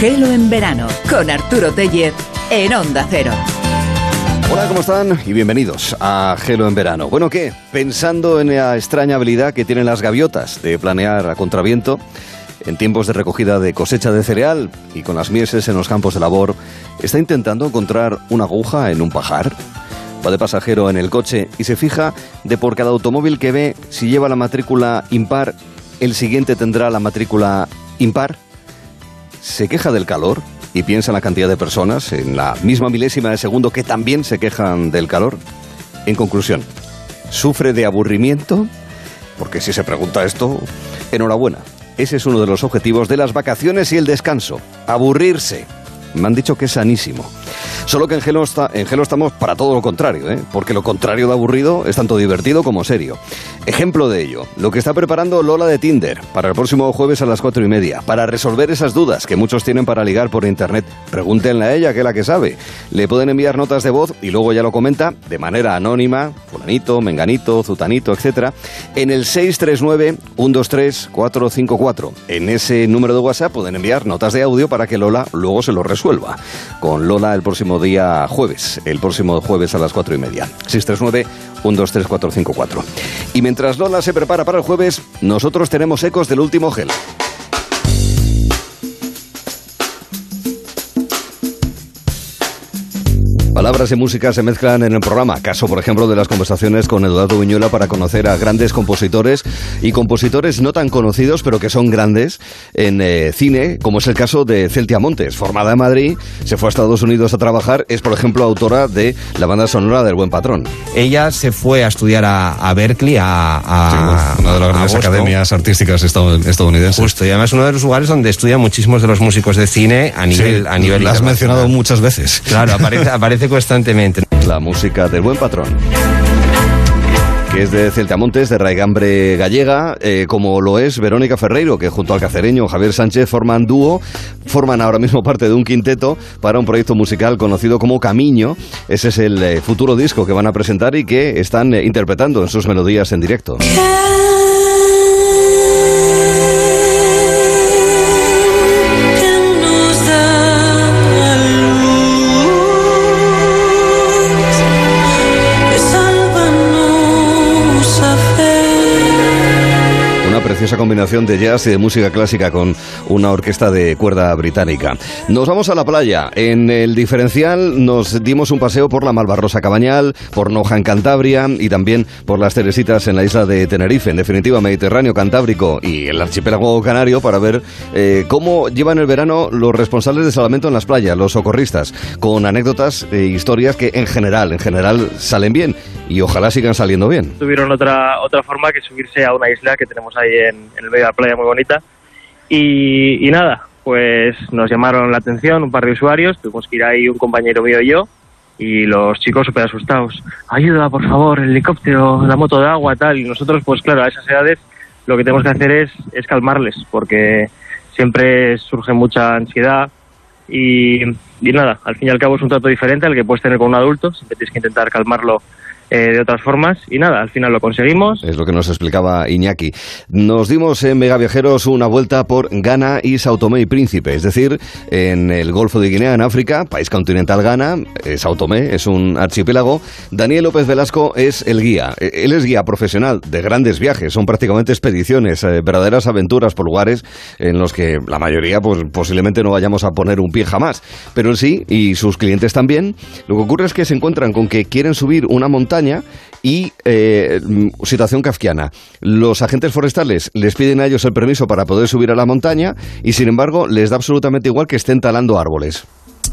Gelo en verano con Arturo Tellez en Onda Cero. Hola, ¿cómo están? Y bienvenidos a Gelo en verano. Bueno, ¿qué? Pensando en la extraña habilidad que tienen las gaviotas de planear a contraviento en tiempos de recogida de cosecha de cereal y con las mieses en los campos de labor, está intentando encontrar una aguja en un pajar. Va de pasajero en el coche y se fija de por cada automóvil que ve si lleva la matrícula impar, el siguiente tendrá la matrícula impar. Se queja del calor y piensa en la cantidad de personas en la misma milésima de segundo que también se quejan del calor. En conclusión, ¿sufre de aburrimiento? Porque si se pregunta esto, enhorabuena. Ese es uno de los objetivos de las vacaciones y el descanso, aburrirse. Me han dicho que es sanísimo. Solo que en Gelo, está, en Gelo estamos para todo lo contrario, ¿eh? porque lo contrario de aburrido es tanto divertido como serio. Ejemplo de ello, lo que está preparando Lola de Tinder para el próximo jueves a las cuatro y media, para resolver esas dudas que muchos tienen para ligar por internet. Pregúntenle a ella, que es la que sabe. Le pueden enviar notas de voz y luego ya lo comenta de manera anónima, fulanito, menganito, zutanito, etc. En el 639-123-454. En ese número de WhatsApp pueden enviar notas de audio para que Lola luego se lo resuelva. Con Lola el próximo día jueves, el próximo jueves a las cuatro y media. 639-123-454. Y mientras Lola se prepara para el jueves, nosotros tenemos ecos del último gel. Palabras y música se mezclan en el programa. Caso, por ejemplo, de las conversaciones con Eduardo Viñuela para conocer a grandes compositores y compositores no tan conocidos, pero que son grandes en eh, cine, como es el caso de Celtia Montes. Formada en Madrid, se fue a Estados Unidos a trabajar. Es, por ejemplo, autora de la banda sonora del Buen Patrón. Ella se fue a estudiar a, Berkeley, a, una de las grandes academias artísticas estadounidenses. Justo, y además uno de los lugares donde estudian muchísimos de los músicos de cine a nivel, a nivel. Lo has mencionado muchas veces. Claro, aparece, aparece constantemente. La música del buen patrón que es de Celtamontes, de Raigambre Gallega, eh, como lo es Verónica Ferreiro, que junto al cacereño Javier Sánchez forman dúo, forman ahora mismo parte de un quinteto para un proyecto musical conocido como Camiño. Ese es el eh, futuro disco que van a presentar y que están eh, interpretando en sus melodías en directo. Esa combinación de jazz y de música clásica con una orquesta de cuerda británica. Nos vamos a la playa. En el diferencial nos dimos un paseo por la Malvarrosa Cabañal, por Noja en Cantabria y también por las Teresitas en la isla de Tenerife. En definitiva, Mediterráneo, Cantábrico y el archipiélago canario para ver eh, cómo llevan el verano los responsables de salvamento en las playas, los socorristas, con anécdotas e historias que en general, en general salen bien y ojalá sigan saliendo bien. Tuvieron otra, otra forma que subirse a una isla que tenemos ahí en, el medio de la playa muy bonita. Y, nada, pues nos llamaron la atención un par de usuarios, tuvimos que ir ahí un compañero mío y yo, y los chicos súper asustados. Ayuda, por favor, el helicóptero, la moto de agua, tal. Y nosotros, pues claro, a esas edades lo que tenemos que hacer es, es calmarles, porque siempre surge mucha ansiedad y, y, nada, al fin y al cabo es un trato diferente al que puedes tener con un adulto, siempre tienes que intentar calmarlo eh, de otras formas y nada, al final lo conseguimos. Es lo que nos explicaba Iñaki. Nos dimos en Mega Viajeros una vuelta por Ghana y Sao Tomé y Príncipe, es decir, en el Golfo de Guinea, en África, país continental Ghana, eh, Sao Tomé es un archipiélago. Daniel López Velasco es el guía. Eh, él es guía profesional de grandes viajes, son prácticamente expediciones, verdaderas aventuras por lugares en los que la mayoría pues posiblemente no vayamos a poner un pie jamás, pero él sí y sus clientes también. Lo que ocurre es que se encuentran con que quieren subir una montaña y eh, situación kafkiana. Los agentes forestales les piden a ellos el permiso para poder subir a la montaña y sin embargo les da absolutamente igual que estén talando árboles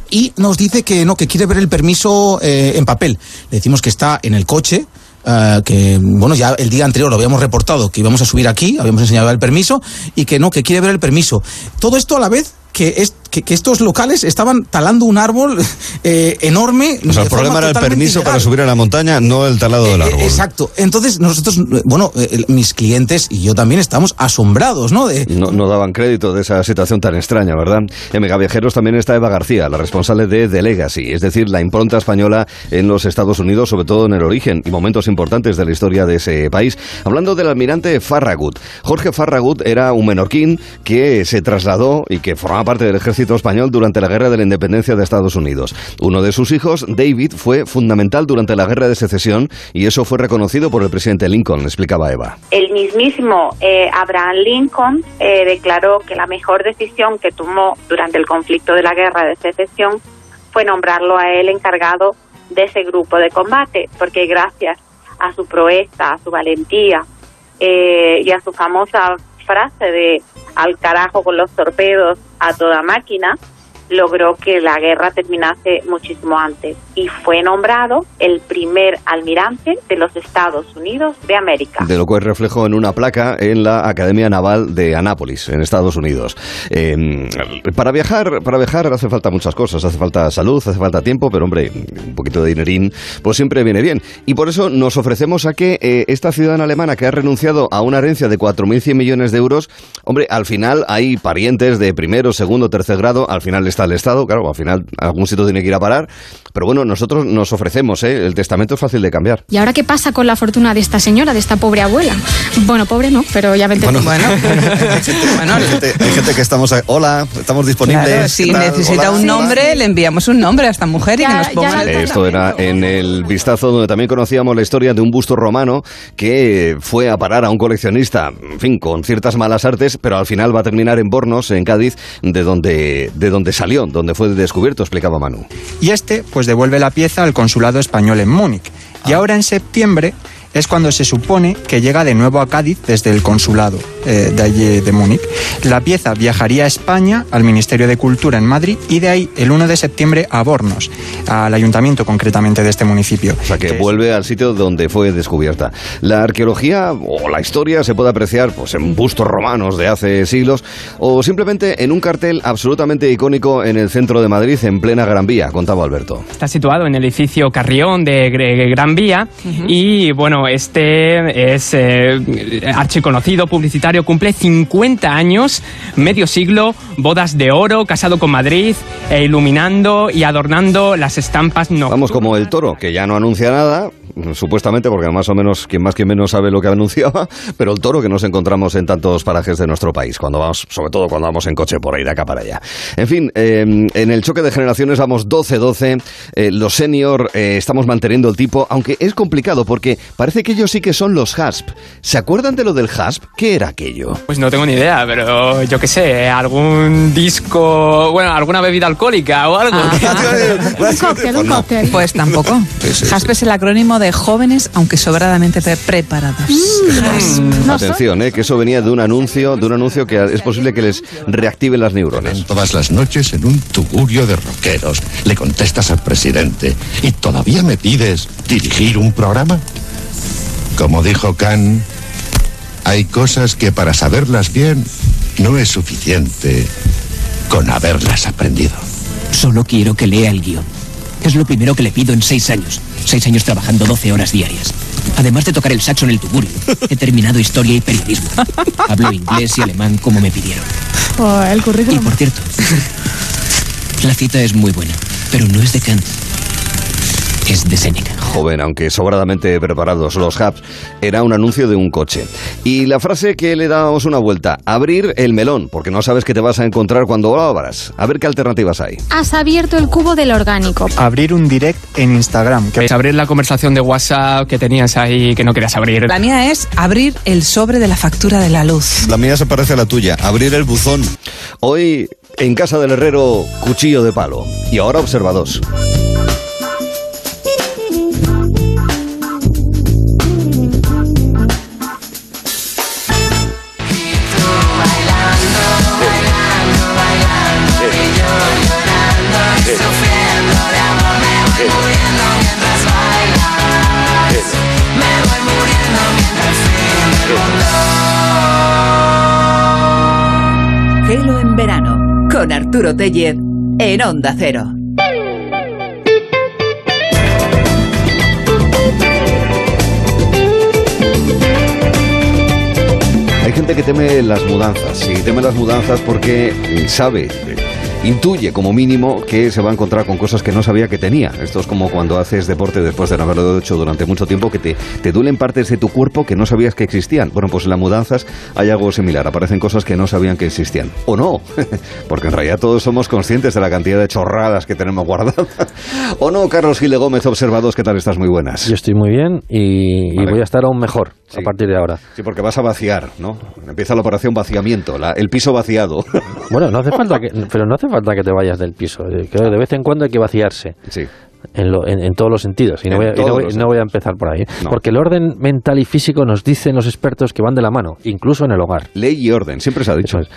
y nos dice que no, que quiere ver el permiso eh, en papel. Le decimos que está en el coche, eh, que bueno, ya el día anterior lo habíamos reportado, que íbamos a subir aquí, habíamos enseñado el permiso, y que no, que quiere ver el permiso. Todo esto a la vez que, es, que, estos locales estaban talando un árbol eh, enorme. O sea, el problema era el permiso para subir a la montaña, no el talado del eh, árbol. exacto. Entonces, nosotros, bueno, eh, mis clientes y yo también estamos asombrados, ¿no? De, no, daban crédito de esa situación tan extraña, ¿verdad? En Megaviajeros también está Eva García, la responsable de The Legacy, es decir, la impronta española en los Estados Unidos, sobre todo en el origen y momentos importantes de la historia de ese país. Hablando del almirante Farragut. Jorge Farragut era un menorquín que se trasladó y que formaba parte del ejército ejército español durante la Guerra de la Independencia de Estados Unidos. Uno de sus hijos, David, fue fundamental durante la Guerra de Secesión y eso fue reconocido por el presidente Lincoln, explicaba Eva. El mismísimo eh, Abraham Lincoln eh, declaró que la mejor decisión que tomó durante el conflicto de la Guerra de Secesión fue nombrarlo a él encargado de ese grupo de combate, porque gracias a su proeza, a su valentía eh, y a su famosa frase de al carajo con los torpedos a toda máquina, logró que la guerra terminase muchísimo antes y fue nombrado el primer almirante de los Estados Unidos de América. De lo cual reflejo en una placa en la Academia Naval de Anápolis, en Estados Unidos. Eh, para viajar, para viajar hace falta muchas cosas, hace falta salud, hace falta tiempo, pero hombre, un poquito de dinerín, pues siempre viene bien. Y por eso nos ofrecemos a que eh, esta ciudadana alemana que ha renunciado a una herencia de 4.100 millones de euros, hombre, al final hay parientes de primero, segundo, tercer grado, al final está el Estado, claro, al final algún sitio tiene que ir a parar, pero bueno, nosotros nos ofrecemos, ¿eh? el testamento es fácil de cambiar. ¿Y ahora qué pasa con la fortuna de esta señora, de esta pobre abuela? Bueno, pobre no, pero ya me Bueno, bueno. hay, gente, hay gente que estamos... ahí, Hola, estamos disponibles. Claro, si necesita Hola, un hola. nombre, le enviamos un nombre a esta mujer y que nos ponga el tengo. Esto era en el vistazo donde también conocíamos la historia de un busto romano que fue a parar a un coleccionista, en fin, con ciertas malas artes, pero al final va a terminar en Bornos, en Cádiz, de donde, de donde salió, donde fue descubierto, explicaba Manu. y este pues devuelve la pieza al consulado español en Múnich. Y ahora en septiembre es cuando se supone que llega de nuevo a Cádiz desde el consulado eh, de allí de Múnich. La pieza viajaría a España, al Ministerio de Cultura en Madrid y de ahí el 1 de septiembre a Bornos, al ayuntamiento concretamente de este municipio. O sea que vuelve al sitio donde fue descubierta. La arqueología o la historia se puede apreciar pues, en bustos romanos de hace siglos o simplemente en un cartel absolutamente icónico en el centro de Madrid, en plena Gran Vía, contaba Alberto. Está situado en el edificio Carrión de Gran Vía y bueno, este es eh, archiconocido publicitario, cumple 50 años, medio siglo, bodas de oro, casado con Madrid, e iluminando y adornando las estampas no. Vamos como el toro, que ya no anuncia nada, supuestamente, porque más o menos, quien más quien menos sabe lo que anunciaba, pero el toro que nos encontramos en tantos parajes de nuestro país, cuando vamos, sobre todo cuando vamos en coche por ahí de acá para allá. En fin, eh, en el choque de generaciones vamos 12-12, eh, los senior eh, estamos manteniendo el tipo, aunque es complicado porque parece que ellos sí que son los HASP. ¿Se acuerdan de lo del HASP? ¿Qué era aquello? Pues no tengo ni idea, pero yo qué sé, algún disco, bueno, alguna bebida alcohólica o algo. Un cóctel, un cóctel. Pues tampoco. Sí, sí, sí. JASP es el acrónimo de jóvenes, aunque sobradamente pre- preparados. No Atención, eh, que eso venía de un anuncio, de un anuncio que es posible que les reactive las neuronas. Todas las noches en un tugurio de rockeros. Le contestas al presidente. ¿Y todavía me pides dirigir un programa? Como dijo Kant, hay cosas que para saberlas bien no es suficiente con haberlas aprendido. Solo quiero que lea el guion. Es lo primero que le pido en seis años. Seis años trabajando 12 horas diarias. Además de tocar el saxo en el tugurio, he terminado historia y periodismo. Hablo inglés y alemán como me pidieron. Oh, el Y currículum. por cierto, la cita es muy buena, pero no es de Kant. Es de Seneca. joven, aunque sobradamente preparados los hubs, era un anuncio de un coche. Y la frase que le damos una vuelta, abrir el melón, porque no sabes qué te vas a encontrar cuando lo abras. A ver qué alternativas hay. Has abierto el cubo del orgánico. Abrir un direct en Instagram. Es abrir la conversación de WhatsApp que tenías ahí que no querías abrir. La mía es abrir el sobre de la factura de la luz. La mía se parece a la tuya. Abrir el buzón. Hoy, en casa del herrero, cuchillo de palo. Y ahora observa verano con Arturo Tellez en Onda Cero. Hay gente que teme las mudanzas, y teme las mudanzas porque sabe eh, intuye como mínimo que se va a encontrar con cosas que no sabía que tenía. Esto es como cuando haces deporte después de no haberlo hecho durante mucho tiempo, que te, te duelen partes de tu cuerpo que no sabías que existían. Bueno, pues en las mudanzas hay algo similar, aparecen cosas que no sabían que existían. O no, porque en realidad todos somos conscientes de la cantidad de chorradas que tenemos guardadas. o no, Carlos Gile Gómez, observados, ¿qué tal estás? Muy buenas. Yo estoy muy bien y, y voy a estar aún mejor Sí. a partir de ahora. Sí, porque vas a vaciar, ¿no? Empieza la operación vaciamiento, la- el piso vaciado. Bueno, no hace falta que, pero no hace falta que te vayas del piso. eh, que de vez en cuando hay que vaciarse. Sí. En, lo- en- en todos los sentidos. Y no, voy a, y todos no voy- los no voy a empezar por ahí. ¿eh? No. Porque el orden mental y físico nos dicen los expertos que van de la mano, incluso en el hogar. Ley y orden, siempre se ha dicho. Es.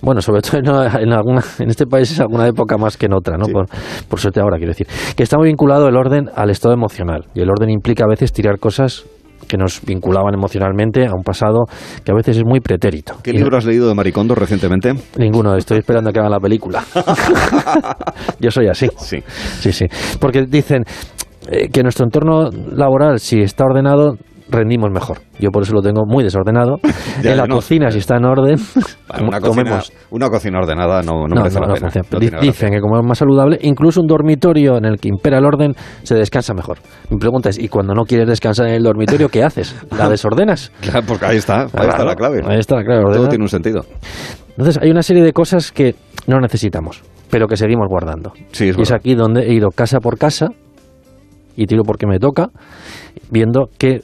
Bueno, sobre todo en, en alguna, en este país es alguna época más que en otra, ¿no? Por, por suerte ahora, quiero decir. Que está muy vinculado el orden al estado emocional. Y el orden implica a veces tirar cosas que nos vinculaban emocionalmente a un pasado que a veces es muy pretérito. ¿Qué Y- libro has leído de Maricondo recientemente? Ninguno, estoy esperando a que hagan la película. Yo soy así. Sí. Sí, sí. Porque dicen eh, que nuestro entorno laboral, si está ordenado, rendimos mejor. Yo por eso lo tengo muy desordenado. Ya, en la no. cocina, si está en orden, una, cocina, una cocina ordenada no, no, merece la no pena. Dicen que como es más saludable, incluso un dormitorio en el que impera el orden, se descansa mejor. Mi pregunta es, ¿y cuando no quieres descansar en el dormitorio, qué haces? ¿La desordenas? Claro, porque ahí está, ahí está la clave. Ahí está la clave. Todo ordena. tiene un sentido. Entonces, hay una serie de cosas que no necesitamos, pero que seguimos guardando. Sí, es y es aquí donde he ido casa por casa y tiro porque me toca, viendo qué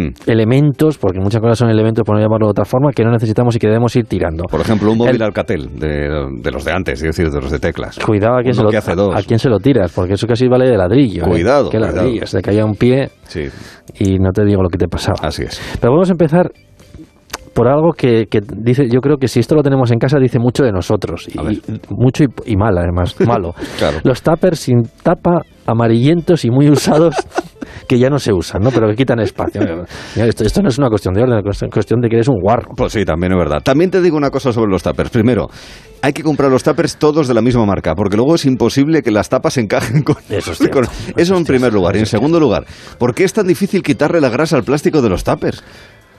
Hmm. elementos, porque muchas cosas son elementos, por no llamarlo de otra forma, que no necesitamos y que debemos ir tirando. Por ejemplo, un móvil El- Alcatel, de, de los de antes, es decir, de los de teclas. Cuidado a quién, se lo, Nokia C2. a quién se lo tiras, porque eso casi vale de ladrillo. ¿eh? Cuidado, ¿Qué cuidado. ladrillo? Se caía un pie Sí, y no te digo lo que te pasaba. así es. Pero vamos a empezar por algo que, que dice, yo creo que si esto lo tenemos en casa dice mucho de nosotros y, mucho y, y mal además, malo. Claro. Los tuppers sin tapa, amarillentos y muy usados que ya no se usan, ¿no? Pero que quitan espacio. Esto, esto no es una cuestión de orden, es una cuestión de que eres un guarro. Pues sí, también es verdad. También te digo una cosa sobre los tuppers. Primero, hay que comprar los tuppers todos de la misma marca, porque luego es imposible que las tapas encajen con Eso es cierto. con- Eso en primer lugar. Y en segundo lugar, ¿por qué es tan difícil quitarle la grasa al plástico de los tuppers?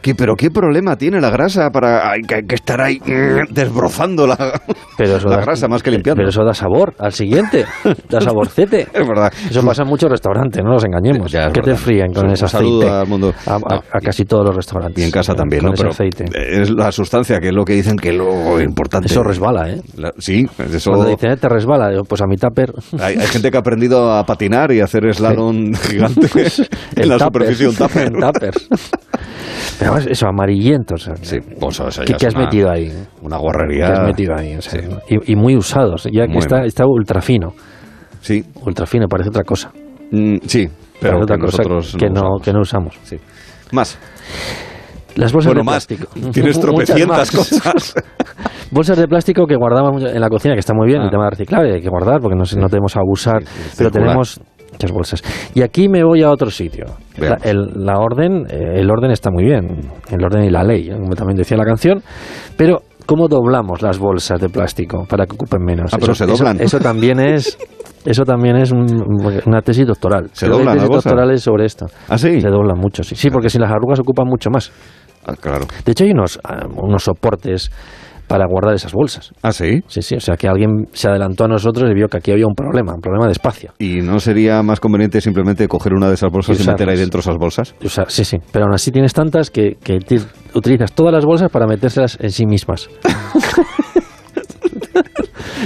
¿Qué, ¿Pero qué problema tiene la grasa para hay que, estar ahí mm, desbrozando la, Pero la da- grasa más que limpiando? Pero eso da sabor al siguiente, da saborcete. Es verdad. Eso pasa en muchos restaurantes, no nos engañemos. Ya, es que te verdad. fríen con Un ese aceite. al mundo. A, a- No. a casi todos los restaurantes. Y en casa también, con ¿no? ese Pero aceite. es la sustancia que es lo que dicen que es lo importante. Eso resbala, ¿eh? La- sí, eso... Cuando dicen, "Eh, te resbala, pues a mi tupper. Hay, hay gente que ha aprendido a patinar y a hacer slalom gigante en la tupper, superficie de un tupper. en tuppers. Además, eso, amarillento. o sea, Sí, pues ¿Qué, has una- metido ahí? Una guarrería. ¿Qué has metido ahí? O sea, Sí. y, y muy usados. Ya que Muy está, está ultra fino. Sí, Ultra fino, parece otra cosa. mm, sí, pero Parece otra que cosa nosotros que, no, usamos. que no usamos. Sí. Más. Las bolsas Bueno, de más. plástico. Tienes tropecientas cosas. Bolsas de plástico que guardamos en la cocina, que está muy bien, Ah. el tema de reciclaje, hay que guardar porque no, no debemos abusar, Sí, sí, pero circular. tenemos muchas bolsas. Y aquí me voy a otro sitio. La, el, la orden, eh, el orden está muy bien, el orden y la ley, ¿eh? como también decía la canción, pero ¿cómo doblamos las bolsas de plástico para que ocupen menos? Ah, pero se doblan. Eso, también es... Eso también es un- una tesis doctoral. ¿Se doblan las tesis doctorales sobre esto. ¿Ah, sí? Se doblan mucho, sí. Sí, porque si las arrugas ocupan mucho más. Ah, claro. De hecho, hay unos, ah, unos soportes para guardar esas bolsas. ¿Ah, sí? Sí, sí, o sea que alguien se adelantó a nosotros y vio que aquí había un problema, un problema de espacio. ¿Y no sería más conveniente simplemente coger una de esas bolsas y, Y meter ahí dentro esas bolsas? O sea, sí, sí, pero aún así tienes tantas que, que ti- utilizas todas las bolsas para metérselas en sí mismas.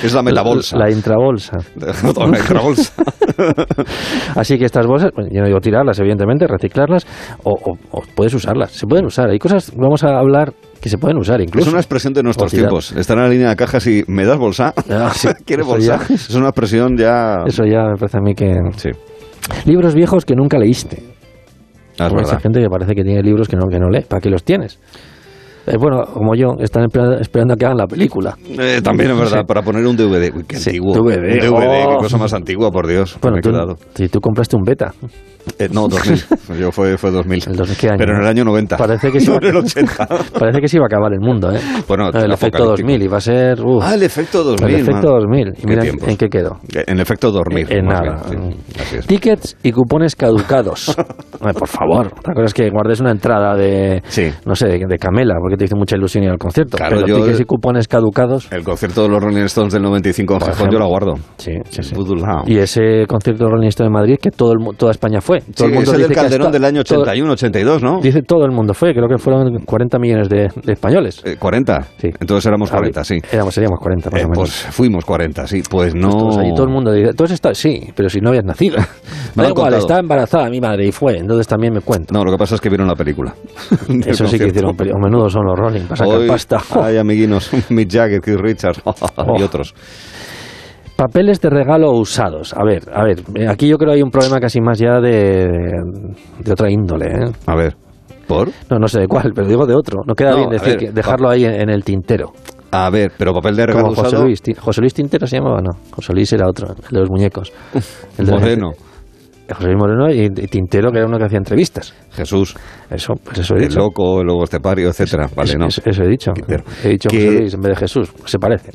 Es la metabolsa. La, la intrabolsa. La intrabolsa. Así que estas bolsas, bueno, yo no digo tirarlas, evidentemente, reciclarlas, o, o- o puedes usarlas. Se pueden usar. Hay cosas, vamos a hablar, que se pueden usar incluso. Es una expresión de nuestros tiempos. Estar en la línea de cajas y ¿me das bolsa? Ah, sí. Es una expresión ya... Eso ya me parece a mí que... Sí, Libros viejos que nunca leíste. Ah, es Como esa verdad. gente que parece que tiene libros que no, que no lee. ¿Para qué los tienes? Eh, bueno, como yo, están espera- esperando a que hagan la película. Eh, también es verdad, Sí. para poner un DVD. Uy, qué Sí, antiguo. DVD, Un DVD, oh. qué cosa más antigua, por Dios. Bueno, tú, si tú compraste un beta. Eh, no, 2000. Yo fue, fue 2000. ¿El 2000 qué año? Pero en el año 90. Parece que sí. No en el 80. Parece que se iba a acabar el mundo, ¿eh? Bueno, el efecto apocalíptico. 2000 iba a ser... uf, Ah, el efecto 2000. el efecto man. 2000. Y Qué mira tiempos. en qué quedó. En efecto dormir. En más nada. bien, sí. Tickets y cupones caducados. Por favor. Otra cosa es que guardes una entrada de, Sí. no sé, de, de Camela, porque porque te hizo mucha ilusión ir al concierto. Claro, pero yo- y cupones caducados. El concierto de los Rolling Stones del 95 en Gijón yo lo guardo. Sí, sí, sí. Y ese concierto de Rolling Stone de Madrid que todo el, toda España fue. Todo Sí, el mundo ese dice Calderón del año todo- 81, 82, ¿no? Dice todo el mundo fue, creo que fueron 40 millones de, de españoles. Eh, 40. Sí. Entonces éramos A ver, 40, sí. Éramos, seríamos 40 más Eh, o menos. pues fuimos 40, sí. Pues no. Pues allí, todo el mundo dice, "Tú has estado-". sí, pero si no habías nacido. Me da igual, estaba embarazada mi madre y fue, entonces también me cuento. No, lo que pasa es que vieron la película. Eso sí que hicieron, a menudo son los Rolling, para sacar Hoy, pasta. Hay amiguinos, Mick Jagger, Keith Richards y Oh. otros. Papeles de regalo usados. A ver, a ver, eh, aquí yo creo que hay un problema casi más ya de, de otra índole. ¿eh? A ver, ¿por? No, no sé de cuál, pero digo de otro. No queda No, bien decir ver, que dejarlo ahí en, en el tintero. A ver, pero papel de regalo Como José usado. Luis. ¿José Luis Tintero se llamaba? No, José Luis era otro, el de los muñecos. El de los- Moreno. José Luis Moreno y, Tintero, que era uno que hacía entrevistas. Jesús. Eso, pues eso he El dicho. loco, el lobo estepario, etcétera. Vale, Eso- no. eso, eso he dicho. He dicho Que- José Luis en vez de Jesús. Se parecen.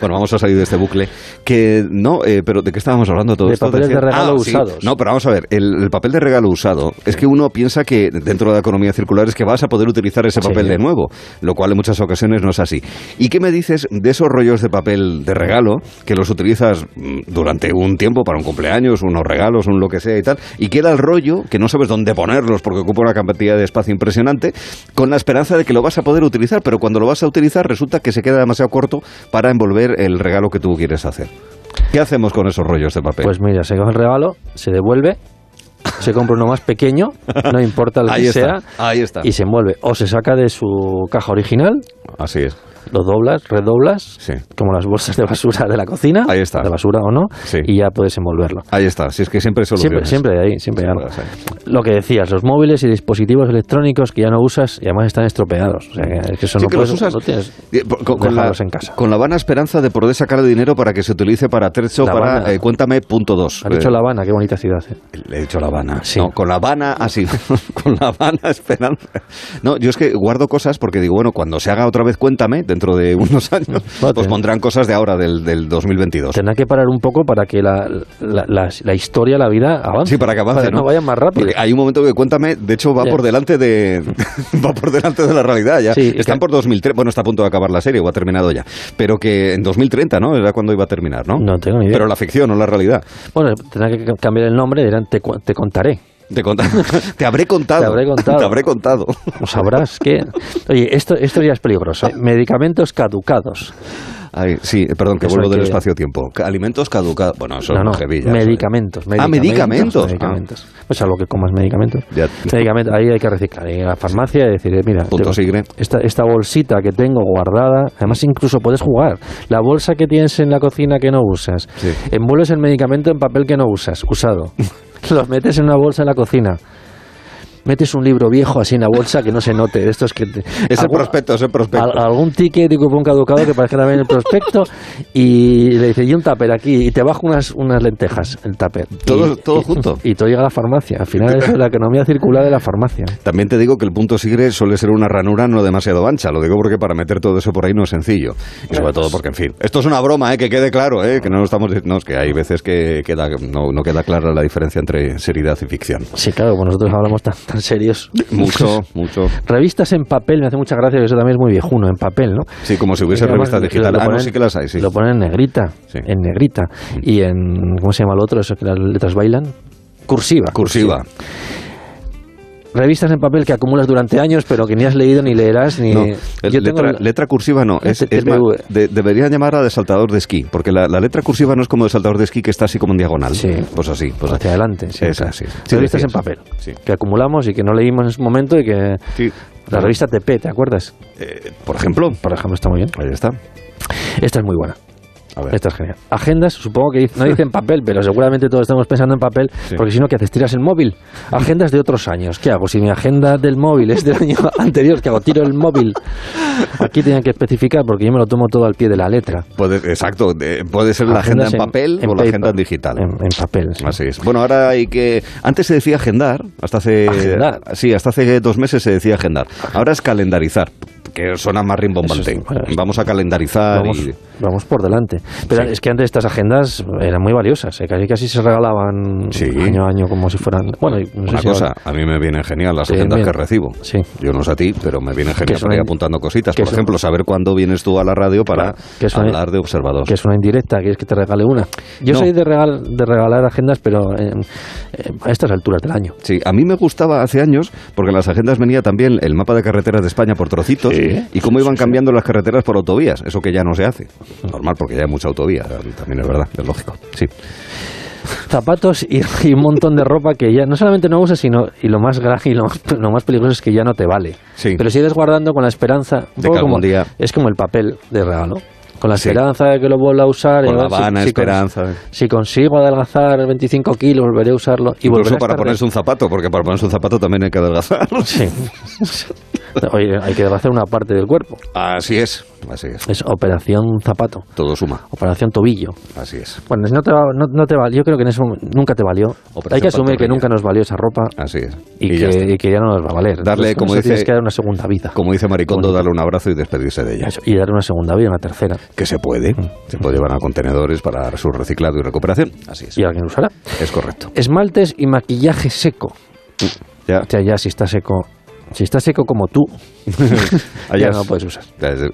Bueno, vamos a salir de este bucle. Que no, eh, pero ¿de qué estábamos hablando todo De esto? papeles de regalo Ah, sí. usados. No, pero vamos a ver, el, el papel de regalo usado es que uno piensa que dentro de la economía circular es que vas a poder utilizar ese papel de nuevo, lo cual en muchas ocasiones no es así. ¿Y qué me dices de esos rollos de papel de regalo que los utilizas mm, durante un tiempo para un cumpleaños, unos regalos, un lo que sea y tal, y queda el rollo que no sabes dónde ponerlos porque ocupa una cantidad de espacio impresionante, con la esperanza de que lo vas a poder utilizar, pero cuando lo vas a utilizar resulta que se queda demasiado corto para envolver el regalo que tú quieres hacer. ¿Qué hacemos con esos rollos de papel? Pues mira, se coge el regalo, se devuelve, se compra uno más pequeño, no importa lo Ahí que está, sea, ahí está. y se envuelve. O se saca de su caja original, Así es. Lo doblas, redoblas, como las bolsas de basura de la cocina, Ahí está. de basura o no, Sí. y ya puedes envolverlo. Ahí está, si es que siempre Siempre, soluciones. siempre hay ahí, siempre hay algo. Siempre hay. Lo que decías, los móviles y dispositivos electrónicos que ya no usas y además están estropeados. O sea, que, es que eso Sí, no que los puedes, usas no tienes Eh, con, con la, en casa. con la vana esperanza de poder sacar el dinero para que se utilice para Terzo, La para Habana. eh, cuéntame punto dos. Has dicho La Habana, qué bonita ciudad. eh. Le he dicho La Habana. No, con La Habana, así. con La Habana Esperanza. No, yo es que guardo cosas porque digo, bueno, cuando se haga otra vez Cuéntame, dentro de unos años, pues pondrán cosas de ahora, del, del 2022. Tendrá que parar un poco para que la, la, la- la historia, la vida avance. Sí, para que avance, Para que ¿no? no vaya más rápido. Porque hay un momento que Cuéntame, de hecho, va por delante de va por delante de la realidad ya. Sí, Están por 2003, bueno, está a punto de acabar la serie o ha terminado ya. Pero que en 2030, ¿no? Era cuando iba a terminar, ¿no? No tengo ni idea. Pero la ficción, no la realidad. Bueno, tendrá que cambiar el nombre, dirán, te, te contaré. Te, cont- te habré contado. Te habré contado. Te habré contado. O sabrás que... Oye, esto, esto ya es peligroso. ¿eh? Medicamentos caducados. Ay, sí, perdón, que Eso vuelvo del que- espacio-tiempo. Alimentos caducados. Bueno, eso no, no, heavy ya, medicamentos, Ah, medicamentos. medicamentos. Pues algo que comas medicamentos. Ya. Medicamentos, ahí hay que reciclar. Ir a la farmacia y decir, eh, mira, Punto tengo esta, esta bolsita que tengo guardada, además incluso puedes jugar. La bolsa que tienes en la cocina que no usas, envuelves el medicamento en papel que no usas, usado. Los metes en una bolsa en la cocina. Metes un libro viejo así en la bolsa que no se note. de Estos que te- Es el prospecto, es el prospecto. al- algún ticket de cupón caducado que parezca también el prospecto y le dice, y un tupper aquí, y te bajo unas, unas lentejas, el tupper. Todo- Y- todo y- junto. Y todo llega a la farmacia. Al final es la economía circular de la farmacia. También te digo que el punto sigre suele ser una ranura no demasiado ancha. Lo digo porque para meter todo eso por ahí no es sencillo. Y sobre todo porque, en fin, esto es una broma, ¿eh? que quede claro, ¿eh? que no lo estamos no, es que hay veces que queda, no, no queda clara la diferencia entre seriedad y ficción. Sí, claro, pues nosotros hablamos tan, tan serios. Mucho, mucho. Revistas en papel, me hace mucha gracia, que eso también es muy viejuno, en papel, ¿no? Sí, como si hubiese revistas digitales. Ah, no, sí que las hay, sí. Lo ponen en negrita, en negrita. Y en, ¿cómo se llama el otro? Eso que las letras bailan. Cursiva. Cursiva. Revistas en papel que acumulas durante años, pero que ni has leído ni leerás ni. No, Yo tengo letra, letra cursiva no, es, es más, de- deberían llamarla de saltador de esquí, porque la, la letra cursiva no es como de saltador de esquí que está así como en diagonal. Sí. Pues así, pues hacia adelante. Sí, sí. Sí, revistas en papel. Sí. Que acumulamos y que no leímos en su momento y que. La revista TP, ¿te acuerdas? Eh, por ejemplo. Por ejemplo, está muy bien. Ahí está. Esta es muy buena. Esta es genial. Agendas, supongo que no dicen papel, pero seguramente todos estamos pensando en papel, porque si no, ¿qué haces? ¿Tiras el móvil? Agendas de otros años. ¿Qué hago? Si mi agenda del móvil es del año anterior, ¿qué hago? Tiro el móvil. Aquí tenían que especificar porque yo me lo tomo todo al pie de la letra. Puede, exacto, de- puede ser la agenda Agendas en en- papel en o la agenda en digital. En, en papel. sí. Así es. Bueno, ahora hay que. Antes se decía agendar, hasta hace. Agendar. Sí, hasta hace dos meses se decía agendar. Ahora es calendarizar, que suena más rimbombante. Es- bueno, Vamos a calendarizar Vamos, y. vamos por delante. Pero es que antes estas agendas eran muy valiosas, ¿eh? casi casi se regalaban año a año como si fueran. Bueno, sé Una si cosa, ahora- a mí me vienen genial las Sí, agendas bien. que recibo. Sí. Yo no sé a ti, pero me vienen Que genial es para ir apuntando cositas. que Por es ejemplo, saber cuándo vienes tú a la radio para que es una- hablar de observador. que es una indirecta, quieres que te regale una. Yo No. soy de, regal, de regalar agendas, pero eh, eh, a estas alturas del año. Sí, a mí me gustaba hace años porque en las agendas venía también el mapa de carreteras de España por trocitos y cómo iban cambiando las carreteras por autovías. Eso que ya no se hace. Normal, porque ya hay mucha autovía. También es verdad, es lógico. Sí. Zapatos y, y un montón de ropa que ya no solamente no usas, sino y lo más grave y lo, más- lo más peligroso es que ya no te vale. Sí. Pero sigues guardando con la esperanza. un De poco que algún como- día- Es como el papel de regalo. Con la Sí. esperanza de que lo vuelva a usar. Con la vana si esperanza. si consigo adelgazar 25 kilos, volveré a usarlo. Y Incluso para estar de- ponerse un zapato, porque para ponerse un zapato también hay que adelgazar. Sí. Oye, hay que adelgazar una parte del cuerpo. Así es, así es. Es operación zapato. Todo suma. Operación tobillo. Así es. Bueno, no te, va- no, no te valió, yo creo que en momento nunca te valió. Operación Hay que asumir que nunca nos valió esa ropa Así es. y, Y ya que, está. y que ya no nos va a valer. Darle, Entonces, como eso dice- tienes que dar una segunda vida. Como dice Maricondo, darle un abrazo y despedirse de ella. Eso, y dar una segunda vida, una tercera. Que se puede. Se puede llevar a contenedores para su reciclado y recuperación. Así es. Y alguien lo usará. Es correcto. Esmaltes y maquillaje seco. Ya. O sea, ya si está seco, si está seco como tú, ya no puedes usar.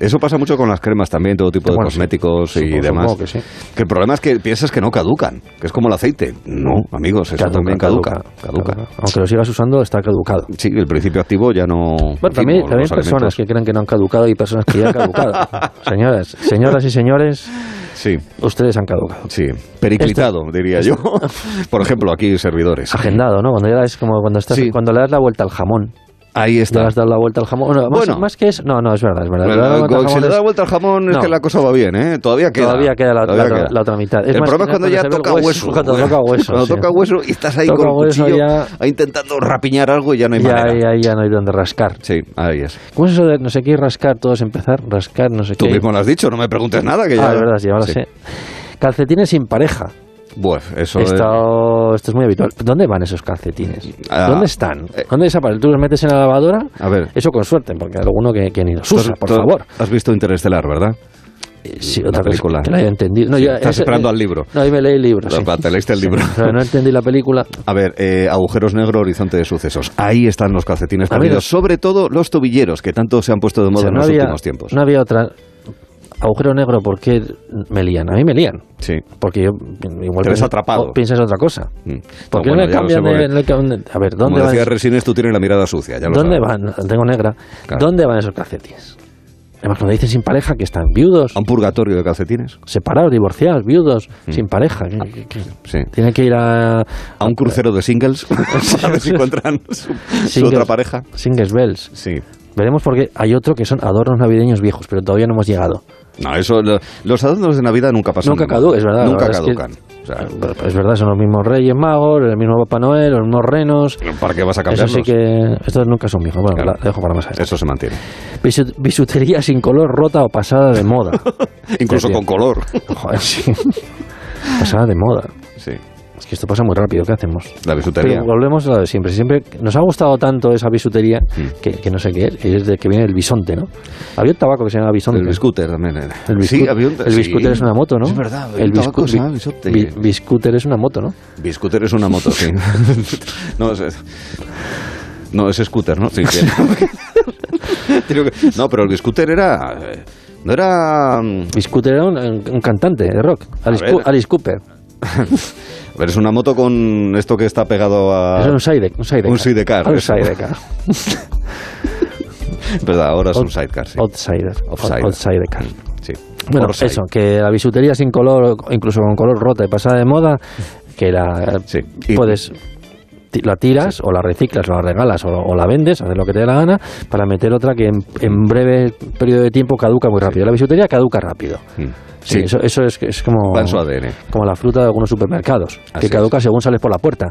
Eso pasa mucho con las cremas también, todo tipo de Bueno, sí. cosméticos y Supongo- demás. que sí. Que el problema es que piensas que no caducan, que es como el aceite. No, amigos, eso Caduca, también caduca. caduca, Caduca. Aunque lo sigas usando, está caducado. Sí, el principio activo ya no. en Bueno, también, también hay personas alimentos. que creen que no han caducado y personas que ya han caducado. Señoras, señoras y señores, Sí, ustedes han caducado. sí. Periclitado, diría yo. Por ejemplo, aquí servidores. Agendado, ¿no? Cuando ya es como cuando estás, Sí. cuando le das la vuelta al jamón. Ahí Le está. has dado la vuelta al jamón. Bueno, más, Bueno. más que eso. No, no, es verdad, es verdad. Bueno, Le das la vuelta al jamón le es- da vuelta al jamón es No. que la cosa va bien, ¿eh? Todavía queda. Todavía queda la, Todavía otra- queda. la otra mitad. el más, problema es cuando ya se toca hueso. Cuando toca hueso. Cuando sí. toca hueso y estás ahí Toca con el hueso cuchillo ya- ahí intentando rapiñar algo y ya no hay Ya, manera. ya, ya no hay donde rascar. Sí, ahí es. ¿Cómo es eso de no sé qué rascar? Todos empezar, rascar, no sé Tú qué. mismo lo has dicho, no me preguntes nada que ya. Ah, es verdad, sí, ahora Sí. sé. Calcetines sin pareja. Buah, eso es- Esto, es muy habitual. ¿Dónde van esos calcetines? Ah, ¿Dónde están? eh. ¿Dónde desaparecen? ¿Tú los metes en la lavadora? A ver. Eso con suerte, porque hay alguno que, que ni los usa, por favor. Has visto Interestelar, ¿verdad? Eh, Sí, otra película. que no haya entendido. No, Sí, yo- estás ese- esperando eh, al libro. No, ahí me leí el libro. sí. Te leíste el libro. Pero no entendí la película. A ver, eh, agujeros negro, horizonte de sucesos. Ahí están los calcetines perdidos. Sobre todo los tobilleros, que tanto se han puesto de O moda sea, en no los había, últimos tiempos. No había otra. Agujero negro, ¿por qué me lían? A mí me lían. Sí. Porque yo igual Te ves atrapado. piensas otra cosa. Mm. ¿Por No, qué bueno, no sé, cambian de, A ver, Como ¿dónde van? decía Resines, tú tienes la mirada sucia. Ya lo ¿Dónde sabes. van? Tengo negra. Claro. ¿Dónde van esos calcetines? Además, cuando dicen sin pareja, que están viudos, ¿A un purgatorio de calcetines? separados, divorciados, viudos, Mm. sin pareja. que- que- que- Sí. Tienen que ir a. ¿A un crucero de singles? a ver si encuentran su, su otra pareja. Singles Bells. Sí. Veremos porque hay otro que son adornos navideños viejos, pero todavía no hemos llegado. No, eso, lo- los adornos de Navidad nunca pasan. Nunca caducan, es verdad. Nunca verdad es que- caducan. O sea, es verdad, son los mismos Reyes Magos, el mismo Papá Noel, los mismos renos. ¿Para qué vas a Eso cambiarlos? sí que. Estos nunca son viejos. Bueno, Claro. la dejo para más adelante. Eso se mantiene. Bisu- Bisutería sin color, rota o pasada de moda. Incluso con color. Joder, sí. Pasada de moda. Sí. Es que esto pasa muy rápido, ¿qué hacemos? La bisutería. Pero volvemos a lo de siempre. Siempre nos ha gustado tanto esa bisutería Mm. que, que no sé qué es, que es de que viene el bisonte, ¿no? Había un tabaco que se llama bisonte. El biscúter también era. El sí, biscu- había un- el sí. biscúter es una moto, ¿no? Es verdad, había el un tabaco se llamaba bisonte. bi- biscúter es una moto, ¿no? Biscúter es una moto, sí. no, es, no, es scooter, ¿no? Sí, sí. No, pero el biscúter era... eh, No era... mm, Biscúter era un, un cantante de rock, Alice, Alice Cooper. A ver, es una moto con esto que está pegado a... Es un sidecar. Un sidecar. Un sidecar, Un sidecar. ¿Verdad? Ahora es un Out- sidecar, sí. Outsider. Outsider. Outsidecar. Sí. Bueno, Outside. eso, que la bisutería sin color, incluso con color rota y pasada de moda, que la Sí. Puedes la tiras o la reciclas o la regalas o, o la vendes, haces lo que te dé la gana, para meter otra que en, en breve periodo de tiempo caduca muy rápido. La bisutería caduca rápido. Mm. Sí, Sí. Eso, eso es, es como, como la fruta de algunos supermercados, Así que es. caduca según sales por la puerta.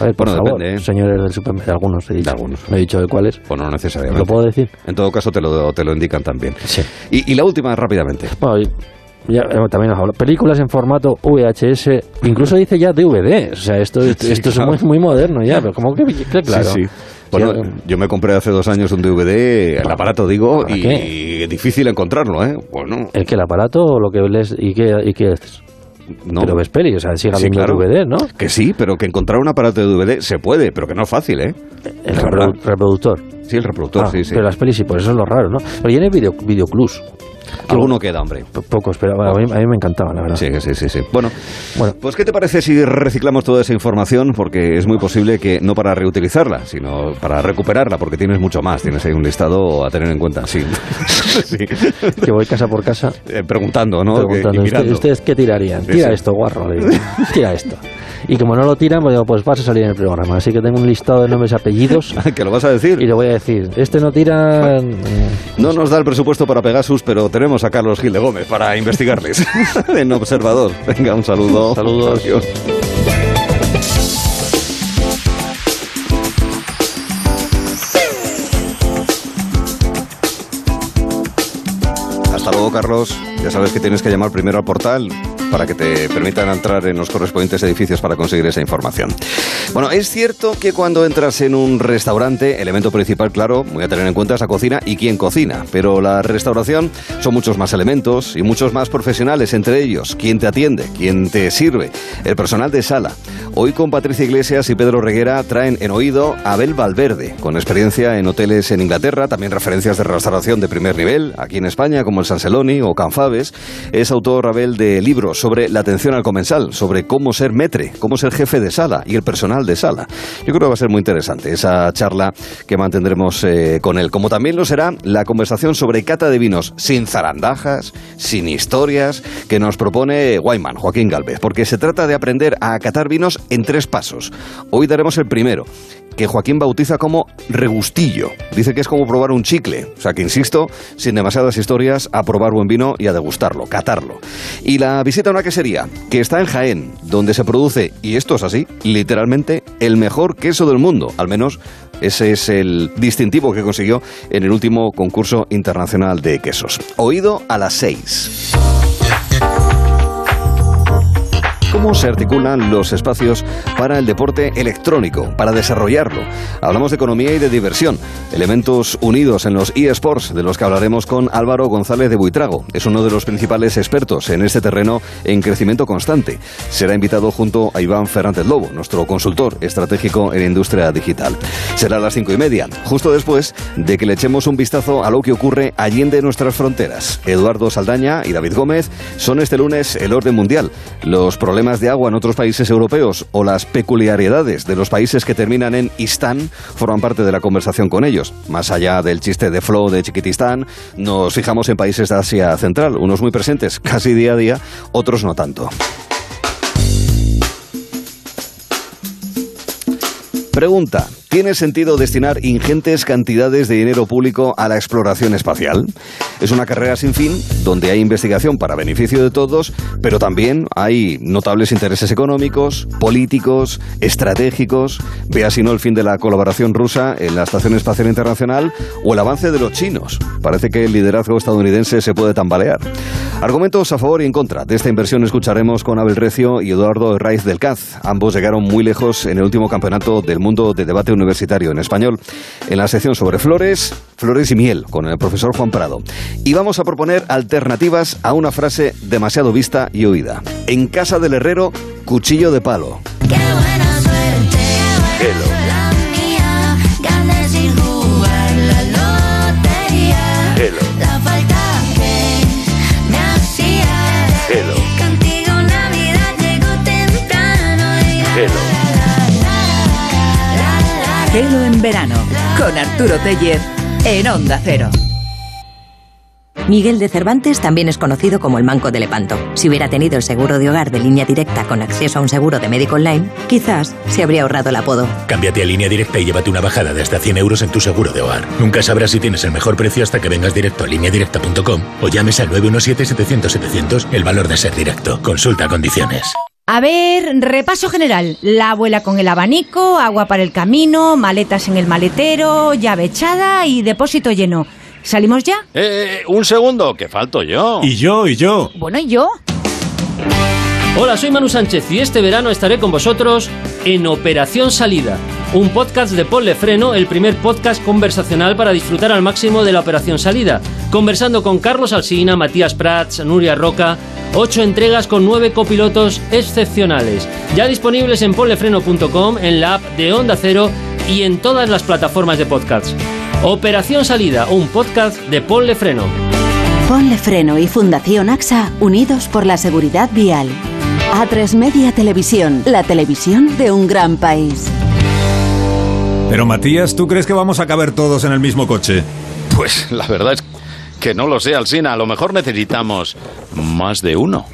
A ver, por Bueno, favor, depende, ¿eh? señores del supermercado, algunos he dicho. algunos. No he dicho de cuáles. Bueno, no necesariamente. ¿Lo puedo decir? En todo caso, te lo, te lo indican también. Sí. Y, y la última, rápidamente. Bueno, ya, eh, también nos habla. Películas en formato VHS, incluso dice ya DVD. O sea, esto, Sí, esto claro. es muy, muy moderno ya, pero como que, que claro. Sí, sí. Bueno, Sí, yo me compré hace dos años un DVD, el aparato digo, ¿Para y, y difícil encontrarlo, ¿eh? Bueno, ¿El que el aparato o lo que ves y qué, y qué es? no. Pero ves peli, o sea, sigue Sí, habiendo claro. DVD, ¿no? Que sí, pero que encontrar un aparato de DVD se puede, pero que no es fácil, ¿eh? El reproductor. Sí, el reproductor, Ah, sí, sí. Pero las pelis sí, por eso es lo raro, ¿no? Pero ya en el video, videoclubs. Alguno queda, hombre. Pocos, pero a mí, a mí me encantaban, la verdad. Sí, sí, sí, sí. Bueno, Bueno. pues ¿qué te parece si reciclamos toda esa información? Porque es muy posible que no para reutilizarla, sino para recuperarla, porque tienes mucho más. Tienes ahí un listado a tener en cuenta, sí. Sí. Que voy casa por casa Eh, preguntando, ¿no? preguntando. ¿ustedes, ustedes qué tirarían? Tira sí. esto, guarro. Tira esto. Y como no lo tiran, pues digo, pues vas a salir en el programa. Así que tengo un listado de nombres y apellidos ¿Que lo vas a decir? y le voy a decir, este no tira... eh, No nos da el presupuesto para Pegasus, pero tenemos a Carlos Gil de Gómez para investigarles en Observador. Venga, un saludo. Saludos. Adiós. Hasta luego, Carlos. Ya sabes que tienes que llamar primero al portal para que te permitan entrar en los correspondientes edificios para conseguir esa información. Bueno, es cierto que cuando entras en un restaurante, elemento principal, claro, muy a tener en cuenta es la cocina y quién cocina. Pero la restauración son muchos más elementos y muchos más profesionales, entre ellos quién te atiende, quién te sirve, el personal de sala. Hoy con Patricia Iglesias y Pedro Reguera traen en oído a Abel Valverde, con experiencia en hoteles en Inglaterra, también referencias de restauración de primer nivel, aquí en España, como el Sanseloni o Canfabes. Es autor Abel de libros sobre la atención al comensal, sobre cómo ser metre, cómo ser jefe de sala y el personal de sala. Yo creo que va a ser muy interesante esa charla que mantendremos eh, con él, como también lo será la conversación sobre cata de vinos sin zarandajas, sin historias, que nos propone Guayman, Joaquín Galvez, porque se trata de aprender a catar vinos en tres pasos. Hoy daremos el primero, que Joaquín bautiza como regustillo. Dice que es como probar un chicle. O sea que, insisto, sin demasiadas historias, a probar buen vino y a degustarlo, catarlo. Y la visita a una quesería, que está en Jaén, donde se produce, y esto es así, literalmente, el mejor queso del mundo. Al menos ese es el distintivo que consiguió en el último concurso internacional de quesos. Oído a las seis. ¿Cómo se articulan los espacios para el deporte electrónico, para desarrollarlo? Hablamos de economía y de diversión, elementos unidos en los eSports, de los que hablaremos con Álvaro González de Buitrago. Es uno de los principales expertos en este terreno en crecimiento constante. Será invitado junto a Iván Fernández Lobo, nuestro consultor estratégico en industria digital. Será a las cinco y media, justo después de que le echemos un vistazo a lo que ocurre allende nuestras fronteras. Eduardo Saldaña y David Gómez son este lunes el orden mundial. Los problemas de agua en otros países europeos o las peculiaridades de los países que terminan en Istán forman parte de la conversación con ellos. Más allá del chiste de Flow de Chiquitistán, nos fijamos en países de Asia Central, unos muy presentes casi día a día, otros no tanto. Pregunta, ¿tiene sentido destinar ingentes cantidades de dinero público a la exploración espacial? Es una carrera sin fin, donde hay investigación para beneficio de todos, pero también hay notables intereses económicos, políticos, estratégicos, vea si no el fin de la colaboración rusa en la Estación Espacial Internacional o el avance de los chinos. Parece que el liderazgo estadounidense se puede tambalear. Argumentos a favor y en contra de esta inversión escucharemos con Abel Recio y Eduardo Raiz del Caz. Ambos llegaron muy lejos en el último campeonato del mundo de debate universitario en español, en la sección sobre flores, flores y miel, con el profesor Juan Prado. Y vamos a proponer alternativas a una frase demasiado vista y oída. En casa del herrero, cuchillo de palo. Hello. Gelo en verano con Arturo Tellez en Onda Cero. Miguel de Cervantes también es conocido como el Manco de Lepanto. Si hubiera tenido el seguro de hogar de línea directa con acceso a un seguro de médico online, quizás se habría ahorrado el apodo. Cámbiate a línea directa y llévate una bajada de hasta 100 euros en tu seguro de hogar. Nunca sabrás si tienes el mejor precio hasta que vengas directo a lineadirecta.com o llames al 917-700-700 el valor de ser directo. Consulta condiciones. A ver, repaso general. La abuela con el abanico, agua para el camino, maletas en el maletero, llave echada y depósito lleno. ¿Salimos ya? Eh, un segundo, que falto yo. Y yo, y yo. Bueno, ¿y yo? Hola, soy Manu Sánchez y este verano estaré con vosotros en Operación Salida, un podcast de Ponle Freno, el primer podcast conversacional para disfrutar al máximo de la Operación Salida, conversando con Carlos Alsina, Matías Prats, Nuria Roca, ocho entregas con nueve copilotos excepcionales, ya disponibles en ponlefreno.com, en la app de Onda Cero y en todas las plataformas de podcasts. Operación Salida, un podcast de Ponle Freno. Freno y Fundación AXA unidos por la seguridad vial. A3 Media Televisión, la televisión de un gran país. Pero Matías, ¿tú crees que vamos a caber todos en el mismo coche? Pues la verdad es que no lo sé, Alsina. A lo mejor necesitamos más de uno.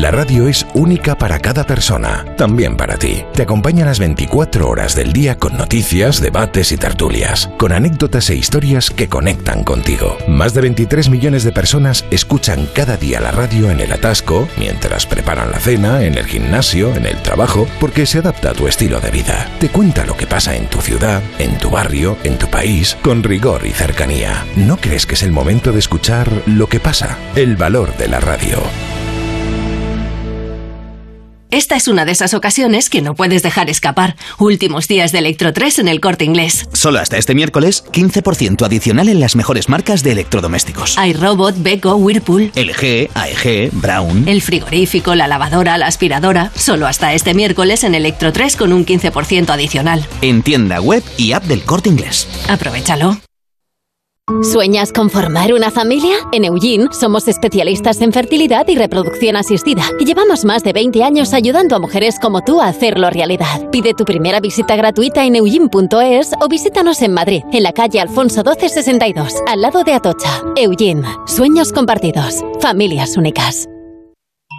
La radio es única para cada persona, también para ti. Te acompaña las 24 horas del día con noticias, debates y tertulias, con anécdotas e historias que conectan contigo. Más de 23 millones de personas escuchan cada día la radio en el atasco, mientras preparan la cena, en el gimnasio, en el trabajo, porque se adapta a tu estilo de vida. Te cuenta lo que pasa en tu ciudad, en tu barrio, en tu país, con rigor y cercanía. ¿No crees que es el momento de escuchar lo que pasa? El valor de la radio. Esta es una de esas ocasiones que no puedes dejar escapar. Últimos días de Electro 3 en el corte inglés. Solo hasta este miércoles, 15% adicional en las mejores marcas de electrodomésticos. iRobot, Beko, Whirlpool. LG, AEG, Brown. El frigorífico, la lavadora, la aspiradora. Solo hasta este miércoles en Electro 3 con un 15% adicional. En tienda web y app del corte inglés. Aprovechalo. ¿Sueñas con formar una familia? En Eugene somos especialistas en fertilidad y reproducción asistida y llevamos más de 20 años ayudando a mujeres como tú a hacerlo realidad. Pide tu primera visita gratuita en eugene.es o visítanos en Madrid, en la calle Alfonso 1262, al lado de Atocha. Eugene, sueños compartidos, familias únicas.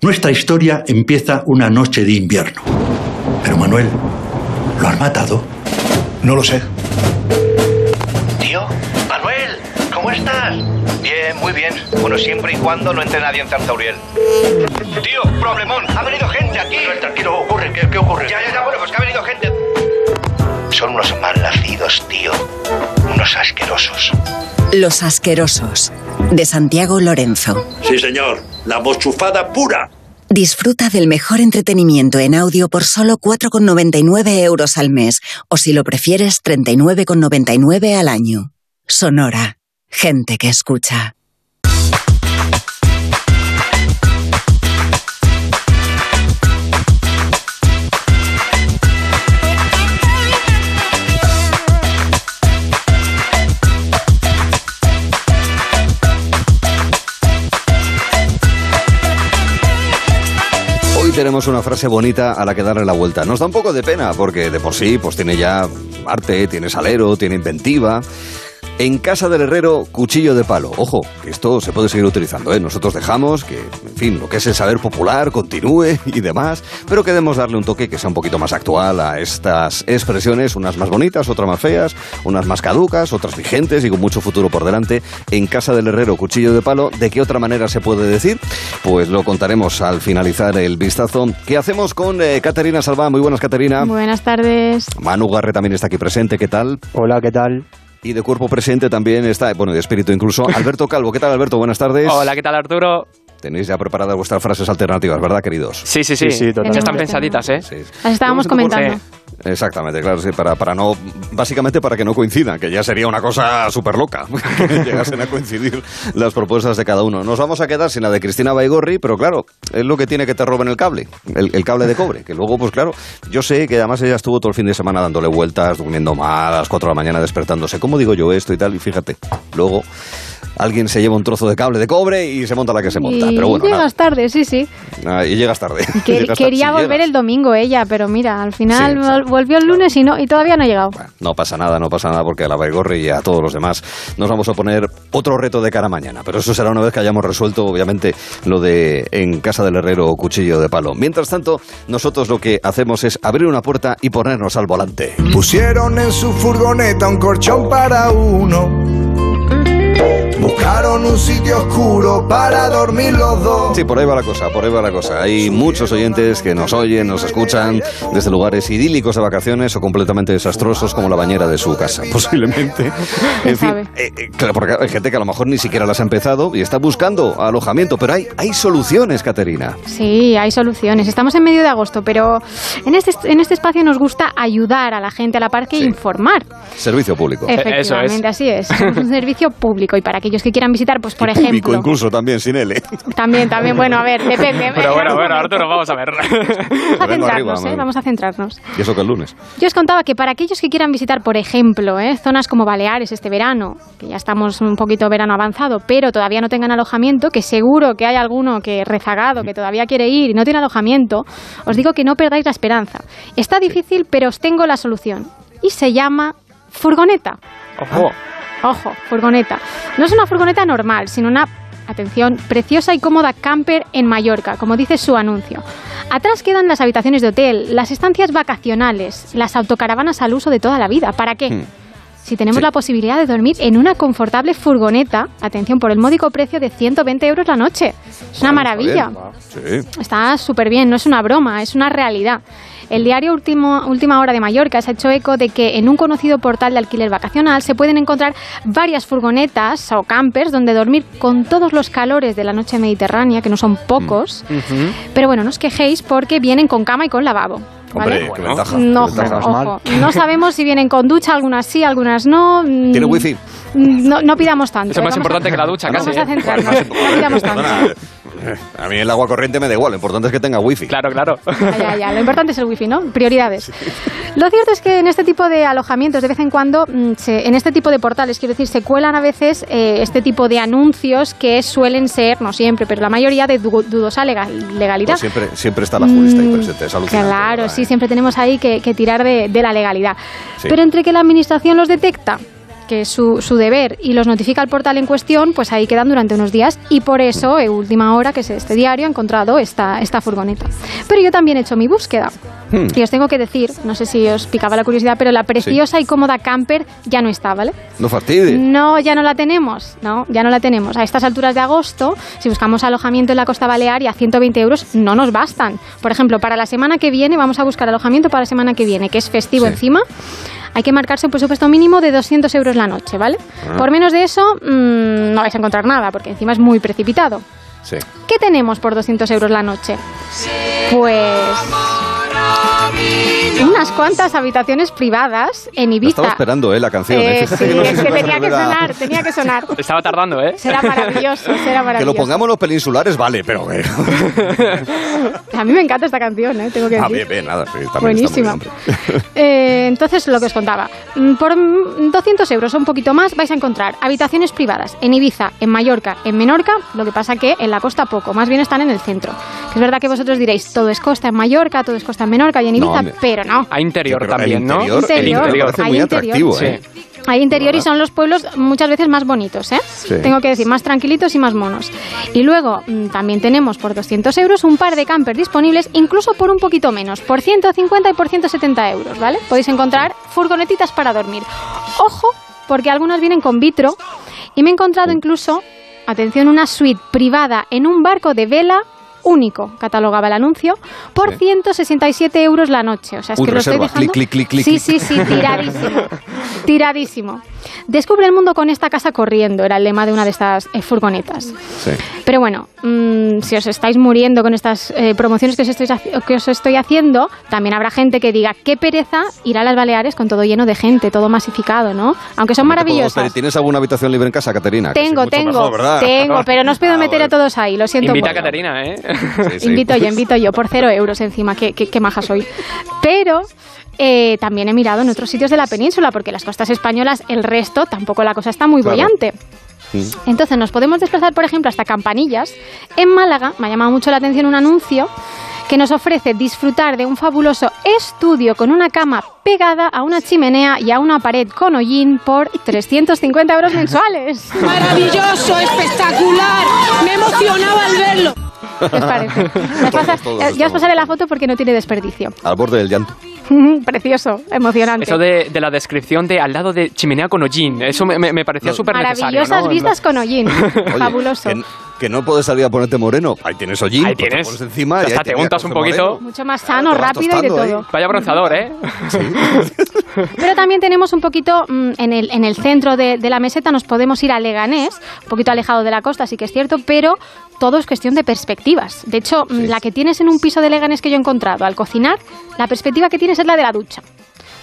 Nuestra historia empieza una noche de invierno. Pero Manuel, ¿lo han matado? No lo sé. Tío, Manuel, ¿cómo estás? Bien, muy bien. Bueno, siempre y cuando no entre nadie en Zarzauriel. Tío, problemón, ha venido gente aquí. Manuel, tranquilo, ocurre, ¿qué, qué ocurre? Ya, ya, ya, bueno, pues que ha venido gente. Son unos malnacidos, tío. Unos asquerosos. Los asquerosos. De Santiago Lorenzo. Sí, señor. La mochufada pura. Disfruta del mejor entretenimiento en audio por solo 4,99 euros al mes. O si lo prefieres, 39,99 al año. Sonora. Gente que escucha. Tenemos una frase bonita a la que darle la vuelta. Nos da un poco de pena porque de por sí pues tiene ya arte, tiene salero, tiene inventiva. En casa del herrero, cuchillo de palo. Ojo, que esto se puede seguir utilizando, ¿eh? Nosotros dejamos que, en fin, lo que es el saber popular continúe y demás, pero queremos darle un toque que sea un poquito más actual a estas expresiones, unas más bonitas, otras más feas, unas más caducas, otras vigentes y con mucho futuro por delante. En casa del herrero, cuchillo de palo, ¿de qué otra manera se puede decir? Pues lo contaremos al finalizar el vistazo. ¿Qué hacemos con eh, Caterina Salva? Muy buenas, Caterina. Buenas tardes. Manu Garre también está aquí presente, ¿qué tal? Hola, ¿qué tal? Y de cuerpo presente también está, bueno, de espíritu incluso, Alberto Calvo. ¿Qué tal, Alberto? Buenas tardes. Hola, ¿qué tal, Arturo? Tenéis ya preparadas vuestras frases alternativas, ¿verdad, queridos? Sí, sí, sí. ya están pensaditas, ¿eh? Las estábamos comentando. Exactamente, claro, sí, para, para no, básicamente para que no coincidan, que ya sería una cosa súper loca, que llegasen a coincidir las propuestas de cada uno. Nos vamos a quedar sin la de Cristina Baigorri, pero claro, es lo que tiene que te roben el cable, el, el cable de cobre, que luego, pues claro, yo sé que además ella estuvo todo el fin de semana dándole vueltas, durmiendo mal, a las 4 de la mañana despertándose, ¿cómo digo yo esto y tal? Y fíjate, luego alguien se lleva un trozo de cable de cobre y se monta la que se monta. Y pero bueno, llegas nada. tarde, sí, sí. Ah, y llegas tarde. Que- Llegas tarde. quería volver llegas. el domingo ella, pero mira, al final Sí, vol- volvió el lunes y no y todavía no ha llegado. No pasa nada, no pasa nada, porque a la Baigorri y a todos los demás nos vamos a poner otro reto de cara mañana. Pero eso será una vez que hayamos resuelto, obviamente, lo de en casa del herrero cuchillo de palo. Mientras tanto, nosotros lo que hacemos es abrir una puerta y ponernos al volante. Pusieron en su furgoneta un colchón para uno. Buscaron un sitio oscuro para dormir los dos. Sí, por ahí va la cosa, por ahí va la cosa. Hay muchos oyentes que nos oyen, nos escuchan desde lugares idílicos de vacaciones o completamente desastrosos como la bañera de su casa, posiblemente. En fin, eh, eh, claro, porque hay gente que a lo mejor ni siquiera las ha empezado y está buscando alojamiento, pero hay, hay soluciones, Caterina. Sí, hay soluciones. Estamos en medio de agosto, pero en este, en este espacio nos gusta ayudar a la gente a la par que informar. Servicio público. Efectivamente, así es. Somos un servicio público y para aquellos que quieran visitar, pues por Público ejemplo. incluso también, sin L. También, también, bueno, a ver, depende. Pero bueno, bueno, Arturo, vamos a ver. Vamos a centrarnos, arriba, ¿eh? Vamos a centrarnos. Y eso que el lunes. Yo os contaba que para aquellos que quieran visitar, por ejemplo, ¿eh? zonas como Baleares este verano, que ya estamos un poquito verano avanzado, pero todavía no tengan alojamiento, que seguro que hay alguno que rezagado, que todavía quiere ir y no tiene alojamiento, os digo que no perdáis la esperanza. Está difícil, pero os tengo la solución. Y se llama furgoneta. Ojo. Ojo, furgoneta. No es una furgoneta normal, sino una, atención, preciosa y cómoda camper en Mallorca, como dice su anuncio. Atrás quedan las habitaciones de hotel, las estancias vacacionales, las autocaravanas al uso de toda la vida. ¿Para qué? Si tenemos Sí. la posibilidad de dormir en una confortable furgoneta, atención, por el módico precio de 120 euros la noche. Es una maravilla. Sí. Está súper bien, no es una broma, es una realidad. El diario Último, Última Hora de Mallorca se ha hecho eco de que en un conocido portal de alquiler vacacional se pueden encontrar varias furgonetas o campers donde dormir con todos los calores de la noche mediterránea, que no son pocos. Pero bueno, no os quejéis porque vienen con cama y con lavabo. ¿vale? Hombre, qué ventaja. No, qué ventaja. ojo, no sabemos si vienen con ducha, algunas sí, algunas no. Mm, ¿Tiene wifi? No, no pidamos tanto. Eso es más Vamos a- importante que la ducha, Vamos casi. a ¿eh? centrarnos. No pidamos tanto. A mí el agua corriente me da igual, lo importante es que tenga wifi. Claro, claro. Ya, ya, ya. Lo importante es el wifi, ¿no? Prioridades. Lo cierto es que en este tipo de alojamientos, de vez en cuando, mm, se- en este tipo de portales, quiero decir, se cuelan a veces eh, este tipo de anuncios que suelen ser, no siempre, pero la mayoría de du- dudosa legal- legalidad. Pues siempre, siempre está la jurista ahí presente, es. Claro, ¿verdad? sí, siempre tenemos ahí que, que tirar de, de la legalidad. Sí. Pero entre que la administración los detecta, que es su, su deber, y los notifica al portal en cuestión, pues ahí quedan durante unos días. Y por eso, en última hora, que es este diario, ha encontrado esta, esta furgoneta. Pero yo también he hecho mi búsqueda. Hmm. Y os tengo que decir, no sé si os picaba la curiosidad, pero la preciosa y cómoda camper ya no está, ¿vale? No fastidies. No, ya no la tenemos, no, ya no la tenemos. A estas alturas de agosto, si buscamos alojamiento en la costa balear y a 120 euros no nos bastan. Por ejemplo, para la semana que viene, vamos a buscar alojamiento para la semana que viene, que es festivo Sí. encima. Hay que marcarse un presupuesto mínimo de 200 euros la noche, ¿vale? Ah. Por menos de eso, mm, no vais a encontrar nada, porque encima es muy precipitado. Sí. ¿Qué tenemos por 200 euros la noche? Pues unas cuantas habitaciones privadas en Lo Ibiza. estaba esperando, ¿eh? La canción. ¿eh? Eh, sí, que no sé es si que tenía que sonar, tenía que sonar. Estaba tardando, ¿eh? Será maravilloso, será Que maravilloso. lo pongamos los peninsulares, vale, pero... eh, A mí me encanta esta canción, ¿eh? tengo que Ah, decir. bien, bien, nada. sí, Buenísima. está muy bien, hombre. Eh, entonces, lo que os contaba. Mm, Por mm, 200 euros o un poquito más vais a encontrar habitaciones privadas en Ibiza, en Mallorca, en Menorca. Lo que pasa que en la costa poco, más bien están en el centro. Que es verdad que vosotros diréis, todo es costa en Mallorca, todo es costa en Menorca y en Ibiza, pero no. A interior Pero el también, ¿no? interior, Interior, el interior hay muy interior. atractivo, Sí. ¿eh? Hay interior y son los pueblos muchas veces más bonitos, ¿eh? Sí. Tengo que decir, más tranquilitos y más monos. Y luego mm, también tenemos por 200 euros un par de campers disponibles, incluso por un poquito menos, por 150 y por 170 euros, ¿vale? Podéis encontrar furgonetitas para dormir. Ojo, porque algunas vienen con vitro y me he encontrado incluso, atención, una suite privada en un barco de vela único, catalogaba el anuncio, por 167 euros la noche. O sea, es Uy, que lo estoy reserva. dejando... Clic, clic, clic, clic, Sí, sí, sí, tiradísimo. tiradísimo. Descubre el mundo con esta casa corriendo, era el lema de una de estas eh, furgonetas. Sí. Pero bueno, mm, si os estáis muriendo con estas eh, promociones que os, estoy, que os estoy haciendo, también habrá gente que diga, qué pereza ir a las Baleares con todo lleno de gente, todo masificado, ¿no? Aunque son ¿Qué podemos maravillosas. ¿Tienes alguna habitación libre en casa, Caterina? Tengo, tengo, tengo, pero no os puedo Ah, meter a todos ahí, lo siento Invita a. Caterina, ¿eh? Sí, sí. Invito yo, invito yo, por cero euros encima, qué, qué, qué maja soy. Pero eh, también he mirado en otros sitios de la península, porque las costas españolas, el resto, tampoco la cosa está muy Claro. bollante. Entonces nos podemos desplazar, por ejemplo, hasta Campanillas. En Málaga me ha llamado mucho la atención un anuncio que nos ofrece disfrutar de un fabuloso estudio con una cama pegada a una chimenea y a una pared con hollín por 350 euros mensuales. Maravilloso, espectacular. Me emocionaba al verlo. ¿Qué os parece? Ya os pasa- todos ya- os pasaré la foto porque no tiene desperdicio. Al borde del llanto. Precioso, emocionante. Eso de, de la descripción de al lado de chimenea con hollín, eso me, me- me parecía súper necesario. Maravillosas ¿no? vistas con hollín. Fabuloso. Que, que no puedes salir a ponerte moreno. Ahí tienes hollín. Ahí pues te tienes. pones encima Ya y ahí te untas un café poquito. moreno. Mucho más sano, rápido y de todo. ahí. Vaya bronceador, ¿eh? Pero también tenemos un poquito mm, en, el, en el centro de, de la meseta, nos podemos ir a Leganés, un poquito alejado de la costa, sí que es cierto, pero todo es cuestión de perspectivas. De hecho, mm, la que tienes en un piso de Leganés que yo he encontrado al cocinar, la perspectiva que tienes es la de la ducha.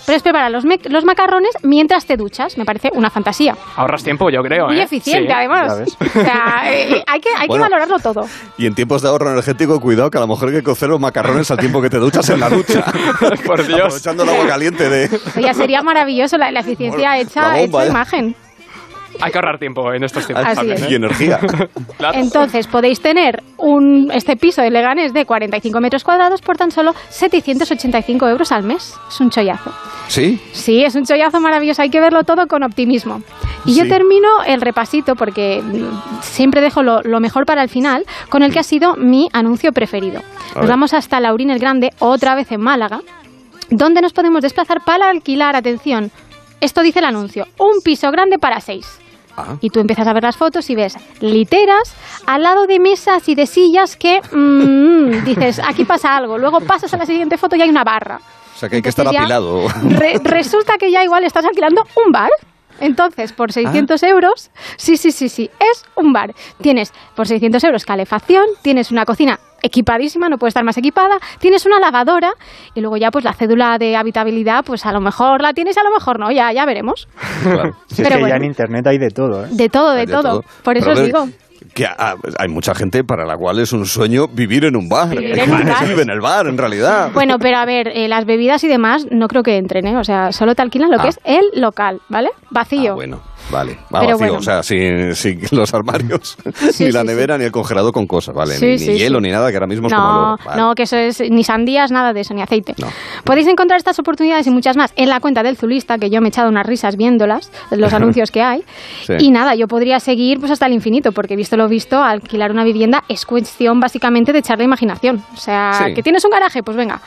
Pero es preparar los, macarrones mientras te duchas. Me parece una fantasía. Ahorras tiempo, yo creo. Muy ¿eh? eficiente, Sí. además. O sea, eh, hay que, hay Bueno. que valorarlo todo. Y en tiempos de ahorro energético, cuidado que a lo mejor hay que cocer los macarrones al tiempo que te duchas en la ducha. Por Dios. Aprovechando el agua caliente de... Oye, sería maravilloso la, la eficiencia hecha, la bomba, hecha ¿eh? imagen. Hay que ahorrar tiempo en estos tiempos. Así también, es. ¿eh? Y energía. Claro. Entonces podéis tener un, este piso de Leganés de 45 metros cuadrados por tan solo 785 euros al mes. Es un chollazo. ¿Sí? Sí, es un chollazo maravilloso. Hay que verlo todo con optimismo. Y yo termino el repasito porque siempre dejo lo, lo mejor para el final con el que ha sido mi anuncio preferido. Nos ver. vamos hasta Laurín el Grande, otra vez en Málaga, donde nos podemos desplazar para alquilar, atención, esto dice el anuncio, un piso grande para seis. Ah. Y tú empiezas a ver las fotos y ves literas al lado de mesas y de sillas que mm, dices, aquí pasa algo. Luego pasas a la siguiente foto y hay una barra. O sea que hay que estar apilado. Re- resulta que ya igual estás alquilando un bar. Entonces, por 600 Ah. euros, sí, sí, sí, sí, es un bar. Tienes por 600 euros calefacción, tienes una cocina equipadísima, no puede estar más equipada, tienes una lavadora y luego ya pues la cédula de habitabilidad, pues a lo mejor la tienes, a lo mejor no, ya, ya veremos. Claro. Si es Pero que bueno. ya en internet hay de todo, ¿eh? De todo, de, todo. todo. Por eso Pero os digo. Que hay mucha gente para la cual es un sueño vivir en un bar. Vivir en un bar. Vive en el bar, en realidad. Bueno, pero a ver, eh, las bebidas y demás no creo que entren, ¿eh? O sea, solo te alquilan lo que Ah. es el local, ¿vale? Vacío. Ah, bueno, vale. Va Pero vacío, bueno. o sea, sin, sin los armarios, Sí, ni la sí, nevera, ni el congelador con cosas, ¿vale? Ni hielo, ni nada, que ahora mismo es como No. Vale. no, que eso es ni sandías, nada de eso, ni aceite. Podéis encontrar estas oportunidades y muchas más en la cuenta del Zulista, que yo me he echado unas risas viéndolas, los anuncios que hay. Y nada, yo podría seguir pues hasta el infinito, porque visto lo visto, alquilar una vivienda es cuestión básicamente de echarle imaginación. O sea, que tienes un garaje, pues venga.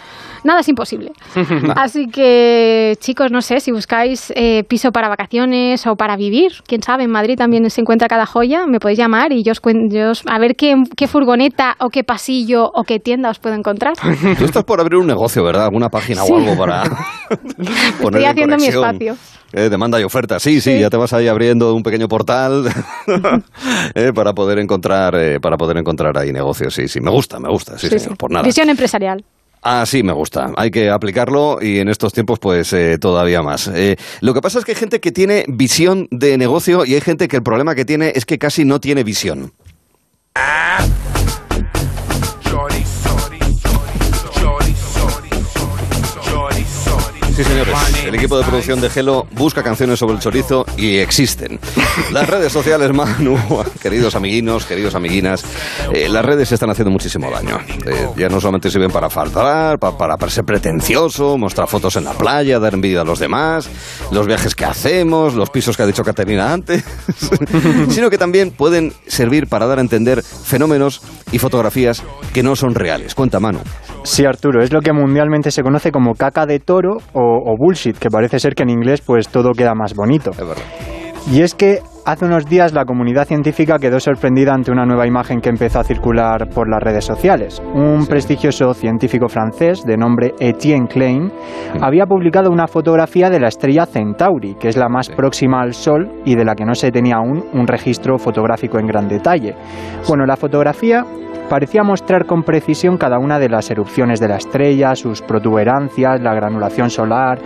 Nada es imposible. Así que, chicos, no sé, si buscáis eh, piso para vacaciones o para vivir, quién sabe, en Madrid también se encuentra cada joya, me podéis llamar y yo os cuento, yo os- a ver qué, qué furgoneta o qué pasillo o qué tienda os puedo encontrar. Tú estás por abrir un negocio, ¿verdad? Alguna página Sí. o algo para poner Estoy en haciendo mi espacio. Eh, demanda y oferta, sí, sí, ya te vas ahí abriendo un pequeño portal eh, para poder encontrar eh, para poder encontrar ahí negocios, sí, sí, me gusta, me gusta, sí, Sí, señor, sí. por nada. Visión empresarial. Ah, sí, me gusta. Hay que aplicarlo y en estos tiempos, pues eh, todavía más. Eh, lo que pasa es que hay gente que tiene visión de negocio y hay gente que el problema que tiene es que casi no tiene visión. Sí, señores. El equipo de producción de Gelo busca canciones sobre el chorizo y existen. Las redes sociales, Manu, queridos amiguinos, queridos amiguinas, eh, las redes están haciendo muchísimo daño. Eh, ya no solamente sirven para faltar, pa- para, para ser pretencioso, mostrar fotos en la playa, dar envidia a los demás, los viajes que hacemos, los pisos que ha dicho Caterina antes, sino que también pueden servir para dar a entender fenómenos y fotografías que no son reales. Cuenta, Manu. Sí, Arturo, es lo que mundialmente se conoce como caca de toro o, o bullshit, que parece ser que en inglés pues todo queda más bonito. Es verdad. Y es que hace unos días la comunidad científica quedó sorprendida ante una nueva imagen que empezó a circular por las redes sociales. Un prestigioso científico francés de nombre Etienne Klein había publicado una fotografía de la estrella Centauri, que es la más próxima al Sol y de la que no se tenía aún un registro fotográfico en gran detalle. Bueno, la fotografía parecía mostrar con precisión cada una de las erupciones de la estrella, sus protuberancias, la granulación solar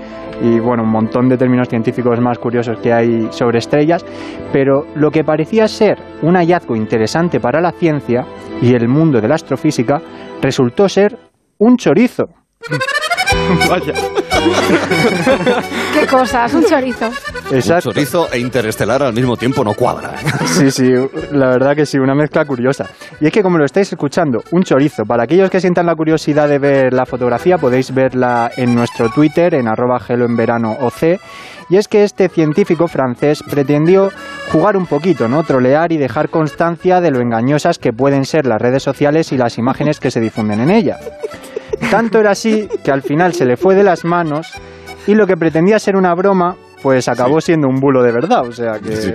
y bueno, un montón de términos científicos más curiosos que hay sobre estrellas, pero lo que parecía ser un hallazgo interesante para la ciencia y el mundo de la astrofísica resultó ser un chorizo. Vaya. Qué cosas, un chorizo. Exacto. Un chorizo e interestelar al mismo tiempo no cuadra. Sí, sí, la verdad que sí, una mezcla curiosa. Y es que como lo estáis escuchando, un chorizo. Para aquellos que sientan la curiosidad de ver la fotografía, podéis verla en nuestro Twitter, en arroba gelo en verano OC. Y es que este científico francés pretendió jugar un poquito, ¿no? Trolear y dejar constancia de lo engañosas que pueden ser las redes sociales y las imágenes que se difunden en ella. Tanto era así que al final se le fue de las manos y lo que pretendía ser una broma pues acabó siendo un bulo de verdad, o sea que... Sí,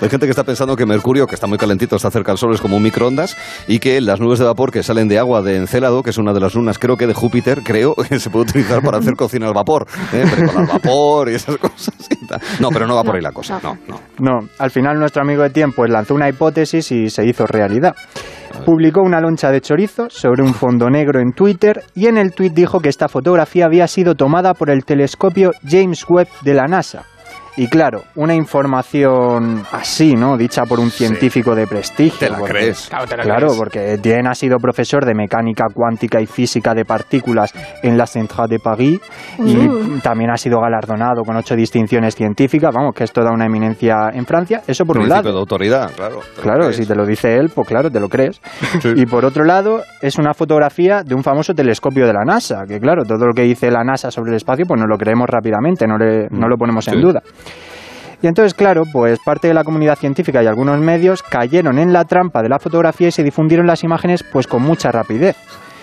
hay- gente que está pensando que Mercurio, que está muy calentito, está cerca del Sol, es como un microondas y que las nubes de vapor que salen de agua de Encélado, que es una de las lunas, creo que de Júpiter, creo que se puede utilizar para hacer cocina al vapor, ¿eh? Preparar al vapor y esas cosas. y tal. No, pero no va por ahí la cosa, no, no. No, al final nuestro amigo Etienne pues lanzó una hipótesis y se hizo realidad. Publicó una loncha de chorizo sobre un fondo negro en Twitter y en el tweet dijo que esta fotografía había sido tomada por el telescopio James Webb de la NASA. Y claro, una información así, ¿no? Dicha por un científico de prestigio. Te la porque- crees. Claro, te la Claro, crees. porque Etienne ha sido profesor de mecánica cuántica y física de partículas en la Centrale de París y Uh. también ha sido galardonado con ocho distinciones científicas. Vamos, que es toda una eminencia en Francia. Eso por un lado. de autoridad, claro. Claro, si te lo dice él, pues claro, te lo crees. Y por otro lado, es una fotografía de un famoso telescopio de la NASA, que claro, todo lo que dice la NASA sobre el espacio, pues no lo creemos rápidamente, no, le, no lo ponemos en duda. Y entonces, claro, pues parte de la comunidad científica y algunos medios cayeron en la trampa de la fotografía y se difundieron las imágenes pues con mucha rapidez.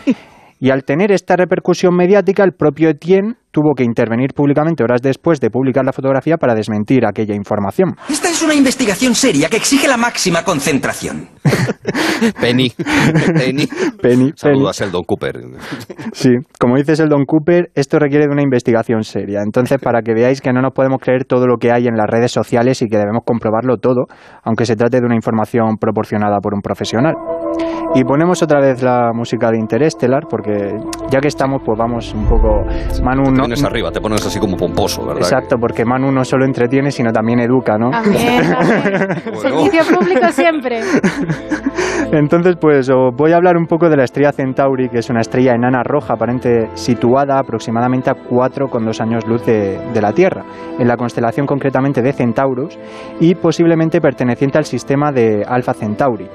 Y al tener esta repercusión mediática, el propio Etienne tuvo que intervenir públicamente horas después de publicar la fotografía para desmentir aquella información. Esta es una investigación seria que exige la máxima concentración. Penny. Penny. Penny, Saludo a Sheldon Cooper. Sí, como dices el Don Cooper, esto requiere de una investigación seria. Entonces, para que veáis que no nos podemos creer todo lo que hay en las redes sociales y que debemos comprobarlo todo, aunque se trate de una información proporcionada por un profesional. Y ponemos otra vez la música de Interestelar, porque ya que estamos, pues vamos un poco... Manu no... Tienes arriba, te pones así como pomposo, ¿verdad? Exacto, porque Manu no solo entretiene, sino también educa, ¿no? También, también. Servicio público siempre. Entonces, pues os voy a hablar un poco de la estrella Centauri, que es una estrella enana roja aparente situada aproximadamente a 4,2 años luz de, de la Tierra, en la constelación concretamente de Centaurus y posiblemente perteneciente al sistema de Alpha Centauri.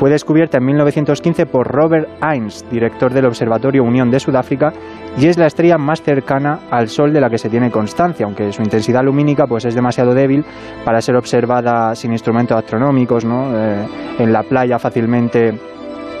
Fue descubierta en 1915 por Robert Hines, director del Observatorio Unión de Sudáfrica, y es la estrella más cercana al Sol de la que se tiene constancia, aunque su intensidad lumínica pues, es demasiado débil para ser observada sin instrumentos astronómicos, ¿no? Eh, en la playa fácilmente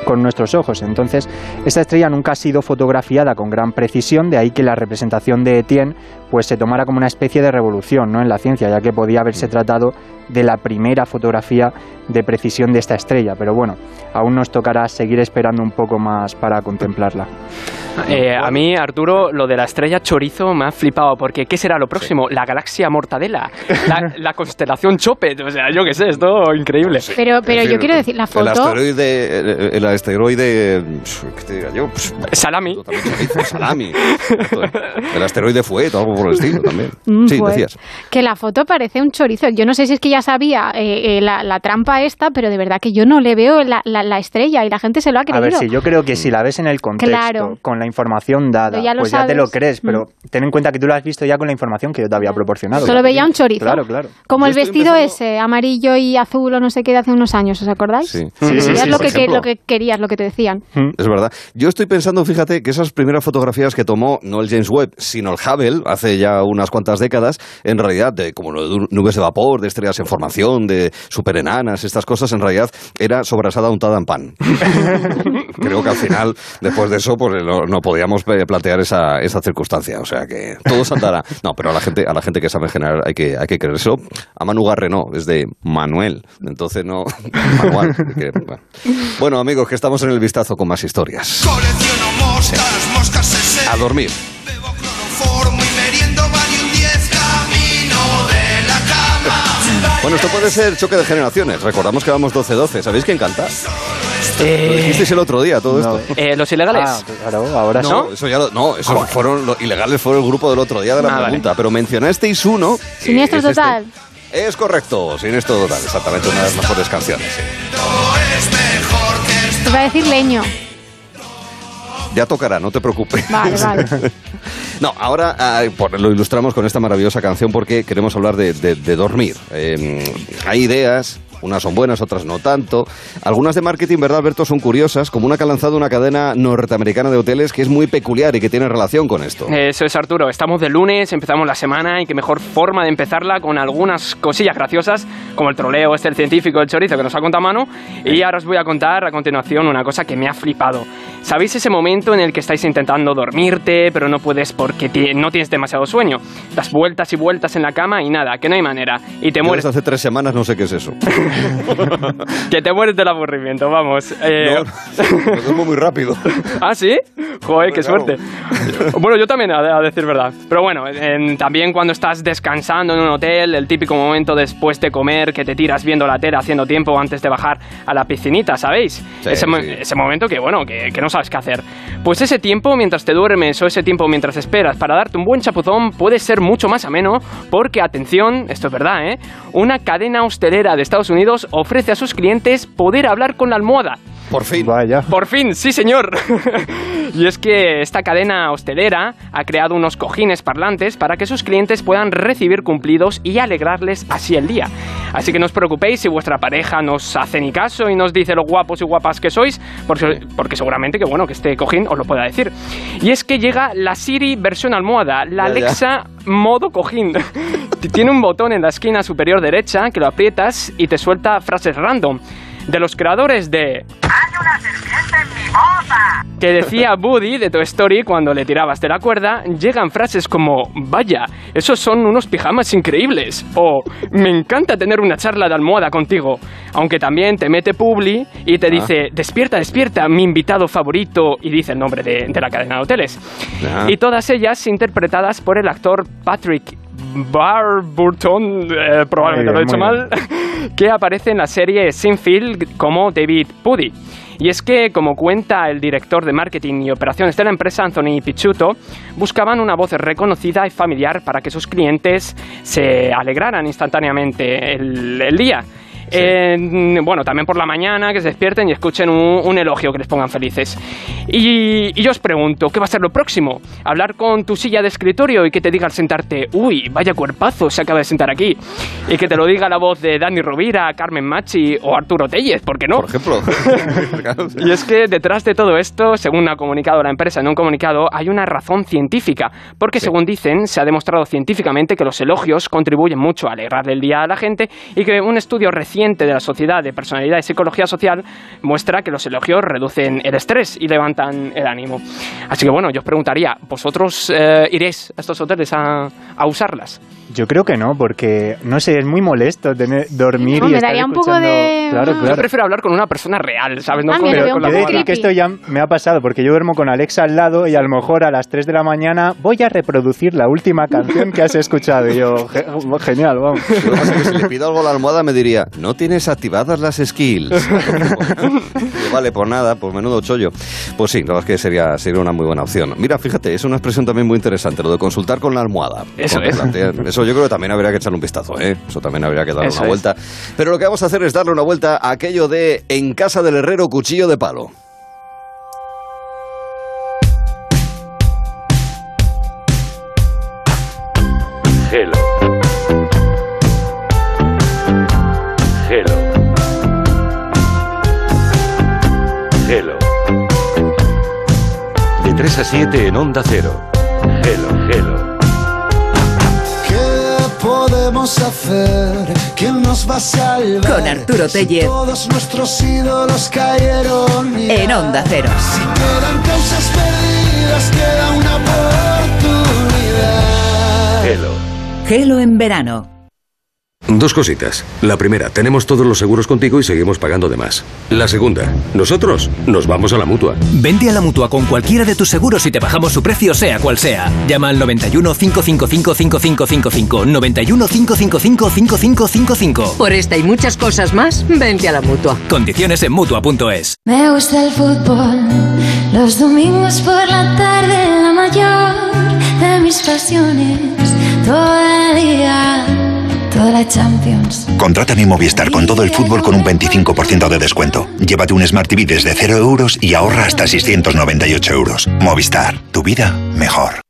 con nuestros ojos. Entonces, esta estrella nunca ha sido fotografiada con gran precisión, de ahí que la representación de Etienne pues se tomara como una especie de revolución ¿no? en la ciencia, ya que podía haberse tratado de la primera fotografía de precisión de esta estrella. Pero bueno, aún nos tocará seguir esperando un poco más para contemplarla. Eh, a mí, Arturo, lo de la estrella chorizo me ha flipado, porque ¿qué será lo próximo? La galaxia mortadela, la, la constelación Chopet, o sea, yo qué sé, esto increíble. Pero, pero yo quiero decir, la El foto... asteroide, el, el asteroide, ¿qué te diga yo? Pues, Salami. chorizo, salami. El asteroide fue algo por el estilo también. Mm, Sí, pues, decías. Que la foto parece un chorizo. Yo no sé si es que ya sabía eh, eh, la, la trampa esta, pero de verdad que yo no le veo la, la- la estrella y la gente se lo ha A creído. ver, si yo creo que si la ves en el contexto, Claro. con la información dada, ya pues ya te lo crees, pero ten en cuenta que tú lo has visto ya con la información que yo te había proporcionado. Solo veía un chorizo. Claro, claro. Como Yo el vestido ese, amarillo y azul o no sé qué de hace unos años, ¿os acordáis? Sí. Sí, sí, sí, lo, que, que- lo que lo que te decían. Es verdad. Yo estoy pensando, fíjate, que esas primeras fotografías que tomó no el James Webb, sino el Hubble, hace ya unas cuantas décadas, en realidad, de, como nubes de vapor, de estrellas en formación, de superenanas, estas cosas, en realidad era sobrasada untada en pan. Creo que al final, después de eso, pues no, no podíamos eh, plantear esa, esa circunstancia. O sea que todo saltará. No, pero a la gente, a la gente que sabe generar hay que, hay que creer eso. A Manu Garre no, es de Manuel. Entonces no. Bueno, amigos, que estamos en el vistazo con más historias. Colecciono moscas, moscas se A dormir. Formo y meriendo Valium 10 camino de la cama. Bueno, esto puede ser choque de generaciones. Recordamos que vamos 12-12. ¿Sabéis quién canta? Lo dijisteis el otro día, todo esto. Eh, ¿Los ilegales? Ah, claro, ahora sí. No, eso ya lo- no, esos fueron los ilegales fueron el grupo del otro día de la Ah, vale. pregunta, pero mencionasteis uno. Siniestro es este. total. Es correcto, Siniestro total, exactamente una de las mejores canciones. sí. Va a decir leño. Ya tocará, no te preocupes. Vale, vale. No, ahora ah, por- lo ilustramos con esta maravillosa canción porque queremos hablar de, de- de dormir. Eh, hay ideas, unas son buenas, otras no tanto. Algunas de marketing, ¿verdad, Alberto? Son curiosas, como una que ha lanzado una cadena norteamericana de hoteles que es muy peculiar y que tiene relación con esto. Eso es Arturo, estamos de lunes, empezamos la semana y qué mejor forma de empezarla con algunas cosillas graciosas como el troleo, este el científico, el chorizo que nos ha contado Manu y ahora os voy a contar a continuación una cosa que me ha flipado. ¿Sabéis ese momento en el que estáis intentando dormirte pero no puedes porque no tienes demasiado sueño? Das vueltas y vueltas en la cama y nada, que no hay manera y te Yo mueres, desde hace tres semanas no sé qué es eso. que te mueres del aburrimiento, vamos. Eh, duermo muy rápido. ¿Ah, sí? Joder, qué suerte. Bueno, yo también, a, a decir verdad. Pero bueno, en- también cuando estás descansando en un hotel, el típico momento después de comer que te tiras viendo la tele haciendo tiempo antes de bajar a la piscinita, ¿sabéis? Sí, ese, mo- sí. ese momento que, bueno, que, que no sabes qué hacer. Pues ese tiempo mientras te duermes o ese tiempo mientras esperas para darte un buen chapuzón puede ser mucho más ameno porque, atención, esto es verdad, ¿eh? Una cadena hostelera de Estados Unidos ofrece a sus clientes poder hablar con la almohada. Por fin. Vaya. Por fin, sí señor. y es que esta cadena hostelera ha creado unos cojines parlantes para que sus clientes puedan recibir cumplidos y alegrarles así el día. Así que no os preocupéis si vuestra pareja nos hace ni caso y nos dice lo guapos y guapas que sois, porque, porque seguramente que bueno que este cojín os lo pueda decir. Y es que llega la Siri versión almohada, la Ya, ya. Alexa modo cojín. Tiene un botón en la esquina superior derecha que lo aprietas y te suelta frases random. De los creadores de que decía Woody de Toy Story cuando le tirabas de la cuerda, llegan frases como, vaya, esos son unos pijamas increíbles, o me encanta tener una charla de almohada contigo, aunque también te mete Publi y te Ah. dice, despierta, despierta, mi invitado favorito, y dice el nombre de, de la cadena de hoteles. Ah. Y todas ellas interpretadas por el actor Patrick Barburton, eh, probablemente lo he dicho mal, que aparece en la serie Sinfield como David Puddy. Y es que, como cuenta el director de marketing y operaciones de la empresa, Anthony Picciuto, buscaban una voz reconocida y familiar para que sus clientes se alegraran instantáneamente el, el día. Eh, bueno, también por la mañana, que se despierten y escuchen un, un elogio que les pongan felices. Y, y yo os pregunto, ¿qué va a ser lo próximo? ¿Hablar con tu silla de escritorio y que te diga al sentarte, uy, vaya cuerpazo se acaba de sentar aquí? Y que te lo diga la voz de Dani Rovira, Carmen Machi o Arturo Tellez, ¿por qué no? Por ejemplo. Sí. Y es que detrás de todo esto, según ha comunicado la empresa en un comunicado, hay una razón científica, porque según dicen, se ha demostrado científicamente que los elogios contribuyen mucho a alegrarle el día a la gente y que un estudio de la Sociedad de Personalidad y Psicología Social muestra que los elogios reducen el estrés y levantan el ánimo. Así que bueno, yo os preguntaría, ¿vosotros eh, iréis a estos hoteles a, a usarlas? Yo creo que no, porque, no sé, es muy molesto tener, dormir No, y me estar daría un poco de- Claro, Yo prefiero hablar con una persona real, ¿sabes? No Ah, con, Pero con la decir que esto ya me ha pasado, porque yo duermo con Alexa al lado y a lo mejor a las 3 de la mañana voy a reproducir la última canción que has escuchado. Y yo, "Ge- genial, vamos. Lo que pasa es que si le pido algo a la almohada me diría, no tienes activadas las skills. Y vale, por nada, pues menudo chollo. Pues sí, la verdad es que sería, sería una muy buena opción. Mira, fíjate, es una expresión también muy interesante, lo de consultar con la almohada. Eso es. plantean- Eso yo creo que también habría que echarle un vistazo, ¿eh? Eso también habría que darle Eso una es. vuelta. Pero lo que vamos a hacer es darle una vuelta a aquello de en casa del herrero cuchillo de palo. Hello. Hello. Hello. De 3 a 7 en Onda Cero. Hello, hello. ¿Qué podemos hacer? ¿Quién nos va a salvar? Con Arturo Si Tellez. Todos nuestros ídolos cayeron. ya. En Onda Cero. Si quedan causas perdidas queda una oportunidad. Gelo. Gelo en verano. Dos cositas. La primera, tenemos todos los seguros contigo y seguimos pagando de más. La segunda, nosotros nos vamos a la mutua. Vente a la mutua con cualquiera de tus seguros y te bajamos su precio, sea cual sea. Llama al 91 555 5555. 91 555 5555. Por esta y muchas cosas más, vente a la mutua. Condiciones en mutua.es. Me gusta el fútbol, los domingos por la tarde, la mayor de mis pasiones, todo el día, Contrata mi Movistar con todo el fútbol con un 25% de descuento. Llévate un Smart TV desde 0 euros y ahorra hasta 698 euros. Movistar, tu vida mejor.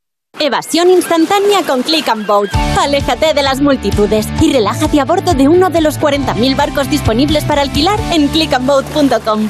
Evasión instantánea con Click and Boat. Aléjate de las multitudes y relájate a bordo de uno de los 40.000 barcos disponibles para alquilar en clickandboat.com.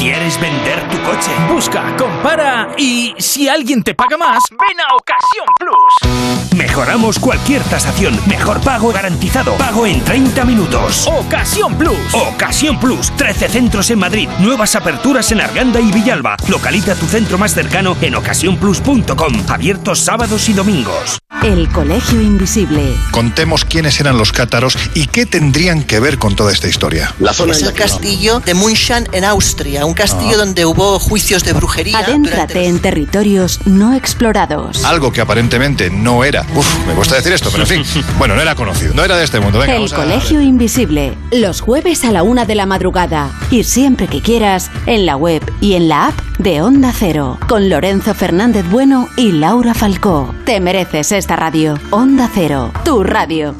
¿Quieres vender tu coche? Busca, compara y si alguien te paga más, ven a Ocasión Plus. Mejoramos cualquier tasación. Mejor pago garantizado. Pago en 30 minutos. Ocasión Plus. Ocasión Plus. 13 centros en Madrid. Nuevas aperturas en Arganda y Villalba. Localiza tu centro más cercano en ocasiónplus.com. Abiertos sábados y domingos. El Colegio Invisible. Contemos quiénes eran los cátaros y qué tendrían que ver con toda esta historia. es el castillo de Munchen en Austria, un castillo donde hubo juicios de brujería. Adéntrate en territorios no explorados. Algo que aparentemente no era. Uf, me gusta decir esto, pero en fin. Bueno, no era conocido, no era de este mundo. Venga, El a- Colegio Invisible. Los jueves a la una de la madrugada. Y siempre que quieras, en la web y en la app de Onda Cero. Con Lorenzo Fernández Bueno y Laura Falcó. Te mereces esta radio. Onda Cero. Tu radio.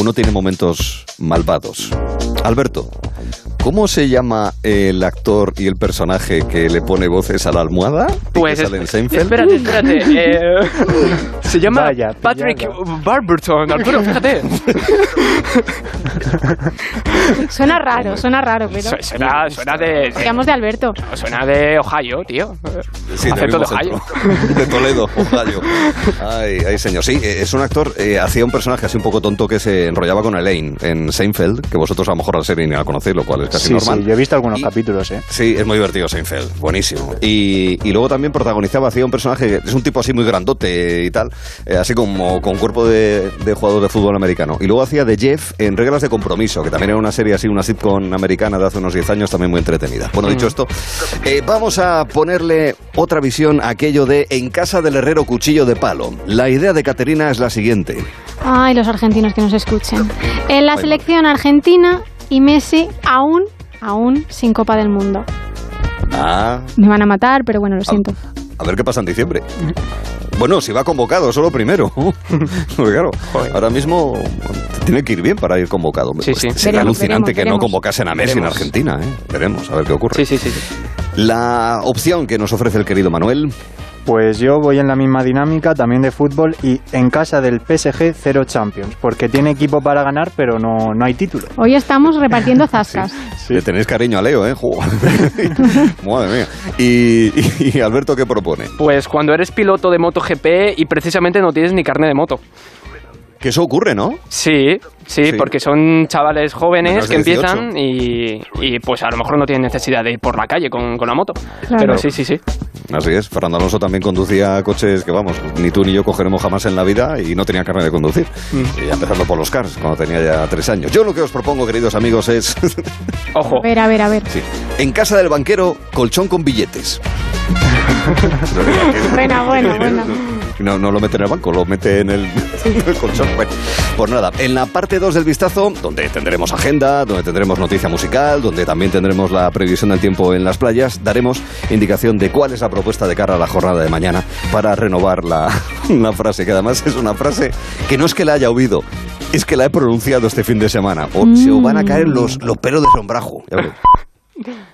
Uno tiene momentos malvados. Alberto, ¿cómo se llama el actor y el personaje que le pone voces a la almohada? ¿Y Pues que sale en Seinfeld? espérate, espérate. eh, se llama Vaya, Patrick Barberton. Arturo, fíjate. Suena raro, suena raro, pero. Su- Suena, suena de. Digamos de Alberto. Suena de Ohio, tío. Sí, de Ohio. De Toledo, Ohio. Ay, ay, señor. Sí, eh, es un actor, eh, hacía un personaje así un poco tonto que se enrollaba con Elaine en Seinfeld, que vosotros a lo mejor la serie ni la conocéis, lo cual es casi Sí, normal. sí, yo he visto algunos capítulos, ¿eh? Sí, es muy divertido Seinfeld, buenísimo. Y, y luego también protagonizaba, hacía un personaje, que es un tipo así muy grandote y tal, eh, así como con cuerpo de, de jugador de fútbol americano. Y luego hacía de Jeff en Reglas de Compromiso, que también era una serie así, una sitcom americana de hace unos 10 años, también muy entretenida. Bueno, dicho Mm. esto, eh, vamos a ponerle otra visión a aquello de En casa del herrero cuchillo de palo. La idea de Caterina es la siguiente. Ay, los argentinos que nos escuchen. En la selección argentina y Messi aún, aún sin Copa del Mundo. Ah, Me van a matar, pero bueno, lo siento. a ver qué pasa en diciembre. Bueno, si va convocado, solo primero. Porque claro, ahora mismo tiene que ir bien para ir convocado. Sí, Pues sí. Sería Veremos, alucinante veremos, que no convocasen a Messi en. Argentina. ¿eh? Veremos, a ver qué ocurre. Sí, sí, sí. La opción que nos ofrece el querido Manuel. Pues yo voy en la misma dinámica también de fútbol y en casa del PSG cero Champions, porque tiene equipo para ganar, pero no, no hay título. Hoy estamos repartiendo zascas. Le tenéis cariño a Leo, ¿eh? Madre mía. Y, y- y Alberto, ¿qué propone? Pues cuando eres piloto de MotoGP y precisamente no tienes ni carne de moto. Que eso ocurre, ¿no? Sí, sí, Sí. porque son chavales jóvenes Menos que de 18. empiezan y, y, pues a lo mejor no tienen necesidad de ir por la calle con, con la moto. Claro. Pero sí, sí, sí. Así es. Fernando Alonso también conducía coches que, vamos, ni tú ni yo cogeremos jamás en la vida y no tenía carne de conducir. Mm. Y empezando por los cars, cuando tenía ya tres años. Yo lo que os propongo, queridos amigos, es... Ojo. A ver, a ver, a ver. Sí. En casa del banquero, colchón con billetes. Buena, buena, buena. No, no lo mete en el banco, lo mete en el, el colchón. Bueno, pues nada, en la parte 2 del vistazo, donde tendremos agenda, donde tendremos noticia musical, donde también tendremos la previsión del tiempo en las playas, daremos indicación de cuál es la propuesta de cara a la jornada de mañana para renovar la, la frase, que además es una frase que no es que la haya oído, es que la he pronunciado este fin de semana. O se os van a caer los, los pelos de sombrajo. Ya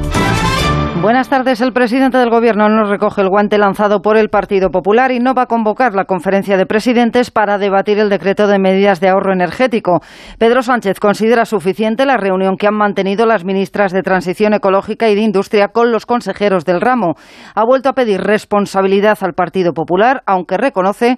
Buenas tardes. El presidente del Gobierno nos recoge el guante lanzado por el Partido Popular y no va a convocar la conferencia de presidentes para debatir el decreto de medidas de ahorro energético. Pedro Sánchez considera suficiente la reunión que han mantenido las ministras de Transición Ecológica y de Industria con los consejeros del ramo. Ha vuelto a pedir responsabilidad al Partido Popular, aunque reconoce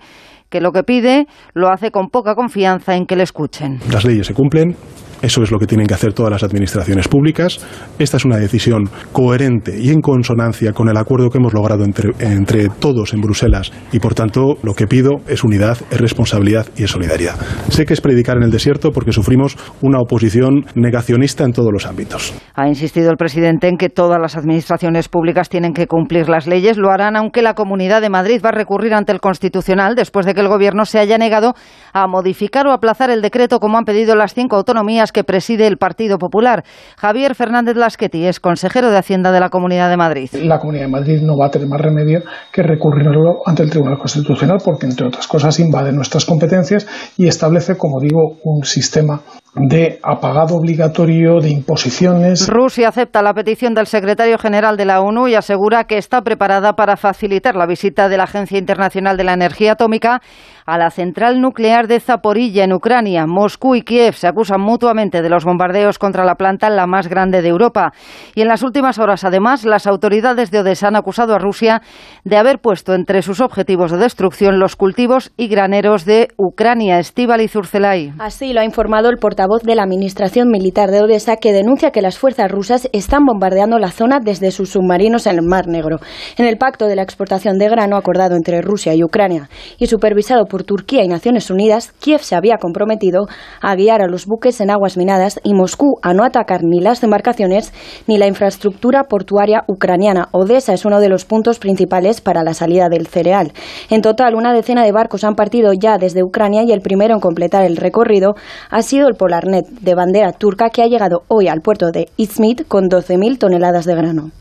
que lo que pide lo hace con poca confianza en que le escuchen. Las leyes se cumplen, eso es lo que tienen que hacer todas las administraciones públicas. Esta es una decisión coherente y en consonancia con el acuerdo que hemos logrado entre, todos en Bruselas y por tanto lo que pido es unidad, es responsabilidad y es solidaridad. Sé que es predicar en el desierto porque sufrimos una oposición negacionista en todos los ámbitos. Ha insistido el presidente en que todas las administraciones públicas tienen que cumplir las leyes. Lo harán aunque la Comunidad de Madrid va a recurrir ante el Constitucional después de que el Gobierno se haya negado a modificar o aplazar el decreto como han pedido las cinco autonomías que preside el Partido Popular. Javier Fernández Lasqueti es consejero de Hacienda de la Comunidad de Madrid. La Comunidad de Madrid no va a tener más remedio que recurrirlo ante el Tribunal Constitucional porque, entre otras cosas, invade nuestras competencias y establece, como digo, un sistema de apagado obligatorio, de imposiciones. Rusia acepta la petición del secretario general de la ONU y asegura que está preparada para facilitar la visita de la Agencia Internacional de la Energía Atómica a la central nuclear de Zaporilla, en Ucrania. Moscú y Kiev se acusan mutuamente de los bombardeos contra la planta la más grande de Europa. Y en las últimas horas, además, las autoridades de Odessa han acusado a Rusia de haber puesto entre sus objetivos de destrucción los cultivos y graneros de Ucrania. Estíbal y Zurcelay. Así lo ha informado el portavoz de la Administración Militar de Odessa, que denuncia que las fuerzas rusas están bombardeando la zona desde sus submarinos en el Mar Negro. En el pacto de la exportación de grano acordado entre Rusia y Ucrania y supervisado por Turquía y Naciones Unidas, Kiev se había comprometido a guiar a los buques en aguas minadas y Moscú a no atacar ni las embarcaciones ni la infraestructura portuaria ucraniana. Odessa es uno de los puntos principales para la salida del cereal. En total, una decena de barcos han partido ya desde Ucrania y el primero en completar el recorrido ha sido el De bandera turca que ha llegado hoy al puerto de Izmit con 12.000 toneladas de grano.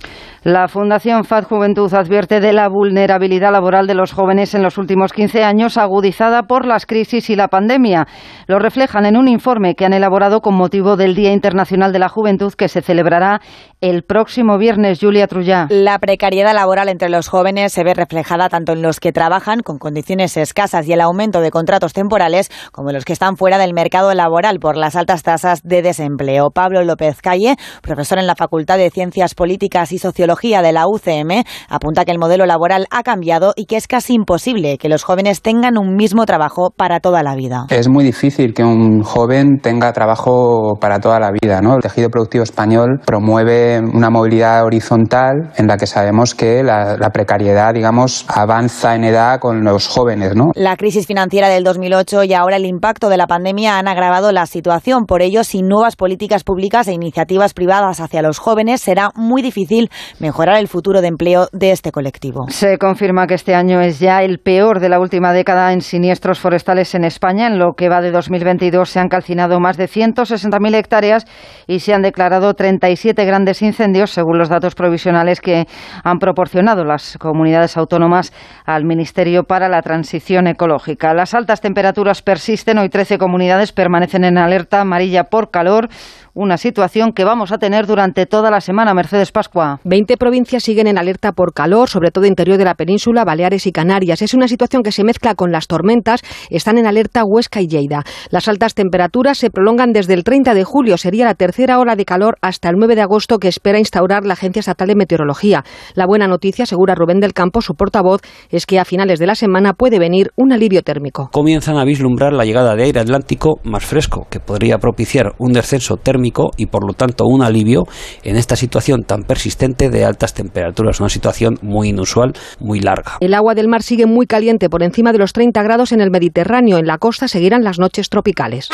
La Fundación FAD Juventud advierte de la vulnerabilidad laboral de los jóvenes en los últimos 15 años, agudizada por las crisis y la pandemia. Lo reflejan en un informe que han elaborado con motivo del Día Internacional de la Juventud que se celebrará el próximo viernes. Julia Trullá. La precariedad laboral entre los jóvenes se ve reflejada tanto en los que trabajan con condiciones escasas y el aumento de contratos temporales como en los que están fuera del mercado laboral por las altas tasas de desempleo. Pablo López Calle, profesor en la Facultad de Ciencias Políticas y Sociología de la UCM, apunta que el modelo laboral ha cambiado y que es casi imposible que los jóvenes tengan un mismo trabajo para toda la vida. Es muy difícil que un joven tenga trabajo para toda la vida. ¿no? El tejido productivo español promueve una movilidad horizontal en la que sabemos que la, la precariedad, digamos, avanza en edad con los jóvenes. ¿no? La crisis financiera del 2008 y ahora el impacto de la pandemia han agravado la situación. Por ello, sin nuevas políticas públicas e iniciativas privadas hacia los jóvenes, será muy difícil mejorar el futuro de empleo de este colectivo. Se confirma que este año es ya el peor de la última década en siniestros forestales en España. En lo que va de 2022 se han calcinado más de 160.000 hectáreas y se han declarado 37 grandes incendios, según los datos provisionales que han proporcionado las comunidades autónomas al Ministerio para la Transición Ecológica. Las altas temperaturas persisten. Hoy 13 comunidades permanecen en alerta amarilla por calor una situación que vamos a tener durante toda la semana. Mercedes Pascua. Veinte provincias siguen en alerta por calor, sobre todo interior de la península, Baleares y Canarias. Es una situación que se mezcla con las tormentas. Están en alerta Huesca y Lleida. Las altas temperaturas se prolongan desde el 30 de julio. Sería la tercera ola de calor hasta el 9 de agosto que espera instaurar la Agencia Estatal de Meteorología. La buena noticia, asegura Rubén del Campo, su portavoz, es que a finales de la semana puede venir un alivio térmico. Comienzan a vislumbrar la llegada de aire atlántico más fresco, que podría propiciar un descenso térmico y por lo tanto un alivio en esta situación tan persistente de altas temperaturas, una situación muy inusual, muy larga. El agua del mar sigue muy caliente por encima de los 30 grados en el Mediterráneo. En la costa seguirán las noches tropicales.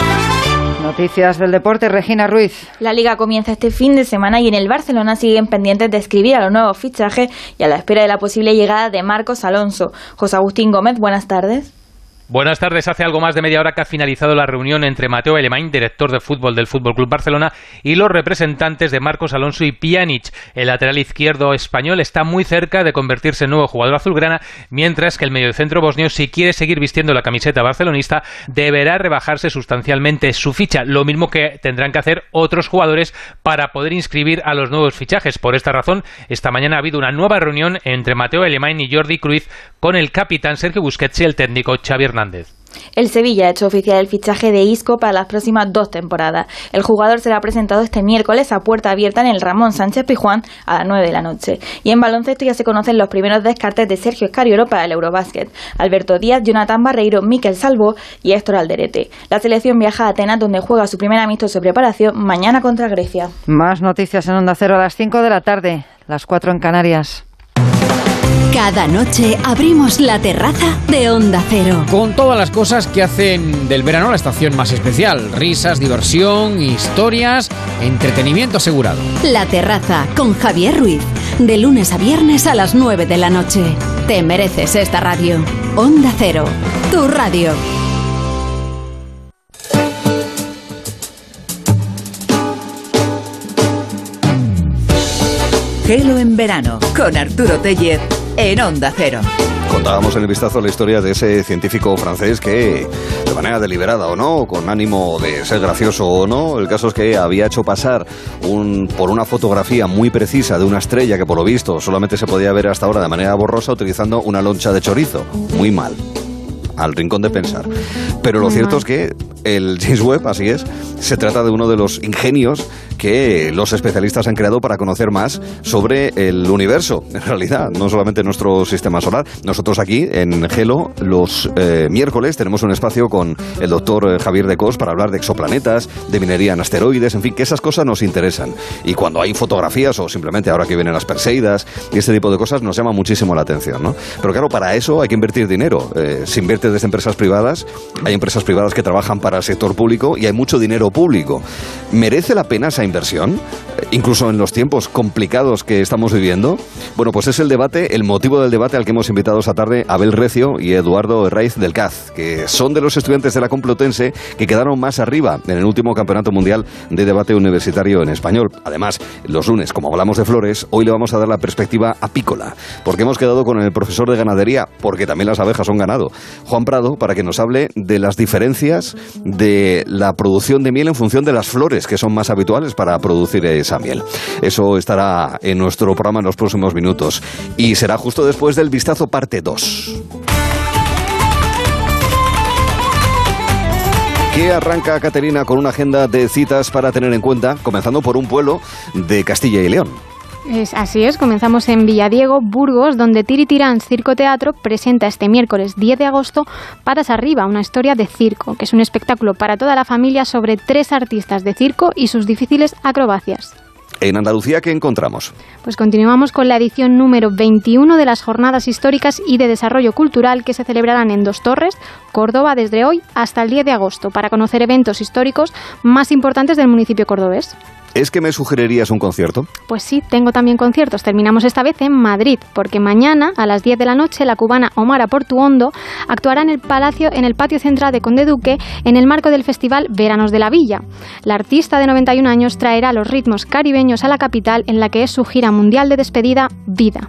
Noticias del deporte, Regina Ruiz. La liga comienza este fin de semana y en el Barcelona siguen pendientes de escribir a los nuevos fichajes y a la espera de la posible llegada de Marcos Alonso. José Agustín Gómez, buenas tardes. Buenas tardes. Hace algo más de media hora que ha finalizado la reunión entre Mateo Alemán, director de fútbol del Fútbol Club Barcelona, y los representantes de Marcos Alonso y Pjanic. El lateral izquierdo español está muy cerca de convertirse en nuevo jugador azulgrana, mientras que el mediocentro bosnio, si quiere seguir vistiendo la camiseta barcelonista, deberá rebajarse sustancialmente su ficha, lo mismo que tendrán que hacer otros jugadores para poder inscribir a los nuevos fichajes. Por esta razón, esta mañana ha habido una nueva reunión entre Mateo Alemán y Jordi Cruz con el capitán Sergio Busquets y el técnico El Sevilla ha hecho oficial el fichaje de Isco para las próximas dos temporadas. El jugador será presentado este miércoles a puerta abierta en el Ramón Sánchez Pijuán a las 9 de la noche. Y en baloncesto ya se conocen los primeros descartes de Sergio Escariolo para el Eurobásquet. Alberto Díaz, Jonathan Barreiro, Miquel Salvo y Héctor Alderete. La selección viaja a Atenas donde juega su primer amistoso de preparación mañana contra Grecia. Más noticias en Onda Cero a las 5 de la tarde, las 4 en Canarias. Cada noche abrimos la terraza de Onda Cero. Con todas las cosas que hacen del verano la estación más especial. Risas, diversión, historias, entretenimiento asegurado. La terraza con Javier Ruiz. De lunes a viernes a las 9 de la noche. Te mereces esta radio. Onda Cero. Tu radio. Gelo en verano con Arturo Tellez en Onda Cero. Contábamos en el vistazo la historia de ese científico francés que, de manera deliberada o no, con ánimo de ser gracioso o no, el caso es que había hecho pasar un, por una fotografía muy precisa de una estrella que por lo visto solamente se podía ver hasta ahora de manera borrosa utilizando una loncha de chorizo. Muy mal al rincón de pensar. Pero lo cierto es que el James Webb, así es, se trata de uno de los ingenios que los especialistas han creado para conocer más sobre el universo, en realidad, no solamente nuestro sistema solar. Nosotros aquí, en Gelo, los eh, miércoles tenemos un espacio con el doctor eh, Javier de Cos para hablar de exoplanetas, de minería en asteroides, en fin, que esas cosas nos interesan. Y cuando hay fotografías o simplemente ahora que vienen las Perseidas y este tipo de cosas, nos llama muchísimo la atención, ¿no? Pero claro, para eso hay que invertir dinero. Eh, se invierte desde empresas privadas, hay empresas privadas que trabajan para el sector público y hay mucho dinero público. ¿Merece la pena esa inversión? Incluso en los tiempos complicados que estamos viviendo. Bueno, pues es el debate, el motivo del debate al que hemos invitado esta tarde a Abel Recio y Eduardo Herraiz del CAZ, que son de los estudiantes de la Complutense que quedaron más arriba en el último Campeonato Mundial de Debate Universitario en Español. Además, los lunes, como hablamos de flores, hoy le vamos a dar la perspectiva apícola, porque hemos quedado con el profesor de ganadería, porque también las abejas son ganado, Juan Prado, para que nos hable de las diferencias de la producción de miel en función de las flores que son más habituales para producir esa miel. Eso estará en nuestro programa en los próximos minutos y será justo después del vistazo parte 2. que arranca Caterina con una agenda de citas para tener en cuenta, comenzando por un pueblo de Castilla y León. Es, así es, comenzamos en Villadiego, Burgos, donde Tiritirán Circo Teatro presenta este miércoles 10 de agosto Patas Arriba, una historia de circo, que es un espectáculo para toda la familia sobre tres artistas de circo y sus difíciles acrobacias. En Andalucía, ¿qué encontramos? Pues continuamos con la edición número 21 de las Jornadas Históricas y de Desarrollo Cultural que se celebrarán en Dos Torres, Córdoba, desde hoy hasta el 10 de agosto, para conocer eventos históricos más importantes del municipio cordobés. ¿Es que me sugerirías un concierto? Pues sí, tengo también conciertos. Terminamos esta vez en Madrid, porque mañana a las 10 de la noche la cubana Omara Portuondo actuará en el palacio en el patio central de Conde Duque en el marco del festival Veranos de la Villa. La artista de 91 años traerá los ritmos caribeños a la capital en la que es su gira mundial de despedida Vida.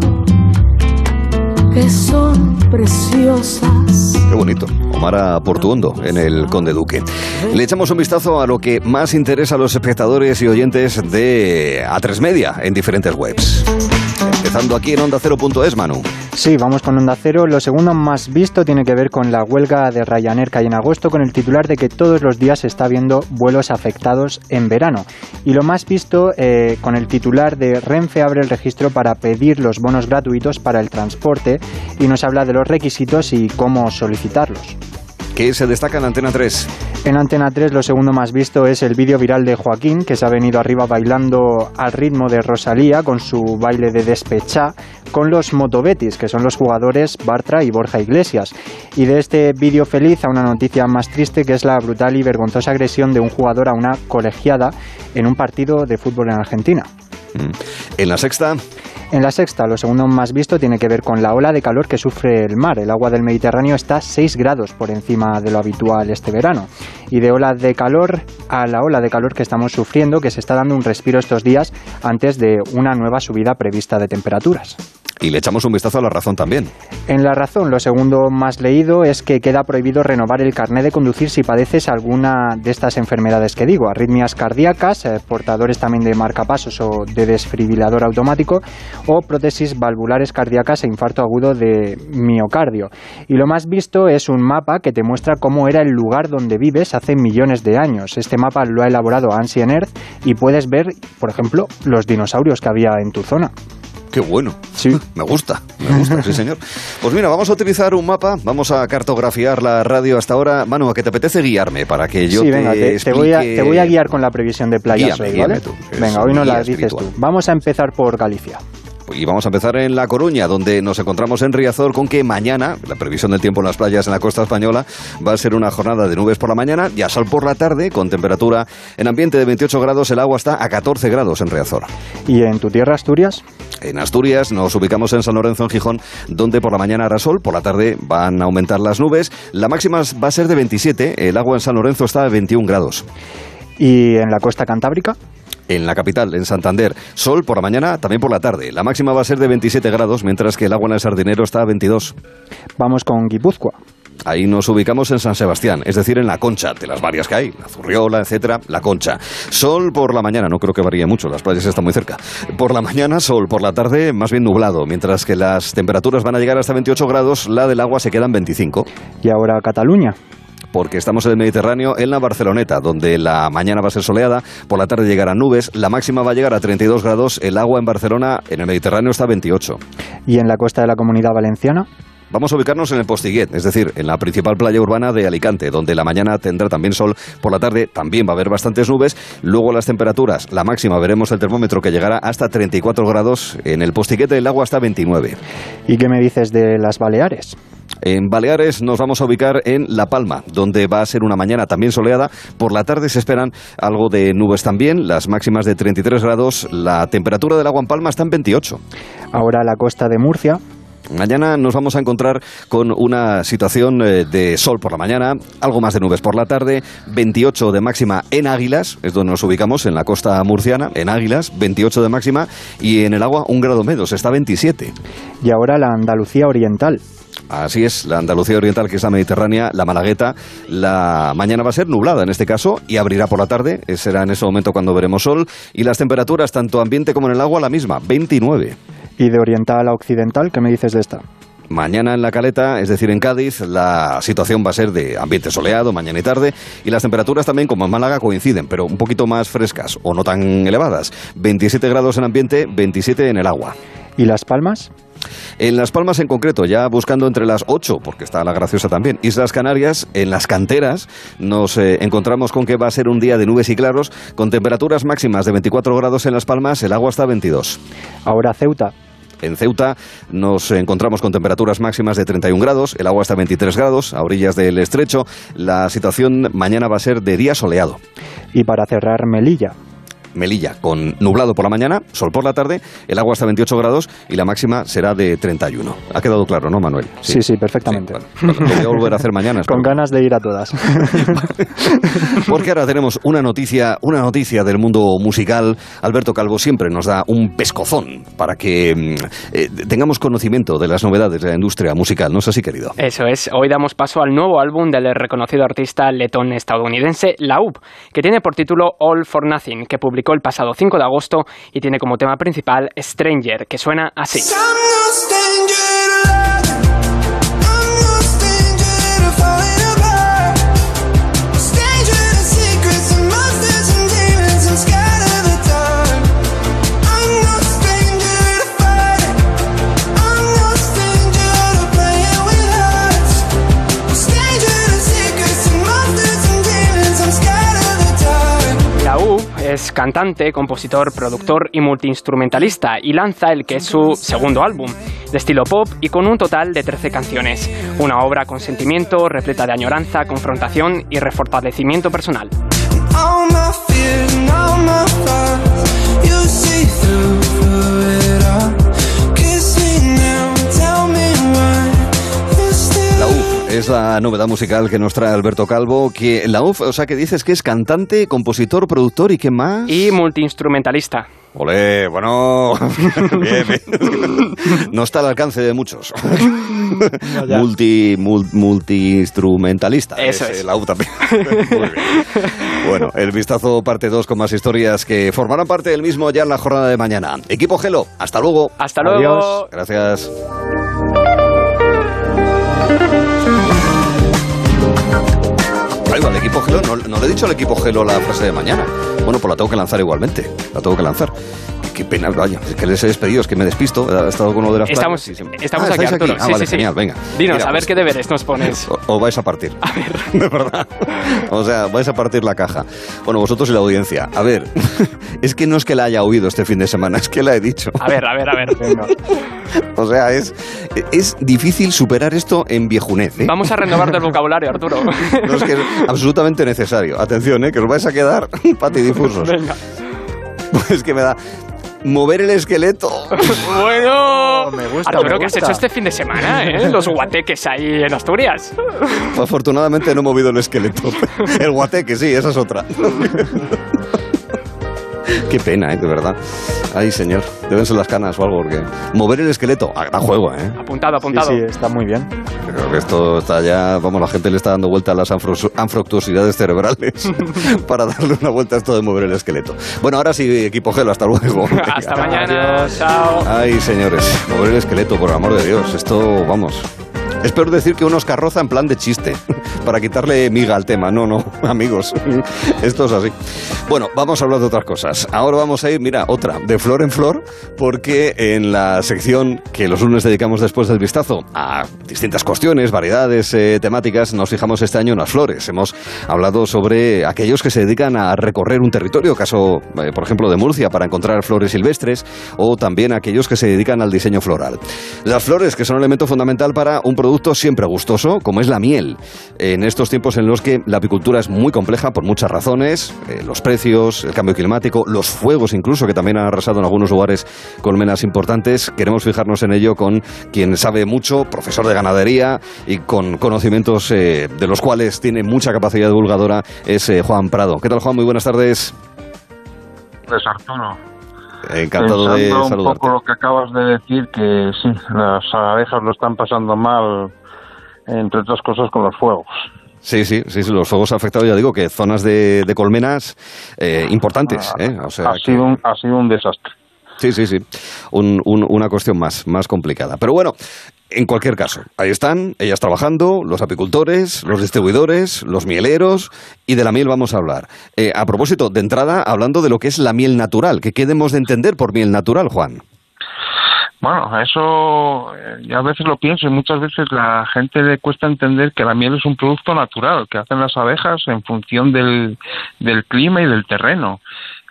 que son preciosas. Qué bonito. Omar Portuondo en el Conde Duque. Le echamos un vistazo a lo que más interesa a los espectadores y oyentes de A3 Media en diferentes webs. Empezando aquí en Onda Cero.es, Manu. Sí, vamos con Onda Cero. Lo segundo más visto tiene que ver con la huelga de Ryanair que hay en agosto, con el titular de que todos los días se está viendo vuelos afectados en verano. Y lo más visto eh, con el titular de Renfe abre el registro para pedir los bonos gratuitos para el transporte y nos habla de los requisitos y cómo solicitarlos. ¿Qué se destaca en Antena 3? En Antena 3 lo segundo más visto es el vídeo viral de Joaquín, que se ha venido arriba bailando al ritmo de Rosalía con su baile de despechá con los motobetis, que son los jugadores Bartra y Borja Iglesias. Y de este vídeo feliz a una noticia más triste, que es la brutal y vergonzosa agresión de un jugador a una colegiada en un partido de fútbol en Argentina. En la sexta. En la sexta, lo segundo más visto tiene que ver con la ola de calor que sufre el mar. El agua del Mediterráneo está 6 grados por encima de lo habitual este verano. Y de ola de calor a la ola de calor que estamos sufriendo, que se está dando un respiro estos días antes de una nueva subida prevista de temperaturas. Y le echamos un vistazo a la razón también. En la razón, lo segundo más leído es que queda prohibido renovar el carnet de conducir si padeces alguna de estas enfermedades que digo, arritmias cardíacas, eh, portadores también de marcapasos o de desfibrilador automático, o prótesis valvulares cardíacas e infarto agudo de miocardio. Y lo más visto es un mapa que te muestra cómo era el lugar donde vives hace millones de años. Este mapa lo ha elaborado Ancient Earth y puedes ver, por ejemplo, los dinosaurios que había en tu zona. Qué bueno. Sí. Me gusta, me gusta, sí, señor. Pues mira, vamos a utilizar un mapa, vamos a cartografiar la radio hasta ahora. Manu, ¿a qué te apetece guiarme para que yo sí, te venga, te, voy a, te voy a guiar con la previsión de playas Guíame, hoy, ¿vale? tú, que venga, hoy no la dices espiritual. tú. Vamos a empezar por Galicia. Y vamos a empezar en La Coruña, donde nos encontramos en Riazor con que mañana, la previsión del tiempo en las playas en la costa española, va a ser una jornada de nubes por la mañana y a sol por la tarde, con temperatura en ambiente de 28 grados, el agua está a 14 grados en Riazor. ¿Y en tu tierra, Asturias? En Asturias nos ubicamos en San Lorenzo, en Gijón, donde por la mañana hará sol, por la tarde van a aumentar las nubes. La máxima va a ser de 27, el agua en San Lorenzo está a 21 grados. ¿Y en la costa cantábrica? En la capital, en Santander, sol por la mañana, también por la tarde. La máxima va a ser de 27 grados, mientras que el agua en el Sardinero está a 22. Vamos con Guipúzcoa. Ahí nos ubicamos en San Sebastián, es decir, en la Concha, de las varias que hay, la Zurriola, etcétera, la Concha. Sol por la mañana, no creo que varíe mucho, las playas están muy cerca. Por la mañana, sol, por la tarde, más bien nublado, mientras que las temperaturas van a llegar hasta 28 grados, la del agua se queda en 25. Y ahora Cataluña. Porque estamos en el Mediterráneo, en la Barceloneta, donde la mañana va a ser soleada, por la tarde llegarán nubes, la máxima va a llegar a 32 grados, el agua en Barcelona, en el Mediterráneo, está a 28. ¿Y en la costa de la Comunidad Valenciana? Vamos a ubicarnos en el Postiguet, es decir, en la principal playa urbana de Alicante, donde la mañana tendrá también sol, por la tarde también va a haber bastantes nubes, luego las temperaturas, la máxima veremos el termómetro que llegará hasta 34 grados, en el Postiguet el agua está a 29. ¿Y qué me dices de las Baleares? En Baleares nos vamos a ubicar en La Palma, donde va a ser una mañana también soleada. Por la tarde se esperan algo de nubes también, las máximas de 33 grados. La temperatura del agua en Palma está en 28. Ahora la costa de Murcia. Mañana nos vamos a encontrar con una situación eh, de sol por la mañana, algo más de nubes por la tarde, 28 de máxima en Águilas, es donde nos ubicamos en la costa murciana, en Águilas, 28 de máxima y en el agua un grado menos, está a 27. Y ahora la Andalucía Oriental. Así es, la Andalucía Oriental, que es la Mediterránea, la Malagueta, la mañana va a ser nublada en este caso y abrirá por la tarde, eh, será en ese momento cuando veremos sol, y las temperaturas, tanto ambiente como en el agua, la misma, 29. ¿Y de oriental a occidental, qué me dices de esta? Mañana en la Caleta, es decir, en Cádiz, la situación va a ser de ambiente soleado, mañana y tarde, y las temperaturas también, como en Málaga, coinciden, pero un poquito más frescas o no tan elevadas. 27 grados en ambiente, 27 en el agua. ¿Y Las Palmas? En Las Palmas en concreto, ya buscando entre las 8, porque está la graciosa también, Islas Canarias, en las canteras, nos eh, encontramos con que va a ser un día de nubes y claros, con temperaturas máximas de 24 grados en Las Palmas, el agua está a 22. Ahora Ceuta. En Ceuta nos encontramos con temperaturas máximas de 31 grados, el agua está a 23 grados, a orillas del estrecho. La situación mañana va a ser de día soleado. Y para cerrar, Melilla. Melilla, con nublado por la mañana, sol por la tarde, el agua está a 28 grados y la máxima será de 31. Ha quedado claro, ¿no, Manuel? Sí, sí, perfectamente. Sí, bueno, lo voy a volver a hacer mañana. Con ganas de ir a todas. Porque ahora tenemos una noticia, una noticia del mundo musical. Alberto Calvo siempre nos da un pescozón para que mm, eh, tengamos conocimiento de las novedades de la industria musical. ¿No es así, querido? Eso es. Hoy damos paso al nuevo álbum del reconocido artista letón estadounidense Laub, que tiene por título All for Nothing, que publicó el pasado 5 de agosto y tiene como tema principal Stranger, que suena así. Es cantante, compositor, productor y multiinstrumentalista y lanza el que es su segundo álbum, de estilo pop y con un total de 13 canciones. Una obra con sentimiento, repleta de añoranza, confrontación y refortalecimiento personal. Es la novedad musical que nos trae Alberto Calvo, que la UF, o sea, que dices que es cantante, compositor, productor y qué más? Y multiinstrumentalista. Olé, bueno, bien, bien. No está al alcance de muchos. No, multi, mul, multi-instrumentalista. Eso es. es. La UF también. Muy bien. Bueno, el vistazo parte 2 con más historias que formarán parte del mismo ya en la jornada de mañana. Equipo Gelo, hasta luego. Hasta luego. Adiós. Gracias. Va, equipo Gelo, no, no, le he dicho al equipo Gelo la frase de mañana. Bueno, pues la tengo que lanzar igualmente. La tengo que lanzar. Qué pena, vaya, es que les he despedido, es que me despisto. He estado con uno de las Estamos, sí, sí. estamos ah, aquí, Arturo. Ah, sí, vale, sí, genial, venga. Dinos, Mira, a ver pues, qué deberes nos pones. O, o, vais a partir. A ver. De verdad. O sea, vais a partir la caja. Bueno, vosotros y la audiencia. A ver, es que no es que la haya oído este fin de semana, es que la he dicho. A ver, a ver, a ver. Venga. O sea, es, es difícil superar esto en viejunez. ¿eh? Vamos a renovar del vocabulario, Arturo. No, es que es absolutamente necesario. Atención, ¿eh? que os vais a quedar patidifusos. Venga. Pues que me da mover el esqueleto. bueno, me gusta, Arturo, me ¿qué has hecho este fin de semana? ¿eh? Los guateques ahí en Asturias. Afortunadamente no he movido el esqueleto. El guateque, sí, esa es otra. Qué pena, ¿eh? De verdad. Ay, señor. Deben ser las canas o algo, porque... Mover el esqueleto, a, a juego, ¿eh? Apuntado, apuntado. Sí, sí, está muy bien. Creo que esto está ya... Vamos, la gente le está dando vuelta a las anfructuosidades cerebrales para darle una vuelta a esto de mover el esqueleto. Bueno, ahora sí, equipo Gelo, hasta luego. Hasta mañana. Chao. Ay, señores, mover el esqueleto, por el amor de Dios. Esto, vamos... Es peor decir que unos carroza en plan de chiste, para quitarle miga al tema. No, no, amigos, esto es así. Bueno, vamos a hablar de otras cosas. Ahora vamos a ir, mira, otra, de flor en flor, porque en la sección que los lunes dedicamos después del vistazo a distintas cuestiones, variedades eh, temáticas, nos fijamos este año en las flores. Hemos hablado sobre aquellos que se dedican a recorrer un territorio, caso, eh, por ejemplo, de Murcia, para encontrar flores silvestres, o también aquellos que se dedican al diseño floral. Las flores, que son un elemento fundamental para un producto siempre gustoso, como es la miel. En estos tiempos en los que la apicultura es muy compleja por muchas razones, eh, los precios, el cambio climático, los fuegos incluso, que también han arrasado en algunos lugares colmenas importantes, queremos fijarnos en ello con quien sabe mucho, profesor de ganadería y con conocimientos eh, de los cuales tiene mucha capacidad divulgadora, es eh, Juan Prado. ¿Qué tal, Juan? Muy buenas tardes. Pues Arturo, Encantado de un saludarte. poco lo que acabas de decir, que sí, las abejas lo están pasando mal, entre otras cosas con los fuegos. Sí, sí, sí, los fuegos han afectado, ya digo, que zonas de, de colmenas eh, importantes. ¿eh? O sea, ha, sido un, ha sido un desastre. Sí, sí, sí. Un- un- una cuestión más, más complicada. Pero bueno, en cualquier caso, ahí están, ellas trabajando, los apicultores, los distribuidores, los mieleros, y de la miel vamos a hablar. Eh, a propósito, de entrada, hablando de lo que es la miel natural, ¿qué quedemos de entender por miel natural, Juan? Bueno, eso eh, yo a veces lo pienso y muchas veces la gente le cuesta entender que la miel es un producto natural que hacen las abejas en función del, del clima y del terreno.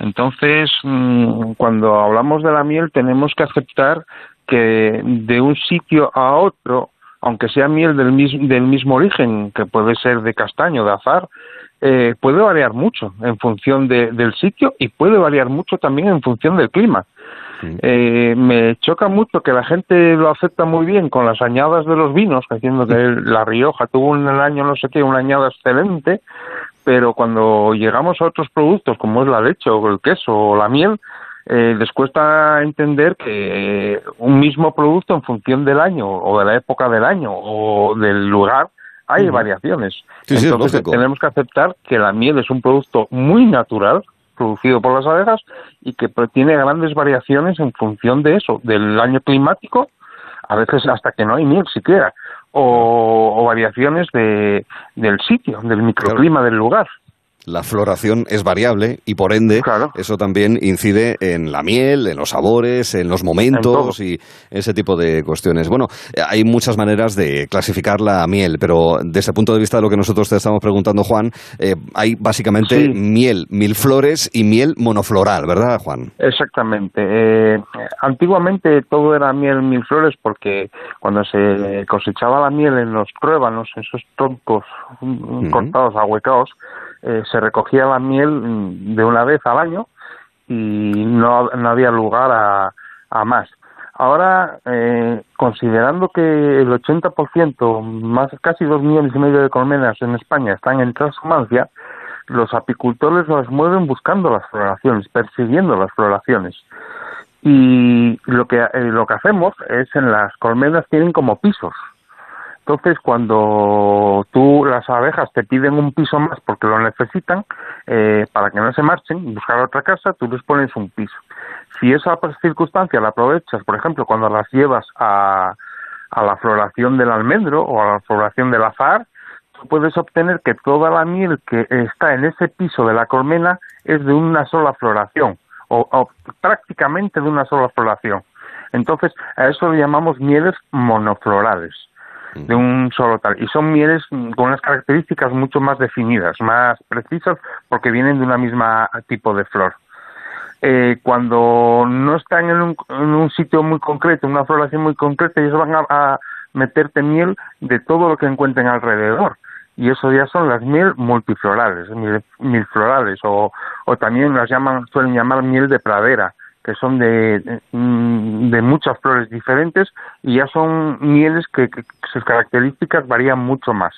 Entonces, mm, cuando hablamos de la miel tenemos que aceptar que de un sitio a otro, aunque sea miel del mismo, del mismo origen, que puede ser de castaño, de azar, eh, puede variar mucho en función de- del sitio y puede variar mucho también en función del clima. Eh, me choca mucho que la gente lo acepta muy bien con las añadas de los vinos, diciendo que la Rioja tuvo en el año no sé qué una añada excelente, pero cuando llegamos a otros productos como es la leche o el queso o la miel, eh, les cuesta entender que eh, un mismo producto en función del año o de la época del año o del lugar hay variaciones. Sí, Entonces tenemos que aceptar que la miel es un producto muy natural producido por las abejas y que tiene grandes variaciones en función de eso, del año climático, a veces hasta que no hay miel siquiera, o, o variaciones de, del sitio, del microclima del lugar. La floración es variable y por ende eso también incide en la miel, en los sabores, en los momentos y ese tipo de cuestiones. Bueno, hay muchas maneras de clasificar la miel, pero desde el punto de vista de lo que nosotros te estamos preguntando, Juan, eh, hay básicamente Sí. miel, mil flores y miel monofloral, ¿verdad, Juan? Exactamente. Eh, antiguamente todo era miel mil flores porque cuando se cosechaba la miel en los pruébanos, esos troncos cortados, ahuecados, eh, se recogía la miel de una vez al año y no, no había lugar a, a más. Ahora, eh, considerando que el 80%, más casi dos millones y medio de colmenas en España están en transhumancia, los apicultores las mueven buscando las floraciones, persiguiendo las floraciones. Y lo que, eh, lo que hacemos es en las colmenas tienen como pisos. Entonces, cuando tú, las abejas te piden un piso más porque lo necesitan, eh, para que no se marchen, buscar otra casa, tú les pones un piso. Si esa circunstancia la aprovechas, por ejemplo, cuando las llevas a, a la floración del almendro o a la floración del azahar, tú puedes obtener que toda la miel que está en ese piso de la colmena es de una sola floración, o, o prácticamente de una sola floración. Entonces, a eso le llamamos mieles monoflorales, de un solo tal. Y son mieles mm, con unas características mucho más definidas, más precisas, porque vienen de una misma tipo de flor. Eh, cuando no están en un, en un sitio muy concreto, una floración muy concreta, ellos van a, a meterte miel de todo lo que encuentren alrededor. Y eso ya son las miel multiflorales, miel, milflorales, o, o también las llaman, suelen llamar miel de pradera, que son de, de, mm, de muchas flores diferentes y ya son mieles que, que sus características varían mucho más.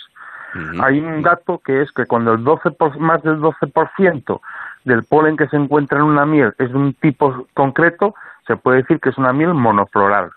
Hay un dato que es que cuando el 12 por- más del 12% del polen que se encuentra en una miel es de un tipo concreto, se puede decir que es una miel monofloral.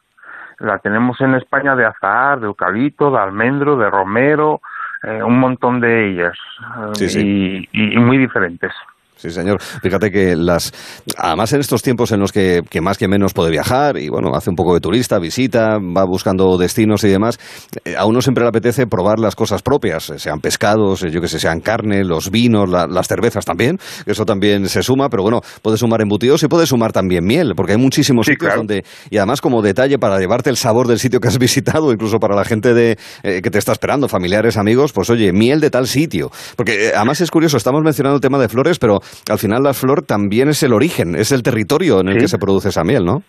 La tenemos en España de azahar, de eucalipto, de almendro, de romero, eh, un montón de ellas eh, sí. Y muy diferentes. Sí, señor. Fíjate que las. Además, en estos tiempos en los que, que más que menos puede viajar y, bueno, hace un poco de turista, visita, va buscando destinos y demás, eh, a uno siempre le apetece probar las cosas propias, eh, sean pescados, eh, yo que sé, sean carne, los vinos, la- las cervezas también, eso también se suma, pero bueno, puede sumar embutidos y puede sumar también miel, porque hay muchísimos sitios donde. Y además, como detalle para llevarte el sabor del sitio que has visitado, incluso para la gente de, eh, que te está esperando, familiares, amigos, pues oye, miel de tal sitio. Porque eh, además es curioso, estamos mencionando el tema de flores, pero al final la flor también es el origen, es el territorio en el Sí. que se produce esa miel, ¿no?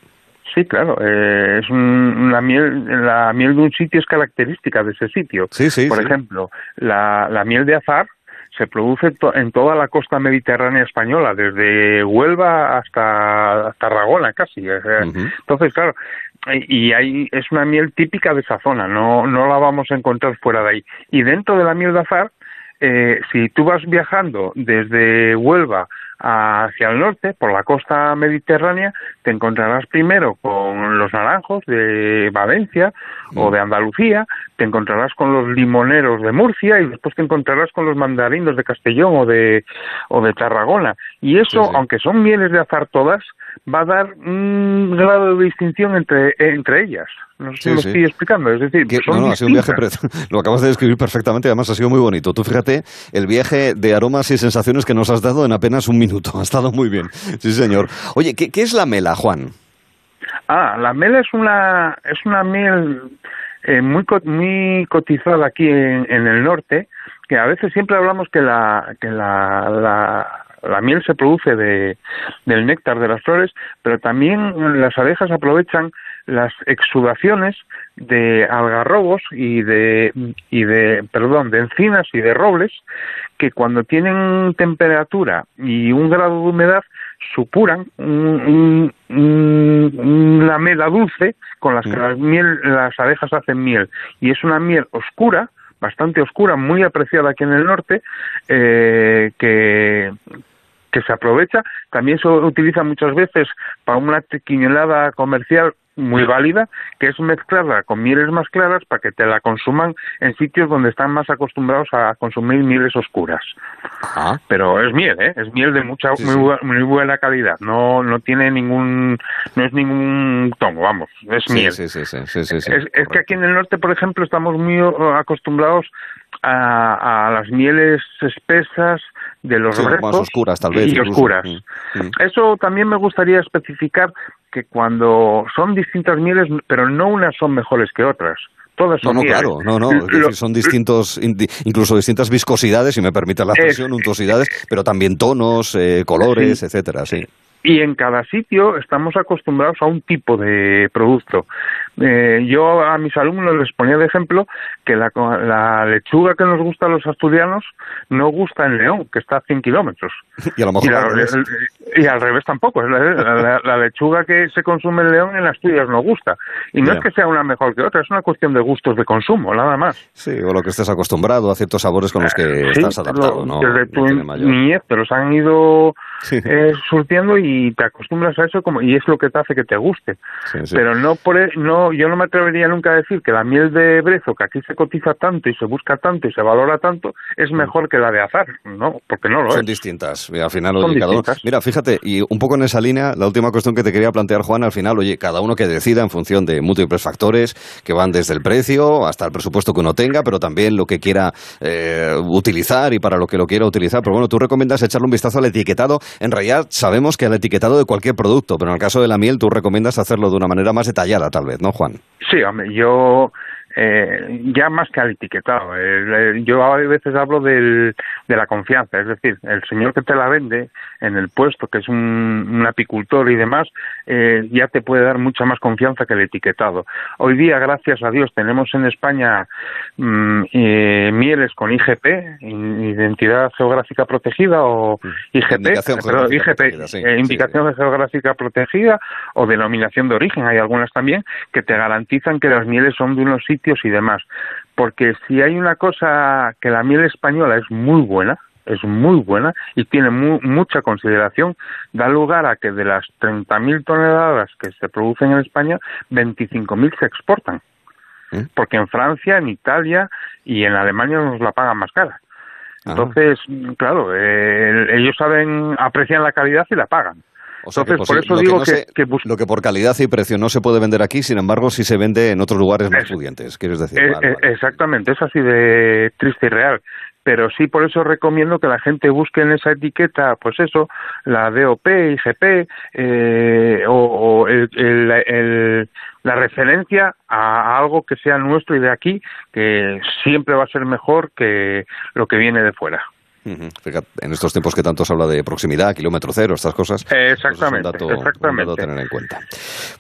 Sí, claro. eh, es un- la miel, la miel de un sitio es característica de ese sitio. Sí, sí, Por sí. ejemplo, la, la miel de azar se produce to- en toda la costa mediterránea española, desde Huelva hasta Tarragona, casi. o sea, Entonces, claro, y y hay, es una miel típica de esa zona, no, no la vamos a encontrar fuera de ahí. Y dentro de la miel de azar, eh, si tú vas viajando desde Huelva hacia el norte, por la costa mediterránea, te encontrarás primero con los naranjos de Valencia o de Andalucía, te encontrarás con los limoneros de Murcia y después te encontrarás con los mandarinos de Castellón o de, o de Tarragona. Y eso, aunque son mieles de azar todas, va a dar un grado de distinción entre, entre ellas. No sé si Sí, sí. estoy explicando. Es decir, Que- son no, no, ha sido un viaje, lo acabas de describir perfectamente, además ha sido muy bonito. Tú fíjate, el viaje de aromas y sensaciones que nos has dado en apenas un minuto, ha estado muy bien. Sí, señor. Oye, ¿qué, qué es la mela, Juan? Ah, la mela es una es una miel eh, muy co- muy cotizada aquí en, en el norte, que a veces siempre hablamos que la que la, la la miel se produce de, del néctar de las flores, pero también las abejas aprovechan las exudaciones de algarrobos y de y de perdón de encinas y de robles que cuando tienen temperatura y un grado de humedad supuran un, un- un- una mela dulce con las que las, miel, las abejas hacen miel. Y es una miel oscura bastante oscura muy apreciada aquí en el norte eh, que que se aprovecha, también se utiliza muchas veces para una triquiñolada comercial muy válida, que es mezclarla con mieles más claras para que te la consuman en sitios donde están más acostumbrados a consumir mieles oscuras. Pero es miel, ¿eh? Es miel de mucha, muy, bu- muy buena calidad. No, no tiene ningún, no es ningún tono, vamos, es Sí, miel. sí, sí, sí, sí, sí, sí. Es, es que aquí en el norte, por ejemplo, estamos muy acostumbrados a, a las mieles espesas de los Sí, más oscuras, tal vez, y incluso. oscuras. Mm, mm. Eso también me gustaría especificar que cuando son distintas mieles, pero no unas son mejores que otras. Todas son no, mieles. claro, no, no, es Lo- decir, son distintos, incluso distintas viscosidades, si me permite la Es- expresión, untuosidades, pero también tonos, eh, colores, etcétera, sí. Y en cada sitio estamos acostumbrados a un tipo de producto. Eh, yo a mis alumnos les ponía de ejemplo que la, la lechuga que nos gusta a los asturianos no gusta en León, que está a 100 kilómetros. Y a lo mejor y, al revés. y al revés tampoco. La, la- la lechuga que se consume en León en Asturias no gusta. Y no es que sea una mejor que otra, es una cuestión de gustos de consumo, nada más. Sí, o lo que estés acostumbrado a ciertos sabores con los que Sí, estás adaptado, lo- ¿no? desde tu No niñez te los han ido eh, surtiendo y te acostumbras a eso como y es lo que te hace que te guste. Sí, sí. Pero no por e- no yo no me atrevería nunca a decir que la miel de brezo que aquí se cotiza tanto y se busca tanto y se valora tanto es mejor que la de azar, no, porque no lo Son es. distintas. Al final, oye, cada uno-. Mira, fíjate, y un poco en esa línea, la última cuestión que te quería plantear, Juan, al final, oye, cada uno que decida en función de múltiples factores que van desde el precio hasta el presupuesto que uno tenga, pero también lo que quiera eh, utilizar y para lo que lo quiera utilizar. Pero bueno, tú recomiendas echarle un vistazo al etiquetado. En realidad, sabemos que al etiquetado de cualquier producto, pero en el caso de la miel, tú recomiendas hacerlo de una manera más detallada, tal vez, ¿no, Juan? Sí, yo eh, ya más que al etiquetado, el- yo a veces hablo del, de la confianza, es decir, el señor que te la vende en el puesto, que es un, un apicultor y demás, eh, ya te puede dar mucha más confianza que el etiquetado. Hoy día, gracias a Dios, tenemos en España mm, eh, mieles con IGP, Identidad Geográfica Protegida, o IGP, Mm. Indicación geográfica IGP, protegida, sí, eh, sí, Indicación Geográfica Protegida o Denominación de Origen, hay algunas también, que te garantizan que las mieles son de unos sitios y demás. Porque si hay una cosa que la miel española es muy buena, es muy buena y tiene mu- mucha consideración, da lugar a que de las 30.000 toneladas que se producen en España, 25.000 se exportan. Porque en Francia, en Italia y en Alemania nos la pagan más cara. Entonces, claro, eh, ellos saben, aprecian la calidad y la pagan. O sea que Entonces, por eso lo digo no que, se- que bus- lo que por calidad y precio no se puede vender aquí, sin embargo, sí se vende en otros lugares más pudientes, quieres decir. Eh, Vale, eh, vale. Exactamente, es así de triste y real. Pero sí, por eso recomiendo que la gente busque en esa etiqueta, pues eso, la DOP, IGP, eh, o, o el- el- el- la referencia a algo que sea nuestro y de aquí, que siempre va a ser mejor que lo que viene de fuera. Fíjate, en estos tiempos que tanto se habla de proximidad, kilómetro cero, estas cosas. Exactamente, pues es un dato, exactamente. un dato a tener en cuenta.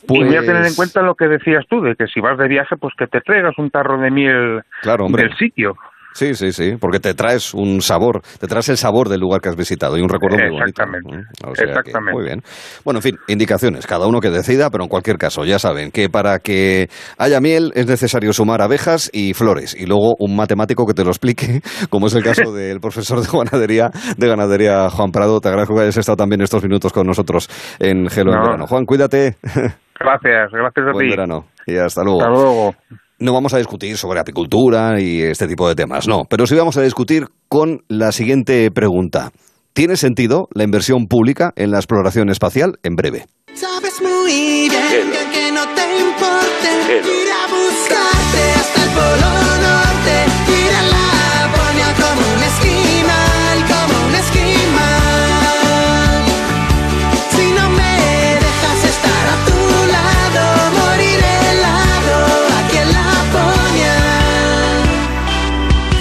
Y voy a tener en Pues- cuenta lo que decías tú, de que si vas de viaje, pues que te traigas un tarro de miel Claro, del sitio. Sí, sí, sí, porque te traes un sabor, te traes el sabor del lugar que has visitado y un recuerdo muy bonito. Exactamente. O sea que, Exactamente. muy bien. Bueno, en fin, indicaciones, cada uno que decida, pero en cualquier caso, ya saben que para que haya miel es necesario sumar abejas y flores y luego un matemático que te lo explique, como es el caso del profesor de ganadería, de ganadería Juan Prado. Te agradezco que hayas estado también estos minutos con nosotros en Gelo en No. Verano. Juan, cuídate. Gracias, gracias a Buen ti. verano y hasta luego. Hasta luego. No vamos a discutir sobre apicultura y este tipo de temas, no, pero sí vamos a discutir con la siguiente pregunta. ¿Tiene sentido la inversión pública en la exploración espacial? En breve. Sabes muy bien que, que no te importe ir a buscarte hasta el polo norte, ir a Laponia como un esquimal,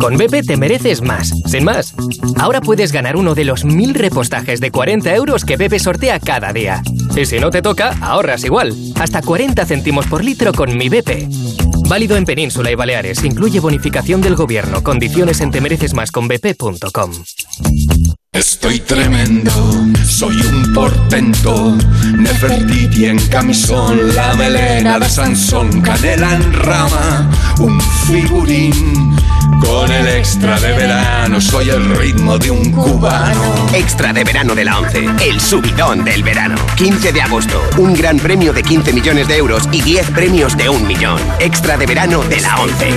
Con BP te mereces más, sin más. Ahora puedes ganar uno de los mil repostajes de 40 euros que BP sortea cada día. Y si no te toca, ahorras igual. Hasta 40 céntimos por litro con mi BP. Válido en Península y Baleares. Incluye bonificación del gobierno. Condiciones en temerecesmasconbp.com. Estoy tremendo, soy un portento. Nefertiti en camisón, la melena de Sansón, canela en rama, un figurín. Con el extra de verano, soy el ritmo de un cubano. Extra de verano de la 11, el subidón del verano. 15 de agosto, un gran premio de 15 millones de euros y 10 premios de un millón. Extra de verano de la 11.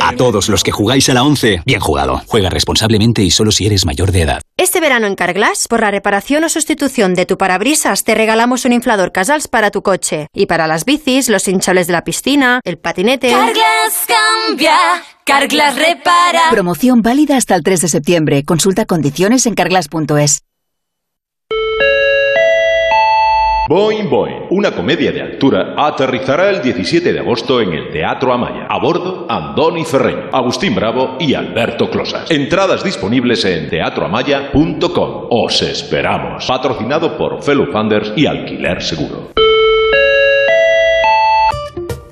A todos los que jugáis a la 11, bien jugado. Juega responsablemente y solo si eres mayor de edad. Este verano en Carglass, por la reparación o sustitución de tu parabrisas, te regalamos un inflador Casals para tu coche. Y para las bicis, los hinchables de la piscina, el patinete. Carglass cambia, Carglass repara. Promoción válida hasta el 3 de septiembre. Consulta condiciones en carglass.es. Boing Boing, una comedia de altura, aterrizará el 17 de agosto en el Teatro Amaya. A bordo, Andoni Ferreño, Agustín Bravo y Alberto Closas. Entradas disponibles en teatroamaya.com. Os esperamos. Patrocinado por Fellow Funders y Alquiler Seguro.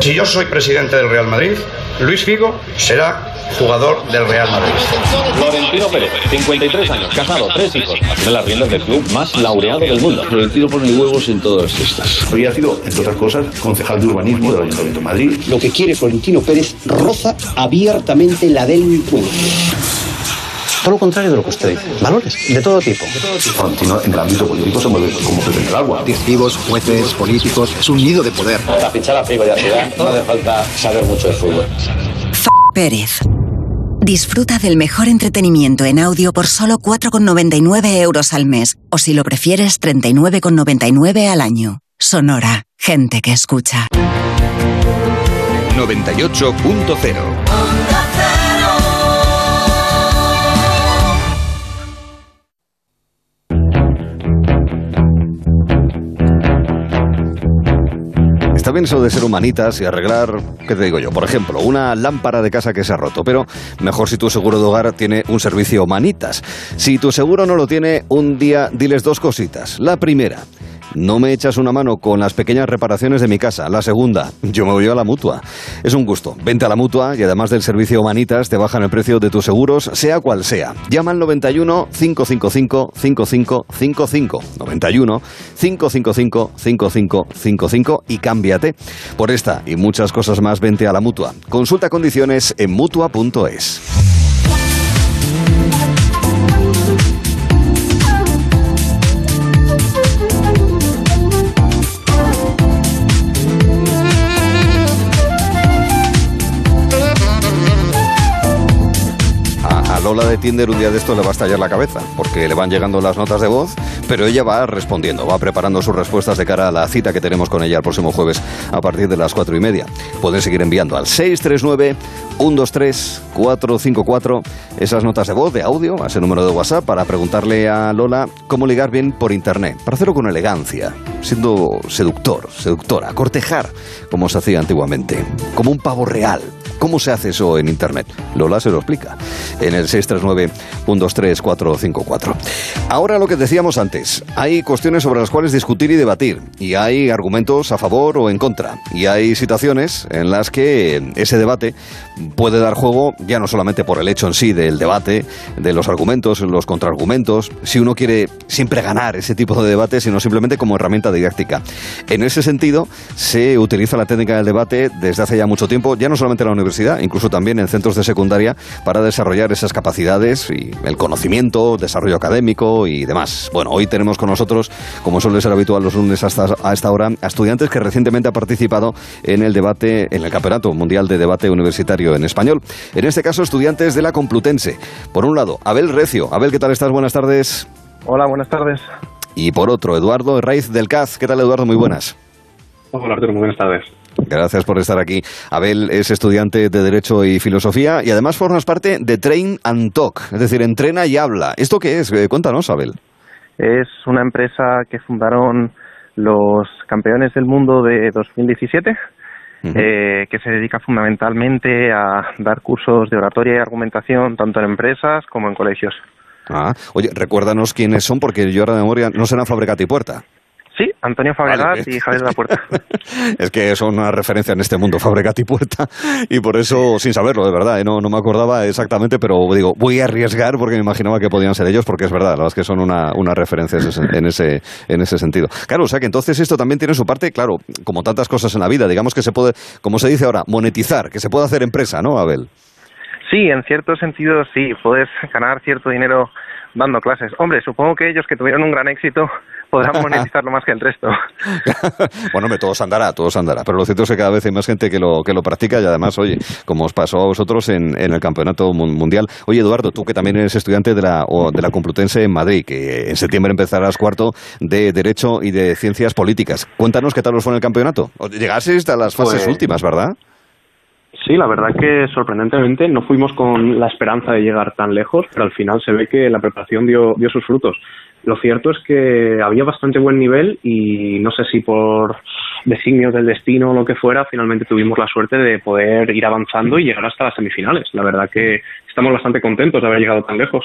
Si yo soy presidente del Real Madrid, Luis Figo será jugador del Real Madrid. Florentino Pérez, 53 años, casado, tres hijos. Tiene las riendas del club más laureado del mundo. Florentino pone huevos en todas estas. Había sido, entre otras cosas, concejal de urbanismo del Ayuntamiento de Madrid. Lo que quiere Florentino Pérez roza abiertamente la delincuencia. Todo lo contrario de lo que usted dice. Valores de todo tipo. Florentino en el ámbito político se mueve como en el agua. Directivos, jueces, políticos. Es un nido de poder. Para fichar a Figo y a Zidane no hace falta saber mucho de fútbol. Pérez. Disfruta del mejor entretenimiento en audio por solo 4,99 euros al mes. O si lo prefieres, 39,99 al año. Sonora. Gente que escucha. 98.0 Está bien eso de ser humanitas y arreglar, ¿qué te digo yo? Por ejemplo, una lámpara de casa que se ha roto, pero mejor si tu seguro de hogar tiene un servicio humanitas. Si tu seguro no lo tiene, un día diles dos cositas. La primera, no me echas una mano con las pequeñas reparaciones de mi casa. La segunda, yo me voy a la mutua. Es un gusto. Vente a la mutua y además del servicio Humanitas te bajan el precio de tus seguros, sea cual sea. Llama al 91 555 5555. 91 555 5555 y cámbiate. Por esta y muchas cosas más, vente a la mutua. Consulta condiciones en mutua.es. A Lola de Tinder un día de esto le va a estallar la cabeza, porque le van llegando las notas de voz, pero ella va respondiendo, va preparando sus respuestas de cara a la cita que tenemos con ella el próximo jueves a partir de las cuatro y media. Pueden seguir enviando al 639-123-454 esas notas de voz, de audio, a ese número de WhatsApp, para preguntarle a Lola cómo ligar bien por Internet, para hacerlo con elegancia, siendo seductor, seductora, cortejar, como se hacía antiguamente, como un pavo real. ¿Cómo se hace eso en Internet? Lola se lo explica en el 639-123-454. Ahora lo que decíamos antes, hay cuestiones sobre las cuales discutir y debatir, y hay argumentos a favor o en contra, y hay situaciones en las que ese debate puede dar juego ya no solamente por el hecho en sí del debate, de los argumentos, los contraargumentos, si uno quiere siempre ganar ese tipo de debate, sino simplemente como herramienta didáctica. En ese sentido, se utiliza la técnica del debate desde hace ya mucho tiempo, ya no solamente en la universidad, incluso también en centros de secundaria, para desarrollar esas capacidades y el conocimiento, desarrollo académico y demás. Bueno, hoy tenemos con nosotros, como suele ser habitual los lunes hasta a esta hora, a estudiantes que recientemente han participado en el debate, en el Campeonato Mundial de Debate Universitario en Español. En este caso, estudiantes de la Complutense. Por un lado, Abel Recio. Abel, ¿qué tal estás? Buenas tardes. Hola, buenas tardes. Y por otro, Eduardo Raiz del CAZ. ¿Qué tal, Eduardo? Muy buenas. Hola, Arturo, muy buenas tardes. Gracias por estar aquí. Abel es estudiante de Derecho y Filosofía y además formas parte de Train and Talk, es decir, entrena y habla. ¿Esto qué es? Eh, Cuéntanos, Abel. Es una empresa que fundaron los campeones del mundo de 2017, eh, que se dedica fundamentalmente a dar cursos de oratoria y argumentación tanto en empresas como en colegios. Ah, oye, recuérdanos quiénes son porque yo ahora de memoria no serán Fabricati y Puerta. Sí, Antonio Fabregat Vale. y Javier de la Puerta. Es que son una referencia en este mundo, Fabregat y Puerta, y por eso, sin saberlo, de verdad, ¿eh? no, no me acordaba exactamente, pero digo, voy a arriesgar porque me imaginaba que podían ser ellos, porque es verdad, la verdad es que son una, una referencia en ese, en, ese, en ese sentido. Claro, o sea que entonces esto también tiene su parte, claro, como tantas cosas en la vida, digamos que se puede, como se dice ahora, monetizar, que se puede hacer empresa, ¿no, Abel? Sí, en cierto sentido sí, puedes ganar cierto dinero dando clases. Hombre, supongo que ellos que tuvieron un gran éxito podrán monetizarlo más que el resto. bueno, hombre, todos andará, todos andará. Pero lo cierto es que cada vez hay más gente que lo, que lo practica y además, oye, como os pasó a vosotros en, en el Campeonato Mun- Mundial. Oye, Eduardo, tú que también eres estudiante de la, o de la Complutense en Madrid, que en septiembre empezarás cuarto de Derecho y de Ciencias Políticas. Cuéntanos qué tal os fue en el campeonato. Llegasteis a las fases Pues- últimas, ¿verdad? Sí, la verdad que sorprendentemente no fuimos con la esperanza de llegar tan lejos, pero al final se ve que la preparación dio, dio sus frutos. Lo cierto es que había bastante buen nivel y no sé si por designios del destino o lo que fuera, finalmente tuvimos la suerte de poder ir avanzando y llegar hasta las semifinales. La verdad que estamos bastante contentos de haber llegado tan lejos.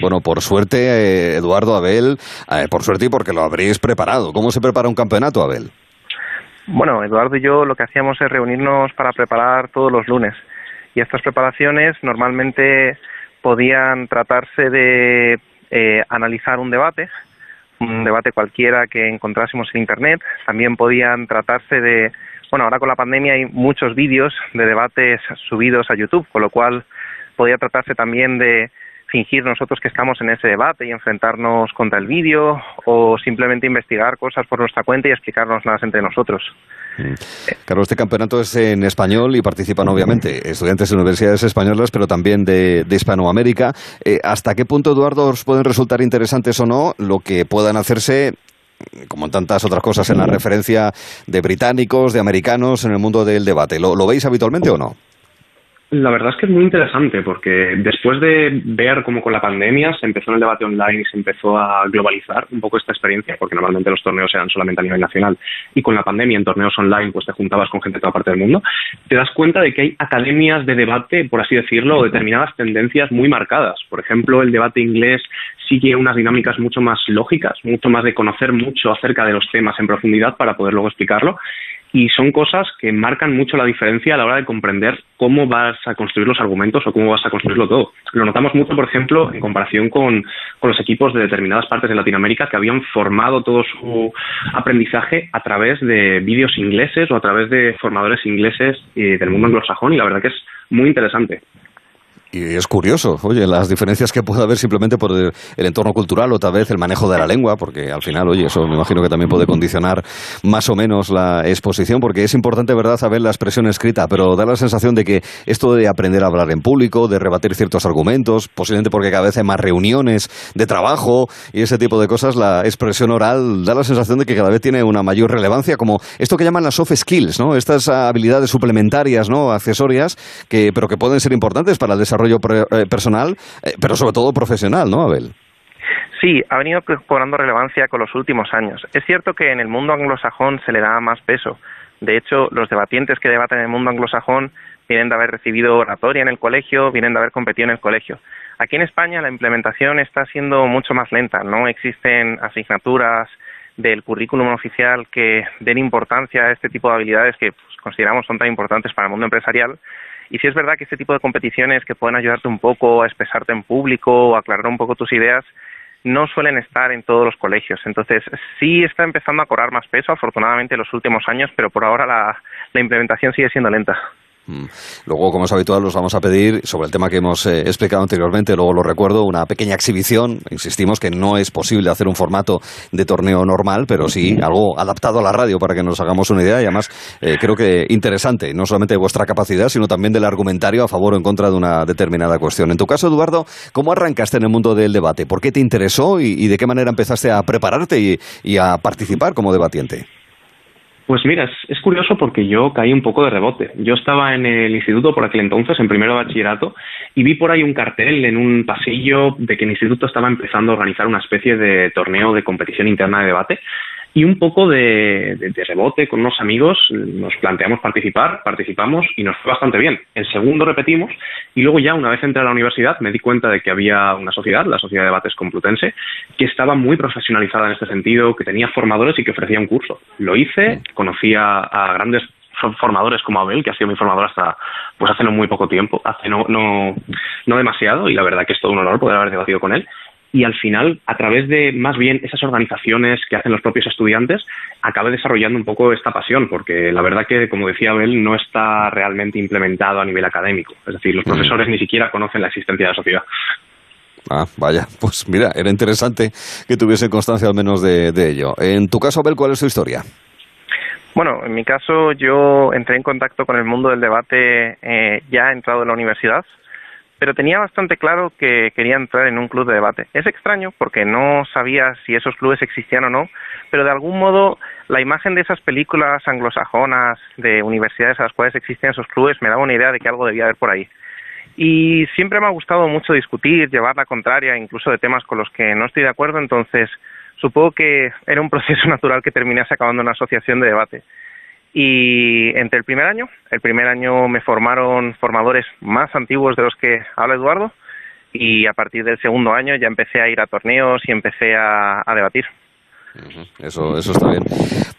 Bueno, por suerte, eh, Eduardo, Abel, eh, por suerte y porque lo habréis preparado. ¿Cómo se prepara un campeonato, Abel? Bueno, Eduardo y yo lo que hacíamos es reunirnos para preparar todos los lunes. Y estas preparaciones normalmente podían tratarse de eh, analizar un debate, un debate cualquiera que encontrásemos en Internet. También podían tratarse de, bueno, ahora con la pandemia hay muchos vídeos de debates subidos a YouTube, con lo cual podía tratarse también de fingir nosotros que estamos en ese debate y enfrentarnos contra el vídeo o simplemente investigar cosas por nuestra cuenta y explicárnoslas entre nosotros. Claro, este campeonato es en español y participan obviamente estudiantes de universidades españolas, pero también de, Hispanoamérica. Eh, ¿Hasta qué punto, Eduardo, os pueden resultar interesantes o no lo que puedan hacerse como en tantas otras cosas en la referencia de británicos, de americanos en el mundo del debate? ¿Lo, lo veis habitualmente o no? La verdad es que es muy interesante porque después de ver cómo con la pandemia se empezó en el debate online y se empezó a globalizar un poco esta experiencia, porque normalmente los torneos eran solamente a nivel nacional y con la pandemia en torneos online pues te juntabas con gente de toda parte del mundo, te das cuenta de que hay academias de debate, por así decirlo, o determinadas tendencias muy marcadas. Por ejemplo, el debate inglés sigue unas dinámicas mucho más lógicas, mucho más de conocer mucho acerca de los temas en profundidad para poder luego explicarlo y son cosas que marcan mucho la diferencia a la hora de comprender cómo vas a construir los argumentos o cómo vas a construirlo todo. Lo notamos mucho, por ejemplo, en comparación con, con los equipos de determinadas partes de Latinoamérica que habían formado todo su aprendizaje a través de vídeos ingleses o a través de formadores ingleses eh, del mundo anglosajón y la verdad que es muy interesante. Y es curioso, oye, las diferencias que puede haber simplemente por el, entorno cultural o tal vez el manejo de la lengua, porque al final, oye, eso me imagino que también puede condicionar más o menos la exposición, porque es importante, ¿verdad?, saber la expresión escrita, pero da la sensación de que esto de aprender a hablar en público, de rebatir ciertos argumentos, posiblemente porque cada vez hay más reuniones de trabajo y ese tipo de cosas, la expresión oral da la sensación de que cada vez tiene una mayor relevancia, como esto que llaman las soft skills, ¿no? Estas habilidades suplementarias, ¿no?, accesorias, que, pero que pueden ser importantes para el desarrollo desarrollo eh, personal, eh, pero sobre todo profesional, ¿no, Abel? Sí, ha venido cobrando relevancia con los últimos años. Es cierto que en el mundo anglosajón se le da más peso. De hecho, los debatientes que debaten en el mundo anglosajón vienen de haber recibido oratoria en el colegio, vienen de haber competido en el colegio. Aquí en España la implementación está siendo mucho más lenta. No existen asignaturas del currículum oficial que den importancia a este tipo de habilidades que pues, consideramos son tan importantes para el mundo empresarial y sí es verdad que este tipo de competiciones que pueden ayudarte un poco a expresarte en público o aclarar un poco tus ideas no suelen estar en todos los colegios. Entonces, sí está empezando a cobrar más peso, afortunadamente, en los últimos años, pero por ahora la implementación sigue siendo lenta. Mm. Luego, como es habitual, los vamos a pedir sobre el tema que hemos eh, explicado anteriormente, luego lo recuerdo, una pequeña exhibición. Insistimos que no es posible hacer un formato de torneo normal, pero sí algo adaptado a la radio para que nos hagamos una idea y además eh, creo que interesante, no solamente de vuestra capacidad, sino también del argumentario a favor o en contra de una determinada cuestión. En tu caso, Eduardo, ¿cómo arrancaste en el mundo del debate? ¿Por qué te interesó y, de qué manera empezaste a prepararte y a participar como debatiente? Pues mira, es, curioso porque yo caí un poco de rebote. Yo estaba en el instituto por aquel entonces, en primero de bachillerato, y vi por ahí un cartel en un pasillo de que el instituto estaba empezando a organizar una especie de torneo de competición interna de debate y un poco de, rebote con unos amigos nos planteamos participar, participamos y nos fue bastante bien. El segundo repetimos y luego ya una vez entré a la universidad me di cuenta de que había una sociedad, la Sociedad de Debates Complutense, que estaba muy profesionalizada en este sentido, que tenía formadores y que ofrecía un curso. Lo hice, conocí a, grandes formadores como Abel, que ha sido mi formador hasta pues hace no muy poco tiempo, hace no, no, no demasiado, y la verdad que es todo un honor poder haber debatido con él y al final, a través de más bien esas organizaciones que hacen los propios estudiantes, acabé desarrollando un poco esta pasión, porque la verdad que, como decía Abel, no está realmente implementado a nivel académico. Es decir, los profesores ni siquiera conocen la existencia de la sociedad. Ah, vaya, pues mira, era interesante que tuviese constancia al menos de, ello. En tu caso, Abel, ¿cuál es tu historia? Bueno, en mi caso yo entré en contacto con el mundo del debate eh, ya entrado en la universidad, pero tenía bastante claro que quería entrar en un club de debate. Es extraño porque no sabía si esos clubes existían o no, pero de algún modo la imagen de esas películas anglosajonas de universidades a las cuales existen esos clubes me daba una idea de que algo debía haber por ahí. Y siempre me ha gustado mucho discutir, llevar la contraria, incluso de temas con los que no estoy de acuerdo, entonces supongo que era un proceso natural que terminase acabando en una asociación de debate. Y entre el primer año, el primer año me formaron formadores más antiguos de los que habla Eduardo y a partir del segundo año ya empecé a ir a torneos y empecé a, debatir. Eso, eso está bien.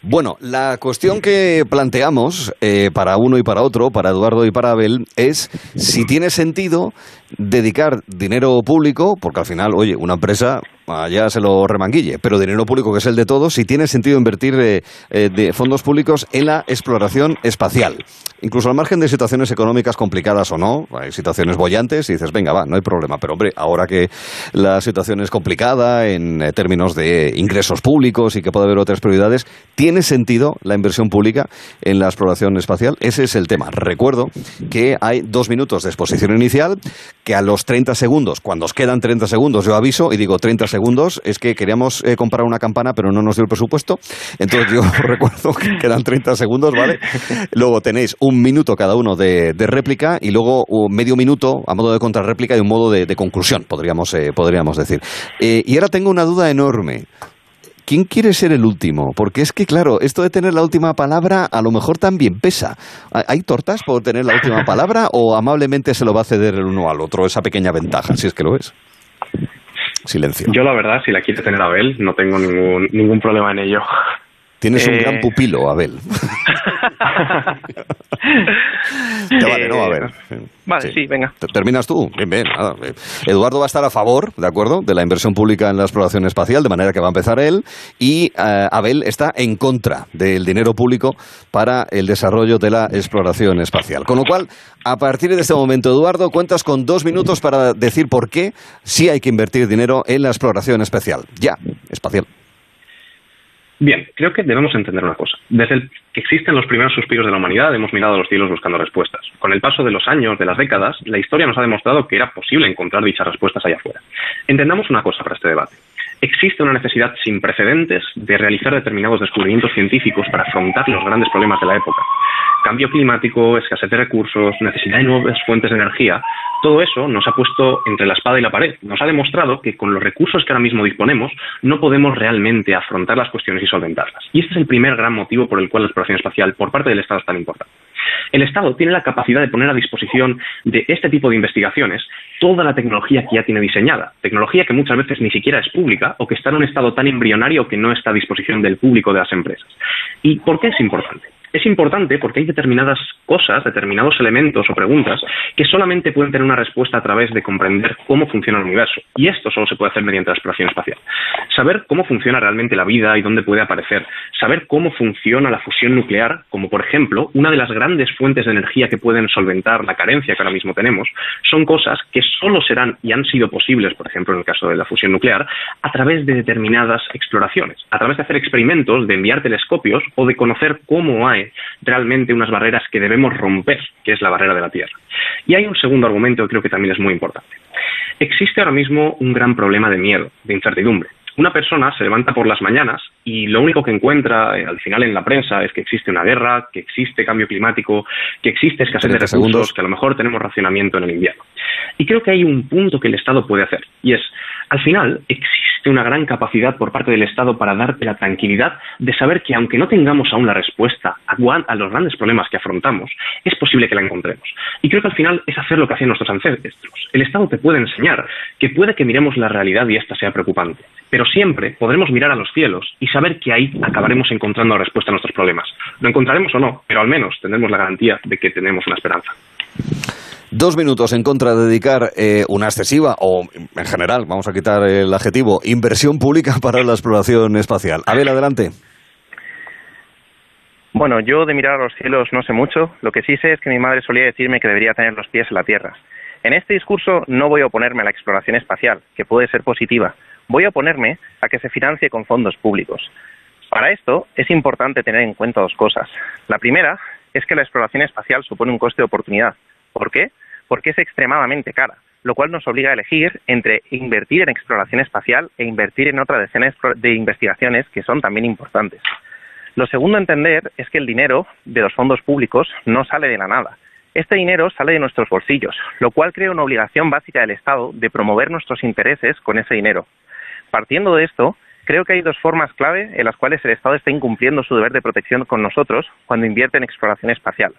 Bueno, la cuestión que planteamos eh, para uno y para otro, para Eduardo y para Abel, es si tiene sentido dedicar dinero público, porque al final, oye, una empresa allá se lo remanguille, pero dinero público que es el de todos, si tiene sentido invertir eh, de fondos públicos en la exploración espacial. Incluso al margen de situaciones económicas complicadas o no, hay situaciones bollantes y dices, venga, va, no hay problema. Pero hombre, ahora que la situación es complicada en eh, términos de ingresos públicos y que puede haber otras prioridades, ¿tiene sentido la inversión pública en la exploración espacial? Ese es el tema. Recuerdo que hay dos minutos de exposición inicial, que a los 30 segundos, cuando os quedan 30 segundos, yo aviso y digo 30 segundos Es que queríamos eh, comprar una campana, pero no nos dio el presupuesto. Entonces yo recuerdo que quedan 30 segundos, ¿vale? Luego tenéis un minuto cada uno de, réplica y luego medio minuto a modo de contrarréplica y un modo de, conclusión, podríamos, eh, podríamos decir. Eh, y ahora tengo una duda enorme. ¿quién quiere ser el último? Porque es que, claro, esto de tener la última palabra a lo mejor también pesa. ¿Hay tortas por tener la última palabra o amablemente se lo va a ceder el uno al otro esa pequeña ventaja, si es que lo es? Silencio. Yo, la verdad, si la quiere tener Abel, no tengo ningún, ningún problema en ello. Tienes un gran eh. pupilo, Abel. Te vale, ¿no? A ver. Vale, sí. venga. Terminas tú. Bien, bien. Eduardo va a estar a favor, ¿de acuerdo?, de la inversión pública en la exploración espacial, de manera que va a empezar él. Y eh, Abel está en contra del dinero público para el desarrollo de la exploración espacial. Con lo cual, a partir de este momento, Eduardo, cuentas con dos minutos para decir por qué sí hay que invertir dinero en la exploración espacial. Ya, espacial. Bien, creo que debemos entender una cosa. Desde que existen los primeros suspiros de la humanidad hemos mirado a los cielos buscando respuestas. Con el paso de los años, de las décadas, la historia nos ha demostrado que era posible encontrar dichas respuestas allá afuera. Entendamos una cosa para este debate. Existe una necesidad sin precedentes de realizar determinados descubrimientos científicos para afrontar los grandes problemas de la época. Cambio climático, escasez de recursos, necesidad de nuevas fuentes de energía, todo eso nos ha puesto entre la espada y la pared. Nos ha demostrado que con los recursos que ahora mismo disponemos no podemos realmente afrontar las cuestiones y solventarlas. Y este es el primer gran motivo por el cual la exploración espacial por parte del Estado es tan importante. El Estado tiene la capacidad de poner a disposición de este tipo de investigaciones toda la tecnología que ya tiene diseñada, tecnología que muchas veces ni siquiera es pública o que está en un estado tan embrionario que no está a disposición del público de las empresas. ¿Y por qué es importante? Es importante porque hay determinadas cosas, determinados elementos o preguntas que solamente pueden tener una respuesta a través de comprender cómo funciona el universo. Y esto solo se puede hacer mediante la exploración espacial. Saber cómo funciona realmente la vida y dónde puede aparecer. Saber cómo funciona la fusión nuclear, como por ejemplo, una de las grandes fuentes de energía que pueden solventar la carencia que ahora mismo tenemos, son cosas que solo serán y han sido posibles, por ejemplo, en el caso de la fusión nuclear, a través de determinadas exploraciones, a través de hacer experimentos, de enviar telescopios o de conocer cómo realmente unas barreras que debemos romper, que es la barrera de la Tierra. Y hay un segundo argumento que creo que también es muy importante. Existe ahora mismo un gran problema de miedo, de incertidumbre. Una persona se levanta por las mañanas y lo único que encuentra eh, al final en la prensa es que existe una guerra, que existe cambio climático, que existe escasez de recursos, que a lo mejor tenemos racionamiento en el invierno. Y creo que hay un punto que el Estado puede hacer, y es, al final, existe una gran capacidad por parte del Estado para darte la tranquilidad de saber que aunque no tengamos aún la respuesta a, los grandes problemas que afrontamos, es posible que la encontremos. Y creo que al final es hacer lo que hacían nuestros ancestros. El Estado te puede enseñar que puede que miremos la realidad y esta sea preocupante, pero siempre podremos mirar a los cielos y saber que ahí acabaremos encontrando la respuesta a nuestros problemas. Lo encontraremos o no, pero al menos tendremos la garantía de que tenemos una esperanza. Dos minutos en contra de dedicar eh, una excesiva, o en general, vamos a quitar el adjetivo, inversión pública para la exploración espacial. Abel, adelante. Bueno, yo de mirar a los cielos no sé mucho. Lo que sí sé es que mi madre solía decirme que debería tener los pies en la Tierra. En este discurso no voy a oponerme a la exploración espacial, que puede ser positiva. Voy a oponerme a que se financie con fondos públicos. Para esto es importante tener en cuenta dos cosas. La primera es que la exploración espacial supone un coste de oportunidad. ¿Por qué? porque es extremadamente cara, lo cual nos obliga a elegir entre invertir en exploración espacial e invertir en otra decena de investigaciones que son también importantes. Lo segundo a entender es que el dinero de los fondos públicos no sale de la nada. Este dinero sale de nuestros bolsillos, lo cual crea una obligación básica del Estado de promover nuestros intereses con ese dinero. Partiendo de esto, creo que hay dos formas clave en las cuales el Estado está incumpliendo su deber de protección con nosotros cuando invierte en exploración espacial.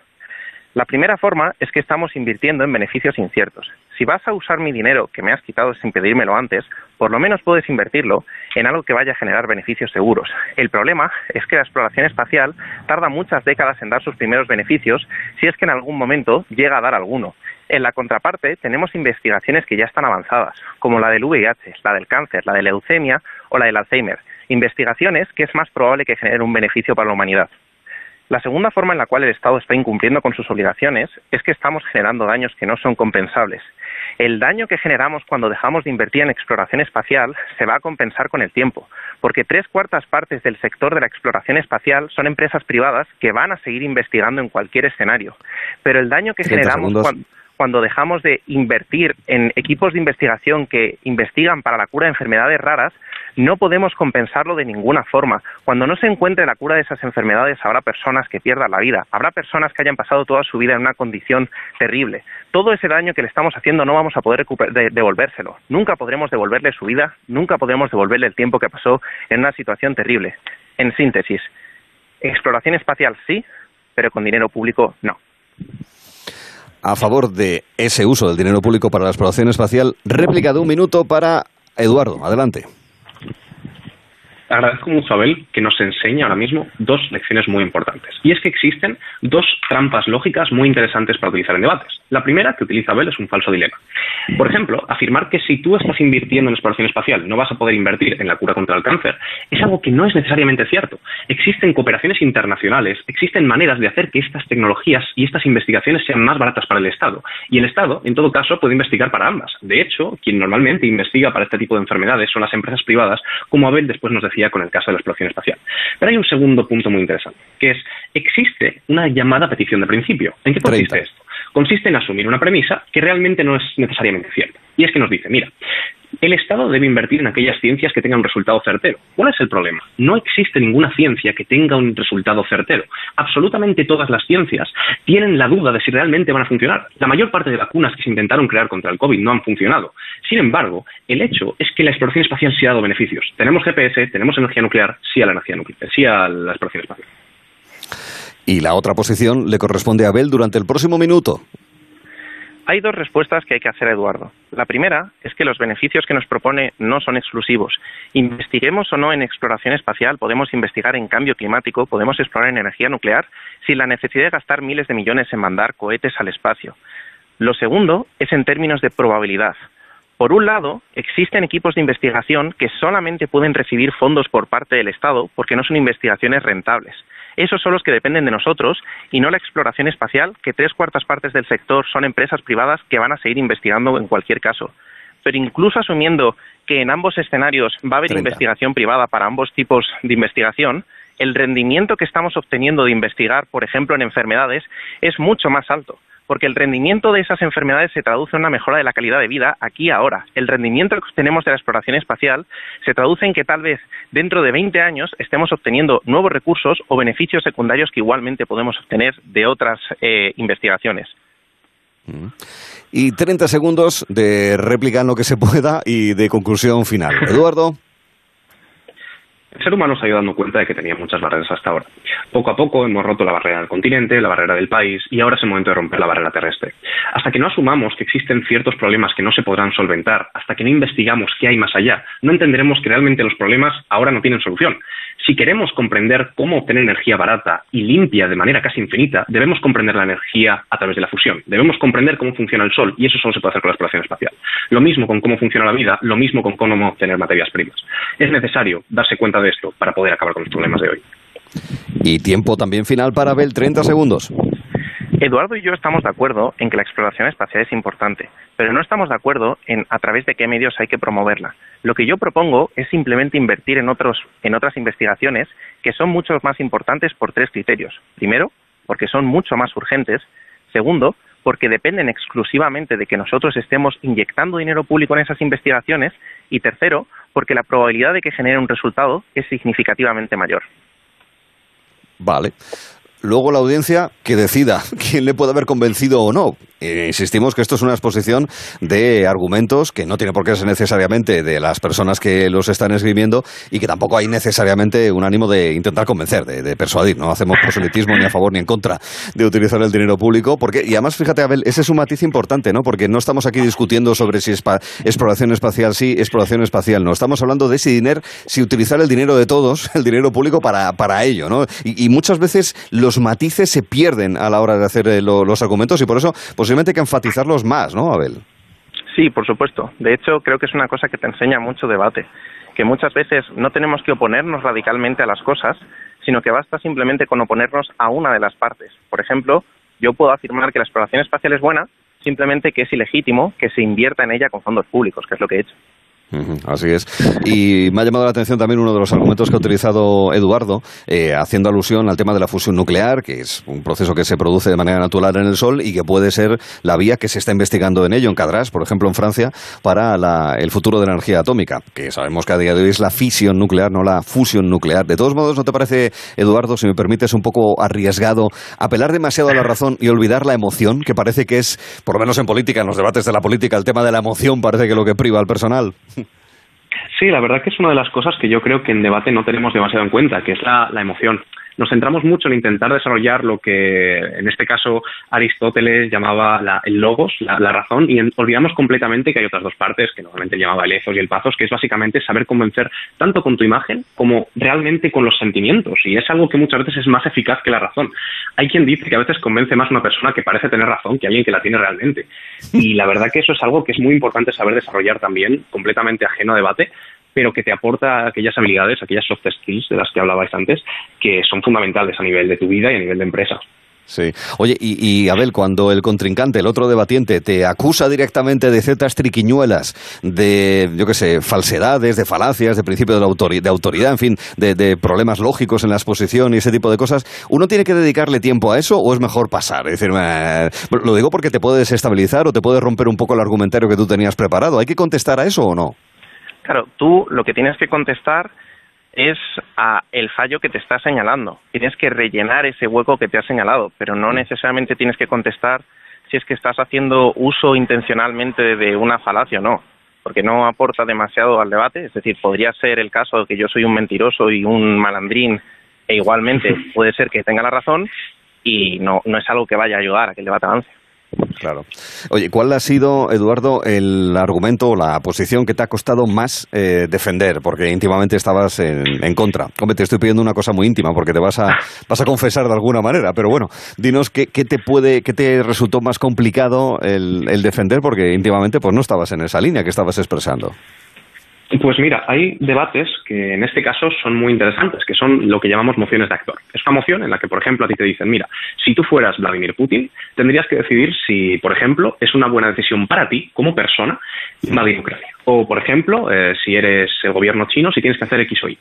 La primera forma es que estamos invirtiendo en beneficios inciertos. Si vas a usar mi dinero que me has quitado sin pedírmelo antes, por lo menos puedes invertirlo en algo que vaya a generar beneficios seguros. El problema es que la exploración espacial tarda muchas décadas en dar sus primeros beneficios si es que en algún momento llega a dar alguno. En la contraparte tenemos investigaciones que ya están avanzadas, como la del VIH, la del cáncer, la de leucemia o la del Alzheimer. Investigaciones que es más probable que generen un beneficio para la humanidad. La segunda forma en la cual el Estado está incumpliendo con sus obligaciones es que estamos generando daños que no son compensables. El daño que generamos cuando dejamos de invertir en exploración espacial se va a compensar con el tiempo, porque tres cuartas partes del sector de la exploración espacial son empresas privadas que van a seguir investigando en cualquier escenario. Pero el daño que generamos cuando dejamos de invertir en equipos de investigación que investigan para la cura de enfermedades raras, no podemos compensarlo de ninguna forma. Cuando no se encuentre la cura de esas enfermedades, habrá personas que pierdan la vida, habrá personas que hayan pasado toda su vida en una condición terrible. Todo ese daño que le estamos haciendo no vamos a poder devolvérselo. Nunca podremos devolverle su vida, nunca podremos devolverle el tiempo que pasó en una situación terrible. En síntesis, exploración espacial sí, pero con dinero público no. A favor de ese uso del dinero público para la exploración espacial, réplica de un minuto para Eduardo. Adelante agradezco mucho a Abel que nos enseña ahora mismo dos lecciones muy importantes. Y es que existen dos trampas lógicas muy interesantes para utilizar en debates. La primera que utiliza Abel es un falso dilema. Por ejemplo, afirmar que si tú estás invirtiendo en exploración espacial no vas a poder invertir en la cura contra el cáncer es algo que no es necesariamente cierto. Existen cooperaciones internacionales, existen maneras de hacer que estas tecnologías y estas investigaciones sean más baratas para el Estado. Y el Estado, en todo caso, puede investigar para ambas. De hecho, quien normalmente investiga para este tipo de enfermedades son las empresas privadas, como Abel después nos decía con el caso de la exploración espacial. Pero hay un segundo punto muy interesante, que es, existe una llamada petición de principio. ¿En qué consiste esto? Consiste en asumir una premisa que realmente no es necesariamente cierta. Y es que nos dice, mira, el Estado debe invertir en aquellas ciencias que tengan un resultado certero. ¿Cuál es el problema? No existe ninguna ciencia que tenga un resultado certero. Absolutamente todas las ciencias tienen la duda de si realmente van a funcionar. La mayor parte de vacunas que se intentaron crear contra el COVID no han funcionado. Sin embargo, el hecho es que la exploración espacial sí ha dado beneficios. Tenemos GPS, tenemos energía nuclear, sí a la energía nuclear, sí a la exploración espacial. Y la otra posición le corresponde a Abel durante el próximo minuto. Hay dos respuestas que hay que hacer, Eduardo. La primera es que los beneficios que nos propone no son exclusivos. Investiguemos o no en exploración espacial, podemos investigar en cambio climático, podemos explorar en energía nuclear, sin la necesidad de gastar miles de millones en mandar cohetes al espacio. Lo segundo es en términos de probabilidad. Por un lado, existen equipos de investigación que solamente pueden recibir fondos por parte del Estado porque no son investigaciones rentables esos son los que dependen de nosotros y no la exploración espacial, que tres cuartas partes del sector son empresas privadas que van a seguir investigando en cualquier caso. Pero incluso asumiendo que en ambos escenarios va a haber investigación privada para ambos tipos de investigación, el rendimiento que estamos obteniendo de investigar, por ejemplo, en enfermedades, es mucho más alto porque el rendimiento de esas enfermedades se traduce en una mejora de la calidad de vida aquí y ahora. El rendimiento que obtenemos de la exploración espacial se traduce en que tal vez dentro de 20 años estemos obteniendo nuevos recursos o beneficios secundarios que igualmente podemos obtener de otras eh, investigaciones. Mm. Y 30 segundos de réplica en lo que se pueda y de conclusión final. Eduardo. El ser humano se ha ido dando cuenta de que tenía muchas barreras hasta ahora. Poco a poco hemos roto la barrera del continente, la barrera del país y ahora es el momento de romper la barrera terrestre. Hasta que no asumamos que existen ciertos problemas que no se podrán solventar, hasta que no investigamos qué hay más allá, no entenderemos que realmente los problemas ahora no tienen solución. Si queremos comprender cómo obtener energía barata y limpia de manera casi infinita, debemos comprender la energía a través de la fusión. Debemos comprender cómo funciona el Sol y eso solo se puede hacer con la exploración espacial. Lo mismo con cómo funciona la vida, lo mismo con cómo obtener materias primas. Es necesario darse cuenta de esto para poder acabar con los problemas de hoy. Y tiempo también final para Abel, 30 segundos. Eduardo y yo estamos de acuerdo en que la exploración espacial es importante, pero no estamos de acuerdo en a través de qué medios hay que promoverla. Lo que yo propongo es simplemente invertir en, otros, en otras investigaciones que son mucho más importantes por tres criterios. Primero, porque son mucho más urgentes. Segundo, porque dependen exclusivamente de que nosotros estemos inyectando dinero público en esas investigaciones. Y tercero, porque la probabilidad de que genere un resultado es significativamente mayor. Vale. Luego la audiencia que decida quién le puede haber convencido o no. Eh, insistimos que esto es una exposición de argumentos que no tiene por qué ser necesariamente de las personas que los están escribiendo y que tampoco hay necesariamente un ánimo de intentar convencer, de, persuadir. No hacemos proselitismo ni a favor ni en contra de utilizar el dinero público. Porque, y además, fíjate, Abel, ese es un matiz importante, ¿no? Porque no estamos aquí discutiendo sobre si es exploración espacial sí, exploración espacial no. Estamos hablando de si dinero, si utilizar el dinero de todos, el dinero público para, para ello, ¿no? Y, muchas veces los matices se pierden a la hora de hacer eh, los argumentos y por eso, pues hay que enfatizarlos más, ¿no, Abel? Sí, por supuesto. De hecho, creo que es una cosa que te enseña mucho debate, que muchas veces no tenemos que oponernos radicalmente a las cosas, sino que basta simplemente con oponernos a una de las partes. Por ejemplo, yo puedo afirmar que la exploración espacial es buena, simplemente que es ilegítimo que se invierta en ella con fondos públicos, que es lo que he hecho. Así es. Y me ha llamado la atención también uno de los argumentos que ha utilizado Eduardo, eh, haciendo alusión al tema de la fusión nuclear, que es un proceso que se produce de manera natural en el Sol y que puede ser la vía que se está investigando en ello, en Cadras, por ejemplo, en Francia, para el futuro de la energía atómica, que sabemos que a día de hoy es la fisión nuclear, no la fusión nuclear. De todos modos, ¿no te parece, Eduardo, si me permites, un poco arriesgado apelar demasiado a la razón y olvidar la emoción, que parece que es, por lo menos en política, en los debates de la política, el tema de la emoción parece que lo que priva al personal? Sí, la verdad que es una de las cosas que yo creo que en debate no tenemos demasiado en cuenta, que es la, la emoción nos centramos mucho en intentar desarrollar lo que en este caso Aristóteles llamaba el logos, la, razón, y olvidamos completamente que hay otras dos partes que normalmente llamaba el ethos y el pathos, que es básicamente saber convencer tanto con tu imagen como realmente con los sentimientos. Y es algo que muchas veces es más eficaz que la razón. Hay quien dice que a veces convence más una persona que parece tener razón que alguien que la tiene realmente. Y la verdad que eso es algo que es muy importante saber desarrollar también, completamente ajeno a debate, pero que te aporta aquellas habilidades, aquellas soft skills de las que hablabais antes, que son fundamentales a nivel de tu vida y a nivel de empresa. Sí. Oye, y, Abel, cuando el contrincante, el otro debatiente, te acusa directamente de ciertas triquiñuelas, de, yo qué sé, falsedades, de falacias, de principio de, autoridad, de autoridad en fin, de, problemas lógicos en la exposición y ese tipo de cosas, ¿uno tiene que dedicarle tiempo a eso o es mejor pasar? Es decir, lo digo porque te puede desestabilizar o te puede romper un poco el argumentario que tú tenías preparado. ¿Hay que contestar a eso o no? Claro, tú lo que tienes que contestar es a el fallo que te está señalando. Tienes que rellenar ese hueco que te ha señalado, pero no necesariamente tienes que contestar si es que estás haciendo uso intencionalmente de una falacia o no, porque no aporta demasiado al debate. Es decir, podría ser el caso de que yo soy un mentiroso y un malandrín e igualmente puede ser que tenga la razón y no, no es algo que vaya a ayudar a que el debate avance. Claro. Oye, ¿cuál ha sido, Eduardo, el argumento o la posición que te ha costado más eh, defender? Porque íntimamente estabas en, contra. Hombre, te estoy pidiendo una cosa muy íntima porque te vas a, vas a confesar de alguna manera. Pero bueno, dinos qué, qué te puede, qué te resultó más complicado el, el defender porque íntimamente pues no estabas en esa línea que estabas expresando. Pues mira, hay debates que en este caso son muy interesantes, que son lo que llamamos mociones de actor. Es una moción en la que, por ejemplo, a ti te dicen, mira, si tú fueras Vladimir Putin, tendrías que decidir si, por ejemplo, es una buena decisión para ti, como persona, invadir Ucrania. O, por ejemplo, eh, si eres el gobierno chino, si tienes que hacer X o Y.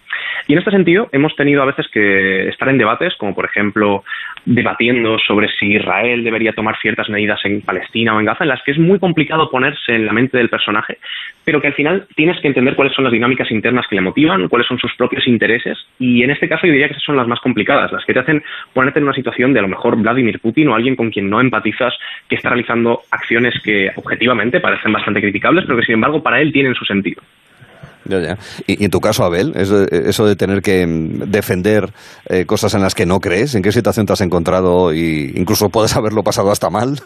Y en este sentido, hemos tenido a veces que estar en debates, como por ejemplo, debatiendo sobre si Israel debería tomar ciertas medidas en Palestina o en Gaza, en las que es muy complicado ponerse en la mente del personaje, pero que al final tienes que entender cuáles son las dinámicas internas que le motivan, cuáles son sus propios intereses, y en este caso yo diría que esas son las más complicadas, las que te hacen ponerte en una situación de a lo mejor Vladimir Putin o alguien con quien no empatizas, que está realizando acciones que objetivamente parecen bastante criticables, pero que sin embargo para él tienen su sentido. Ya, ya. Y, en tu caso, Abel, eso, de tener que mm, defender eh, cosas en las que no crees, ¿en qué situación te has encontrado y incluso puedes haberlo pasado hasta mal?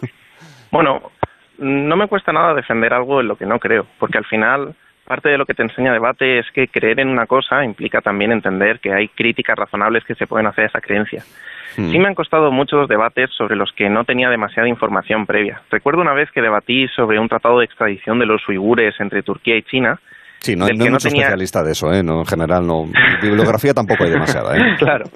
Bueno, no me cuesta nada defender algo en lo que no creo, porque al final parte de lo que te enseña debate es que creer en una cosa implica también entender que hay críticas razonables que se pueden hacer a esa creencia. Hmm. Sí me han costado muchos debates sobre los que no tenía demasiada información previa. Recuerdo una vez que debatí sobre un tratado de extradición de los uigures entre Turquía y China, Sí, no, hay mucho especialista de eso, ¿eh? No, en general, no. Bibliografía tampoco hay demasiada, ¿eh? Claro.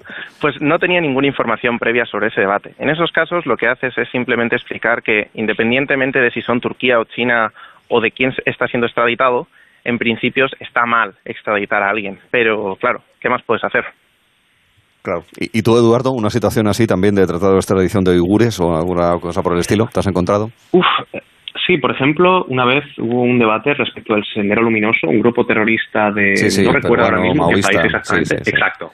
Pues no tenía ninguna información previa sobre ese debate. En esos casos, lo que haces es simplemente explicar que, independientemente de si son Turquía o China o de quién está siendo extraditado, en principio está mal extraditar a alguien. Pero, claro, ¿qué más puedes hacer? Claro. ¿Y, tú, Eduardo, una situación así también de tratado de extradición de uigures o alguna cosa por el estilo? ¿Te has encontrado? Uf, Sí, por ejemplo, una vez hubo un debate respecto al Sendero Luminoso, un grupo terrorista de... no recuerdo ahora mismo qué país exactamente. Exacto.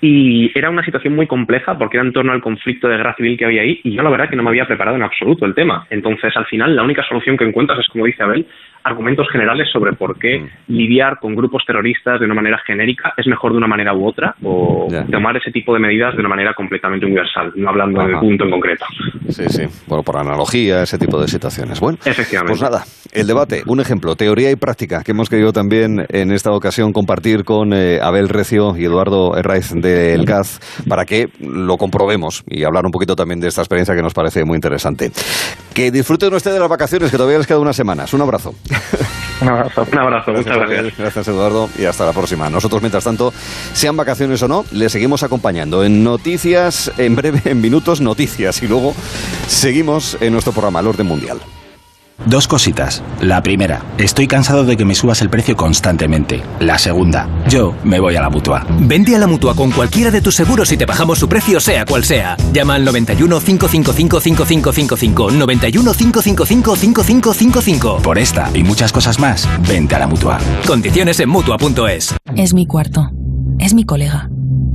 Y era una situación muy compleja porque era en torno al conflicto de guerra civil que había ahí y yo la verdad que no me había preparado en absoluto el tema. Entonces, al final, la única solución que encuentras es, como dice Abel, argumentos generales sobre por qué mm. lidiar con grupos terroristas de una manera genérica es mejor de una manera u otra o tomar ese tipo de medidas de una manera completamente universal, no hablando del punto en concreto. Sí, sí. Bueno, por analogía, ese tipo de situaciones. Bueno, Efectivamente. pues nada, el debate, un ejemplo, teoría y práctica, que hemos querido también en esta ocasión compartir con eh, Abel Recio y Eduardo Herraiz del CAZ para que lo comprobemos y hablar un poquito también de esta experiencia que nos parece muy interesante. Que disfruten ustedes de las vacaciones, que todavía les queda unas semanas. Un abrazo. Un abrazo, un abrazo, muchas gracias. Gracias, Eduardo, y hasta la próxima. Nosotros, mientras tanto, sean vacaciones o no, le seguimos acompañando en noticias, en breve, en minutos, noticias, y luego seguimos en nuestro programa, El Orden Mundial. Dos cositas. La primera, estoy cansado de que me subas el precio constantemente. La segunda, yo me voy a la mutua. Vende a la mutua con cualquiera de tus seguros y te bajamos su precio, sea cual sea. Llama al 91 555 5555. 91 555 5555. Por esta y muchas cosas más, vente a la mutua. Condiciones en mutua.es. Es mi cuarto. Es mi colega.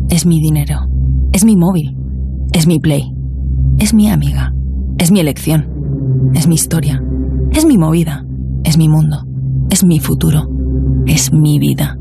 Es mi dinero. Es mi móvil. Es mi play. Es mi amiga. Es mi elección. Es mi historia. Es mi movida, es mi mundo, es mi futuro, es mi vida.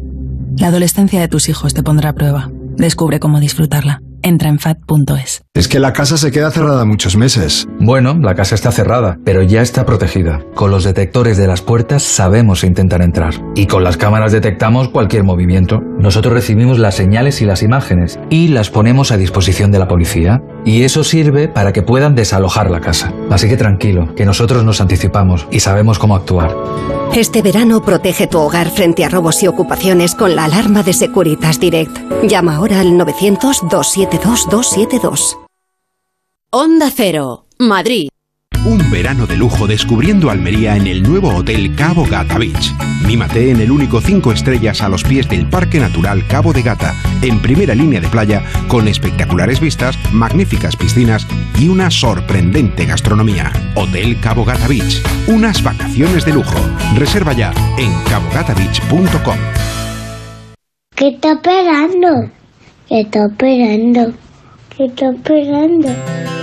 La adolescencia de tus hijos te pondrá a prueba. Descubre cómo disfrutarla. Entra en fat.es. Es que la casa se queda cerrada muchos meses. Bueno, la casa está cerrada, pero ya está protegida. Con los detectores de las puertas sabemos intentar entrar. Y con las cámaras detectamos cualquier movimiento. Nosotros recibimos las señales y las imágenes y las ponemos a disposición de la policía. Y eso sirve para que puedan desalojar la casa. Así que tranquilo, que nosotros nos anticipamos y sabemos cómo actuar. Este verano protege tu hogar frente a robos y ocupaciones con la alarma de Securitas Direct. Llama ahora al 900-272-272. Onda Cero, Madrid. Un verano de lujo descubriendo Almería en el nuevo Hotel Cabo Gata Beach. Mímate en el único 5 estrellas a los pies del Parque Natural Cabo de Gata, en primera línea de playa, con espectaculares vistas, magníficas piscinas y una sorprendente gastronomía. Hotel Cabo Gata Beach. Unas vacaciones de lujo. Reserva ya en cabogatabeach.com. ¿Qué está esperando? ¿Qué está esperando? ¿Qué está esperando?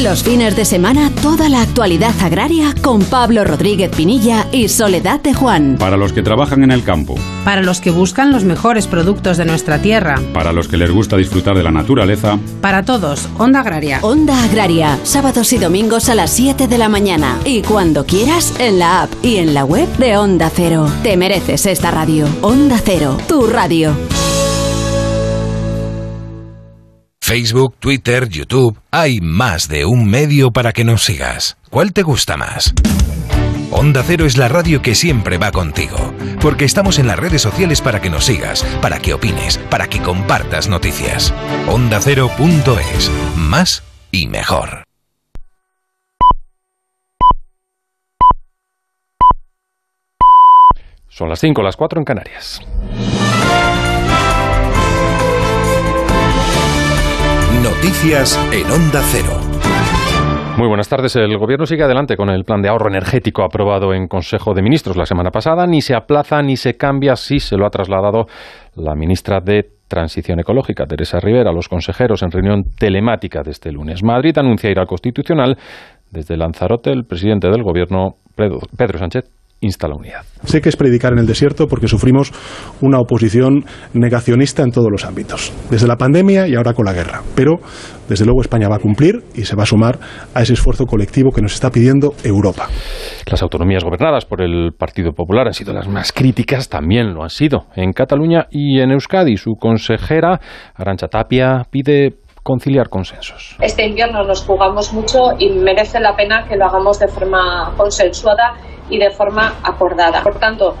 Los fines de semana, toda la actualidad agraria con Pablo Rodríguez Pinilla y Soledad de Juan. Para los que trabajan en el campo. Para los que buscan los mejores productos de nuestra tierra. Para los que les gusta disfrutar de la naturaleza. Para todos, Onda Agraria. Onda Agraria, sábados y domingos a las 7 de la mañana. Y cuando quieras, en la app y en la web de Onda Cero. Te mereces esta radio. Onda Cero, tu radio. Facebook, Twitter, YouTube, hay más de un medio para que nos sigas. ¿Cuál te gusta más? Onda Cero es la radio que siempre va contigo, porque estamos en las redes sociales para que nos sigas, para que opines, para que compartas noticias. OndaCero.es, más y mejor. Son las 5, las 4 en Canarias. Noticias en Onda Cero. Muy buenas tardes. El Gobierno sigue adelante con el plan de ahorro energético aprobado en Consejo de Ministros la semana pasada. Ni se aplaza ni se cambia, sí se lo ha trasladado la ministra de Transición Ecológica, Teresa Rivera, los consejeros en reunión telemática de este lunes. Madrid anuncia ir al Constitucional. Desde Lanzarote, el presidente del Gobierno, Pedro Sánchez, instala unidad. Sé que es predicar en el desierto porque sufrimos una oposición negacionista en todos los ámbitos, desde la pandemia y ahora con la guerra. Pero, desde luego, España va a cumplir y se va a sumar a ese esfuerzo colectivo que nos está pidiendo Europa. Las autonomías gobernadas por el Partido Popular han sido las más críticas, también lo han sido en Cataluña y en Euskadi. Su consejera, Arancha Tapia, pide conciliar consensos. Este invierno nos jugamos mucho y merece la pena que lo hagamos de forma consensuada y de forma acordada. Por tanto,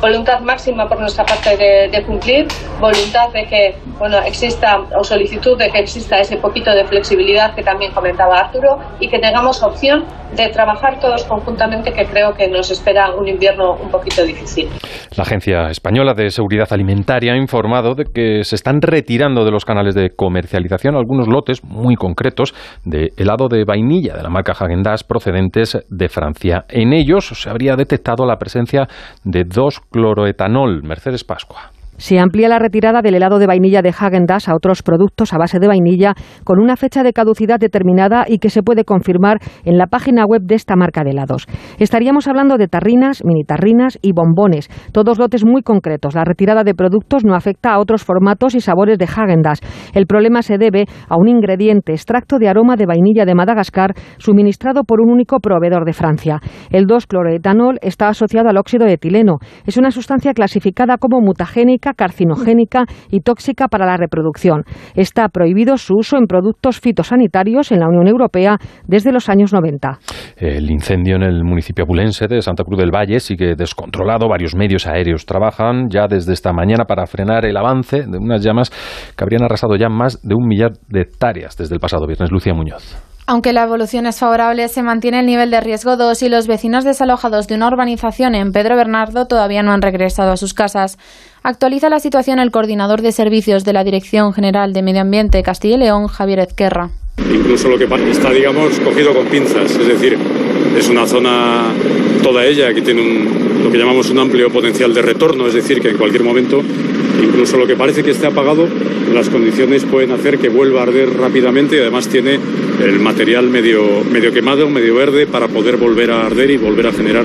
voluntad máxima por nuestra parte de, cumplir, voluntad de que bueno, exista o solicitud de que exista ese poquito de flexibilidad que también comentaba Arturo y que tengamos opción de trabajar todos conjuntamente que creo que nos espera un invierno un poquito difícil. La Agencia Española de Seguridad Alimentaria ha informado de que se están retirando de los canales de comercialización algunos lotes muy concretos de helado de vainilla de la marca Häagen-Dazs procedentes de Francia. En ellos se habría detectado la presencia de dos cloroetanol. Mercedes Pascua. Se amplía la retirada del helado de vainilla de Häagen-Dazs a otros productos a base de vainilla con una fecha de caducidad determinada y que se puede confirmar en la página web de esta marca de helados. Estaríamos hablando de tarrinas, mini tarrinas y bombones, todos lotes muy concretos. La retirada de productos no afecta a otros formatos y sabores de Häagen-Dazs. El problema se debe a un ingrediente, extracto de aroma de vainilla de Madagascar, suministrado por un único proveedor de Francia. El 2-cloroetanol está asociado al óxido de etileno. Es una sustancia clasificada como mutagénica carcinogénica y tóxica para la reproducción. Está prohibido su uso en productos fitosanitarios en la Unión Europea desde los años 90. El incendio en el municipio abulense de Santa Cruz del Valle sigue descontrolado. Varios medios aéreos trabajan ya desde esta mañana para frenar el avance de unas llamas que habrían arrasado ya más de un millar de hectáreas desde el pasado viernes. Lucía Muñoz. Aunque la evolución es favorable, se mantiene el nivel de riesgo 2 y los vecinos desalojados de una urbanización en Pedro Bernardo todavía no han regresado a sus casas. Actualiza la situación el coordinador de servicios de la Dirección General de Medio Ambiente Castilla y León, Javier Ezquerra. Incluso lo que está, digamos, cogido con pinzas, es decir, es una zona, toda ella, que tiene un, lo que llamamos un amplio potencial de retorno, es decir, que en cualquier momento, incluso lo que parece que esté apagado, las condiciones pueden hacer que vuelva a arder rápidamente y además tiene el material medio, medio quemado, medio verde, para poder volver a arder y volver a generar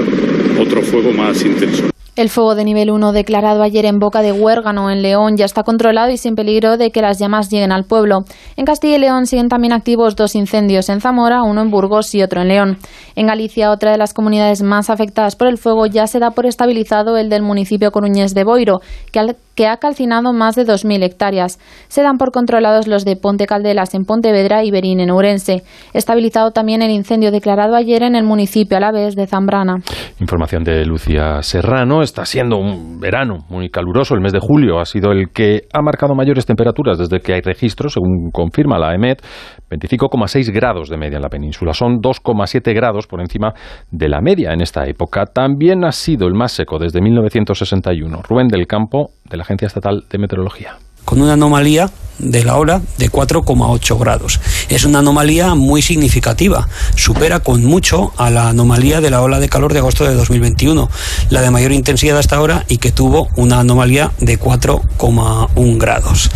otro fuego más intenso. El fuego de nivel 1 declarado ayer en Boca de Huérgano, en León, ya está controlado y sin peligro de que las llamas lleguen al pueblo. En Castilla y León siguen también activos dos incendios en Zamora, uno en Burgos y otro en León. En Galicia, otra de las comunidades más afectadas por el fuego, ya se da por estabilizado el del municipio coruñés de Boiro, que, que ha calcinado más de 2.000 hectáreas. Se dan por controlados los de Ponte Caldelas en Pontevedra y Berín en Ourense. Estabilizado también el incendio declarado ayer en el municipio alavés de Zambrana. Información de Lucia Serrano está siendo un verano muy caluroso. El mes de julio ha sido el que ha marcado mayores temperaturas desde que hay registros, según confirma la EMET, 25,6 grados de media en la península. Son 2,7 grados por encima de la media en esta época. También ha sido el más seco desde 1961. Rubén del Campo, de la Agencia Estatal de Meteorología con una anomalía de la hora de 4,8 grados. Es una anomalía muy significativa, supera con mucho a la anomalía de la ola de calor de agosto de 2021, la de mayor intensidad hasta ahora y que tuvo una anomalía de 4,1 grados.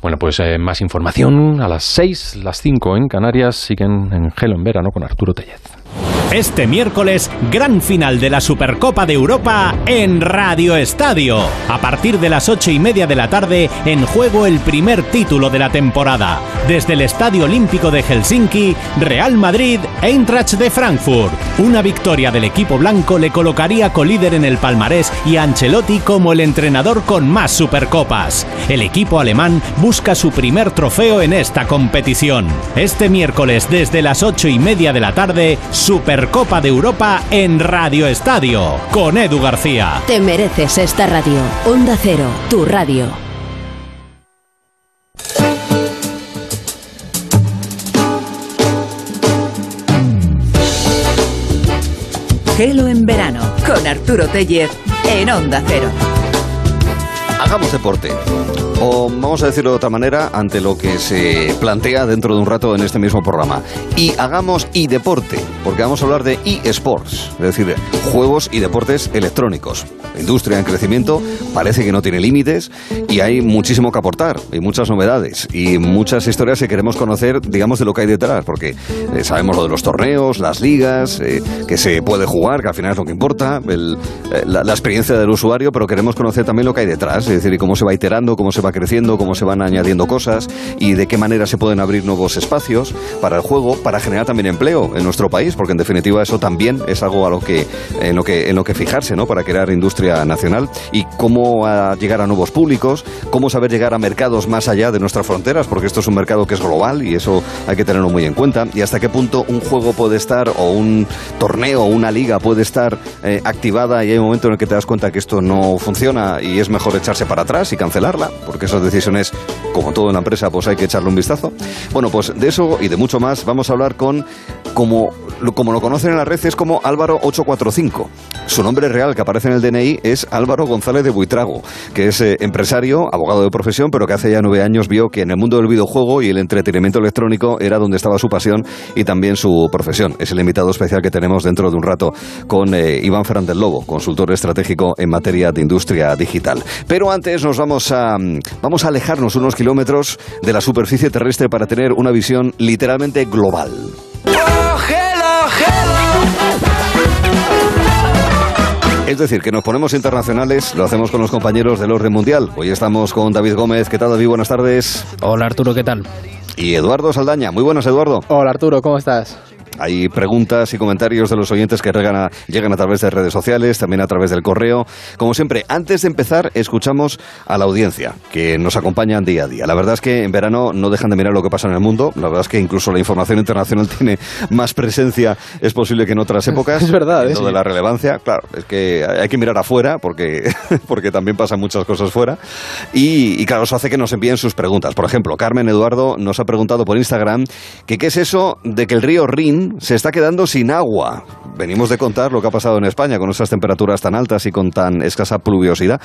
Bueno, pues eh, más información a las 6, las 5 en Canarias, siguen en Gelo en verano con Arturo Tellez. Este miércoles, gran final de la Supercopa de Europa en Radio Estadio. A partir de las ocho y media de la tarde, en juego el primer título de la temporada. Desde el Estadio Olímpico de Helsinki, Real Madrid, Eintracht de Frankfurt. Una victoria del equipo blanco le colocaría colíder en el palmarés y Ancelotti como el entrenador con más Supercopas. El equipo alemán busca su primer trofeo en esta competición. Este miércoles, desde las ocho y media de la tarde, Super Copa de Europa en Radio Estadio con Edu García. Te mereces esta radio. Onda Cero, tu radio. Gelo en verano con Arturo Tellez en Onda Cero. Hagamos deporte. O vamos a decirlo de otra manera, ante lo que se plantea dentro de un rato en este mismo programa. Y hagamos y deporte, porque vamos a hablar de e-sports, es decir, juegos y deportes electrónicos. La industria en crecimiento parece que no tiene límites y hay muchísimo que aportar, hay muchas novedades y muchas historias que queremos conocer, digamos, de lo que hay detrás, porque eh, sabemos lo de los torneos, las ligas, eh, que se puede jugar, que al final es lo que importa, eh, la, experiencia del usuario, pero queremos conocer también lo que hay detrás, decir, cómo se va iterando, cómo se va creciendo, cómo se van añadiendo cosas y de qué manera se pueden abrir nuevos espacios para el juego, para generar también empleo en nuestro país, porque en definitiva eso también es algo a lo que, en, lo que, en lo que fijarse, ¿no? Para crear industria nacional y cómo llegar a nuevos públicos, cómo saber llegar a mercados más allá de nuestras fronteras, porque esto es un mercado que es global y eso hay que tenerlo muy en cuenta, y hasta qué punto un juego puede estar o un torneo o una liga puede estar eh, activada y hay un momento en el que te das cuenta que esto no funciona y es mejor echarse para atrás y cancelarla, porque esas decisiones, como todo en la empresa, pues hay que echarle un vistazo. Bueno, pues de eso y de mucho más vamos a hablar con, como, como lo conocen en la red, es como Álvaro 845. Su nombre real que aparece en el DNI es Álvaro González de Buitrago, que es eh, empresario, abogado de profesión, pero que hace ya nueve años vio que en el mundo del videojuego y el entretenimiento electrónico era donde estaba su pasión y también su profesión. Es el invitado especial que tenemos dentro de un rato con eh, Iván Fernández Lobo, consultor estratégico en materia de industria digital. Pero antes antes nos vamos a, vamos a alejarnos unos kilómetros de la superficie terrestre para tener una visión literalmente global. Es decir, que nos ponemos internacionales, lo hacemos con los compañeros del orden mundial. Hoy estamos con David Gómez. ¿Qué tal, David? Buenas tardes. Hola, Arturo, ¿qué tal? Y Eduardo Saldaña. Muy buenas, Eduardo. Hola, Arturo, ¿cómo estás? Hay preguntas y comentarios de los oyentes que llegan a, llegan a través de redes sociales, también a través del correo. Como siempre, antes de empezar, escuchamos a la audiencia, que nos acompañan día a día. La verdad es que en verano no dejan de mirar lo que pasa en el mundo. La verdad es que incluso la información internacional tiene más presencia, es posible que en otras épocas. Es verdad, ¿eh? de la relevancia, claro, es que hay que mirar afuera, porque, porque también pasan muchas cosas fuera. Y, y claro, eso hace que nos envíen sus preguntas. Por ejemplo, Carmen Eduardo nos ha preguntado por Instagram que qué es eso de que el río Rin se está quedando sin agua. Venimos de contar lo que ha pasado en España con esas temperaturas tan altas y con tan escasa pluviosidad.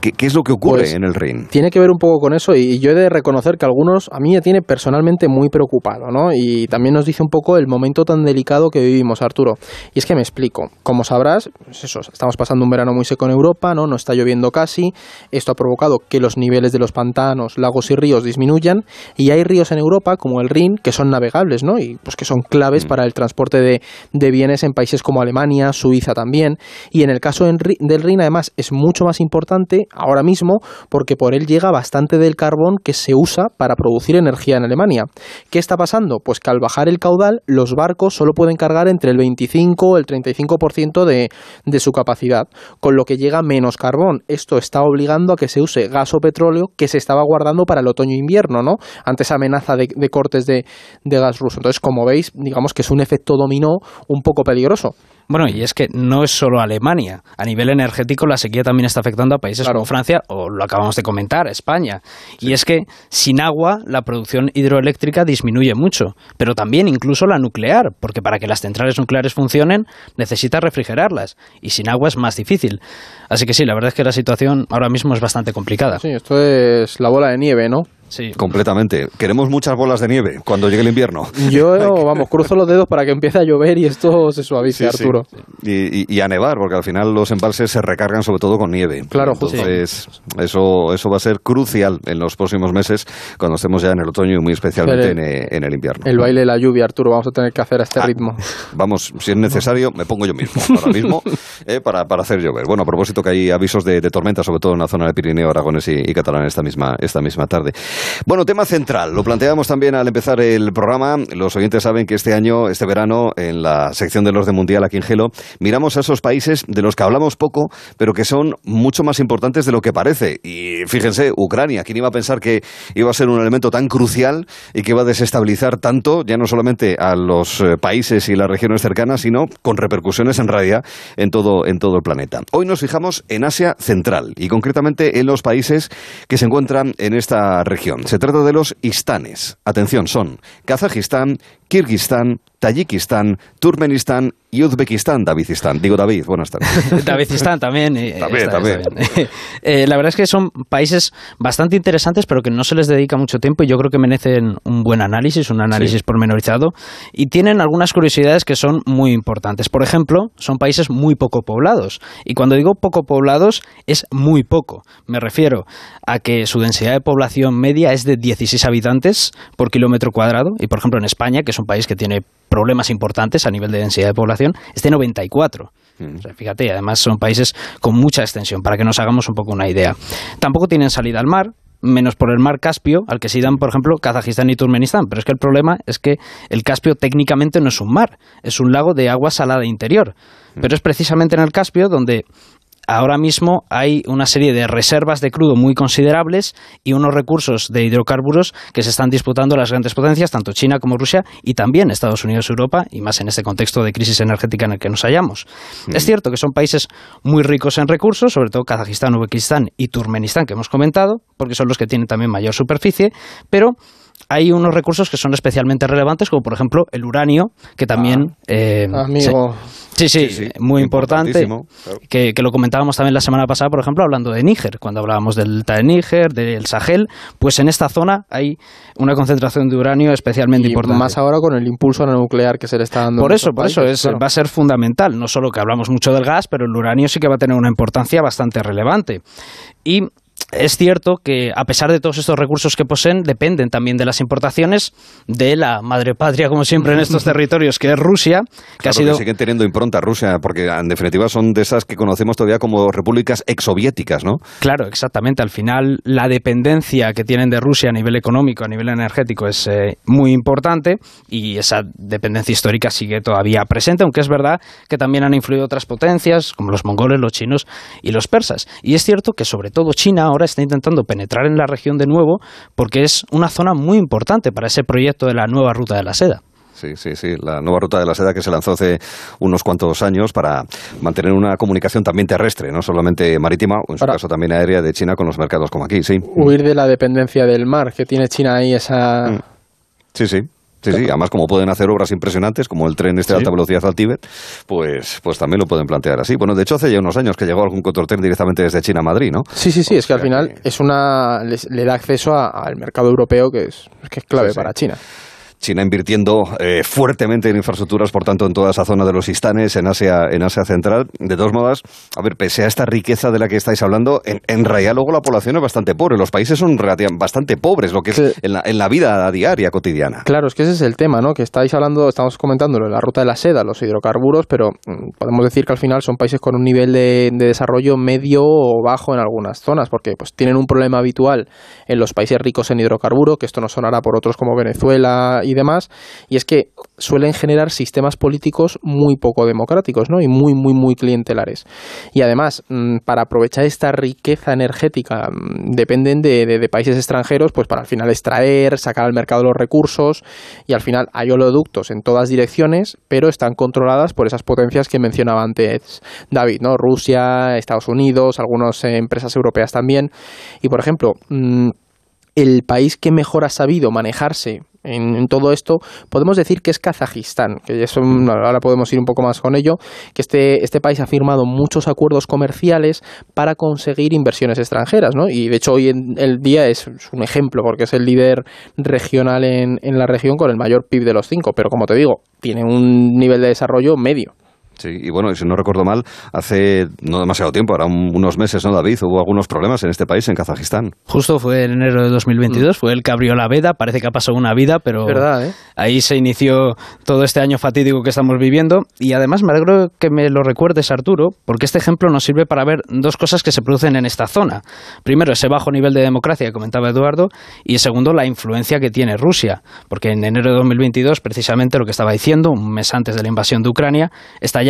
¿Qué, es lo que ocurre pues en el Rin? Tiene que ver un poco con eso y yo he de reconocer que algunos a mí me tiene personalmente muy preocupado, ¿no? Y también nos dice un poco el momento tan delicado que vivimos, Arturo. Y es que me explico. Como sabrás, pues eso, estamos pasando un verano muy seco en Europa, ¿no? No está lloviendo casi. Esto ha provocado que los niveles de los pantanos, lagos y ríos disminuyan y hay ríos en Europa como el Rin que son navegables, ¿no? Y pues que son claves mm. para el transporte de, bienes en países como Alemania, Suiza también. Y en el caso del Rin, además, es mucho más importante ahora mismo porque por él llega bastante del carbón que se usa para producir energía en Alemania. ¿Qué está pasando? Pues que al bajar el caudal, los barcos solo pueden cargar entre el 25 o el 35% de, de su capacidad, con lo que llega menos carbón. Esto está obligando a que se use gas o petróleo que se estaba guardando para el otoño-invierno, ¿no? Ante esa amenaza de, de cortes de, de gas ruso. Entonces, como veis, digamos que es un efecto dominó un poco peligroso. Bueno, y es que no es solo Alemania. A nivel energético, la sequía también está afectando a países como Francia, o lo acabamos de comentar, España. Y es que sin agua, la producción hidroeléctrica disminuye mucho, pero también incluso la nuclear, porque para que las centrales nucleares funcionen, necesita refrigerarlas. Y sin agua es más difícil. Así que sí, la verdad es que la situación ahora mismo es bastante complicada. Sí, esto es la bola de nieve, ¿no? Sí. Completamente. Queremos muchas bolas de nieve cuando llegue el invierno. Yo, vamos, cruzo los dedos para que empiece a llover y esto se suavice, Arturo. Y, a nevar, porque al final los embalses se recargan sobre todo con nieve. Claro, Entonces, eso, eso va a ser crucial en los próximos meses, cuando estemos ya en el otoño y muy especialmente en, el invierno. El baile de la lluvia, Arturo, vamos a tener que hacer a este ah, ritmo. Vamos, si es necesario, me pongo yo mismo, ahora mismo, eh, para, para, hacer llover. Bueno, a propósito que hay avisos de, tormenta, sobre todo en la zona del Pirineo, Aragones y, y Catalán esta misma, esta misma tarde. Bueno, tema central. Lo planteamos también al empezar el programa. Los oyentes saben que este año, este verano, en la sección del orden mundial aquí en Gelo, miramos a esos países de los que hablamos poco, pero que son mucho más importantes de lo que parece. Y fíjense, Ucrania, ¿quién iba a pensar que iba a ser un elemento tan crucial y que iba a desestabilizar tanto, ya no solamente a los eh, países y las regiones cercanas, sino con repercusiones en realidad en todo, en todo el planeta? Hoy nos fijamos en Asia Central y concretamente en los países que se encuentran en esta región. Se trata de los istanes. Atención, son Kazajistán, Kirguistán, Tayikistán, Turkmenistán y Uzbekistán, Davidistán. Digo David, buenas tardes. Davidistán también. Eh, también, también. Eh, la verdad es que son países bastante interesantes, pero que no se les dedica mucho tiempo y yo creo que merecen un buen análisis, un análisis pormenorizado. Y tienen algunas curiosidades que son muy importantes. Por ejemplo, son países muy poco poblados. Y cuando digo poco poblados, es muy poco. Me refiero a que su densidad de población media es de 16 habitantes por kilómetro cuadrado. Y por ejemplo, en España, que es un país que tiene problemas importantes a nivel de densidad de población, es de 94. Mm. fíjate, además son países con mucha extensión, para que nos hagamos un poco una idea. Tampoco tienen salida al mar, menos por el mar Caspio, al que se dan, por ejemplo, Kazajistán y Turkmenistán. Pero es que el problema es que el Caspio técnicamente no es un mar, es un lago de agua salada interior. Mm. Pero es precisamente en el Caspio donde ahora mismo hay una serie de reservas de crudo muy considerables y unos recursos de hidrocarburos que se están disputando las grandes potencias, tanto China como Rusia y también Estados Unidos y Europa, y más en este contexto de crisis energética en el que nos hallamos. Es cierto que son países muy ricos en recursos, sobre todo Kazajistán, Uzbekistán y Turkmenistán, que hemos comentado, porque son los que tienen también mayor superficie, pero hay unos recursos que son especialmente relevantes, como por ejemplo el uranio, que también... Ah, eh, amigo. Sí, sí, muy importante. Que, lo comentábamos también la semana pasada, por ejemplo, hablando de Níger, cuando hablábamos del delta de Níger, del Sahel, pues en esta zona hay una concentración de uranio especialmente y importante. Más ahora con el impulso nuclear que se le está dando. Por eso, por eso es, va a ser fundamental. No solo que hablamos mucho del gas, pero el uranio sí que va a tener una importancia bastante relevante. Y es cierto que a pesar de todos estos recursos que poseen, dependen también de las importaciones de la madre patria, como siempre en estos territorios, que es Rusia, que ha sido... Que siguen teniendo impronta Rusia, porque en definitiva son de esas que conocemos todavía como repúblicas exsoviéticas, ¿no? Claro, exactamente. Al final la dependencia que tienen de Rusia a nivel económico, a nivel energético, es eh, muy importante y esa dependencia histórica sigue todavía presente, aunque es verdad que también han influido otras potencias, como los mongoles, los chinos y los persas. Y es cierto que sobre todo China ahora está intentando penetrar en la región de nuevo porque es una zona muy importante para ese proyecto de la nueva ruta de la seda. Sí, sí, sí. La nueva ruta de la seda que se lanzó hace unos cuantos años para mantener una comunicación también terrestre, no solamente marítima, o en su caso también aérea de China con los mercados como aquí, sí. Huir de la dependencia del mar que tiene China ahí esa... Mm. Sí, sí. Sí, sí, además como pueden hacer obras impresionantes, como el tren este de alta velocidad al Tíbet, pues, pues también lo pueden plantear así. Bueno, de hecho hace ya unos años que llegó algún control directamente desde China a Madrid, ¿no? Sí, sí, sí, es que al final es una, le, da acceso al mercado europeo que es, que es clave para China. China invirtiendo eh, fuertemente en infraestructuras, por tanto, en toda esa zona de los Istanes, en Asia, en Asia Central. De todos modos, a ver, pese a esta riqueza de la que estáis hablando, en, en realidad luego la población es bastante pobre. Los países son bastante pobres, lo que es en, la, en, la, vida diaria, cotidiana. Claro, es que ese es el tema, ¿no? Que estáis hablando, estamos comentando la ruta de la seda, los hidrocarburos, pero mm, podemos decir que al final son países con un nivel de, de desarrollo medio o bajo en algunas zonas, porque pues tienen un problema habitual en los países ricos en hidrocarburo, que esto no sonará por otros como Venezuela y demás, y es que suelen generar sistemas políticos muy poco democráticos, ¿no? Y muy, muy, muy clientelares. Y además, mm, para aprovechar esta riqueza energética, mm, dependen de, de, países extranjeros, pues para al final extraer, sacar al mercado los recursos, y al final hay oleoductos en todas direcciones, pero están controladas por esas potencias que mencionaba antes David, ¿no? Rusia, Estados Unidos, algunas eh, empresas europeas también. Y por ejemplo, mm, el país que mejor ha sabido manejarse en, todo esto, podemos decir que es Kazajistán, que eso ahora podemos ir un poco más con ello, que este, este país ha firmado muchos acuerdos comerciales para conseguir inversiones extranjeras, ¿no? Y de hecho hoy en el día es, un ejemplo, porque es el líder regional en, en la región con el mayor PIB de los cinco, pero como te digo, tiene un nivel de desarrollo medio. Sí, y bueno, si no recuerdo mal, hace no demasiado tiempo, ahora unos meses, ¿no, David? Hubo algunos problemas en este país, en Kazajistán. Justo fue en enero de 2022, mm. fue el que abrió la veda, parece que ha pasado una vida, pero ¿eh? ahí se inició todo este año fatídico que estamos viviendo. Y además me alegro que me lo recuerdes, Arturo, porque este ejemplo nos sirve para ver dos cosas que se producen en esta zona. Primero, ese bajo nivel de democracia que comentaba Eduardo, y segundo, la influencia que tiene Rusia, porque en enero de 2022, precisamente lo que estaba diciendo, un mes antes de la invasión de Ucrania,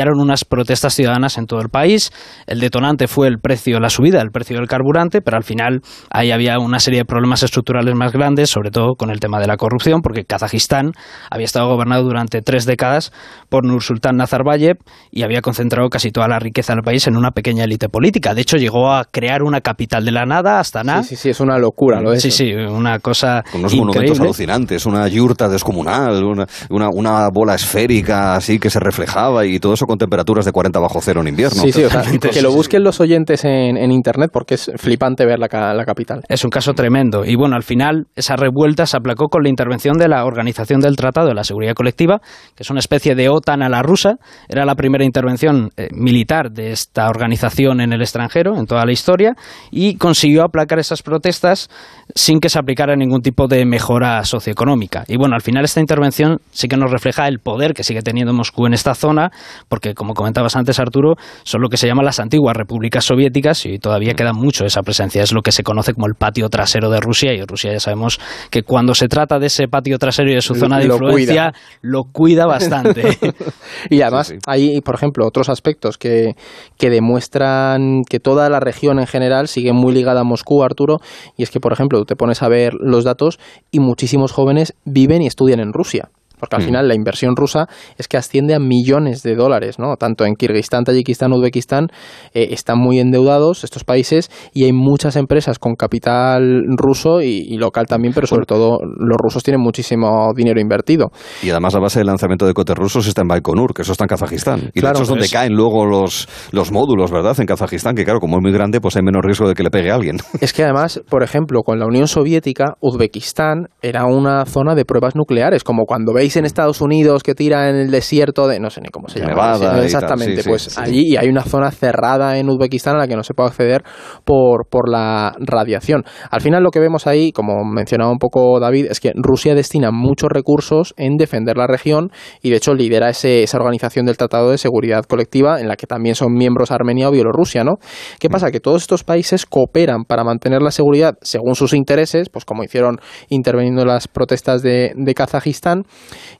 estallaron unas protestas ciudadanas en todo el país. El detonante fue el precio, la subida del precio del carburante, pero al final ahí había una serie de problemas estructurales más grandes, sobre todo con el tema de la corrupción, porque Kazajistán había estado gobernado durante tres décadas por Nursultán Nazarbayev y había concentrado casi toda la riqueza del país en una pequeña élite política. De hecho, llegó a crear una capital de la nada, Astana. Sí, sí, sí, es una locura, lo es. Sí, sí, una cosa. Con unos monumentos alucinantes, una yurta descomunal, una, una, una bola esférica así que se reflejaba y todo eso con temperaturas de 40 bajo cero en invierno. Sí, sí, que lo busquen los oyentes en, internet porque es flipante ver la, la, capital. Es un caso tremendo. Y bueno, al final esa revuelta se aplacó con la intervención de la Organización del Tratado de la Seguridad Colectiva, que es una especie de OTAN a la rusa. Era la primera intervención eh, militar de esta organización en el extranjero, en toda la historia, y consiguió aplacar esas protestas sin que se aplicara ningún tipo de mejora socioeconómica. Y bueno, al final esta intervención sí que nos refleja el poder que sigue teniendo Moscú en esta zona, porque como comentabas antes Arturo, son lo que se llaman las antiguas repúblicas soviéticas y todavía queda mucho esa presencia. Es lo que se conoce como el patio trasero de Rusia y Rusia ya sabemos que cuando se trata de ese patio trasero y de su zona de influencia, lo cuida bastante. y además hay, por ejemplo, otros aspectos que, que demuestran que toda la región en general sigue muy ligada a Moscú, Arturo, y es que, por ejemplo, te pones a ver los datos y muchísimos jóvenes viven y estudian en Rusia porque al mm. final la inversión rusa es que asciende a millones de dólares, ¿no? Tanto en Kirguistán, Tayikistán, Uzbekistán eh, están muy endeudados estos países y hay muchas empresas con capital ruso y, local también, pero sobre todo los rusos tienen muchísimo dinero invertido. Y además la base de lanzamiento de cotes rusos está en Baikonur, que eso está en Kazajistán. Y claro, de hecho es donde caen luego los, los módulos, ¿verdad? En Kazajistán, que claro, como es muy grande, pues hay menos riesgo de que le pegue a alguien. Es que además, por ejemplo, con la Unión Soviética, Uzbekistán era una zona de pruebas nucleares, como cuando veis en Estados Unidos que tira en el desierto de, no sé ni cómo se llama. Exactamente, pues allí hay una zona cerrada en Uzbekistán a la que no se puede acceder por, por la radiación. Al final lo que vemos ahí, como mencionaba un poco David, es que Rusia destina muchos recursos en defender la región y de hecho lidera ese, esa organización del Tratado de Seguridad Colectiva en la que también son miembros Armenia o Bielorrusia, ¿no? ¿Qué pasa? Que todos estos países cooperan para mantener la seguridad según sus intereses, pues como hicieron interveniendo las protestas de, de Kazajistán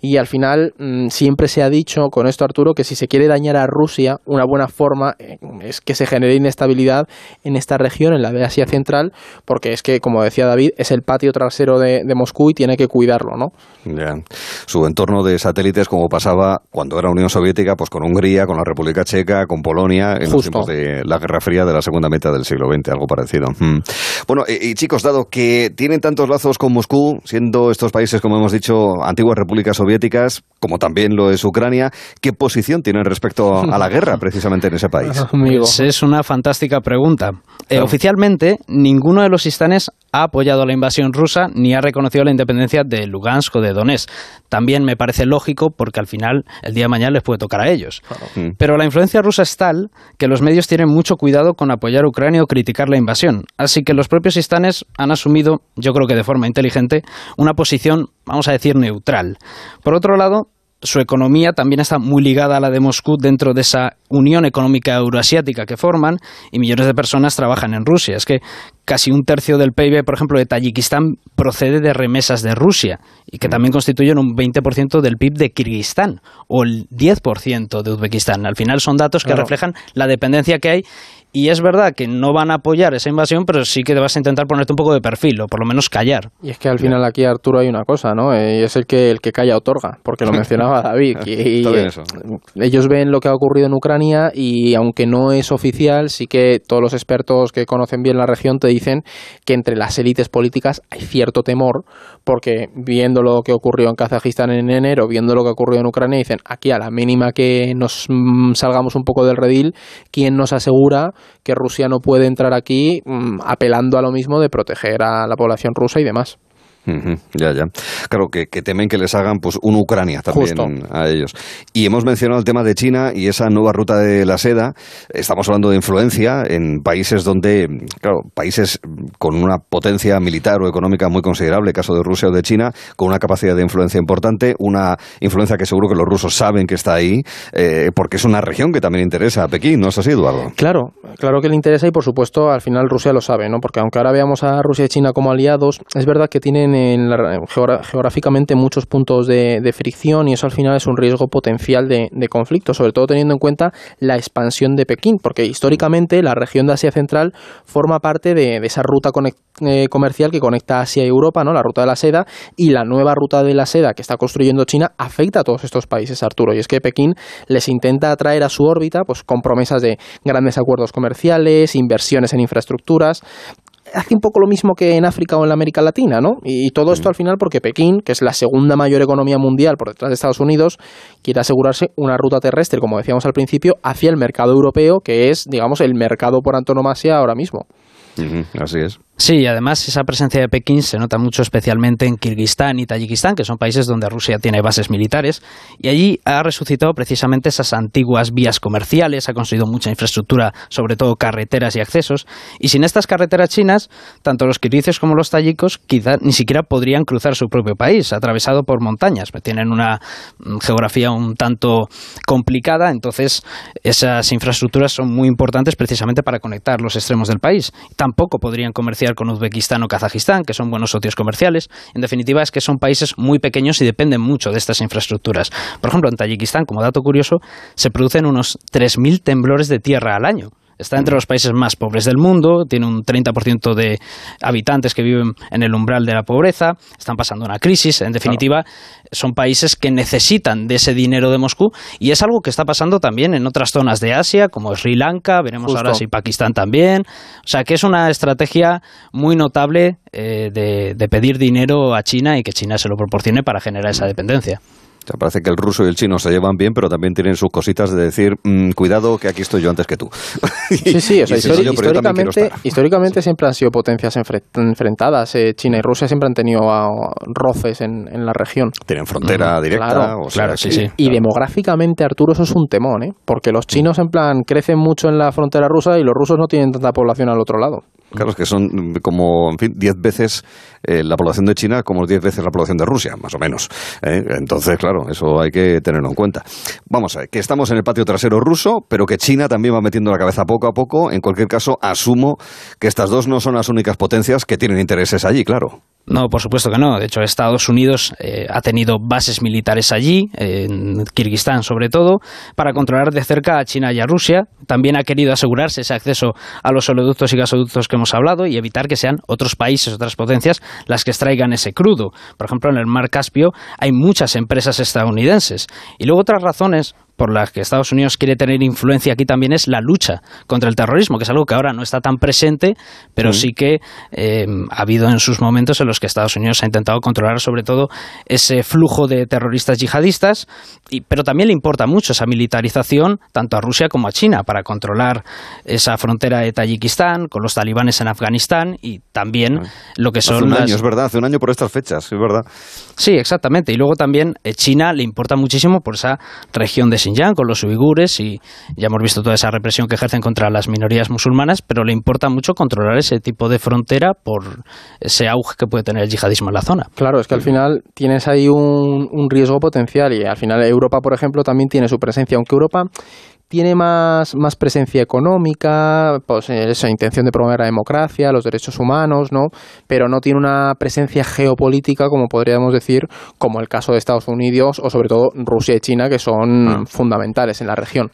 y al final mm, siempre se ha dicho con esto Arturo que si se quiere dañar a Rusia, una buena forma eh, es que se genere inestabilidad en esta región, en la de Asia Central, porque es que, como decía David, es el patio trasero de, Moscú y tiene que cuidarlo, ¿no? Su entorno de satélites, como pasaba cuando era Unión Soviética, pues con Hungría, con la República Checa, con Polonia, en los tiempos de la Guerra Fría de la segunda mitad del siglo XX, algo parecido. Mm. Bueno, y, chicos, dado que tienen tantos lazos con Moscú, siendo estos países, como hemos dicho, antiguas repúblicas soviéticas, como también lo es Ucrania, ¿qué posición tienen respecto a la guerra precisamente en ese país? Pues es una fantástica pregunta. Eh, oficialmente, ninguno de los istanes ha apoyado la invasión rusa ni ha reconocido la independencia de Lugansk o de Donetsk. También me parece lógico porque al final el día de mañana les puede tocar a ellos. Mm. Pero la influencia rusa es tal que los medios tienen mucho cuidado con apoyar a Ucrania o criticar la invasión. Así que los propios istanes han asumido, yo creo que de forma inteligente, una posición, vamos a decir, neutral. Por otro lado, su economía también está muy ligada a la de Moscú dentro de esa unión económica euroasiática que forman y millones de personas trabajan en Rusia. Es que casi un tercio del PIB, por ejemplo, de Tayikistán procede de remesas de Rusia y que también constituyen un 20% del PIB de Kirguistán o el 10% de Uzbekistán. Al final son datos que reflejan la dependencia que hay y es verdad que no van a apoyar esa invasión, pero sí que vas a intentar ponerte un poco de perfil, o por lo menos callar. Y es que al final aquí, Arturo, hay una cosa, ¿no? Eh, y es el que, el que calla otorga, porque lo mencionaba David. Y, eh, ellos ven lo que ha ocurrido en Ucrania y aunque no es oficial, sí que todos los expertos que conocen bien la región te dicen que entre las élites políticas hay cierto temor, porque viendo lo que ocurrió en Kazajistán en enero, viendo lo que ocurrió en Ucrania, dicen, aquí a la mínima que nos mm, salgamos un poco del redil, ¿quién nos asegura que Rusia no puede entrar aquí mm, apelando a lo mismo de proteger a la población rusa y demás. Ya, ya. Claro, que, temen que les hagan pues un Ucrania también a ellos. Y hemos mencionado el tema de China y esa nueva ruta de la seda. Estamos hablando de influencia en países donde, claro, países con una potencia militar o económica muy considerable, caso de Rusia o de China, con una capacidad de influencia importante, una influencia que seguro que los rusos saben que está ahí, eh, porque es una región que también interesa a Pekín, ¿no es así, Eduardo? Claro, claro que le interesa y por supuesto al final Rusia lo sabe, ¿no? Porque aunque ahora veamos a Rusia y China como aliados, es verdad que tienen en geográficamente muchos puntos de, fricción y eso al final es un riesgo potencial de, conflicto, sobre todo teniendo en cuenta la expansión de Pekín, porque históricamente la región de Asia Central forma parte de, esa ruta eh, comercial que conecta Asia y Europa, ¿no? la ruta de la seda, y la nueva ruta de la seda que está construyendo China afecta a todos estos países, Arturo, y es que Pekín les intenta atraer a su órbita pues, con promesas de grandes acuerdos comerciales, inversiones en infraestructuras, hace un poco lo mismo que en África o en la América Latina, ¿no? Y, todo esto al final porque Pekín, que es la segunda mayor economía mundial por detrás de Estados Unidos, quiere asegurarse una ruta terrestre, como decíamos al principio, hacia el mercado europeo, que es, digamos, el mercado por antonomasia ahora mismo. así es. Sí, además esa presencia de Pekín se nota mucho especialmente en Kirguistán y Tayikistán, que son países donde Rusia tiene bases militares, y allí ha resucitado precisamente esas antiguas vías comerciales, ha construido mucha infraestructura, sobre todo carreteras y accesos, y sin estas carreteras chinas, tanto los kirguises como los tayikos quizá ni siquiera podrían cruzar su propio país, atravesado por montañas, tienen una mm, geografía un tanto complicada, entonces esas infraestructuras son muy importantes precisamente para conectar los extremos del país. Tampoco podrían comerciar con Uzbekistán o Kazajistán, que son buenos socios comerciales. En definitiva, es que son países muy pequeños y dependen mucho de estas infraestructuras. Por ejemplo, en Tayikistán, como dato curioso, se producen unos 3.000 temblores de tierra al año. Está entre los países más pobres del mundo, tiene un 30% de habitantes que viven en el umbral de la pobreza, están pasando una crisis, en definitiva, son países que necesitan de ese dinero de Moscú y es algo que está pasando también en otras zonas de Asia, como Sri Lanka, veremos ahora si Pakistán también, o sea que es una estrategia muy notable eh, de pedir dinero a China y que China se lo proporcione para generar esa dependencia. O sea, parece que el ruso y el chino se llevan bien, pero también tienen sus cositas de decir, mm, cuidado que aquí estoy yo antes que tú. sí, sí, o sea, históricamente, históricamente siempre han sido potencias enfrentadas. Eh, china y Rusia siempre han tenido ah, roces en, la región. Tienen frontera directa. Claro, claro sí, sí. Y demográficamente, Arturo, eso es un temón, ¿eh? Porque los chinos, en plan, crecen mucho en la frontera rusa y los rusos no tienen tanta población al otro lado. Claro, es que son como, en fin, 10 veces eh, la población de China como 10 veces la población de Rusia, más o menos. ¿eh? Entonces, claro, eso hay que tenerlo en cuenta. Vamos a ver, que estamos en el patio trasero ruso, pero que China también va metiendo la cabeza poco a poco. En cualquier caso, asumo que estas dos no son las únicas potencias que tienen intereses allí, claro. No, por supuesto que no. De hecho, Estados Unidos eh, ha tenido bases militares allí, en Kirguistán sobre todo, para controlar de cerca a China y a Rusia. También ha querido asegurarse ese acceso a los oleoductos y gasoductos que hemos hablado y evitar que sean otros países, otras potencias, las que extraigan ese crudo. Por ejemplo, en el mar Caspio hay muchas empresas estadounidenses. Y luego otras razones por las que Estados Unidos quiere tener influencia aquí también es la lucha contra el terrorismo, que es algo que ahora no está tan presente, pero sí que eh, ha habido en sus momentos en los que Estados Unidos ha intentado controlar sobre todo ese flujo de terroristas yihadistas, y, pero también le importa mucho esa militarización tanto a Rusia como a China para controlar esa frontera de Tayikistán con los talibanes en Afganistán y también lo que son... Hace un año, es verdad, hace un año por estas fechas, es verdad. Sí, exactamente. Y luego también eh, China le importa muchísimo por esa región de Xinjiang con los uigures y ya hemos visto toda esa represión que ejercen contra las minorías musulmanas, pero le importa mucho controlar ese tipo de frontera por ese auge que puede tener el yihadismo en la zona. Claro, es que al final tienes ahí un, un riesgo potencial y al final Europa, por ejemplo, también tiene su presencia, aunque Europa tiene más, más presencia económica, pues esa intención de promover la democracia, los derechos humanos, ¿no? Pero no tiene una presencia geopolítica, como podríamos decir, como el caso de Estados Unidos o sobre todo Rusia y China, que son ah. fundamentales en la región.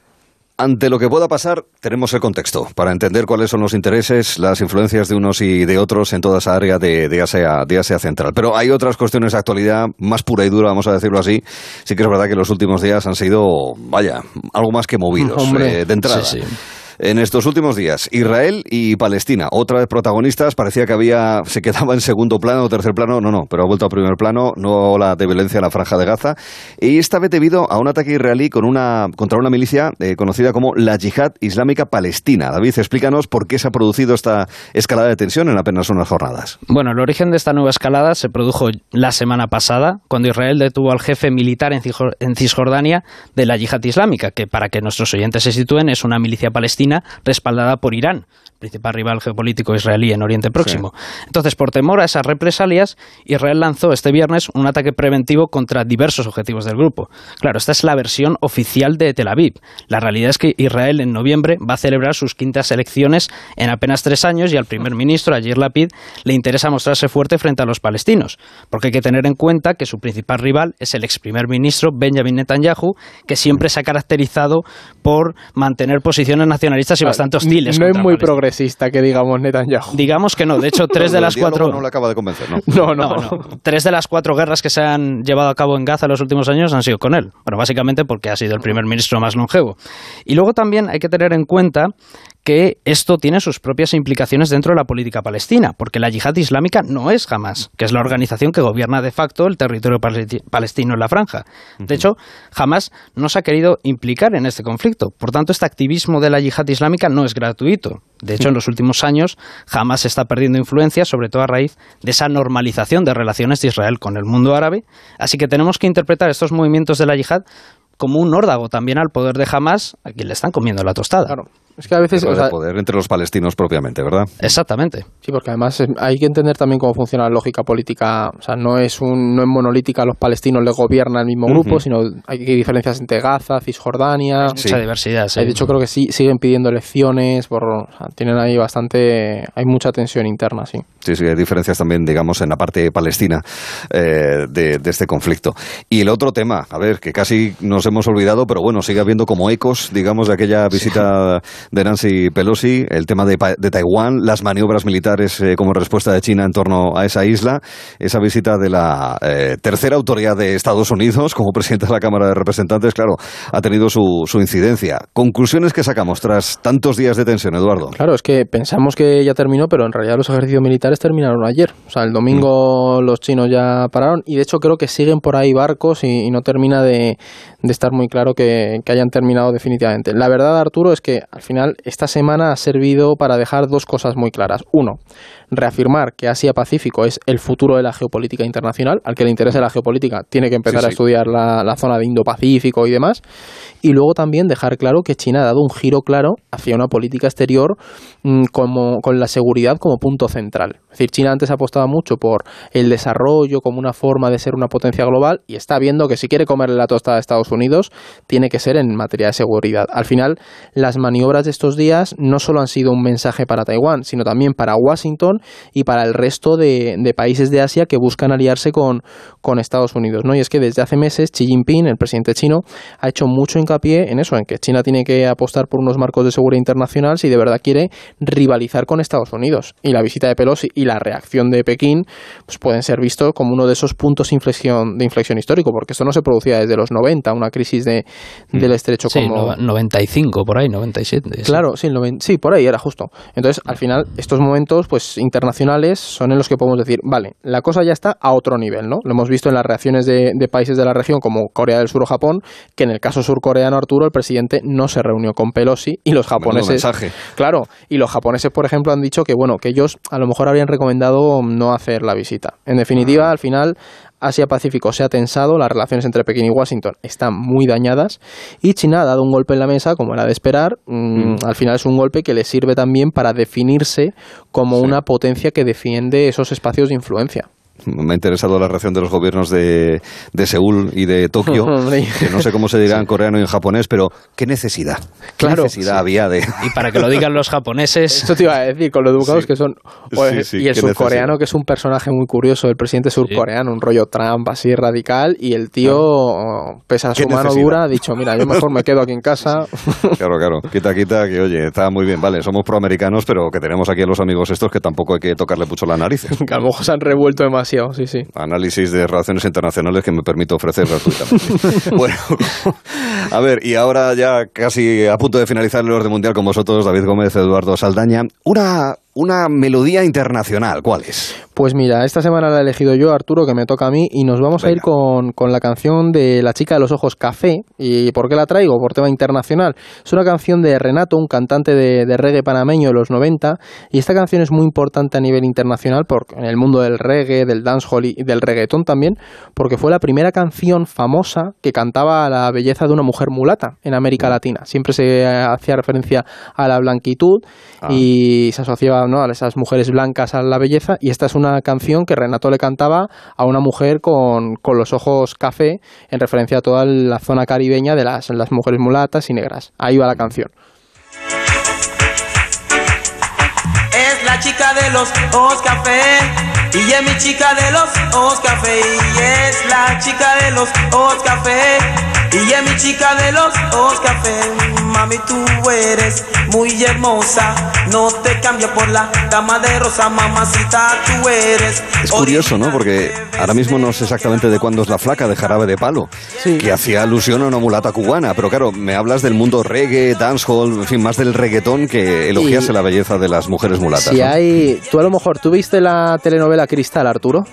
Ante lo que pueda pasar, tenemos el contexto para entender cuáles son los intereses, las influencias de unos y de otros en toda esa área de, Asia, de Asia Central. Pero hay otras cuestiones de actualidad más pura y dura, vamos a decirlo así. Sí que es verdad que los últimos días han sido, vaya, algo más que movidos eh, de entrada en estos últimos días. Israel y Palestina, otra vez protagonistas, parecía que había se quedaba en segundo plano o tercer plano, no, no, pero ha vuelto a primer plano, no la de violencia en la franja de Gaza, y esta vez debido a un ataque israelí con una, contra una milicia eh, conocida como la Yihad Islámica Palestina. David, explícanos por qué se ha producido esta escalada de tensión en apenas unas jornadas. Bueno, el origen de esta nueva escalada se produjo la semana pasada, cuando Israel detuvo al jefe militar en Cisjordania de la Yihad Islámica, que para que nuestros oyentes se sitúen es una milicia palestina respaldada por Irán principal rival geopolítico israelí en Oriente Próximo. Entonces, por temor a esas represalias, Israel lanzó este viernes un ataque preventivo contra diversos objetivos del grupo. Claro, esta es la versión oficial de Tel Aviv. La realidad es que Israel en noviembre va a celebrar sus quintas elecciones en apenas tres años y al primer ministro, Ayir Lapid, le interesa mostrarse fuerte frente a los palestinos, porque hay que tener en cuenta que su principal rival es el ex primer ministro Benjamin Netanyahu, que siempre se ha caracterizado por mantener posiciones nacionalistas y bastante hostiles. No es muy progresista que digamos Netanyahu. Digamos que no. De hecho, tres de las cuatro. No le acaba de convencer, ¿no? No, no. Tres de las cuatro guerras que se han llevado a cabo en Gaza en los últimos años han sido con él. Bueno, básicamente porque ha sido el primer ministro más longevo. Y luego también hay que tener en cuenta que esto tiene sus propias implicaciones dentro de la política palestina, porque la yihad islámica no es Hamas, que es la organización que gobierna de facto el territorio palestino en la franja. De hecho, Hamas no se ha querido implicar en este conflicto. Por tanto, este activismo de la yihad islámica no es gratuito. De hecho, en los últimos años, Hamas está perdiendo influencia, sobre todo a raíz de esa normalización de relaciones de Israel con el mundo árabe. Así que tenemos que interpretar estos movimientos de la yihad como un órdago también al poder de Hamas, a quien le están comiendo la tostada. Claro. Es que a veces... O sea, poder entre los palestinos propiamente, ¿verdad? Exactamente. Sí, porque además hay que entender también cómo funciona la lógica política. O sea, no es, un, no es monolítica, los palestinos le gobierna el mismo grupo, sino hay diferencias entre Gaza, Cisjordania... Hay mucha diversidad, sí. De hecho, creo que sí siguen pidiendo elecciones, por, tienen ahí bastante... Hay mucha tensión interna, sí. Sí, sí, hay diferencias también, digamos, en la parte palestina eh, de, de este conflicto. Y el otro tema, a ver, que casi nos hemos olvidado, pero bueno, sigue habiendo como ecos, digamos, de aquella visita de Nancy Pelosi, el tema de, de Taiwán, las maniobras militares eh, como respuesta de China en torno a esa isla, esa visita de la eh, tercera autoridad de Estados Unidos como presidente de la Cámara de Representantes, claro, ha tenido su, su incidencia. Conclusiones que sacamos tras tantos días de tensión, Eduardo. Claro, es que pensamos que ya terminó, pero en realidad los ejercicios militares terminaron ayer. O sea, el domingo mm. los chinos ya pararon y de hecho creo que siguen por ahí barcos y, no termina de, estar muy claro que, que, hayan terminado definitivamente. La verdad, Arturo, es que al final esta semana ha servido para dejar dos cosas muy claras. Uno, reafirmar que Asia-Pacífico es el futuro de la geopolítica internacional. Al que le interese la geopolítica tiene que empezar a estudiar la, la, zona de Indo-Pacífico y demás. Y luego también dejar claro que China ha dado un giro claro hacia una política exterior mm, como, con la seguridad como punto central. Es decir, China antes apostaba mucho por el desarrollo como una forma de ser una potencia global y está viendo que si quiere comerle la tostada a Estados Unidos, tiene que ser en materia de seguridad. Al final, las maniobras de estos días no solo han sido un mensaje para Taiwán, sino también para Washington y para el resto de, países de Asia que buscan aliarse con, con Estados Unidos. ¿no? Y es que desde hace meses Xi Jinping, el presidente chino, ha hecho mucho hincapié en eso, en que China tiene que apostar por unos marcos de seguridad internacional si de verdad quiere rivalizar con Estados Unidos. Y la visita de Pelosi y la reacción de Pekín pues pueden ser vistos como uno de esos puntos de inflexión, de inflexión histórico, porque esto no se producía desde los 90, una crisis de, del estrecho sí, como... 95, por ahí, 97. Claro, sí, sí, por ahí era justo. Entonces, al final, estos momentos pues internacionales son en los que podemos decir, vale, la cosa ya está a otro nivel, ¿no? Lo hemos visto en las reacciones de, de países de la región como Corea del Sur o Japón, que en el caso surcoreano, Arturo, el presidente no se reunió con Pelosi y los japoneses... Claro, y los japoneses, por ejemplo, han dicho que, bueno, que ellos a lo mejor habrían recomendado no hacer la visita. En definitiva, al final Asia-Pacífico se ha tensado, las relaciones entre Pekín y Washington están muy dañadas y China ha dado un golpe en la mesa, como era de esperar. Mm, mm. Al final es un golpe que le sirve también para definirse como una potencia que defiende esos espacios de influencia me ha interesado la reacción de los gobiernos de, de Seúl y de Tokio, que no sé cómo se dirá en coreano y en japonés, pero ¿qué necesidad? ¿Qué necesidad había de...? Y para que lo digan los japoneses... Esto te iba a decir, con lo educados que son... y el surcoreano, que es un personaje muy curioso, el presidente surcoreano, un rollo Trump así radical, y el tío, pese a su mano dura, ha dicho, mira, yo mejor me quedo aquí en casa. Claro, claro, quita, quita, que oye, está muy bien, vale, somos proamericanos, pero que tenemos aquí a los amigos estos que tampoco hay que tocarle mucho la nariz. que a lo mejor se han revuelto demasiado sí, sí. Análisis de relaciones internacionales que me permito ofrecer gratuitamente. bueno, a ver, y ahora ya casi a punto de finalizar el orden mundial con vosotros, David Gómez, Eduardo Saldaña. Una una melodía internacional. ¿Cuál es? Pues mira, esta semana la he elegido yo, Arturo, que me toca a mí, y nos vamos a ir con, la canción de La chica de los ojos café. ¿Y por qué la traigo? Por tema internacional. Es una canción de Renato, un cantante de, reggae panameño de los 90, y esta canción es muy importante a nivel internacional porque, en el mundo del reggae, del dancehall y del reggaetón también, porque fue la primera canción famosa que cantaba la belleza de una mujer mulata en América Latina. Siempre se hacía referencia a la blanquitud ah. y se asociaba a esas mujeres blancas a la belleza y esta es una canción que Renato le cantaba a una mujer con, con los ojos café en referencia a toda la zona caribeña de las, las mujeres mulatas y negras. Ahí va la canción. Es la chica de los ojos café y es mi chica de los ojos café y es la chica de los ojos café y es mi chica de los ojos café mami, tú eres muy hermosa. No te cambio por la dama de rosa, mamacita, tú eres. Es curioso, ¿no? Porque ahora mismo no sé exactamente de cuándo es la flaca de jarabe de palo, que hacía alusión a una mulata cubana. Pero claro, me hablas del mundo reggae, dancehall, en fin, más del reggaetón que elogiase la belleza de las mujeres mulatas. Si hay. Tú a lo mejor, ¿tú viste la telenovela Cristal, Arturo?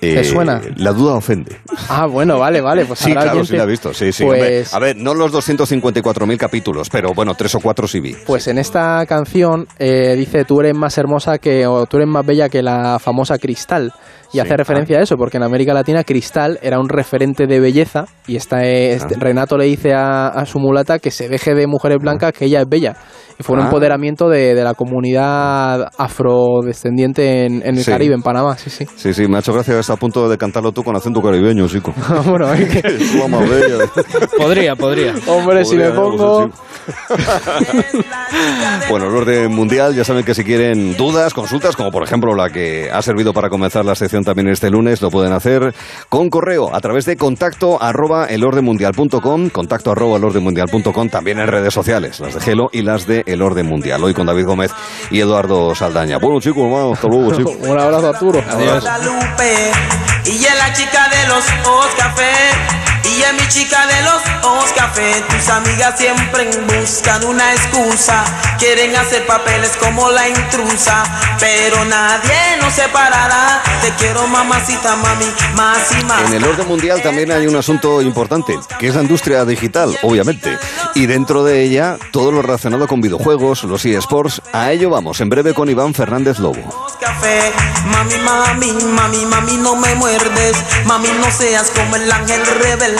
¿Te eh, suena? La duda ofende. Ah, bueno, vale, vale. Pues sí, claro, sí la he visto. Sí, sí. Pues a ver, no los 254.000 capítulos, pero bueno, tres o cuatro sí vi. Pues en esta canción eh, dice, tú eres más hermosa que, o tú eres más bella que la famosa Cristal. Y hace referencia a eso, porque en América Latina Cristal era un referente de belleza y esta este, Renato le dice a, su mulata que se deje de mujeres blancas, que ella es bella. Y fue un ah. empoderamiento de, la comunidad afrodescendiente en, el Caribe, en Panamá, sí, sí. Sí, sí, me ha hecho gracia a punto de cantarlo tú con acento caribeño, chico. bueno, es que... Es la más bella. Podría, podría. Hombre, si me pongo... Bueno, el orden mundial, ya saben que si quieren dudas, consultas, como por ejemplo la que ha servido para comenzar la sección también este lunes, lo pueden hacer con correo a través de contacto arroba elordenmundial.com, contacto arroba elordenmundial.com, también en redes sociales, las de Gelo y las de El Orden Mundial. Hoy con David Gómez y Eduardo Saldaña. Bueno, chicos, vamos, hasta luego, chicos. Un abrazo, Arturo. Adiós. Y es la chica de los ojos café. Y es mi chica de los ojos café. Tus amigas siempre buscan una excusa. Quieren hacer papeles como la intrusa. Pero nadie nos separará. Te quiero mamacita, mami, más y más. En el orden mundial también hay un asunto importante, que es la industria digital, obviamente. Y dentro de ella, todo lo relacionado con videojuegos, los eSports. A ello vamos, en breve con Iván Fernández Lobo. café. Mami, mami, mami, mami, no me muerdes. Mami, no seas como el ángel rebelde.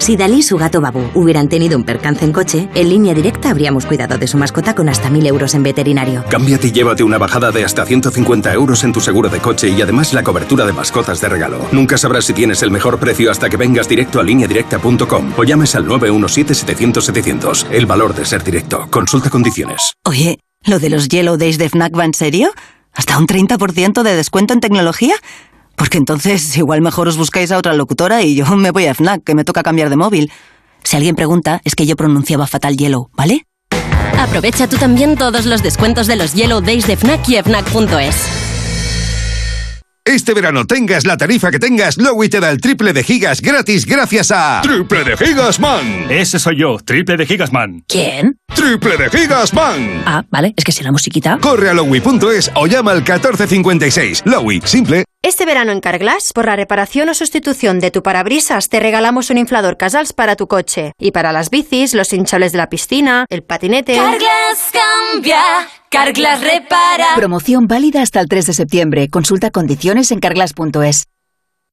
Si Dalí y su gato Babu hubieran tenido un percance en coche, en línea directa habríamos cuidado de su mascota con hasta 1.000 euros en veterinario. Cámbiate y llévate una bajada de hasta 150 euros en tu seguro de coche y además la cobertura de mascotas de regalo. Nunca sabrás si tienes el mejor precio hasta que vengas directo a lineadirecta.com o llames al 917-700-700. El valor de ser directo. Consulta condiciones. Oye, ¿lo de los Yellow Days de FNAC va en serio? ¿Hasta un 30% de descuento en tecnología? Porque entonces igual mejor os buscáis a otra locutora y yo me voy a FNAC, que me toca cambiar de móvil. Si alguien pregunta, es que yo pronunciaba fatal Yellow, ¿vale? Aprovecha tú también todos los descuentos de los Yellow Days de Fnac y Fnac.es. Este verano tengas la tarifa que tengas, Lowy te da el triple de gigas gratis gracias a... ¡Triple de gigas man! Ese soy yo, triple de Gigasman. ¿Quién? ¡Triple de gigas man! Ah, vale, es que si la musiquita... Corre a lowy.es o llama al 1456. Lowy, simple. Este verano en Carglass, por la reparación o sustitución de tu parabrisas, te regalamos un inflador Casals para tu coche. Y para las bicis, los hinchables de la piscina, el patinete... Carglass cambia, Carglass repara. Promoción válida hasta el 3 de septiembre. Consulta condiciones en carglass.es.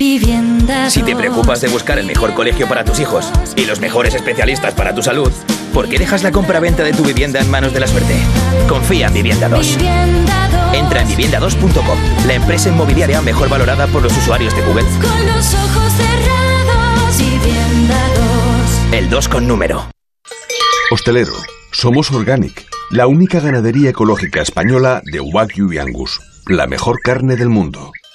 Si te preocupas de buscar el mejor colegio para tus hijos y los mejores especialistas para tu salud, ¿por qué dejas la compra-venta de tu vivienda en manos de la suerte? Confía en Vivienda 2. Entra en vivienda2.com, la empresa inmobiliaria mejor valorada por los usuarios de Google. Con los ojos cerrados, Vivienda 2. El 2 con número. Hostelero, somos Organic, la única ganadería ecológica española de Wagyu y Angus, la mejor carne del mundo.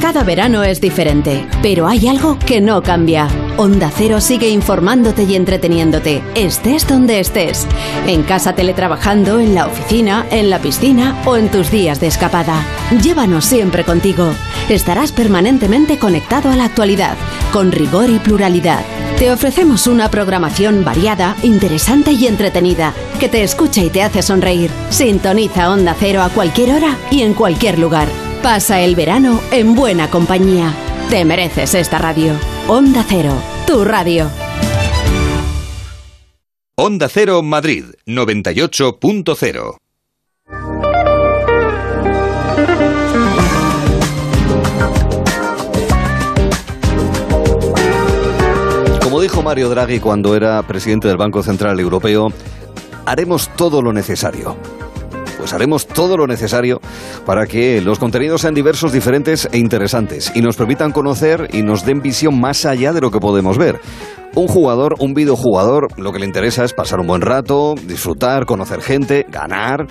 Cada verano es diferente, pero hay algo que no cambia. Onda Cero sigue informándote y entreteniéndote, estés donde estés. En casa teletrabajando, en la oficina, en la piscina o en tus días de escapada. Llévanos siempre contigo. Estarás permanentemente conectado a la actualidad, con rigor y pluralidad. Te ofrecemos una programación variada, interesante y entretenida, que te escucha y te hace sonreír. Sintoniza Onda Cero a cualquier hora y en cualquier lugar. Pasa el verano en buena compañía. Te mereces esta radio. Onda Cero, tu radio. Onda Cero Madrid 98.0. Como dijo Mario Draghi cuando era presidente del Banco Central Europeo, haremos todo lo necesario. Pues haremos todo lo necesario para que los contenidos sean diversos, diferentes e interesantes y nos permitan conocer y nos den visión más allá de lo que podemos ver. Un jugador, un videojugador, lo que le interesa es pasar un buen rato, disfrutar, conocer gente, ganar,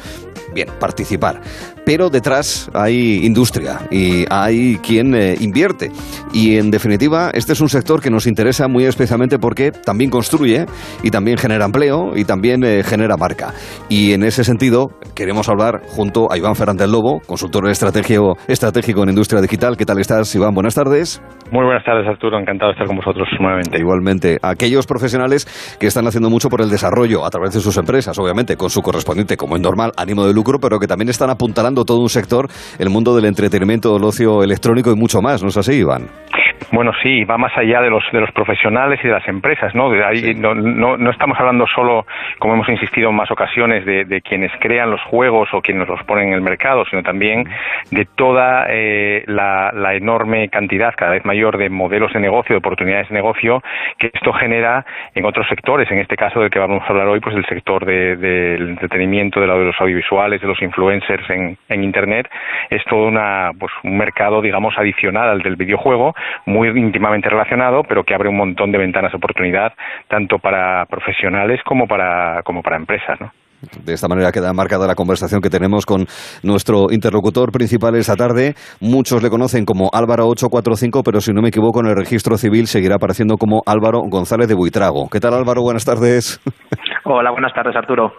bien, participar. Pero detrás hay industria y hay quien eh, invierte. Y en definitiva, este es un sector que nos interesa muy especialmente porque también construye y también genera empleo y también eh, genera marca. Y en ese sentido, queremos hablar junto a Iván Fernández Lobo, consultor estratégico, estratégico en industria digital. ¿Qué tal estás, Iván? Buenas tardes. Muy buenas tardes, Arturo. Encantado de estar con vosotros nuevamente. Igualmente, aquellos profesionales que están haciendo mucho por el desarrollo a través de sus empresas, obviamente, con su correspondiente, como es normal, ánimo de lucro, pero que también están apuntalando todo un sector, el mundo del entretenimiento, del ocio electrónico y mucho más, ¿no es así, Iván? Bueno, sí, va más allá de los, de los profesionales y de las empresas, ¿no? De ahí, no, no, no, estamos hablando solo, como hemos insistido en más ocasiones, de, de, quienes crean los juegos o quienes los ponen en el mercado, sino también de toda eh, la, la, enorme cantidad, cada vez mayor, de modelos de negocio, de oportunidades de negocio que esto genera en otros sectores. En este caso del que vamos a hablar hoy, pues el sector del de, entretenimiento, de, de los audiovisuales, de los influencers en, en Internet, es todo una, pues, un mercado, digamos, adicional al del videojuego, muy íntimamente relacionado, pero que abre un montón de ventanas de oportunidad, tanto para profesionales como para, como para empresas, ¿no? De esta manera queda marcada la conversación que tenemos con nuestro interlocutor principal esta tarde. Muchos le conocen como Álvaro 845, pero si no me equivoco, en el registro civil seguirá apareciendo como Álvaro González de Buitrago. ¿Qué tal, Álvaro? Buenas tardes. Hola, buenas tardes, Arturo.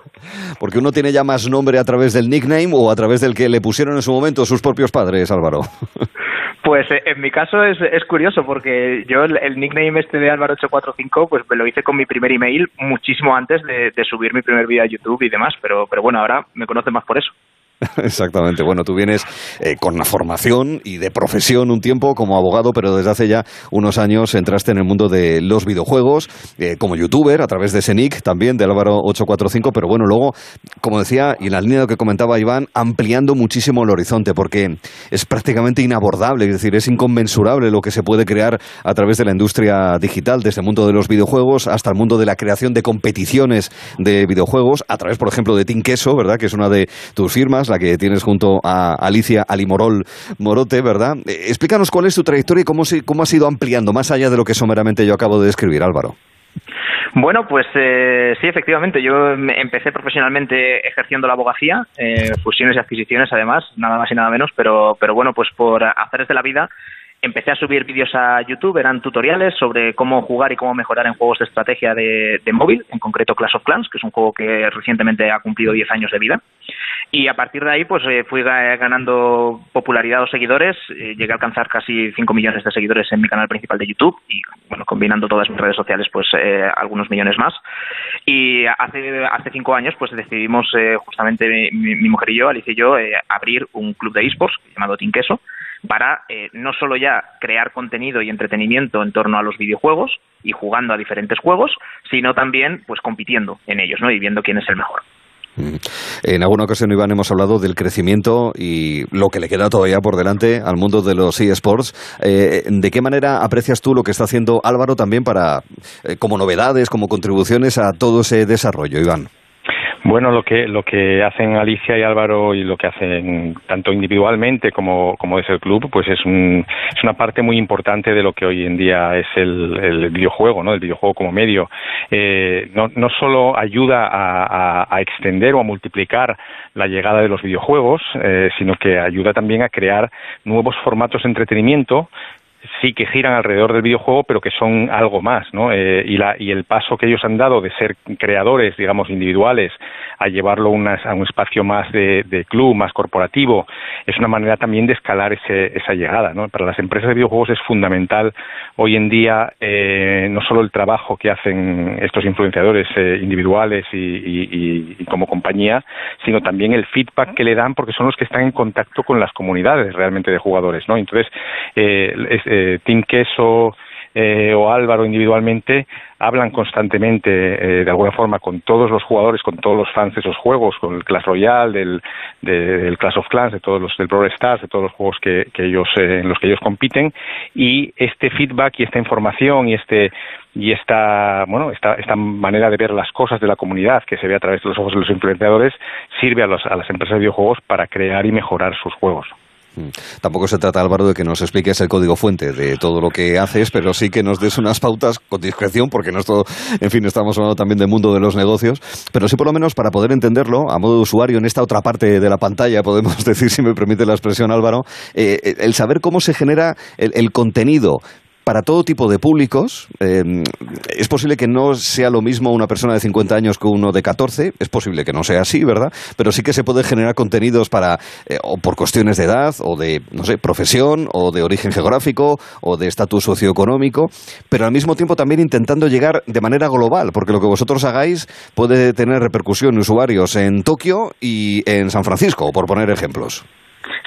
Porque uno tiene ya más nombre a través del nickname o a través del que le pusieron en su momento sus propios padres, Álvaro. Pues en mi caso es, es curioso porque yo el, nickname este de Álvaro845 pues me lo hice con mi primer email muchísimo antes de, de subir mi primer vídeo a YouTube y demás, pero, pero bueno, ahora me conocen más por eso. Exactamente. Bueno, tú vienes eh, con una formación y de profesión un tiempo como abogado, pero desde hace ya unos años entraste en el mundo de los videojuegos eh, como youtuber a través de Senic también, de Álvaro 845, pero bueno, luego, como decía, y en la línea que comentaba Iván, ampliando muchísimo el horizonte, porque es prácticamente inabordable, es decir, es inconmensurable lo que se puede crear a través de la industria digital, desde el mundo de los videojuegos hasta el mundo de la creación de competiciones de videojuegos, a través, por ejemplo, de Team Queso, ¿verdad? Que es una de tus firmas la que tienes junto a Alicia Alimorol Morote, ¿verdad? Eh, explícanos cuál es tu trayectoria y cómo, se, cómo has ido ampliando, más allá de lo que someramente yo acabo de describir, Álvaro. Bueno, pues eh, sí, efectivamente. Yo empecé profesionalmente ejerciendo la abogacía, eh, fusiones y adquisiciones, además, nada más y nada menos. Pero, pero bueno, pues por hacer de la vida empecé a subir vídeos a YouTube, eran tutoriales sobre cómo jugar y cómo mejorar en juegos de estrategia de, de, móvil, en concreto Clash of Clans, que es un juego que recientemente ha cumplido 10 años de vida. Y a partir de ahí, pues eh, fui ganando popularidad o seguidores, eh, llegué a alcanzar casi 5 millones de seguidores en mi canal principal de YouTube y, bueno, combinando todas mis redes sociales, pues eh, algunos millones más. Y hace, hace cinco años, pues decidimos justamente mi, mi, mujer y yo, Alicia y yo, abrir un club de esports llamado Team Queso, para eh, no solo ya crear contenido y entretenimiento en torno a los videojuegos y jugando a diferentes juegos, sino también pues compitiendo en ellos, ¿no? Y viendo quién es el mejor. En alguna ocasión, Iván, hemos hablado del crecimiento y lo que le queda todavía por delante al mundo de los eSports. Eh, ¿De qué manera aprecias tú lo que está haciendo Álvaro también para, eh, como novedades, como contribuciones a todo ese desarrollo, Iván? Bueno, lo que lo que hacen Alicia y Álvaro y lo que hacen tanto individualmente como como es el club, pues es un, es una parte muy importante de lo que hoy en día es el, el videojuego, ¿no? El videojuego como medio. Eh, no, no solo ayuda a, a, extender o a multiplicar la llegada de los videojuegos, eh, sino que ayuda también a crear nuevos formatos de entretenimiento sí que giran alrededor del videojuego, pero que son algo más, ¿no? Eh, y, la, y el paso que ellos han dado de ser creadores, digamos, individuales, a llevarlo unas, a un espacio más de, club, más corporativo, es una manera también de escalar ese, esa llegada, ¿no? Para las empresas de videojuegos es fundamental hoy en día eh, no solo el trabajo que hacen estos influenciadores eh, individuales y, y, como compañía, sino también el feedback que le dan porque son los que están en contacto con las comunidades realmente de jugadores, ¿no? Entonces, eh, eh, Team Queso, eh, o Álvaro individualmente hablan constantemente, eh, de alguna forma, con todos los jugadores, con todos los fans de esos juegos, con el Clash Royale, del, del Clash of Clans, de todos los del Brawl Stars, de todos los juegos que, que ellos, eh, en los que ellos compiten, y este feedback y esta información y este y esta bueno esta, esta manera de ver las cosas de la comunidad que se ve a través de los ojos de los influenciadores sirve a, los, a las empresas de videojuegos para crear y mejorar sus juegos. Mm. Tampoco se trata, Álvaro, de que nos expliques el código fuente de todo lo que haces, pero sí que nos des unas pautas con discreción, porque no todo, en fin, estamos hablando también del mundo de los negocios, pero sí por lo menos para poder entenderlo a modo de usuario en esta otra parte de la pantalla, podemos decir, si me permite la expresión, Álvaro, eh, el saber cómo se genera el contenido para todo tipo de públicos. Eh, es posible que no sea lo mismo una persona de 50 años que uno de 14, es posible que no sea así, ¿verdad? Pero sí que se puede generar contenidos para, eh, o por cuestiones de edad, o de, no sé, profesión, o de origen geográfico, o de estatus socioeconómico, pero al mismo tiempo también intentando llegar de manera global, porque lo que vosotros hagáis puede tener repercusión en usuarios en Tokio y en San Francisco, por poner ejemplos.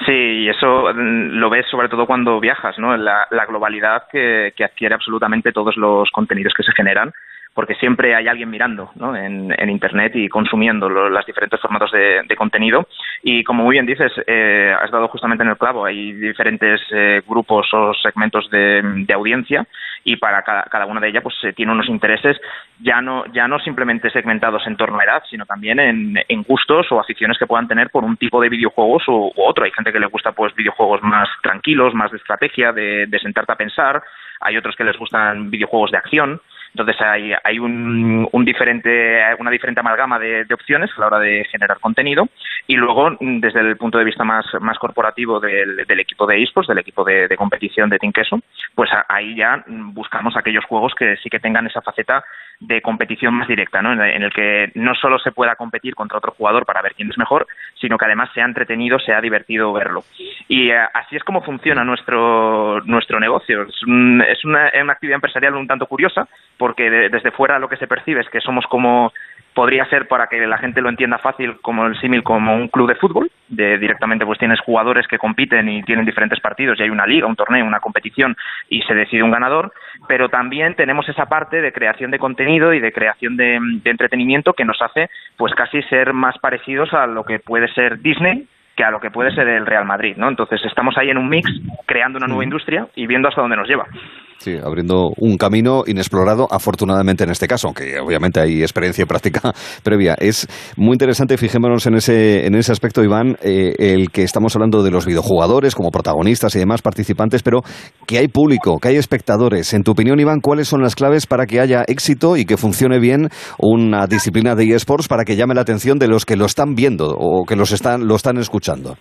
Sí, y eso mm, lo ves sobre todo cuando viajas, ¿no? La, la globalidad que, adquiere absolutamente todos los contenidos que se generan porque siempre hay alguien mirando ¿no? en, Internet y consumiendo los diferentes formatos de, contenido. Y como muy bien dices, eh, has dado justamente en el clavo, hay diferentes eh, grupos o segmentos de, audiencia y para cada, una de ellas pues eh, tiene unos intereses ya no, ya no simplemente segmentados en torno a edad, sino también en, en gustos o aficiones que puedan tener por un tipo de videojuegos u, u, otro. Hay gente que le gusta pues videojuegos más tranquilos, más de estrategia, de, de sentarte a pensar. Hay otros que les gustan videojuegos de acción. Entonces hay, un, un, diferente, una diferente amalgama de, opciones a la hora de generar contenido y luego desde el punto de vista más, corporativo del, equipo de esports, del equipo de, de competición de Queso, pues ahí ya buscamos aquellos juegos que sí que tengan esa faceta de competición más directa, ¿no? en el que no solo se pueda competir contra otro jugador para ver quién es mejor, sino que además sea entretenido, sea divertido verlo. Y uh, así es como funciona nuestro, nuestro negocio. Es, un, es una, actividad empresarial un tanto curiosa, porque de, desde fuera lo que se percibe es que somos como podría ser para que la gente lo entienda fácil como el símil como un club de fútbol de directamente pues tienes jugadores que compiten y tienen diferentes partidos y hay una liga un torneo una competición y se decide un ganador pero también tenemos esa parte de creación de contenido y de creación de, de entretenimiento que nos hace pues casi ser más parecidos a lo que puede ser Disney que a lo que puede ser el Real Madrid, ¿no? Entonces estamos ahí en un mix, creando una nueva industria y viendo hasta dónde nos lleva. Sí, abriendo un camino inexplorado, afortunadamente en este caso, aunque obviamente hay experiencia y práctica previa. Es muy interesante, fijémonos en ese, en ese aspecto, Iván, eh, el que estamos hablando de los videojugadores como protagonistas y demás participantes, pero que hay público, que hay espectadores. En tu opinión, Iván, ¿cuáles son las claves para que haya éxito y que funcione bien una disciplina de eSports para que llame la atención de los que lo están viendo o que los están, lo están escuchando?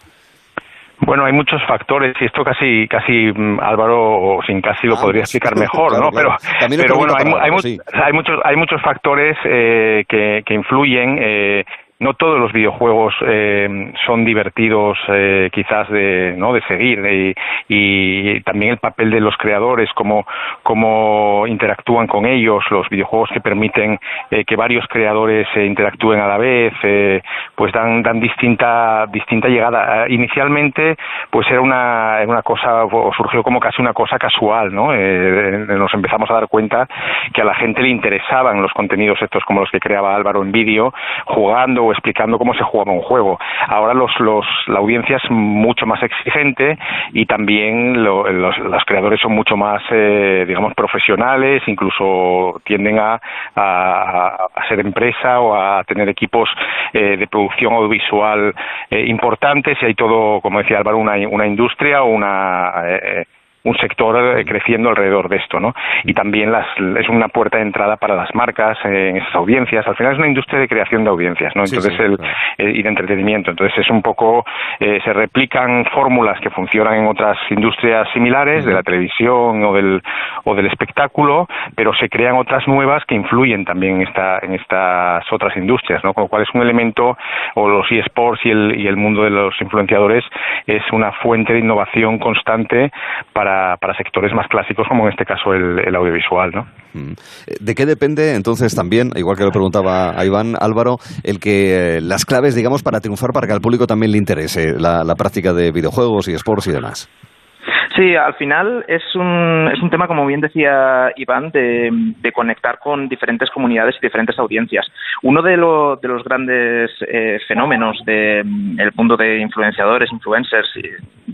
Bueno, hay muchos factores y esto casi, casi mm, Álvaro, o sin casi lo ah, podría explicar mejor, claro, ¿no? Claro. Pero, pero bueno, hay, hay, sí. hay, muchos, hay muchos factores eh, que, que influyen. Eh, no todos los videojuegos eh, son divertidos eh, quizás de no de seguir y, y, también el papel de los creadores cómo cómo interactúan con ellos los videojuegos que permiten eh, que varios creadores eh, interactúen a la vez eh, pues dan dan distinta distinta llegada. Inicialmente pues era una una cosa o surgió como casi una cosa casual no eh, nos empezamos a dar cuenta que a la gente le interesaban los contenidos estos como los que creaba Álvaro en vídeo jugando explicando cómo se jugaba un juego. Ahora los, los, la audiencia es mucho más exigente y también lo, los, los, creadores son mucho más, eh, digamos, profesionales, incluso tienden a, a, ser empresa o a tener equipos eh, de producción audiovisual eh, importantes y hay todo, como decía Álvaro, una, una industria o una... Un sector eh, creciendo alrededor de esto, ¿no? Y también las, es una puerta de entrada para las marcas eh, en esas audiencias. Al final es una industria de creación de audiencias, ¿no? Entonces, sí, sí, el, claro. eh, y de entretenimiento. Entonces, es un poco, eh, se replican fórmulas que funcionan en otras industrias similares, uh -huh. de la televisión o del, o del espectáculo, pero se crean otras nuevas que influyen también en, esta, en estas otras industrias, ¿no? Con lo cual es un elemento, o los eSports y el, y el mundo de los influenciadores es una fuente de innovación constante para para, sectores más clásicos como en este caso el, el audiovisual. ¿no? Mm. ¿De qué depende entonces también, igual que lo preguntaba a Iván Álvaro, el que eh, las claves, digamos, para triunfar, para que al público también le interese la, la práctica de videojuegos y sports y demás? Sí, al final es un, es un tema, como bien decía Iván, de, de conectar con diferentes comunidades y diferentes audiencias. Uno de, lo, de los grandes eh, fenómenos del el mundo de influenciadores, influencers,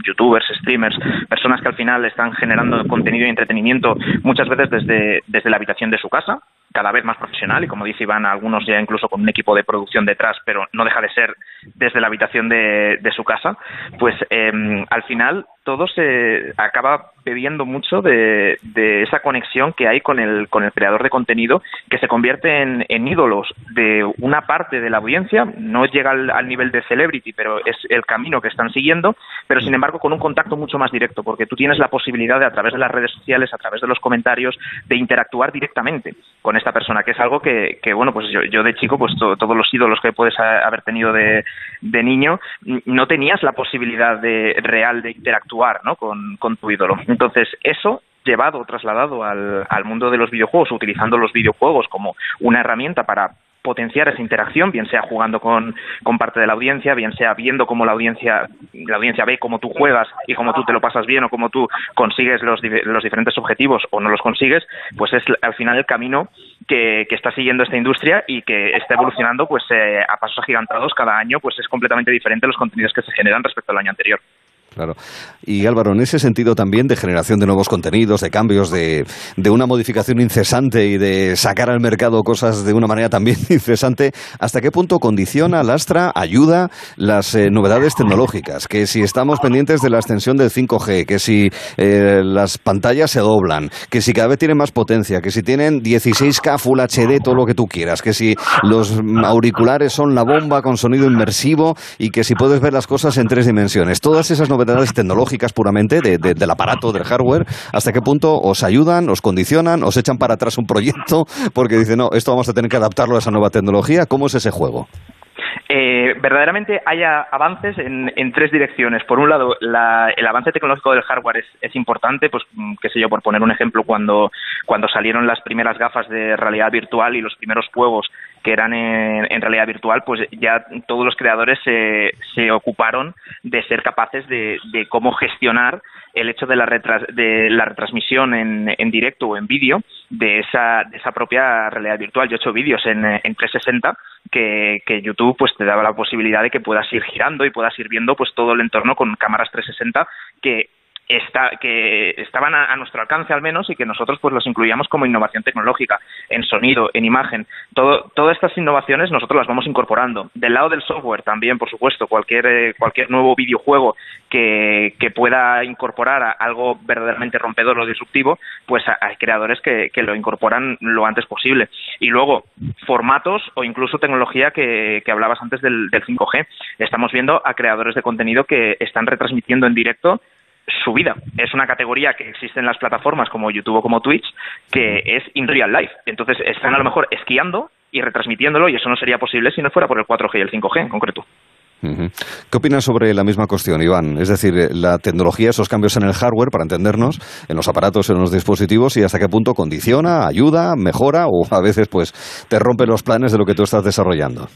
youtubers, streamers, personas que al final están generando contenido y entretenimiento muchas veces desde, desde la habitación de su casa, cada vez más profesional y como dice Iván, algunos ya incluso con un equipo de producción detrás, pero no deja de ser desde la habitación de, su casa, pues eh, al final todo se acaba bebiendo mucho de, de, esa conexión que hay con el, con el creador de contenido que se convierte en, en ídolos de una parte de la audiencia, no llega al, al, nivel de celebrity, pero es el camino que están siguiendo, pero sin embargo con un contacto mucho más directo, porque tú tienes la posibilidad de a través de las redes sociales, a través de los comentarios, de interactuar directamente con esta persona, que es algo que, que bueno, pues yo, yo de chico, pues to, todos los ídolos que puedes haber tenido de, de niño, no tenías la posibilidad de, real de interactuar ¿no? con, con tu ídolo. Entonces, eso llevado, trasladado al, al mundo de los videojuegos, utilizando los videojuegos como una herramienta para potenciar esa interacción, bien sea jugando con, con, parte de la audiencia, bien sea viendo cómo la audiencia, la audiencia ve cómo tú juegas y cómo tú te lo pasas bien o cómo tú consigues los, los diferentes objetivos o no los consigues, pues es al final el camino que, que está siguiendo esta industria y que está evolucionando pues eh, a pasos agigantados cada año, pues es completamente diferente los contenidos que se generan respecto al año anterior. Claro. Y Álvaro, en ese sentido también de generación de nuevos contenidos, de cambios, de, de, una modificación incesante y de sacar al mercado cosas de una manera también incesante, ¿hasta qué punto condiciona, lastra, ayuda las eh, novedades tecnológicas? Que si estamos pendientes de la extensión del 5G, que si eh, las pantallas se doblan, que si cada vez tienen más potencia, que si tienen 16K Full HD, todo lo que tú quieras, que si los auriculares son la bomba con sonido inmersivo y que si puedes ver las cosas en tres dimensiones. Todas esas novedades tecnológicas puramente de, de, del aparato, del hardware, hasta qué punto os ayudan, os condicionan, os echan para atrás un proyecto porque dicen, no, esto vamos a tener que adaptarlo a esa nueva tecnología. ¿Cómo es ese juego? Eh, verdaderamente haya avances en, en, tres direcciones. Por un lado, la, el avance tecnológico del hardware es, es, importante, pues qué sé yo, por poner un ejemplo, cuando, cuando salieron las primeras gafas de realidad virtual y los primeros juegos que eran en, en realidad virtual, pues ya todos los creadores se, se ocuparon de ser capaces de, de cómo gestionar el hecho de la, retras, de la retransmisión en, en directo o en vídeo de esa, de esa propia realidad virtual. Yo he hecho vídeos en, en 360 que, que YouTube pues te daba la posibilidad de que puedas ir girando y puedas ir viendo pues todo el entorno con cámaras 360 que está, que estaban a, nuestro alcance al menos y que nosotros pues los incluíamos como innovación tecnológica en sonido, en imagen. Todo, todas estas innovaciones nosotros las vamos incorporando. Del lado del software también, por supuesto, cualquier, eh, cualquier nuevo videojuego que, que pueda incorporar a algo verdaderamente rompedor o disruptivo, pues hay creadores que, que lo incorporan lo antes posible. Y luego, formatos o incluso tecnología que, que hablabas antes del, del 5G. Estamos viendo a creadores de contenido que están retransmitiendo en directo su vida. Es una categoría que existe en las plataformas como YouTube o como Twitch, que es in real life. Entonces están a lo mejor esquiando y retransmitiéndolo y eso no sería posible si no fuera por el 4G y el 5G en concreto. ¿Qué opinas sobre la misma cuestión, Iván? Es decir, la tecnología, esos cambios en el hardware, para entendernos, en los aparatos, en los dispositivos, y hasta qué punto condiciona, ayuda, mejora o a veces pues te rompe los planes de lo que tú estás desarrollando?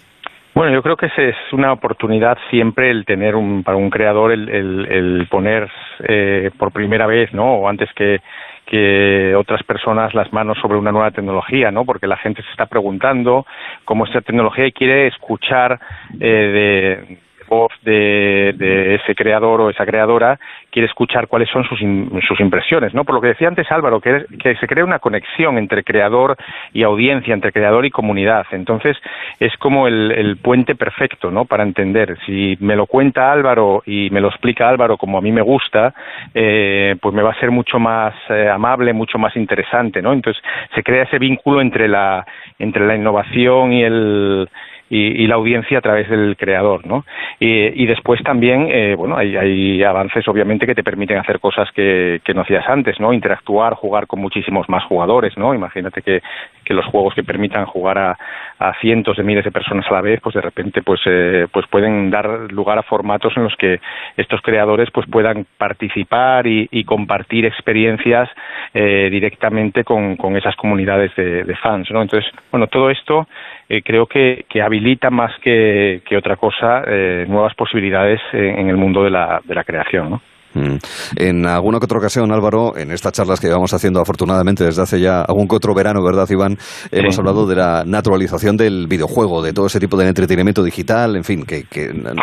Bueno, yo creo que es una oportunidad siempre el tener un, para un creador el, el, poner eh, por primera vez, ¿no? O antes que, que otras personas las manos sobre una nueva tecnología, ¿no? Porque la gente se está preguntando cómo esta tecnología y quiere escuchar eh, de voz de, de, ese creador o esa creadora quiere escuchar cuáles son sus, in, sus impresiones, ¿no? Por lo que decía antes Álvaro, que, se crea una conexión entre creador y audiencia, entre creador y comunidad. Entonces, es como el, el puente perfecto, ¿no? Para entender. Si me lo cuenta Álvaro y me lo explica Álvaro como a mí me gusta, eh, pues me va a ser mucho más eh, amable, mucho más interesante, ¿no? Entonces, se crea ese vínculo entre la, entre la innovación y el y, la audiencia a través del creador, ¿no? Y, y después también, eh, bueno, hay, hay, avances obviamente que te permiten hacer cosas que, que, no hacías antes, ¿no? Interactuar, jugar con muchísimos más jugadores, ¿no? Imagínate que, que los juegos que permitan jugar a, a, cientos de miles de personas a la vez, pues de repente, pues, eh, pues pueden dar lugar a formatos en los que estos creadores, pues puedan participar y, y compartir experiencias eh, directamente con, con esas comunidades de, fans, ¿no? Entonces, bueno, todo esto eh, creo que, que, habilita más que, que otra cosa eh, nuevas posibilidades en, en, el mundo de la, de la creación. ¿no? Mm. En alguna que otra ocasión, Álvaro, en estas charlas que llevamos haciendo afortunadamente desde hace ya algún que otro verano, ¿verdad, Iván? Hemos hablado de la naturalización del videojuego, de todo ese tipo de entretenimiento digital, en fin, que,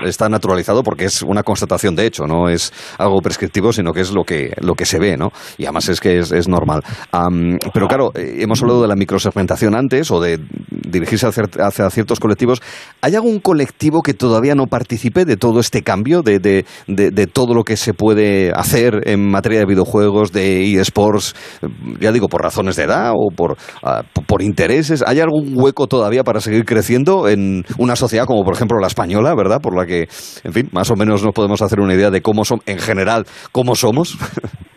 está naturalizado porque es una constatación de hecho, no es algo prescriptivo, sino que es lo que, lo que se ve, ¿no? Y además es que es, normal. pero claro, eh, hemos hablado de la microsegmentación antes o de dirigirse hacia, ciertos colectivos. ¿Hay algún colectivo que todavía no participe de todo este cambio, de, de todo lo que se puede puede hacer en materia de videojuegos, de eSports, ya digo, por razones de edad o por, ah, por intereses? ¿Hay algún hueco todavía para seguir creciendo en una sociedad como, por ejemplo, la española, ¿verdad? Por la que, en fin, más o menos nos podemos hacer una idea de cómo son, en general, cómo somos.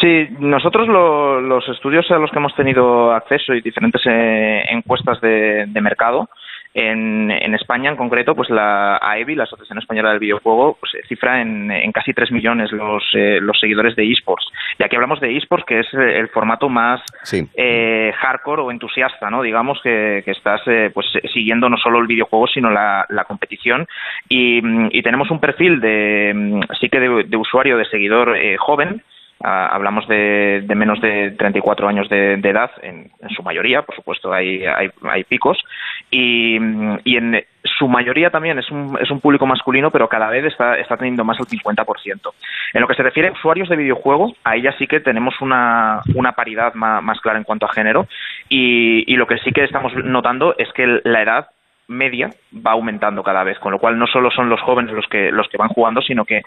Sí, nosotros los estudios a los que hemos tenido acceso y diferentes eh, encuestas de, mercado, en, en, España, en concreto, pues la AEBI, la Asociación Española del Videojuego, pues cifra en, en casi 3 millones los, eh, los seguidores de esports. Y aquí hablamos de esports, que es el formato más eh, hardcore o entusiasta, ¿no? Digamos que, que estás eh, pues siguiendo no solo el videojuego, sino la, la competición. Y, y, tenemos un perfil de sí que de, de usuario, de seguidor eh, joven, Ah, hablamos de, menos de 34 años de, edad, en, su mayoría, por supuesto hay, hay, picos, y, en su mayoría también es un, es un público masculino, pero cada vez está, está teniendo más el 50%. En lo que se refiere a usuarios de videojuego, ahí ya sí que tenemos una, una paridad más, clara en cuanto a género, y, y lo que sí que estamos notando es que la edad media va aumentando cada vez, con lo cual no solo son los jóvenes los que los que van jugando, sino que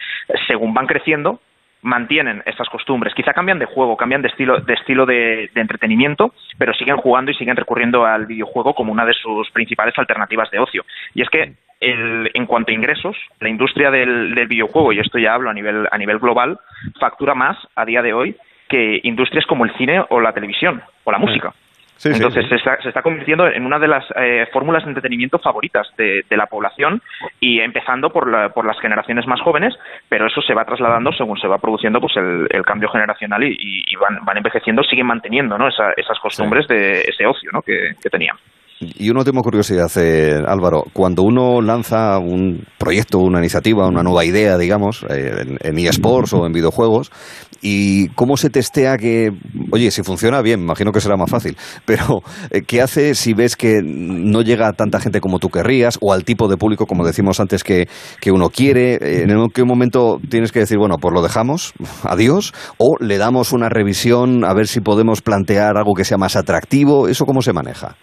según van creciendo mantienen estas costumbres. Quizá cambian de juego, cambian de estilo de, estilo de, entretenimiento, pero siguen jugando y siguen recurriendo al videojuego como una de sus principales alternativas de ocio. Y es que en cuanto a ingresos, la industria del, videojuego, y esto ya hablo a nivel, a nivel global, factura más a día de hoy que industrias como el cine o la televisión o la música. Entonces Se, está, se, está, convirtiendo en una de las eh, fórmulas de entretenimiento favoritas de, la población y empezando por, por, las generaciones más jóvenes, pero eso se va trasladando según se va produciendo pues el, cambio generacional y, van, van, envejeciendo, siguen manteniendo ¿no? esas costumbres de ese ocio ¿no? que, que tenían. Y una última curiosidad, eh, Álvaro. Cuando uno lanza un proyecto, una iniciativa, una nueva idea, digamos, eh, en, eSports o en videojuegos, ¿y cómo se testea que, oye, si funciona bien, imagino que será más fácil, pero eh, ¿qué hace si ves que no llega a tanta gente como tú querrías o al tipo de público, como decimos antes, que, que uno quiere? ¿En qué momento tienes que decir, bueno, pues lo dejamos, adiós, o le damos una revisión a ver si podemos plantear algo que sea más atractivo? ¿Eso cómo se maneja?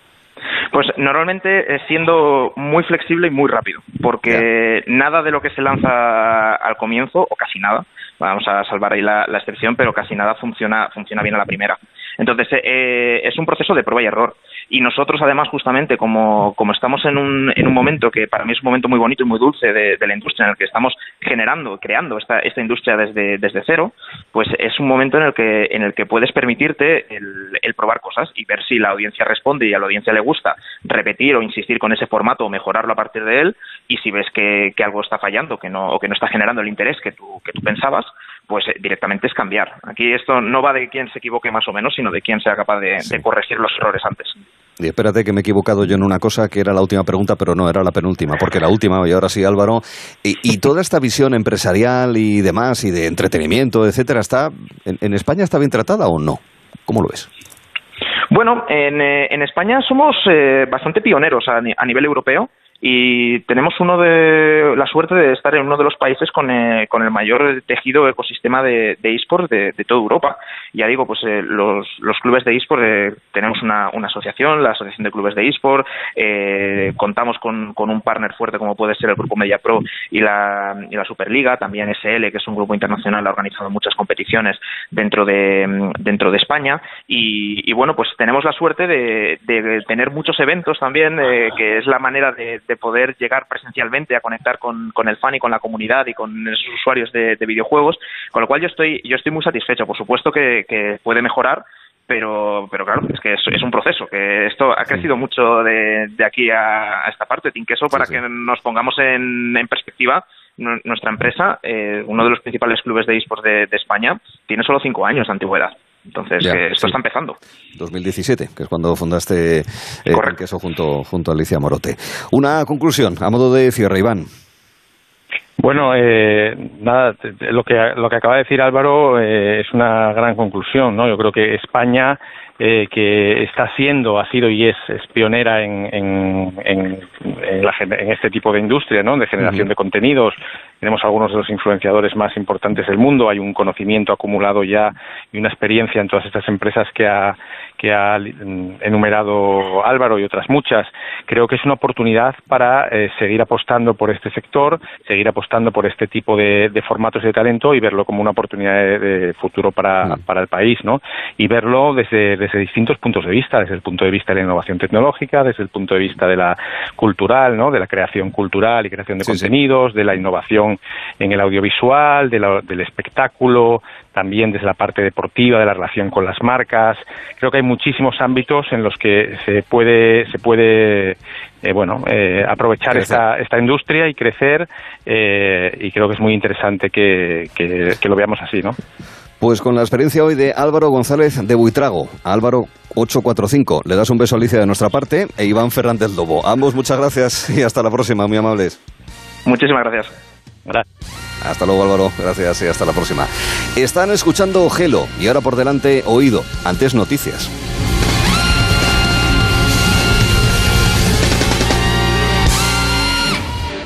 Pues normalmente siendo muy flexible y muy rápido, porque nada de lo que se lanza al comienzo, o casi nada, vamos a salvar ahí la, excepción, pero casi nada funciona, funciona bien a la primera. Entonces, eh, es un proceso de prueba y error. Y nosotros, además, justamente, como, como estamos en un, en un momento que para mí es un momento muy bonito y muy dulce de, la industria en el que estamos generando, creando esta, esta industria desde, desde cero, pues es un momento en el que, en el que puedes permitirte el, el probar cosas y ver si la audiencia responde y a la audiencia le gusta repetir o insistir con ese formato o mejorarlo a partir de él y si ves que, que algo está fallando que no, o que no está generando el interés que tú, que tú pensabas, pues eh, directamente es cambiar. Aquí esto no va de quién se equivoque más o menos, sino de quién sea capaz de, corregir los errores antes. Y espérate que me he equivocado yo en una cosa que era la última pregunta, pero no, era la penúltima, porque la última, y ahora sí Álvaro, y, toda esta visión empresarial y demás, y de entretenimiento, etcétera, está ¿en, España está bien tratada o no? ¿Cómo lo ves? Bueno, en, eh, España somos eh, bastante pioneros a nivel europeo y tenemos uno de la suerte de estar en uno de los países con, eh, con el mayor tejido ecosistema de, de esports de, toda Europa. Ya digo, pues eh, los, los, clubes de esports eh, tenemos una, una, asociación, la Asociación de Clubes de esports, contamos con, con, un partner fuerte como puede ser el Grupo Media Pro y la, y la Superliga, también SL, que es un grupo internacional, ha organizado muchas competiciones dentro de, dentro de España y, y bueno, pues tenemos la suerte de, de tener muchos eventos también, que es la manera de poder llegar presencialmente a conectar con, con, el fan y con la comunidad y con esos usuarios de, videojuegos, con lo cual yo estoy, yo estoy muy satisfecho. Por supuesto que, puede mejorar, pero, pero claro, es que es, un proceso, que esto ha crecido mucho de, de aquí a, esta parte. Tinqueso, para que nos pongamos en, en perspectiva, nuestra empresa, eh, uno de los principales clubes de esports de, de España, tiene solo cinco años de antigüedad. Entonces, esto está empezando. 2017, que es cuando fundaste eh, Queso junto, junto a Alicia Morote. Una conclusión, a modo de cierre, Iván. Bueno, eh, nada, lo que, lo que acaba de decir Álvaro eh, es una gran conclusión, ¿no? Yo creo que España eh, que está siendo, ha sido y es, pionera en, en, en, en, este tipo de industria, ¿no? De generación de contenidos. Tenemos algunos de los influenciadores más importantes del mundo. Hay un conocimiento acumulado ya y una experiencia en todas estas empresas que ha, que ha enumerado Álvaro y otras muchas. Creo que es una oportunidad para eh, seguir apostando por este sector, seguir apostando por este tipo de, de formatos de talento y verlo como una oportunidad de, futuro para, para el país, ¿no? Y verlo desde desde distintos puntos de vista, desde el punto de vista de la innovación tecnológica, desde el punto de vista de la cultural, ¿no? de la creación cultural y creación de contenidos, de la innovación en el audiovisual, del espectáculo, también desde la parte deportiva, de la relación con las marcas. Creo que hay muchísimos ámbitos en los que se puede, se puede eh, bueno, eh, aprovechar esta, esta industria y crecer eh, y creo que es muy interesante que, que lo veamos así, ¿no? Pues con la experiencia hoy de Álvaro González de Buitrago, Álvaro 845, le das un beso a Alicia de nuestra parte e Iván Fernández Lobo. Ambos muchas gracias y hasta la próxima, muy amables. Muchísimas gracias. Hasta luego Álvaro, gracias y hasta la próxima. Están escuchando Gelo y ahora por delante Oído, antes noticias.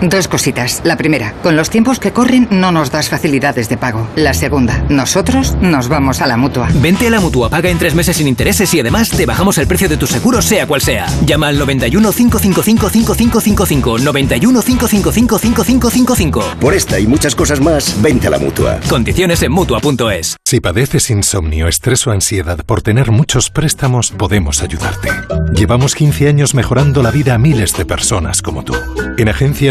Dos cositas. La primera, con los tiempos que corren no nos das facilidades de pago. La segunda, nosotros nos vamos a la mutua. Vente a la mutua, paga en tres meses sin intereses y además te bajamos el precio de tu seguro, sea cual sea. Llama al 91 555 5555. 91 555 5555. Por esta y muchas cosas más, vente a la mutua. Condiciones en mutua.es. Si padeces insomnio, estrés o ansiedad por tener muchos préstamos, podemos ayudarte. Llevamos 15 años mejorando la vida a miles de personas como tú. En Agencia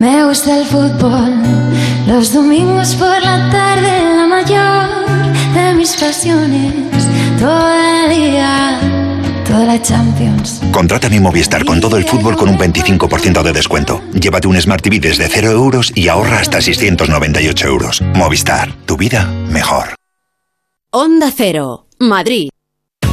Me gusta el fútbol, los domingos por la tarde, la mayor de mis pasiones, todo el día, toda la Champions. Contrata mi Movistar con todo el fútbol con un 25% de descuento. Llévate un Smart TV desde 0 euros y ahorra hasta 698 euros. Movistar, tu vida mejor. Onda Cero, Madrid.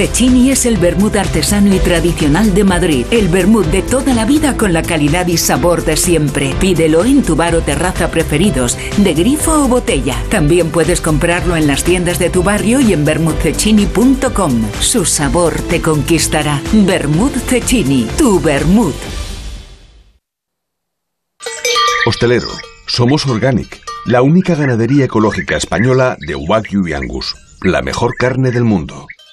Cecchini es el vermut artesano y tradicional de Madrid. El vermut de toda la vida con la calidad y sabor de siempre. Pídelo en tu bar o terraza preferidos, de grifo o botella. También puedes comprarlo en las tiendas de tu barrio y en vermutcecchini.com. Su sabor te conquistará. Vermut Cecchini, tu vermut. Hostelero, somos Organic, la única ganadería ecológica española de Wagyu y Angus, la mejor carne del mundo.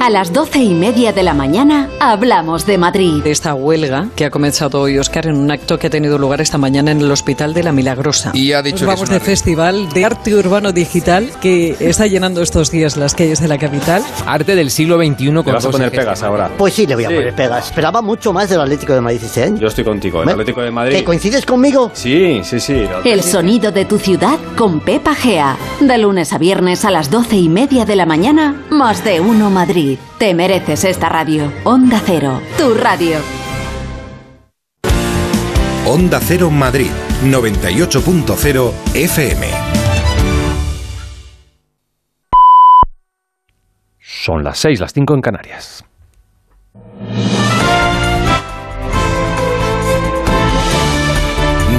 A las doce y media de la mañana hablamos de Madrid. Esta huelga que ha comenzado hoy Oscar en un acto que ha tenido lugar esta mañana en el Hospital de la Milagrosa. Y ha dicho Nos vamos de festival de arte urbano digital que está llenando estos días las calles de la capital. Arte del siglo XXI con ¿Le vas a poner pegas ahora? Pues sí, le voy a poner pegas. Esperaba mucho más del Atlético de Madrid este año. Yo estoy contigo, el Atlético de Madrid. ¿Que coincides conmigo? Sí, sí, sí. El sonido de tu ciudad con Pepa Gea. De lunes a viernes a las doce y media de la mañana, más de uno Madrid. Te mereces esta radio. Onda Cero, tu radio. Onda Cero Madrid, 98.0 FM. Son las 6, las 5 en Canarias.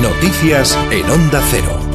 Noticias en Onda Cero.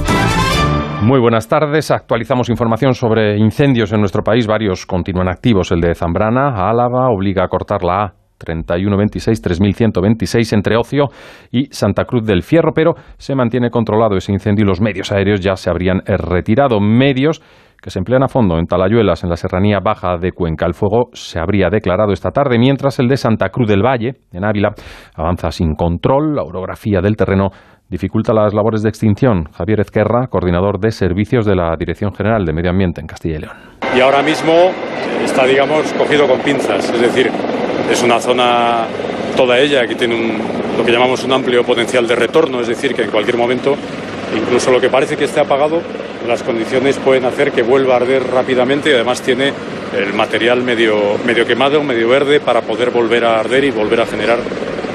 Muy buenas tardes. Actualizamos información sobre incendios en nuestro país. Varios continúan activos. El de Zambrana, Álava, obliga a cortar la A. 3126-3126 entre Ocio y Santa Cruz del Fierro, pero se mantiene controlado ese incendio y los medios aéreos ya se habrían retirado. Medios que se emplean a fondo en Talayuelas, en la serranía baja de Cuenca. El fuego se habría declarado esta tarde, mientras el de Santa Cruz del Valle, en Ávila, avanza sin control. La orografía del terreno dificulta las labores de extinción. Javier Ezquerra, coordinador de servicios de la Dirección General de Medio Ambiente en Castilla y León. Y ahora mismo está, digamos, cogido con pinzas, es decir, es una zona toda ella que tiene un, lo que llamamos un amplio potencial de retorno, es decir, que en cualquier momento, incluso lo que parece que esté apagado, las condiciones pueden hacer que vuelva a arder rápidamente y además tiene el material medio, medio quemado, medio verde, para poder volver a arder y volver a generar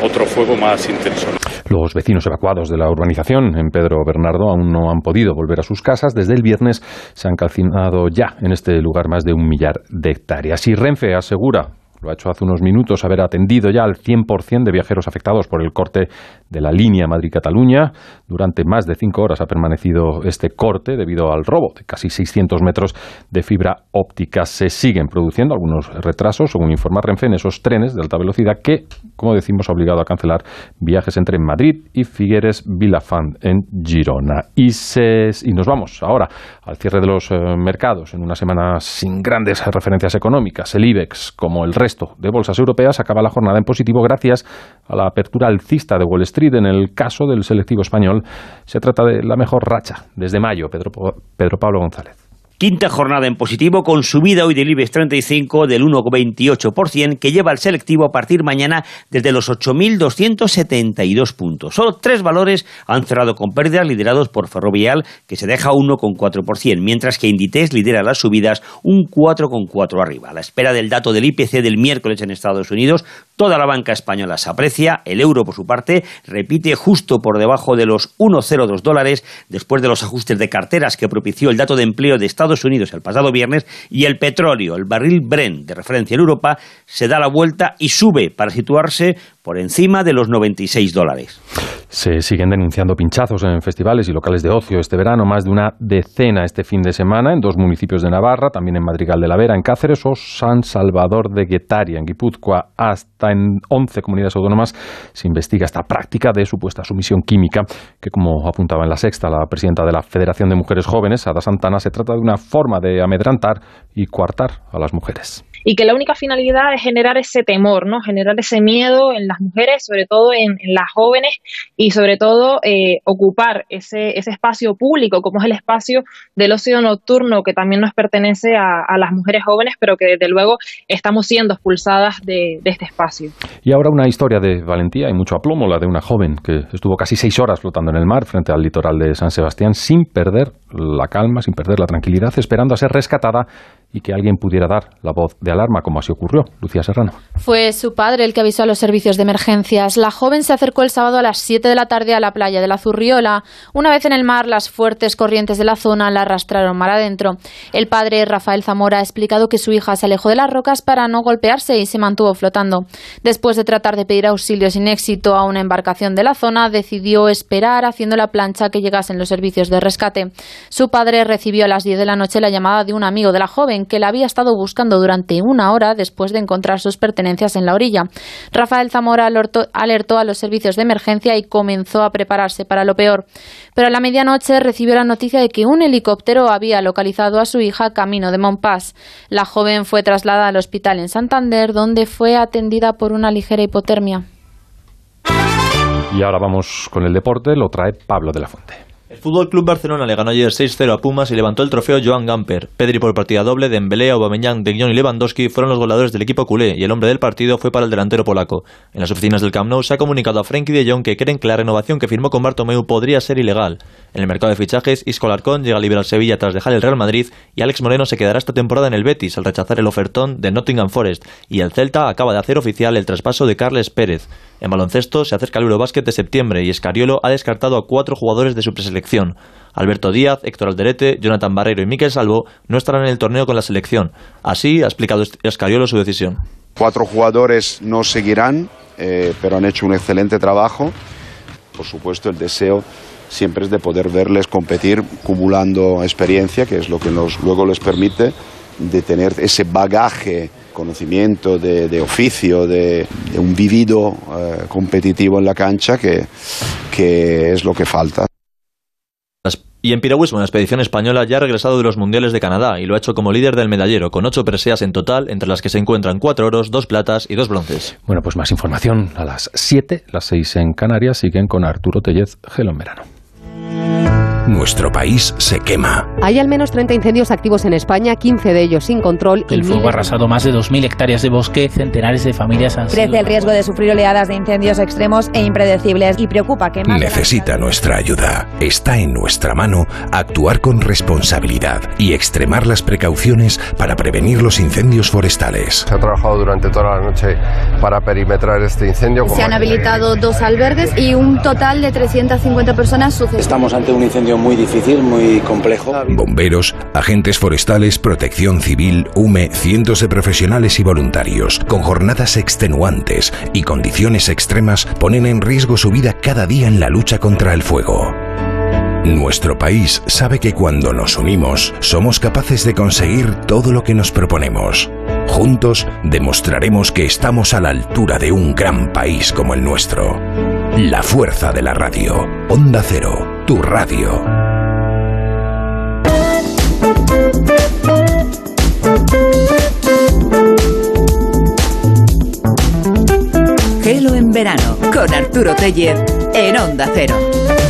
otro fuego más intenso. Los vecinos evacuados de la urbanización en Pedro Bernardo aún no han podido volver a sus casas. Desde el viernes se han calcinado ya en este lugar más de un millar de hectáreas. Y Renfe asegura lo ha hecho hace unos minutos, haber atendido ya al 100% de viajeros afectados por el corte de la línea Madrid-Cataluña. Durante más de cinco horas ha permanecido este corte debido al robo de casi 600 metros de fibra óptica. Se siguen produciendo algunos retrasos, según informa Renfe, en esos trenes de alta velocidad que, como decimos, ha obligado a cancelar viajes entre Madrid y Figueres Vilafant en Girona. Y, y nos vamos ahora al cierre de los eh, mercados en una semana sin grandes referencias económicas. El IBEX, como el resto de bolsas europeas, acaba la jornada en positivo gracias a la apertura alcista de Wall Street. En el caso del selectivo español, se trata de la mejor racha desde mayo. Pedro, Pedro Pablo González. Quinta jornada en positivo con subida hoy del IBEX 35 del 1,28% que lleva al selectivo a partir mañana desde los 8.272 puntos. Solo tres valores han cerrado con pérdidas liderados por Ferrovial que se deja 1,4%, mientras que Inditex lidera las subidas un 4,4 arriba. A la espera del dato del IPC del miércoles en Estados Unidos, toda la banca española se aprecia, el euro por su parte repite justo por debajo de los 1,02 dólares después de los ajustes de carteras que propició el dato de empleo de Estados Unidos el pasado viernes y el petróleo, el barril Brent de referencia en Europa, se da la vuelta y sube para situarse por encima de los 96 dólares. Se siguen denunciando pinchazos en festivales y locales de ocio este verano, más de una decena este fin de semana en dos municipios de Navarra, también en Madrigal de la Vera, en Cáceres o San Salvador de Guetaria, en Guipúzcoa. Hasta en 11 comunidades autónomas se investiga esta práctica de supuesta sumisión química, que como apuntaba en la sexta la presidenta de la Federación de Mujeres Jóvenes, Ada Santana, se trata de una forma de amedrantar y coartar a las mujeres y que la única finalidad es generar ese temor, ¿no? Generar ese miedo en las mujeres, sobre todo en, las jóvenes y sobre todo eh, ocupar ese, ese espacio público como es el espacio del ocio nocturno que también nos pertenece a, las mujeres jóvenes, pero que desde luego estamos siendo expulsadas de, este espacio. Y ahora una historia de valentía y mucho aplomo, la de una joven que estuvo casi seis horas flotando en el mar frente al litoral de San Sebastián sin perder la calma, sin perder la tranquilidad, esperando a ser rescatada y que alguien pudiera dar la voz de alarma, como así ocurrió. Lucía Serrano. Fue su padre el que avisó a los servicios de emergencias. La joven se acercó el sábado a las 7 de la tarde a la playa de la Zurriola. Una vez en el mar, las fuertes corrientes de la zona la arrastraron mar adentro. El padre, Rafael Zamora, ha explicado que su hija se alejó de las rocas para no golpearse y se mantuvo flotando. Después de tratar de pedir auxilio sin éxito a una embarcación de la zona, decidió esperar haciendo la plancha que llegasen los servicios de rescate. Su padre recibió a las 10 de la noche la llamada de un amigo de la joven que la había estado buscando durante una hora después de encontrar sus pertenencias en la orilla. Rafael Zamora alertó a los servicios de emergencia y comenzó a prepararse para lo peor. Pero a la medianoche recibió la noticia de que un helicóptero había localizado a su hija camino de Montpas. La joven fue trasladada al hospital en Santander, donde fue atendida por una ligera hipotermia. Y ahora vamos con el deporte, lo trae Pablo de la Fuente. El Fútbol Club Barcelona le ganó ayer 6-0 a Pumas y levantó el trofeo Joan Gamper. Pedri por partida doble, Dembélé, Aubameyang, De Jong y Lewandowski fueron los goleadores del equipo culé y el hombre del partido fue para el delantero polaco. En las oficinas del Camp Nou se ha comunicado a Frenkie de Jong que creen que la renovación que firmó con Bartomeu podría ser ilegal. En el mercado de fichajes, Isco Larcón llega libre al Sevilla tras dejar el Real Madrid y Alex Moreno se quedará esta temporada en el Betis al rechazar el ofertón de Nottingham Forest y el Celta acaba de hacer oficial el traspaso de Carles Pérez. En baloncesto se acerca el Eurobásquet de septiembre y Escariolo ha descartado a cuatro jugadores de su preselección. Alberto Díaz, Héctor Alderete, Jonathan Barreiro y Miquel Salvo no estarán en el torneo con la selección. Así ha explicado Escariolo su decisión. Cuatro jugadores no seguirán, eh, pero han hecho un excelente trabajo. Por supuesto, el deseo siempre es de poder verles competir acumulando experiencia, que es lo que luego les permite de tener ese bagaje conocimiento de, oficio, de, un vivido eh, competitivo en la cancha que es lo que falta. Y en piragüismo, la expedición española ya ha regresado de los Mundiales de Canadá y lo ha hecho como líder del medallero, con ocho preseas en total, entre las que se encuentran cuatro oros, dos platas y dos bronces. Bueno, pues más información a las 7, las 6 en Canarias, siguen con Arturo Tellez, Gelo en Verano. Nuestro país se quema. Hay al menos 30 incendios activos en España, 15 de ellos sin control. El fuego ha arrasado más de 2.000 hectáreas de bosque, centenares de familias han Crece el riesgo de sufrir oleadas de incendios extremos e impredecibles y preocupa que más... Necesita nuestra ayuda. Está en nuestra mano actuar con responsabilidad y extremar las precauciones para prevenir los incendios forestales. Se ha trabajado durante toda la noche para perimetrar este incendio. Se han habilitado dos albergues y un total de 350 personas sucesivas. Estamos ante un incendio muy difícil, muy complejo. Bomberos, agentes forestales, protección civil, UME, cientos de profesionales y voluntarios, con jornadas extenuantes y condiciones extremas, ponen en riesgo su vida cada día en la lucha contra el fuego. Nuestro país sabe que cuando nos unimos somos capaces de conseguir todo lo que nos proponemos. Juntos demostraremos que estamos a la altura de un gran país como el nuestro. La fuerza de la radio. Onda Cero, tu radio. Gelo en verano con Arturo Tellez en Onda Cero.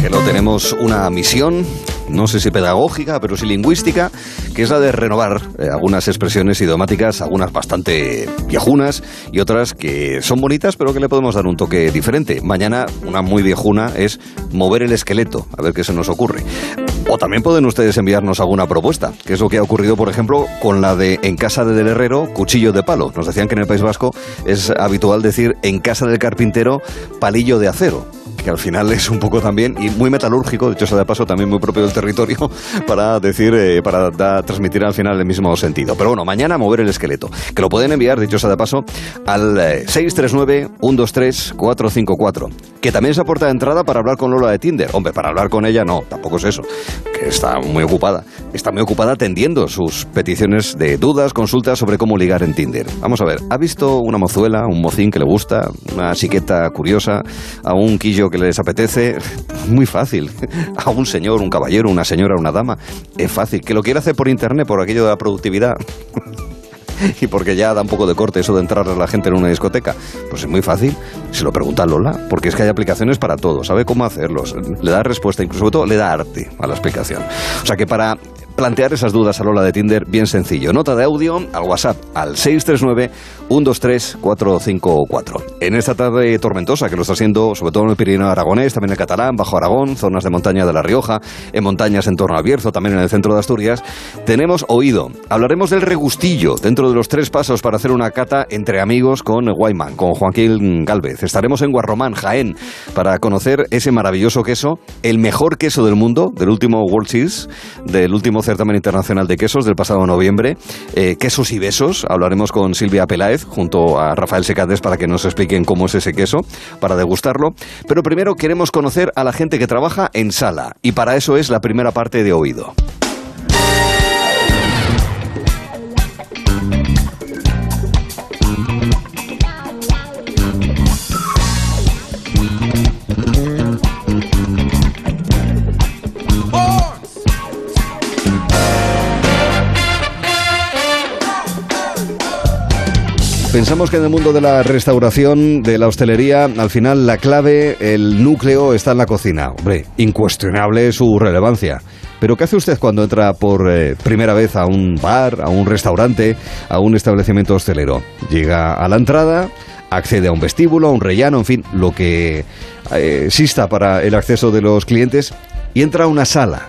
Gelo, tenemos una misión no sé si pedagógica, pero sí lingüística, que es la de renovar eh, algunas expresiones idiomáticas, algunas bastante viejunas y otras que son bonitas, pero que le podemos dar un toque diferente. Mañana, una muy viejuna es mover el esqueleto, a ver qué se nos ocurre. O también pueden ustedes enviarnos alguna propuesta, que es lo que ha ocurrido, por ejemplo, con la de en casa del herrero, cuchillo de palo. Nos decían que en el País Vasco es habitual decir en casa del carpintero, palillo de acero que al final es un poco también, y muy metalúrgico, de hecho, de paso, también muy propio del territorio, para decir, eh, para transmitir al final el mismo sentido. Pero bueno, mañana mover el esqueleto, que lo pueden enviar, dicho sea de paso, al 639-123-454, eh, que también se aporta de entrada para hablar con Lola de Tinder. Hombre, para hablar con ella no, tampoco es eso, que está muy ocupada. Está muy ocupada atendiendo sus peticiones de dudas, consultas sobre cómo ligar en Tinder. Vamos a ver, ¿ha visto una mozuela, un mocín que le gusta, una chiqueta curiosa, a un quillo que les apetece, muy fácil. A un señor, un caballero, una señora, una dama, es fácil. Que lo quiera hacer por internet, por aquello de la productividad. y porque ya da un poco de corte eso de entrar a la gente en una discoteca. Pues es muy fácil. Se lo pregunta Lola, porque es que hay aplicaciones para todo, sabe cómo hacerlos, le da respuesta, incluso sobre todo le da arte a la explicación. O sea que para plantear esas dudas a Lola de Tinder, bien sencillo. Nota de audio al WhatsApp al 639-123-454. En esta tarde tormentosa que lo está haciendo, sobre todo en el Pirineo Aragonés, también en el Catalán, Bajo Aragón, zonas de montaña de La Rioja, en montañas en torno a Bierzo, también en el centro de Asturias, tenemos oído. Hablaremos del regustillo dentro de los tres pasos para hacer una cata entre amigos con Guayman, con Joaquín Galvez. Estaremos en Guarromán, Jaén, para conocer ese maravilloso queso, el mejor queso del mundo, del último World Cheese, del último certamen internacional de quesos del pasado noviembre. Eh, quesos y besos. Hablaremos con Silvia Peláez junto a Rafael Secades para que nos expliquen cómo es ese queso, para degustarlo. Pero primero queremos conocer a la gente que trabaja en sala y para eso es la primera parte de oído. Pensamos que en el mundo de la restauración, de la hostelería, al final la clave, el núcleo está en la cocina. Hombre, incuestionable su relevancia. Pero ¿qué hace usted cuando entra por eh, primera vez a un bar, a un restaurante, a un establecimiento hostelero? Llega a la entrada, accede a un vestíbulo, a un rellano, en fin, lo que eh, exista para el acceso de los clientes y entra a una sala.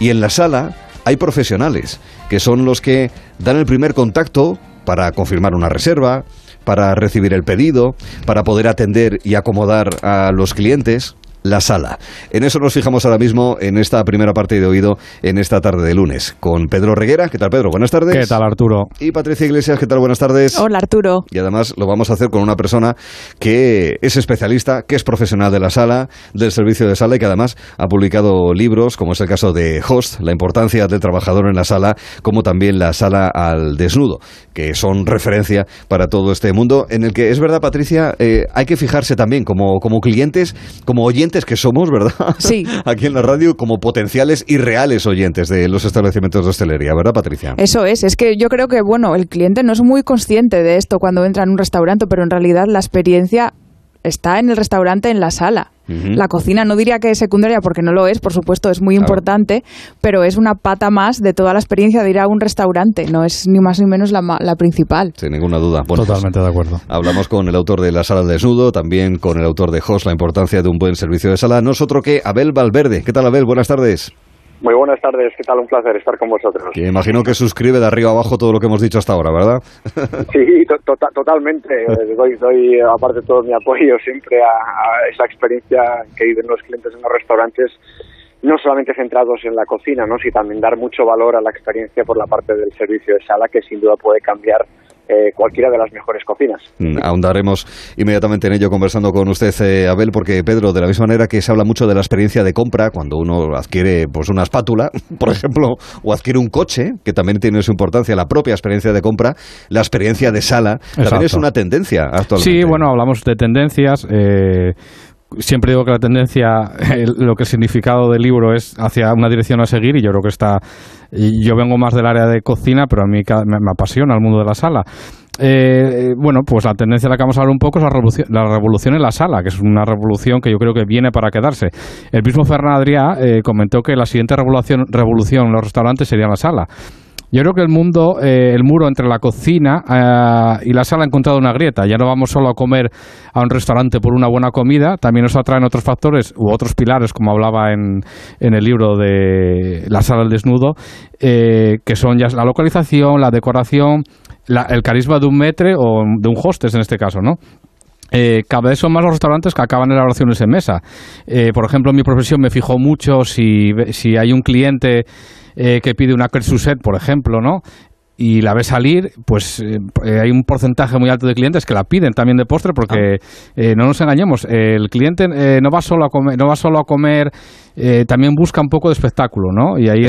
Y en la sala hay profesionales que son los que dan el primer contacto para confirmar una reserva, para recibir el pedido, para poder atender y acomodar a los clientes la sala. En eso nos fijamos ahora mismo en esta primera parte de oído en esta tarde de lunes con Pedro Reguera. ¿Qué tal, Pedro? Buenas tardes. ¿Qué tal, Arturo? Y Patricia Iglesias. ¿Qué tal? Buenas tardes. Hola, Arturo. Y además lo vamos a hacer con una persona que es especialista, que es profesional de la sala, del servicio de sala y que además ha publicado libros, como es el caso de Host, la importancia del trabajador en la sala, como también la sala al desnudo, que son referencia para todo este mundo, en el que es verdad, Patricia, eh, hay que fijarse también como, como clientes, como oyentes que somos, ¿verdad? Sí. Aquí en la radio como potenciales y reales oyentes de los establecimientos de hostelería, ¿verdad, Patricia? Eso es, es que yo creo que, bueno, el cliente no es muy consciente de esto cuando entra en un restaurante, pero en realidad la experiencia está en el restaurante, en la sala. La cocina no diría que es secundaria porque no lo es, por supuesto, es muy importante, pero es una pata más de toda la experiencia de ir a un restaurante, no es ni más ni menos la, ma- la principal. Sin ninguna duda. Bueno, pues, Totalmente de acuerdo. Hablamos con el autor de La Sala al Desnudo, también con el autor de Host, la importancia de un buen servicio de sala. No es otro que Abel Valverde. ¿Qué tal, Abel? Buenas tardes. Muy buenas tardes, ¿qué tal? Un placer estar con vosotros. Que imagino que suscribe de arriba abajo todo lo que hemos dicho hasta ahora, ¿verdad? Sí, to- tota- totalmente. Eh, Doy, doy, aparte todo mi apoyo siempre a, a esa experiencia que viven los clientes en los restaurantes, no solamente centrados en la cocina, ¿no? sino también dar mucho valor a la experiencia por la parte del servicio de sala, que sin duda puede cambiar eh, cualquiera de las mejores cocinas. Mm, Ahondaremos inmediatamente en ello conversando con usted, eh, Abel, porque Pedro, de la misma manera que se habla mucho de la experiencia de compra, cuando uno adquiere pues una espátula, por ejemplo, o adquiere un coche, que también tiene su importancia, la propia experiencia de compra, la experiencia de sala, también Exacto. es una tendencia actualmente. Sí, bueno, hablamos de tendencias. eh, siempre digo que la tendencia, el- lo que el significado del libro es hacia una dirección a seguir y yo creo que está... Yo vengo más del área de cocina, pero a mí me, apasiona el mundo de la sala. Eh, bueno, pues la tendencia de la que vamos a hablar un poco es la revolución, la revolución en la sala, que es una revolución que yo creo que viene para quedarse. El mismo Fernand Adrià eh, comentó que la siguiente revolución, revolución en los restaurantes sería la sala. Yo creo que el mundo, eh, el muro entre la cocina eh, y la sala ha encontrado una grieta. Ya no vamos solo a comer a un restaurante por una buena comida, también nos atraen otros factores u otros pilares, como hablaba en, en el libro de La sala al desnudo, eh, que son ya la localización, la decoración, la- el carisma de un metre o de un hostess en este caso, ¿no? Eh, cada vez son más los restaurantes que acaban elaboraciones en mesa. Eh, por ejemplo, en mi profesión me fijo mucho si, si hay un cliente eh, que pide una Kersuset, por ejemplo, ¿no? Y la ve salir, pues eh, eh, hay un porcentaje muy alto de clientes que la piden también de postre porque eh, no nos engañemos, eh, el cliente no va solo a comer, no va solo a comer, eh, también busca un poco de espectáculo, ¿no? Y ahí eh,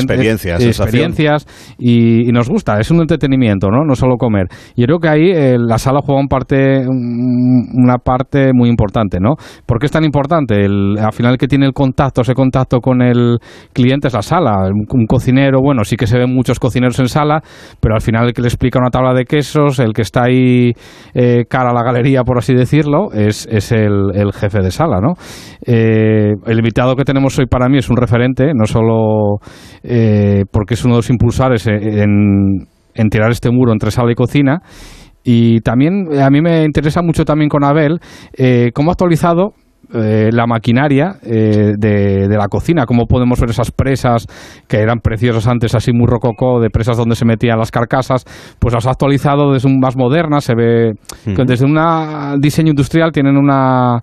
sensación. experiencias y, y nos gusta, es un entretenimiento, ¿no? No solo comer. Y yo creo que ahí eh, la sala juega un parte, un- una parte muy importante, ¿no? ¿Por qué es tan importante? El, al final que tiene el contacto, ese contacto con el cliente es la sala. Un, un cocinero, bueno, sí que se ven muchos cocineros en sala, pero al final el que le explica una tabla de quesos, el que está ahí eh, cara a la galería, por así decirlo, es, es el, el jefe de sala, ¿no? El invitado que tenemos hoy para mí es un referente, no solo eh, porque es uno de los impulsores en, en tirar este muro entre sala y cocina, y también eh, a mí me interesa mucho también con Abel eh, cómo ha actualizado eh, la maquinaria eh, de, de la cocina, cómo podemos ver esas presas que eran preciosas antes, así muy rococó, de presas donde se metían las carcasas, pues las ha actualizado desde un más modernas, se ve que desde un diseño industrial tienen una...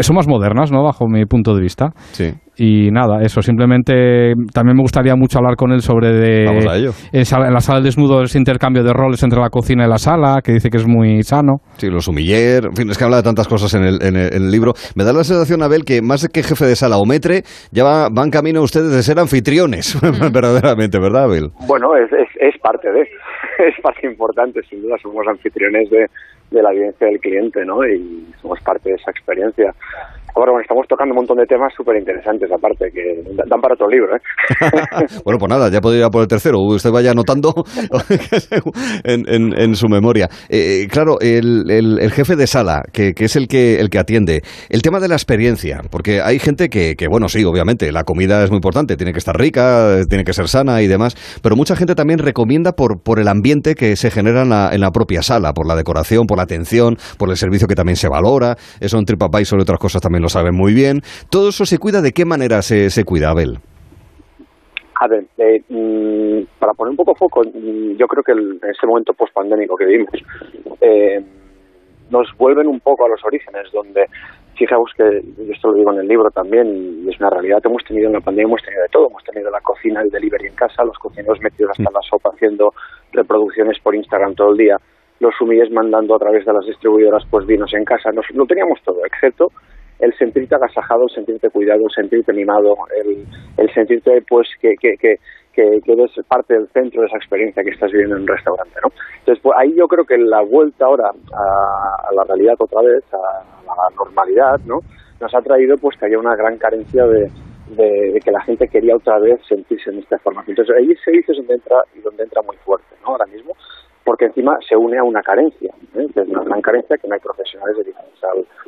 son más modernas, ¿no? Bajo mi punto de vista. Sí. Y nada, eso, simplemente también me gustaría mucho hablar con él sobre de. En, la sala del desnudo ese intercambio de roles entre la cocina y la sala, que dice que es muy sano. Sí, los humiller, en fin, es que habla de tantas cosas en el, en el- en el libro. Me da la sensación, Abel, que más que jefe de sala o metre, ya va- van camino ustedes de ser anfitriones, verdaderamente, ¿verdad, Abel? Bueno, es, es, es parte de, es parte importante, sin duda, somos anfitriones de, de la vivencia del cliente, ¿no? Y somos parte de esa experiencia. Ahora, bueno, estamos tocando un montón de temas súper interesantes, aparte, que dan para otro libro, ¿eh? bueno, pues nada, ya podría ir a por el tercero. Usted vaya anotando en, su memoria. Eh, claro, el, el, jefe de sala, que, que, es el que, el que atiende. El tema de la experiencia, porque hay gente que, que, bueno, sí, obviamente, la comida es muy importante, tiene que estar rica, tiene que ser sana y demás, pero mucha gente también recomienda por, por el ambiente que se genera en la, en la propia sala, por la decoración, por la atención, por el servicio que también se valora. Eso en TripAdvisor sobre otras cosas también lo saben muy bien. ¿Todo eso se cuida? ¿De qué manera se, se cuida, Abel? A ver, eh, mm, para poner un poco foco, mm, yo creo que en este momento post-pandémico que vivimos, eh, nos vuelven un poco a los orígenes, donde, fijaos que, esto lo digo en el libro también, y es una realidad, hemos tenido en la pandemia, hemos tenido de todo, hemos tenido la cocina, el delivery en casa, los cocineros metidos hasta la sopa haciendo reproducciones por Instagram todo el día, los sumíes mandando a través de las distribuidoras pues vinos en casa, nos, lo teníamos todo, excepto el sentirte agasajado, el sentirte cuidado, el sentirte mimado, el, el sentirte pues que, que, que, que, eres parte del centro de esa experiencia que estás viviendo en un restaurante, ¿no? Entonces, pues ahí yo creo que la vuelta ahora a, a la realidad otra vez, a, la normalidad, ¿no? Nos ha traído pues que haya una gran carencia de, de, de, que la gente quería otra vez sentirse en esta forma. Entonces, ahí se dice donde entra y donde entra muy fuerte, ¿no? Ahora mismo, porque encima se une a una carencia, ¿eh? es una gran carencia que no hay profesionales dedicados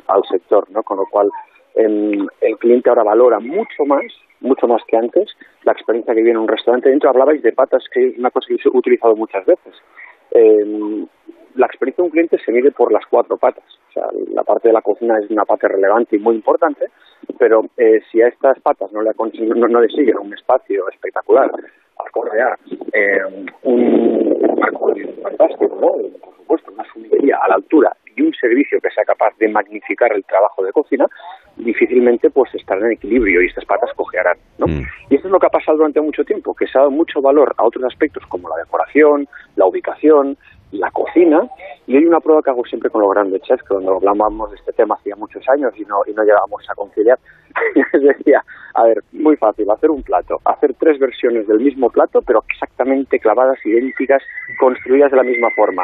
al, sector, ¿no? Con lo cual el, el, cliente ahora valora mucho más, mucho más que antes, la experiencia que viene en un restaurante. Dentro hablabais de patas, que es una cosa que he utilizado muchas veces. Eh, la experiencia de un cliente se mide por las cuatro patas. O sea, la parte de la cocina es una parte relevante y muy importante, pero eh, si a estas patas no le, no, no le siguen un espacio espectacular, acorde a eh, un marco fantástico, ¿no? por supuesto, una sumidería a la altura y un servicio que sea capaz de magnificar el trabajo de cocina, difícilmente pues estarán en equilibrio y estas patas cojearán, ¿no? Mm. Y esto es lo que ha pasado durante mucho tiempo, que se ha dado mucho valor a otros aspectos como la decoración, la ubicación, la cocina, y hay una prueba que hago siempre con los grandes chefs, que cuando hablábamos de este tema hacía muchos años y no, y no llegábamos a conciliar, les decía, a ver, muy fácil, hacer un plato, hacer tres versiones del mismo plato, pero exactamente clavadas, idénticas, construidas de la misma forma.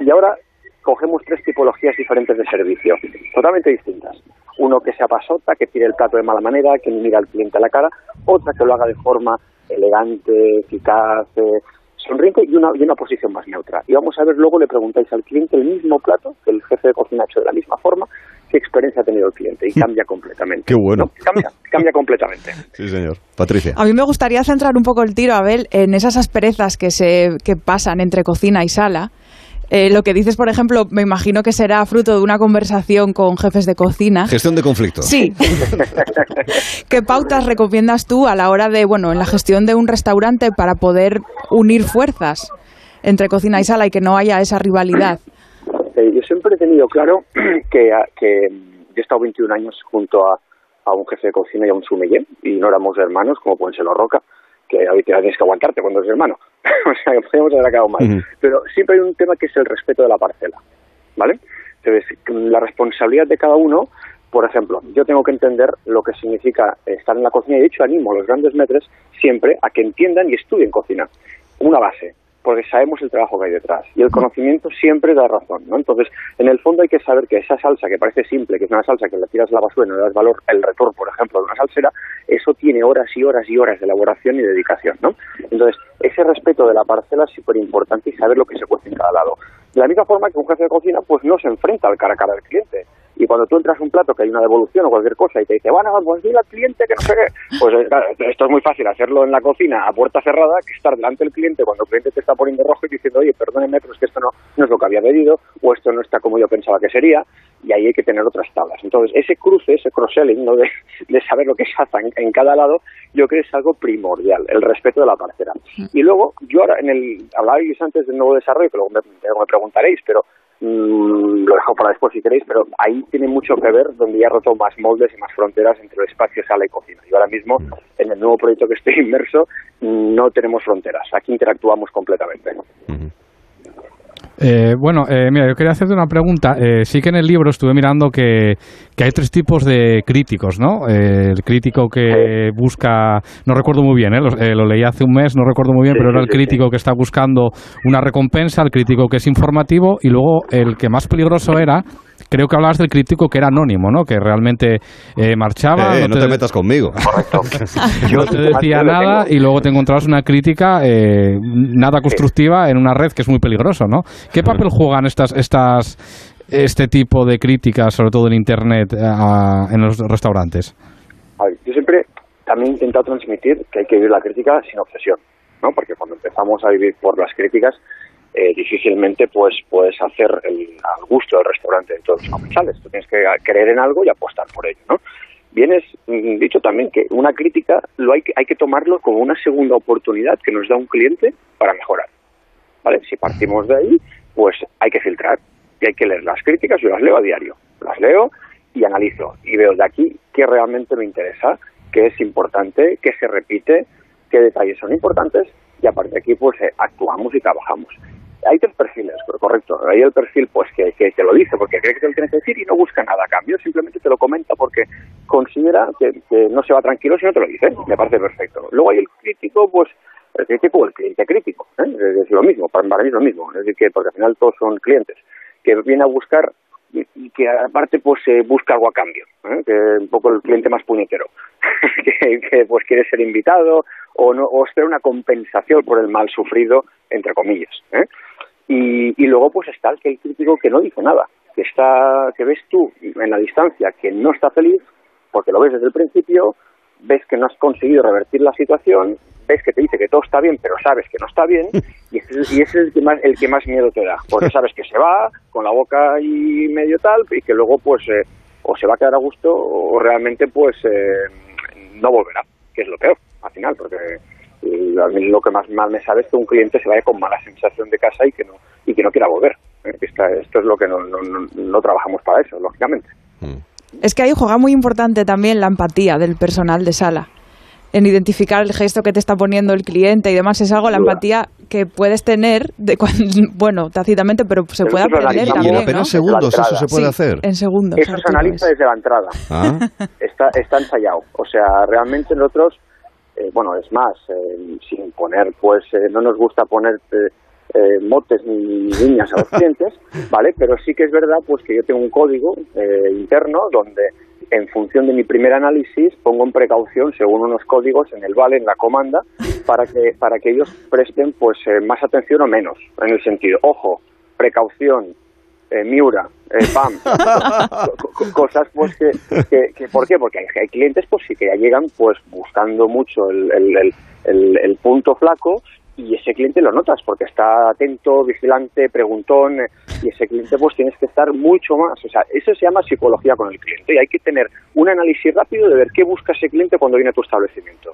Y ahora cogemos tres tipologías diferentes de servicio, totalmente distintas. Uno que sea pasota, que tire el plato de mala manera, que mira al cliente a la cara, otra que lo haga de forma elegante, eficaz, eh, sonriente y una, y una posición más neutra. Y vamos a ver, luego le preguntáis al cliente el mismo plato que el jefe de cocina ha hecho de la misma forma, qué experiencia ha tenido el cliente y cambia completamente. Qué bueno. ¿no? Cambia, cambia completamente. Sí, señor. Patricia. A mí me gustaría centrar un poco el tiro, Abel, en esas asperezas que, se, que pasan entre cocina y sala. Eh, lo que dices, por ejemplo, me imagino que será fruto de una conversación con jefes de cocina. Gestión de conflictos. Sí. ¿Qué pautas recomiendas tú a la hora de, bueno, en la gestión de un restaurante para poder unir fuerzas entre cocina y sala y que no haya esa rivalidad? Eh, yo siempre he tenido claro que, que yo he estado 21 años junto a, a un jefe de cocina y a un sommelier y no éramos hermanos como pueden ser los Roca que ahorita tienes que aguantarte cuando eres hermano. o sea, que podríamos haber acabado mal. Uh -huh. Pero siempre hay un tema que es el respeto de la parcela, ¿vale? Entonces, la responsabilidad de cada uno, por ejemplo, yo tengo que entender lo que significa estar en la cocina y de hecho animo a los grandes metres siempre a que entiendan y estudien cocina. Una base, porque sabemos el trabajo que hay detrás. Y el conocimiento siempre da razón, ¿no? Entonces, en el fondo hay que saber que esa salsa, que parece simple, que es una salsa que la tiras la basura y no le das valor, el retorno, por ejemplo, de una salsera, eso tiene horas y horas y horas de elaboración y dedicación, ¿no? Entonces, ese respeto de la parcela es súper importante y saber lo que se cuece en cada lado. De la misma forma que un jefe de cocina, pues no se enfrenta al cara a cara del cliente. Y cuando tú entras a un plato que hay una devolución o cualquier cosa y te dice, bueno, pues dile al cliente que no sé qué, pues claro, esto es muy fácil hacerlo en la cocina a puerta cerrada que estar delante del cliente cuando el cliente te está poniendo rojo y diciendo, oye, perdónenme, pero es que esto no, no es lo que había pedido o esto no está como yo pensaba que sería y ahí hay que tener otras tablas. Entonces, ese cruce, ese cross-selling, ¿no? de, de, saber lo que se hace en, en, cada lado, yo creo que es algo primordial, el respeto de la parcera. Y luego, yo ahora, en el, hablabais antes del nuevo desarrollo, que luego me, me preguntaréis, pero mmm, lo dejo para después si queréis, pero ahí tiene mucho que ver donde ya ha roto más moldes y más fronteras entre el espacio, sala y cocina. Y ahora mismo, en el nuevo proyecto que estoy inmerso, no tenemos fronteras, aquí interactuamos completamente. Eh, bueno, eh, mira, yo quería hacerte una pregunta. Eh, sí que en el libro estuve mirando que, que hay tres tipos de críticos, ¿no? Eh, el crítico que busca, no recuerdo muy bien, ¿eh? Lo, lo, leí hace un mes, no recuerdo muy bien, sí, pero era el crítico sí. que está buscando una recompensa, el crítico que es informativo y luego el que más peligroso era creo que hablabas del crítico que era anónimo, ¿no? Que realmente eh, marchaba. Eh, no, te, metas conmigo. Correcto. no te decía nada y luego te encontrabas una crítica eh, nada constructiva en una red que es muy peligroso, ¿no? ¿Qué papel juegan estas, estas, este tipo de críticas, sobre todo en Internet, a- en los restaurantes? A ver, yo siempre también he intentado transmitir que hay que vivir la crítica sin obsesión, ¿no? Porque cuando empezamos a vivir por las críticas, eh, difícilmente pues puedes hacer el, al gusto del restaurante en todos los comensales. Tú tienes que creer en algo y apostar por ello, ¿no? Vienes mm, dicho también que una crítica lo hay que, hay que tomarlo como una segunda oportunidad que nos da un cliente para mejorar, ¿vale? Si partimos de ahí, pues hay que filtrar y hay que leer las críticas. Yo las leo a diario, las leo y analizo y veo de aquí qué realmente me interesa, qué es importante, qué se repite, qué detalles son importantes y a partir de aquí pues eh, actuamos y trabajamos. Hay tres perfiles, cor- correcto. Hay el perfil pues que, que te lo dice porque cree que te lo tienes que decir y no busca nada a cambio, simplemente te lo comenta porque considera que, que no se va tranquilo si no te lo dice. Me parece perfecto. Luego hay el crítico, pues el crítico o el cliente crítico, ¿eh? es lo mismo, para mí es lo mismo, es decir, que porque al final todos son clientes, que viene a buscar y, que aparte pues eh, busca algo a cambio, ¿eh? que un poco el cliente más puñetero, que, que, pues quiere ser invitado o no o espera una compensación por el mal sufrido, entre comillas. ¿eh? Y, y luego pues está el que el crítico que no dice nada, que está que ves tú en la distancia que no está feliz porque lo ves desde el principio, ves que no has conseguido revertir la situación, ves que te dice que todo está bien, pero sabes que no está bien, y ese, es- y ese es el que, más, el que más miedo te da, porque sabes que se va con la boca y medio tal, y que luego pues eh, o se va a quedar a gusto o realmente pues eh, no volverá, que es lo peor, al final, porque eh, a mí lo que más mal me sabe es que un cliente se vaya con mala sensación de casa y que no y que no quiera volver. ¿eh? Esta- esto es lo que no, no, no, no trabajamos para eso, lógicamente. Es que ahí juega muy importante también la empatía del personal de sala. En identificar el gesto que te está poniendo el cliente y demás, es algo, la empatía que puedes tener, de cuan- bueno, tácitamente, pero se Pero puede aprender también. Y en apenas ¿no? segundos eso se puede Sí, hacer. En segundos. Eso se analiza desde la entrada. Ah. Está, está ensayado. O sea, realmente nosotros, eh, bueno, es más, eh, sin poner, pues eh, no nos gusta poner eh, motes ni niñas a los clientes, ¿vale? Pero sí que es verdad, pues que yo tengo un código eh, interno donde en función de mi primer análisis pongo en precaución según unos códigos en el vale, en la comanda, para que, para que ellos presten pues eh, más atención o menos, en el sentido, ojo, precaución, eh, Miura, eh, PAM, co- co- cosas pues que, que, que- ¿por qué? Porque hay, hay clientes pues sí que ya llegan pues buscando mucho el, el, el- el- el punto flaco y ese cliente lo notas porque está atento, vigilante, preguntón eh, y ese cliente pues tienes que estar mucho más, o sea, eso se llama psicología con el cliente y hay que tener un análisis rápido de ver qué busca ese cliente cuando viene a tu establecimiento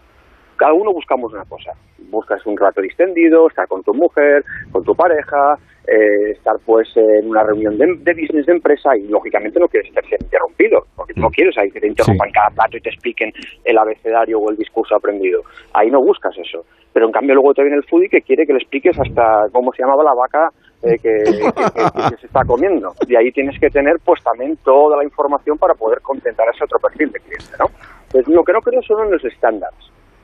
cada uno buscamos una cosa. Buscas un rato distendido, estar con tu mujer, con tu pareja, eh, estar pues en una reunión de, de business de empresa y lógicamente no quieres ser interrumpido, porque tú no quieres ahí que te interrumpan cada plato y te expliquen el abecedario o el discurso aprendido. Ahí no buscas eso. Pero en cambio luego te viene el foodie que quiere que le expliques hasta cómo se llamaba la vaca eh, que, que- que- que se está comiendo. Y ahí tienes que tener pues también toda la información para poder contentar a ese otro perfil de cliente, ¿no? Pues lo que no creo son los estándares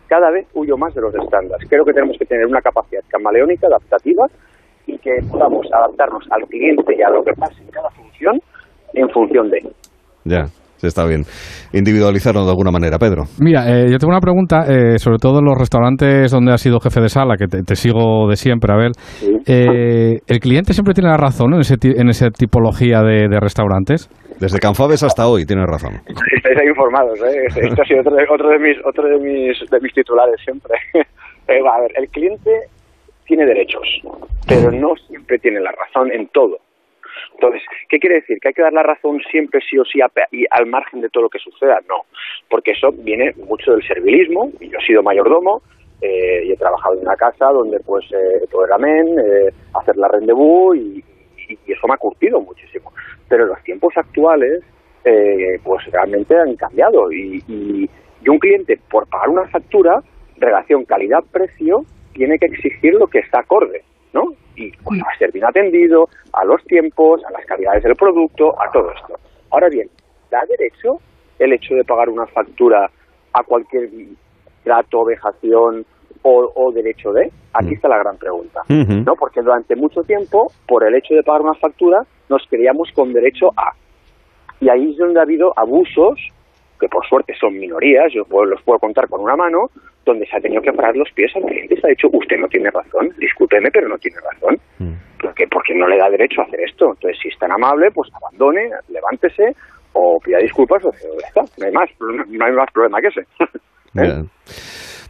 cada vez huyo más de los estándares. Creo que tenemos que tener una capacidad camaleónica, adaptativa, y que podamos adaptarnos al cliente y a lo que pase en cada función en función de. Ya, está bien. Individualizarlo de alguna manera, Pedro. Mira, eh, yo tengo una pregunta, eh, sobre todo en los restaurantes donde has sido jefe de sala, que te, te sigo de siempre, Abel. Eh, ¿El cliente siempre tiene la razón en, ese ti- en esa tipología de, de restaurantes? Desde Canfabes hasta hoy, tienes razón. Estáis ahí informados, ¿eh? Esto ha sido otro de, otro de mis, otro de mis, de mis titulares siempre. Eh, va, a ver, el cliente tiene derechos, pero no siempre tiene la razón en todo. Entonces, ¿qué quiere decir? ¿Que hay que dar la razón siempre sí o sí a- y al margen de todo lo que suceda? No, porque eso viene mucho del servilismo, yo he sido mayordomo, eh, y he trabajado en una casa donde pues eh, todo era men, eh, hacer la rendezvous y, eso me ha curtido muchísimo. Pero los tiempos actuales eh, pues realmente han cambiado y, y- y un cliente por pagar una factura, relación calidad-precio, tiene que exigir lo que está acorde, ¿no? Y pues, a ser bien atendido, a los tiempos, a las calidades del producto, a todo esto. Ahora bien, ¿da derecho el hecho de pagar una factura a cualquier trato, vejación o, o derecho de? Aquí está la gran pregunta. ¿no? Porque durante mucho tiempo, por el hecho de pagar una factura, nos creíamos con derecho a. Y ahí es donde ha habido abusos, que por suerte son minorías, yo puedo- los puedo contar con una mano, donde se ha tenido que parar los pies al cliente y se ha dicho, usted no tiene razón, discúlpeme, pero no tiene razón. ¿Por qué? Porque no le da derecho a hacer esto. Entonces, si es tan amable, pues abandone, levántese o pida disculpas o ya está. No hay más, no hay más problema que ese.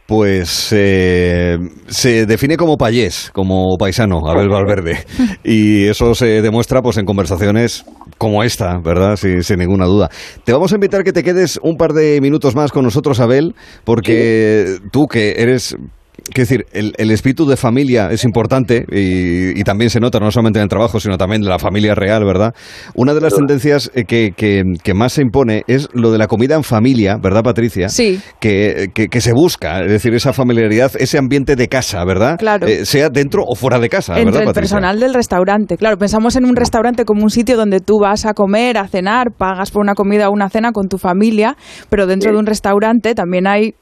Pues eh, se define como payés, como paisano, Abel Valverde. Y eso se demuestra pues en conversaciones como esta, ¿verdad? Sí, sin ninguna duda. Te vamos a invitar que te quedes un par de minutos más con nosotros, Abel, porque tú que eres... Quiero decir, el, el espíritu de familia es importante y, y también se nota no solamente en el trabajo, sino también de la familia real, ¿verdad? Una de las tendencias eh, que, que- que más se impone es lo de la comida en familia, ¿verdad, Patricia? Sí. que, que- se busca, es decir, esa familiaridad, ese ambiente de casa, ¿verdad? Claro. Eh, sea dentro o fuera de casa, Entre ¿verdad, el Patricia? personal del restaurante. Claro, pensamos en un restaurante como un sitio donde tú vas a comer, a cenar, pagas por una comida o una cena con tu familia, pero dentro de un restaurante también hay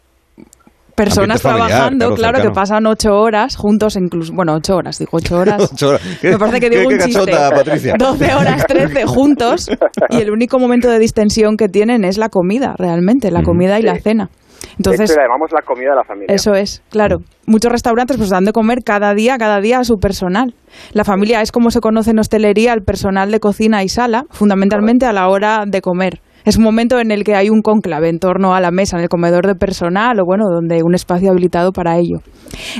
personas familiar, trabajando, claro, que pasan ocho horas juntos, incluso, bueno, ocho horas, digo ocho horas. Ocho horas. Me parece que ¿Qué- digo qué un chiste. Patricia? 12 horas, 13 juntos y el único momento de distensión que tienen es la comida, realmente, la comida y la cena. Entonces, Esto le llamamos la comida de la familia. eso es, claro. Muchos restaurantes pues dan de comer cada día, cada día a su personal. La familia es como se conoce en hostelería el personal de cocina y sala, fundamentalmente a la hora de comer. Es un momento en el que hay un conclave en torno a la mesa, en el comedor de personal o bueno, donde un espacio habilitado para ello.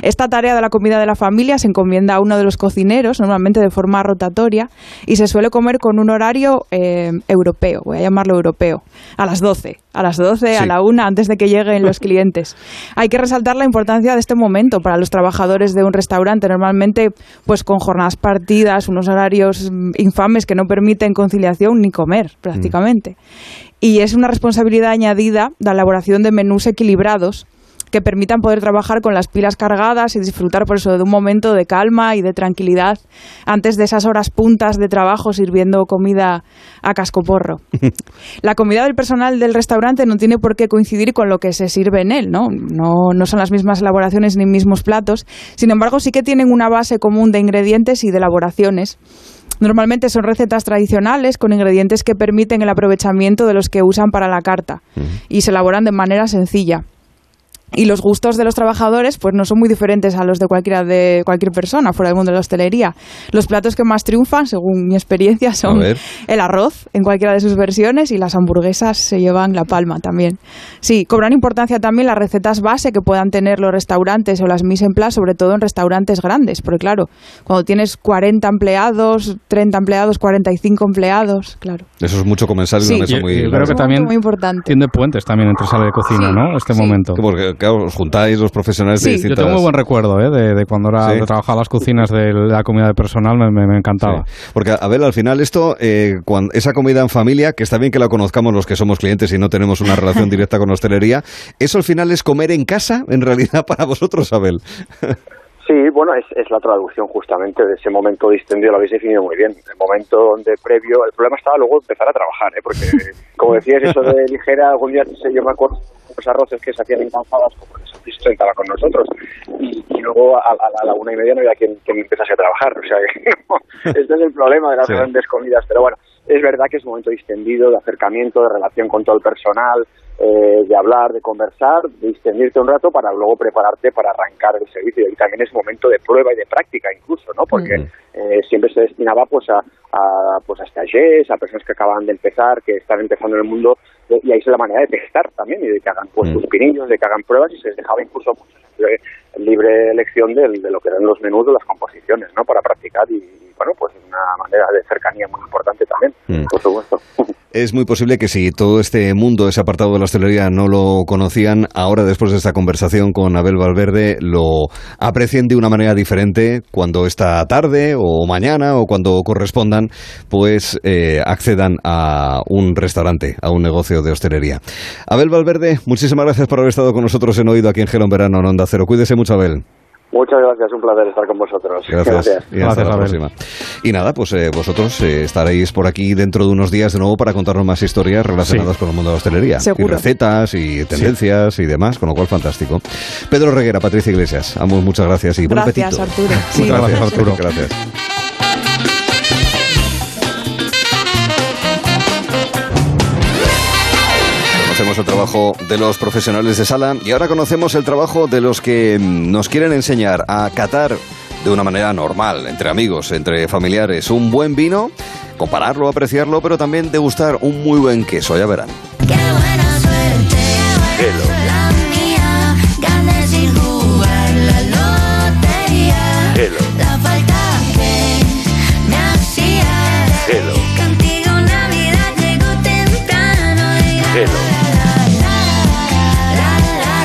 Esta tarea de la comida de la familia se encomienda a uno de los cocineros, normalmente de forma rotatoria, y se suele comer con un horario eh, europeo, voy a llamarlo europeo, a las 12, a las 12, a la 1, antes de que lleguen los clientes. Hay que resaltar la importancia de este momento para los trabajadores de un restaurante, normalmente pues con jornadas partidas, unos horarios mm, infames que no permiten conciliación ni comer prácticamente. Y es una responsabilidad añadida la elaboración de menús equilibrados que permitan poder trabajar con las pilas cargadas y disfrutar por eso de un momento de calma y de tranquilidad antes de esas horas puntas de trabajo sirviendo comida a cascoporro. La comida del personal del restaurante no tiene por qué coincidir con lo que se sirve en él, ¿no? No, no son las mismas elaboraciones ni mismos platos. Sin embargo, sí que tienen una base común de ingredientes y de elaboraciones. Normalmente son recetas tradicionales con ingredientes que permiten el aprovechamiento de los que usan para la carta y se elaboran de manera sencilla. Y los gustos de los trabajadores pues no son muy diferentes a los de cualquiera de cualquier persona fuera del mundo de la hostelería. Los platos que más triunfan, según mi experiencia, son el arroz en cualquiera de sus versiones y las hamburguesas se llevan la palma también. Sí, cobran importancia también las recetas base que puedan tener los restaurantes o las mise en place, sobre todo en restaurantes grandes, porque claro, cuando tienes 40 empleados, 30 empleados, 45 empleados, claro. Eso es mucho comensal y Sí. una mesa Yo- muy yo creo que también Muy importante. tiende puentes también entre sala de cocina, Sí, ¿no? Este momento. Porque, claro, os juntáis los profesionales de Yo distintas... tengo muy buen recuerdo ¿eh? de, de cuando era Sí. de trabajar las cocinas de la comida de personal, me, me- me encantaba. Sí. Porque, a ver, al final esto, eh, cuando, esa comida en familia, que está bien que la conozcamos los que somos clientes y no tenemos una relación directa con hostelería, ¿eso al final es comer en casa, en realidad, para vosotros, Abel? Sí, bueno, es, es la traducción justamente de ese momento distendido, lo habéis definido muy bien. El momento donde previo, el problema estaba luego empezar a trabajar, ¿eh? porque como decías, eso de ligera, algún día sé, yo me acuerdo de los arroces que se hacían en cansadas, como que se sentaba con nosotros, y, y luego a, a- a la una y media no había quien, quien empezase a trabajar. O sea, que, este es el problema de las Sí. grandes comidas, pero bueno, es verdad que es un momento distendido, de acercamiento, de relación con todo el personal, eh, de hablar, de conversar, de distendirte un rato para luego prepararte para arrancar el servicio. Y también es un momento de prueba y de práctica incluso, ¿no? Porque eh, siempre se destinaba pues a, a pues a stagiaires, a personas que acaban de empezar, que están empezando en el mundo, de- y ahí es la manera de testar también y de que hagan pues sus pinillos, de que hagan pruebas y se les dejaba incluso pues, libre, libre elección del- de, lo que eran los menús de las composiciones, ¿no? Para practicar y, y, bueno, pues una manera de cercanía muy importante también, Mm. por supuesto. Es muy posible que si todo este mundo, ese apartado de la hostelería no lo conocían, ahora después de esta conversación con Abel Valverde lo aprecien de una manera diferente cuando esta tarde o mañana o cuando correspondan, pues eh, accedan a un restaurante, a un negocio de hostelería. Abel Valverde, muchísimas gracias por haber estado con nosotros en Oído aquí en Gelo en Verano en Onda Cero. Cuídese mucho, Abel. Muchas gracias, un placer estar con vosotros. Gracias. Y hasta Gracias, la Abel. próxima. Y nada, pues eh, vosotros eh, estaréis por aquí dentro de unos días de nuevo para contarnos más historias relacionadas con el mundo de la hostelería. Seguro. Y recetas y tendencias y demás, con lo cual fantástico. Pedro Reguera, Patricia Iglesias, ambos muchas gracias y buen Gracias, apetito. Arturo. Sí. Muchas gracias, Gracias, Arturo. Gracias. Conocemos el trabajo de los profesionales de sala y ahora conocemos el trabajo de los que nos quieren enseñar a catar de una manera normal, entre amigos, entre familiares, un buen vino, compararlo, apreciarlo, pero también degustar un muy buen queso, ya verán.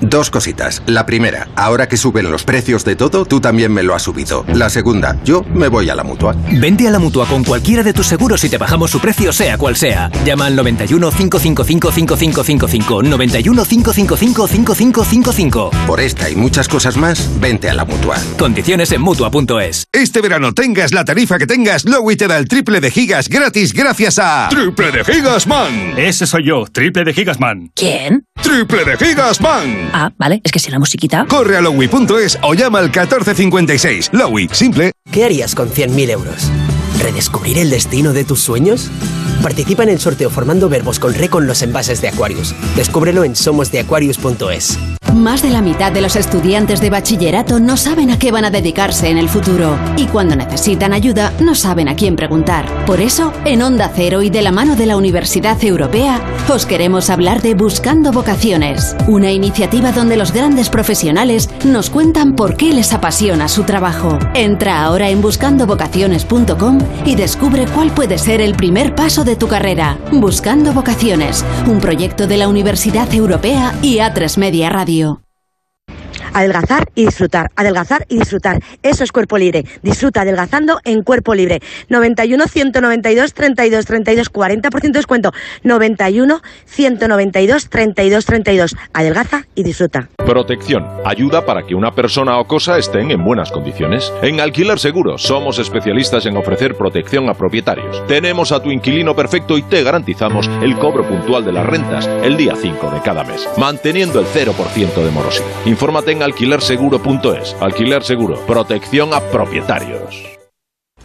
Dos cositas. La primera, ahora que suben los precios de todo, tú también me lo has subido. La segunda, yo me voy a la mutua. Vente a la mutua con cualquiera de tus seguros y te bajamos su precio, sea cual sea. Llama al 91 555 5555. 91 555 5555. Por esta y muchas cosas más, vente a la mutua. Condiciones en mutua.es. Este verano tengas la tarifa que tengas, Lowy te da el triple de gigas gratis gracias a Triple de Gigas Man. Ese soy yo, triple de Gigasman. ¿Quién? Triple de Gigas Man. Ah, vale, es que si la musiquita. Corre a lowy.es o llama al 1456. Lowy, simple. ¿Qué harías con 100.000 euros? ¿Redescubrir el destino de tus sueños? Participa en el sorteo formando verbos con re con los envases de Aquarius. Descúbrelo en somosdeaquarius.es. Más de la mitad de los estudiantes de bachillerato no saben a qué van a dedicarse en el futuro y cuando necesitan ayuda no saben a quién preguntar. Por eso, en Onda Cero y de la mano de la Universidad Europea, os queremos hablar de Buscando Vocaciones, una iniciativa donde los grandes profesionales nos cuentan por qué les apasiona su trabajo. Entra ahora en buscandovocaciones.com y descubre cuál puede ser el primer paso de tu carrera. Buscando Vocaciones, un proyecto de la Universidad Europea y A3 Media Radio. Adelgazar y disfrutar, adelgazar y disfrutar. Eso es cuerpo libre. Disfruta adelgazando en cuerpo libre. 91 192 32 32 40% de descuento. 91 192 32 32. Adelgaza y disfruta. Protección. Ayuda para que una persona o cosa estén en buenas condiciones. En Alquiler Seguro somos especialistas en ofrecer protección a propietarios. Tenemos a tu inquilino perfecto y te garantizamos el cobro puntual de las rentas el día 5 de cada mes, manteniendo el 0% de morosidad. Infórmate en alquilerseguro.es. Alquiler Seguro. Protección a propietarios.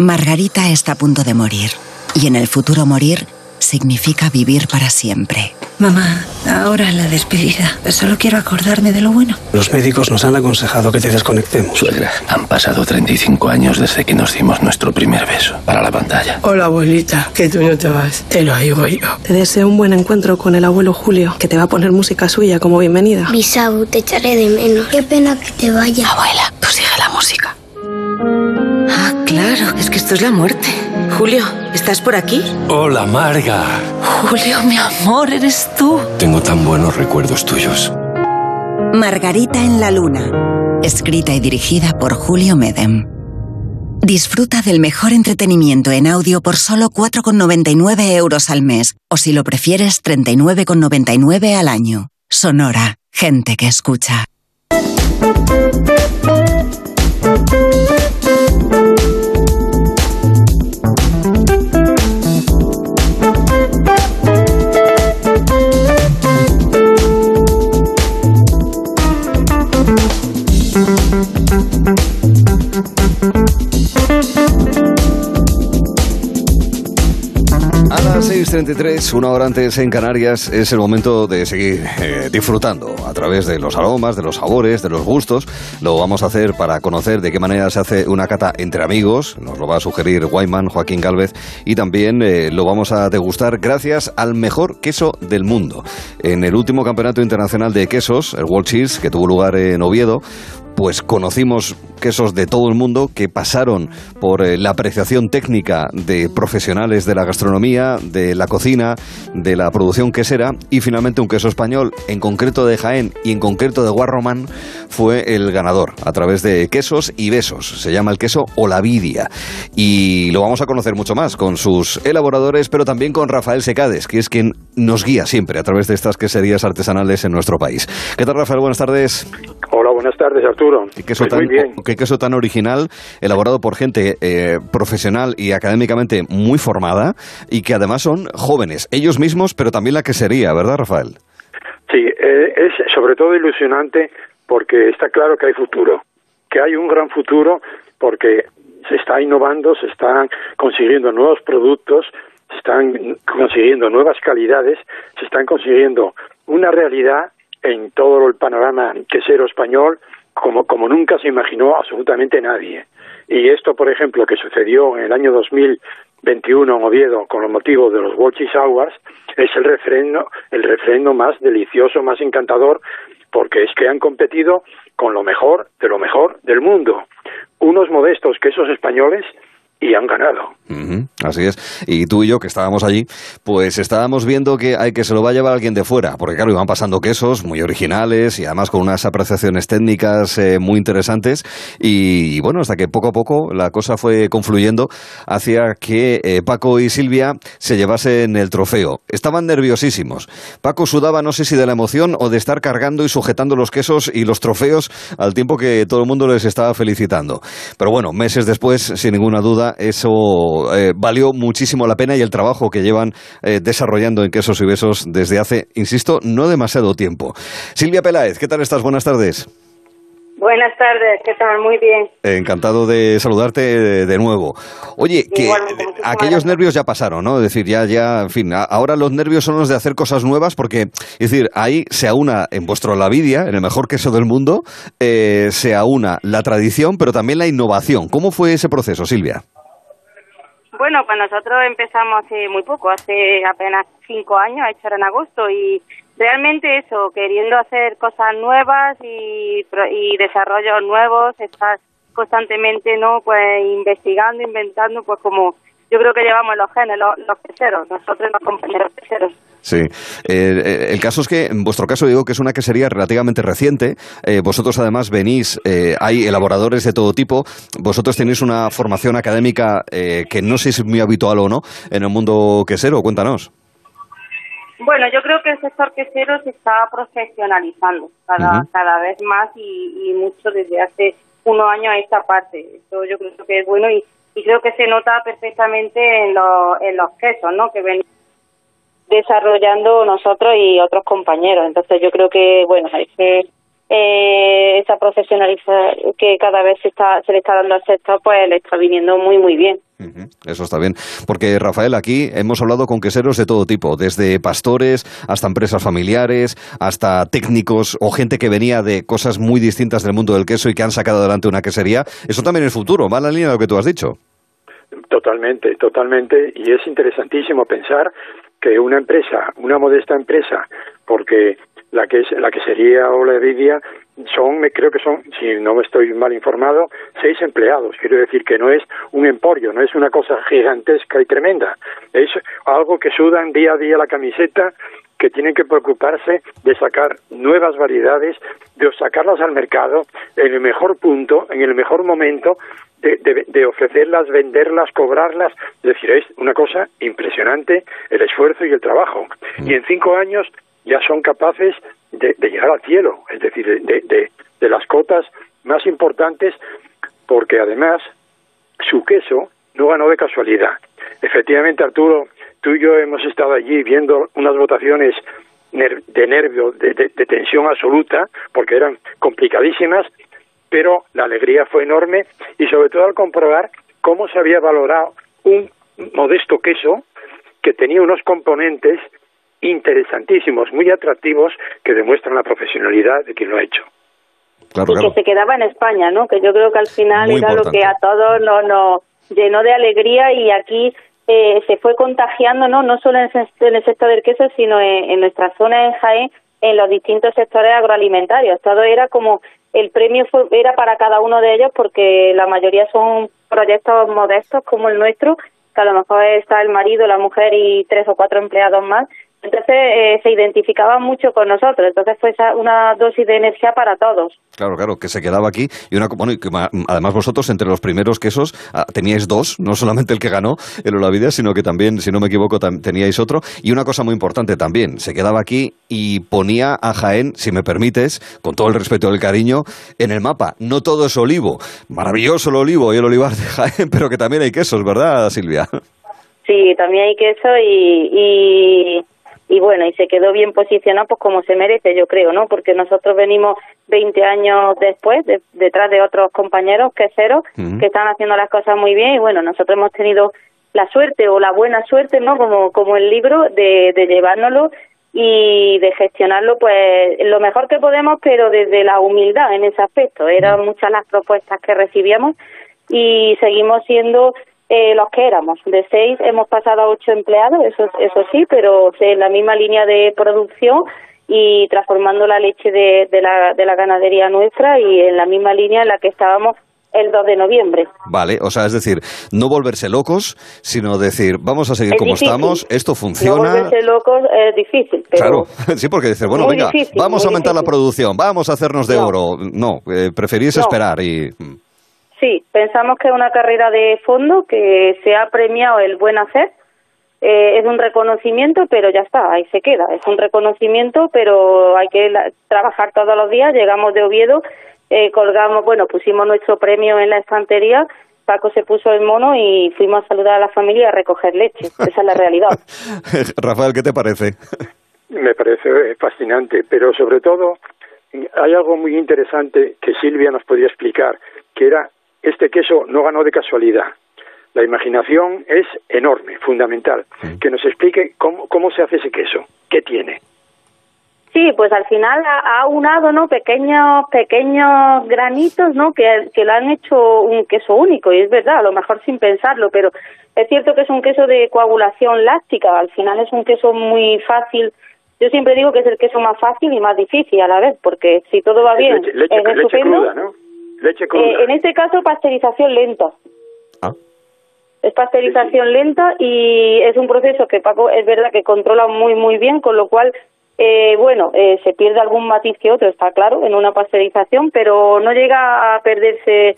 Margarita está a punto de morir. Y en el futuro morir significa vivir para siempre. Mamá, ahora la despedida. Solo quiero acordarme de lo bueno. Los médicos nos han aconsejado que te desconectemos. Suegra, han pasado 35 años desde que nos dimos nuestro primer beso para la pantalla. Hola, abuelita, que tú no te vas. Te lo digo yo. Te deseo un buen encuentro con el abuelo Julio, que te va a poner música suya como bienvenida. Bisau, te echaré de menos. Qué pena que te vaya. Abuela, tú sigue la música. Ah, claro, es que esto es la muerte. Julio, ¿estás por aquí? Hola, Marga. Julio, mi amor, eres tú. Tengo tan buenos recuerdos tuyos. Margarita en la Luna. Escrita y dirigida por Julio Medem. Disfruta del mejor entretenimiento en audio por solo 4,99 euros al mes. O si lo prefieres, 39,99 al año. Sonora. Gente que escucha. A las 6.33, una hora antes en Canarias, es el momento de seguir eh, disfrutando a través de los aromas, de los sabores, de los gustos. Lo vamos a hacer para conocer de qué manera se hace una cata entre amigos. Nos lo va a sugerir Guayman, Joaquín Galvez, y también eh, lo vamos a degustar gracias al mejor queso del mundo. En el último campeonato internacional de quesos, el World Cheese, que tuvo lugar en Oviedo, pues conocimos quesos de todo el mundo que pasaron por eh, la apreciación técnica de profesionales de la gastronomía, de la cocina, de la producción quesera y finalmente un queso español, en concreto de Jaén y en concreto de Guarromán, fue el ganador a través de quesos y besos. Se llama el queso Olavidia y lo vamos a conocer mucho más con sus elaboradores, pero también con Rafael Secades, que es quien nos guía siempre a través de estas queserías artesanales en nuestro país. ¿Qué tal, Rafael? Buenas tardes. Hola, buenas tardes. ¿Qué queso, Pues tan, qué queso tan original, elaborado por gente eh, profesional y académicamente muy formada y que además son jóvenes, ellos mismos, pero también la quesería, ¿verdad, Rafael? Sí, eh, es sobre todo ilusionante porque está claro que hay futuro, que hay un gran futuro porque se está innovando, se están consiguiendo nuevos productos, se están consiguiendo nuevas calidades, se están consiguiendo una realidad en todo el panorama quesero español como, como nunca se imaginó absolutamente nadie. Y esto, por ejemplo, que sucedió en el año 2021 en Oviedo con los motivos de los Walchis Awards, es el refrendo, el refrendo más delicioso, más encantador, porque es que han competido con lo mejor de lo mejor del mundo. Unos modestos quesos españoles y han ganado. Ujú, así es. Y tú y yo, que estábamos allí, pues estábamos viendo que hay que se lo va a llevar alguien de fuera, porque claro, iban pasando quesos muy originales y además con unas apreciaciones técnicas eh, muy interesantes. Y, bueno, hasta que poco a poco la cosa fue confluyendo hacia que eh, Paco y Silvia se llevasen el trofeo. Estaban nerviosísimos. Paco sudaba, no sé si de la emoción o de estar cargando y sujetando los quesos y los trofeos al tiempo que todo el mundo les estaba felicitando. Pero bueno, meses después, sin ninguna duda, eso eh, valió muchísimo la pena y el trabajo que llevan eh, desarrollando en quesos y besos desde hace, insisto, no demasiado tiempo. Silvia Peláez, ¿qué tal estás? Buenas tardes. Buenas tardes, ¿qué tal? Muy bien. Eh, Encantado de saludarte de, de nuevo. Oye, que muchísimas aquellos nervios ya pasaron, ¿no? Es decir, ya, ya, en fin, ahora los nervios son los de hacer cosas nuevas porque, es decir, ahí se aúna en vuestro Lavidia, en el mejor queso del mundo, eh, se aúna la tradición, pero también la innovación. ¿Cómo fue ese proceso, Silvia? Bueno, pues nosotros empezamos hace muy poco, hace apenas cinco años, a echar en agosto, y realmente eso, queriendo hacer cosas nuevas y, y desarrollos nuevos, estar constantemente, ¿no? Pues investigando, inventando, pues como yo creo que llevamos los genes, los, los queseros, nosotros los compañeros queseros. Sí. Eh, el caso es que, en vuestro caso, digo que es una quesería relativamente reciente. Eh, vosotros, además, venís, eh, hay elaboradores de todo tipo. Vosotros tenéis una formación académica eh, que no sé si es muy habitual o no en el mundo quesero. Cuéntanos. Bueno, yo creo que el sector quesero se está profesionalizando cada, cada vez más y, y mucho desde hace unos años a esta parte. Eso yo creo que es bueno y, y creo que se nota perfectamente en, los en los quesos, ¿no? Que venimos desarrollando nosotros y otros compañeros. Entonces yo creo que, bueno, es que eh, esa profesionalización que cada vez se, está, se le está dando al sector, pues le está viniendo muy, muy bien. Eso está bien. Porque, Rafael, aquí hemos hablado con queseros de todo tipo, desde pastores hasta empresas familiares, hasta técnicos o gente que venía de cosas muy distintas del mundo del queso y que han sacado adelante una quesería. Eso también es futuro, va en la línea de lo que tú has dicho. Totalmente, totalmente. Y es interesantísimo pensar que una empresa, una modesta empresa, porque la que es la que sería Olevidia son, me creo que son, si no estoy mal informado, seis empleados. Quiero decir que no es un emporio, no es una cosa gigantesca y tremenda. Es algo que sudan día a día la camiseta, que tienen que preocuparse de sacar nuevas variedades, de sacarlas al mercado en el mejor punto, en el mejor momento, de, de- de ofrecerlas, venderlas, cobrarlas. Es decir, es una cosa impresionante el esfuerzo y el trabajo. Y en cinco años ya son capaces de, de llegar al cielo, es decir, de, de- las cotas más importantes, porque además su queso no ganó de casualidad. Efectivamente, Arturo, tú y yo hemos estado allí viendo unas votaciones de nervio, de tensión absoluta, porque eran complicadísimas, pero la alegría fue enorme y sobre todo al comprobar cómo se había valorado un modesto queso que tenía unos componentes interesantísimos, muy atractivos, que demuestran la profesionalidad de quien lo ha hecho. Claro, y que se quedaba en España, ¿no? Que yo creo que al final Muy era lo que a todos nos, nos llenó de alegría y aquí eh, se fue contagiando, ¿no? No solo en, el- en el sector del queso, sino en, en nuestra zona en Jaén, en los distintos sectores agroalimentarios. Todo era como el premio fue, era para cada uno de ellos porque la mayoría son proyectos modestos como el nuestro, que a lo mejor está el marido, la mujer y tres o cuatro empleados más, entonces eh, se identificaban mucho con nosotros, entonces fue una dosis de energía para todos. Claro, claro, que se quedaba aquí. Y una, bueno, y que además vosotros, entre los primeros quesos, ah, teníais dos, no solamente el que ganó el Olavide, sino que también, si no me equivoco, teníais otro. Y una cosa muy importante también, se quedaba aquí y ponía a Jaén, si me permites, con todo el respeto y el cariño, en el mapa. No todo es olivo. Maravilloso el olivo y el olivar de Jaén, pero que también hay quesos, ¿verdad, Silvia? Sí, también hay queso y y bueno, y se quedó bien posicionado pues como se merece, yo creo, ¿no? Porque nosotros venimos 20 años después, detrás de otros compañeros queseros que están haciendo las cosas muy bien y bueno, nosotros hemos tenido la suerte o la buena suerte, ¿no? Como, como el libro, de, de llevárnoslo y de gestionarlo pues lo mejor que podemos, pero desde la humildad en ese aspecto. Eran muchas las propuestas que recibíamos y seguimos siendo eh, los que éramos. De seis hemos pasado a ocho empleados, eso, eso sí, pero en la misma línea de producción y transformando la leche de, de, la, de la ganadería nuestra y en la misma línea en la que estábamos el 2 de noviembre. Vale, o sea, es decir, no volverse locos, sino decir, vamos a seguir como estamos, esto funciona. No volverse locos es difícil. Pero claro, sí, porque dices, bueno, venga, vamos a aumentar la producción, vamos a hacernos de oro. No, eh, preferís esperar y... Sí, pensamos que es una carrera de fondo que se ha premiado el buen hacer. Eh, es un reconocimiento, pero ya está, ahí se queda. Es un reconocimiento, pero hay que trabajar todos los días. Llegamos de Oviedo, eh, colgamos, bueno, pusimos nuestro premio en la estantería. Paco se puso el mono y fuimos a saludar a la familia a recoger leche. Esa es la realidad. Rafael, ¿qué te parece? Me parece fascinante, pero sobre todo hay algo muy interesante que Silvia nos podía explicar, que era este queso no ganó de casualidad. La imaginación es enorme, fundamental. Que nos explique cómo, cómo se hace ese queso, qué tiene. Sí, pues al final ha, unado, ¿no? Pequeños, pequeños granitos, ¿no? Que, que lo han hecho un queso único y es verdad, a lo mejor sin pensarlo, pero es cierto que es un queso de coagulación láctica. Al final es un queso muy fácil. Yo siempre digo que es el queso más fácil y más difícil a la vez, porque si todo va bien, leche, es estupendo. ¿no? Eh, en este caso, pasteurización lenta. Ah. Es pasteurización lenta y es un proceso que Paco es verdad que controla muy, muy bien, con lo cual, eh, bueno, eh, se pierde algún matiz que otro, está claro, en una pasteurización, pero no llega a perderse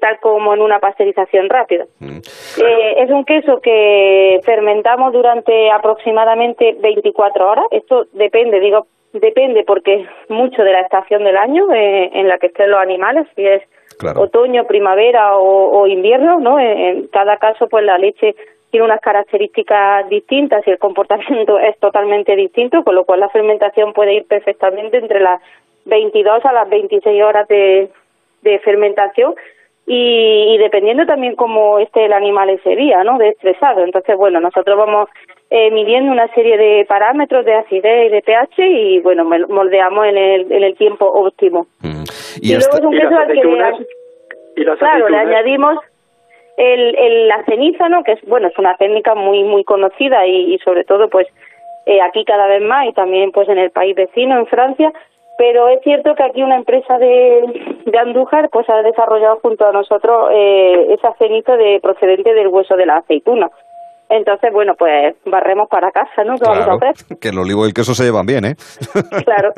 tal como en una pasteurización rápida. Mm. es un queso que fermentamos durante aproximadamente 24 horas. Esto depende, digo, Depende porque mucho de la estación del año eh, en la que estén los animales, si es otoño, primavera o, invierno, ¿no? En, cada caso, pues la leche tiene unas características distintas y el comportamiento es totalmente distinto, con lo cual la fermentación puede ir perfectamente entre las 22 a las 26 horas de, de fermentación y, dependiendo también cómo esté el animal ese día, ¿no? De estresado. Entonces, bueno, nosotros vamos eh, midiendo una serie de parámetros de acidez y de pH y, bueno, moldeamos en el, en el tiempo óptimo. Mm. Y, luego es un queso al que... claro, le añadimos el, el, la ceniza, ¿no? Que es, bueno, es una técnica muy, muy conocida y, y sobre todo, pues, eh, aquí cada vez más y también, pues, en el país vecino, en Francia, pero es cierto que aquí una empresa de, de Andújar pues ha desarrollado junto a nosotros eh, esa ceniza de procedente del hueso de la aceituna. Entonces, bueno, pues barremos para casa, ¿no? ¿Qué vamos a hacer? Que el olivo y el queso se llevan bien, ¿eh? Claro.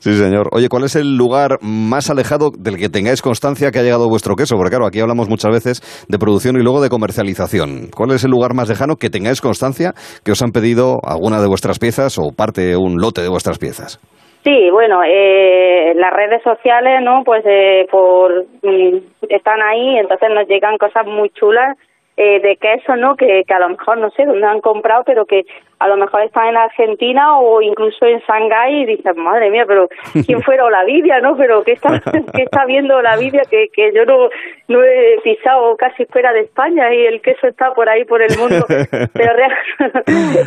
sí, señor. Oye, ¿cuál es el lugar más alejado del que tengáis constancia que ha llegado vuestro queso? Porque claro, aquí hablamos muchas veces de producción y luego de comercialización. ¿Cuál es el lugar más lejano que tengáis constancia que os han pedido alguna de vuestras piezas o parte, un lote de vuestras piezas? Sí, bueno, eh, las redes sociales, ¿no? Pues eh, por mm, están ahí, entonces nos llegan cosas muy chulas eh, de queso, ¿no? Que, que a lo mejor no sé dónde han comprado, pero que a lo mejor están en Argentina o incluso en Shanghái y dicen, madre mía, pero ¿quién fuera Olavidia, no? Pero ¿qué está, qué está viendo Olavidia que, que yo no, no he pisado casi fuera de España y el queso está por ahí, por el mundo? Pero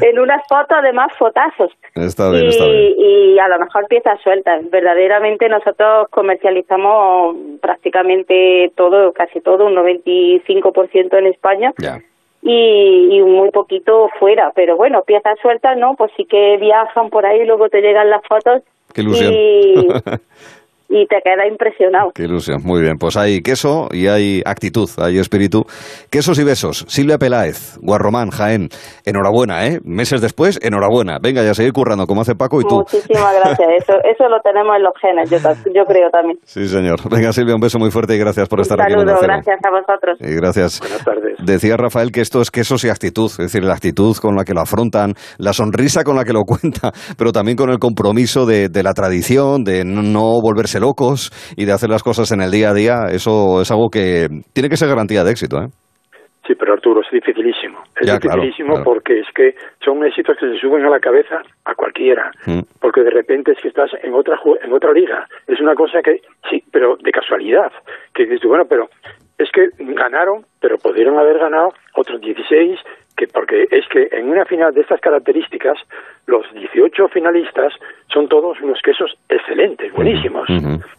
en unas fotos, además, fotazos. Está bien, y, está bien. y a lo mejor piezas sueltas. Verdaderamente nosotros comercializamos prácticamente todo, casi todo, un 95% en España. Ya y, muy poquito fuera. Pero bueno, piezas sueltas, ¿no? Pues sí que viajan por ahí, luego te llegan las fotos. Qué ilusión. Y, y te queda impresionado. Qué ilusión, muy bien. Pues hay queso y hay actitud, hay espíritu. Quesos y besos. Silvia Peláez, Guarromán, Jaén. Enhorabuena, ¿eh? Meses después, enhorabuena. Venga, ya seguir currando como hace Paco y tú. Muchísimas gracias. Eso, eso lo tenemos en los genes, yo, yo creo también. Sí, señor. Venga, Silvia, un beso muy fuerte y gracias por estar aquí. Un saludo, gracias a vosotros. Y gracias. Buenas tardes. Decía Rafael que esto es quesos y actitud, es decir, la actitud con la que lo afrontan, la sonrisa con la que lo cuenta, pero también con el compromiso de, de la tradición, de no volverse locos y de hacer las cosas en el día a día. Eso es algo que tiene que ser garantía de éxito, ¿eh? Sí, pero Arturo, es dificilísimo. Es Ya, dificilísimo claro, claro. porque es que son éxitos que se suben a la cabeza a cualquiera. Mm. Porque de repente es que estás en otra en otra liga. Es una cosa que, sí, pero de casualidad. Que dices, bueno, pero es que ganaron, pero pudieron haber ganado otros 16, que porque es que en una final de estas características, los 18 finalistas son todos unos quesos excelentes, buenísimos.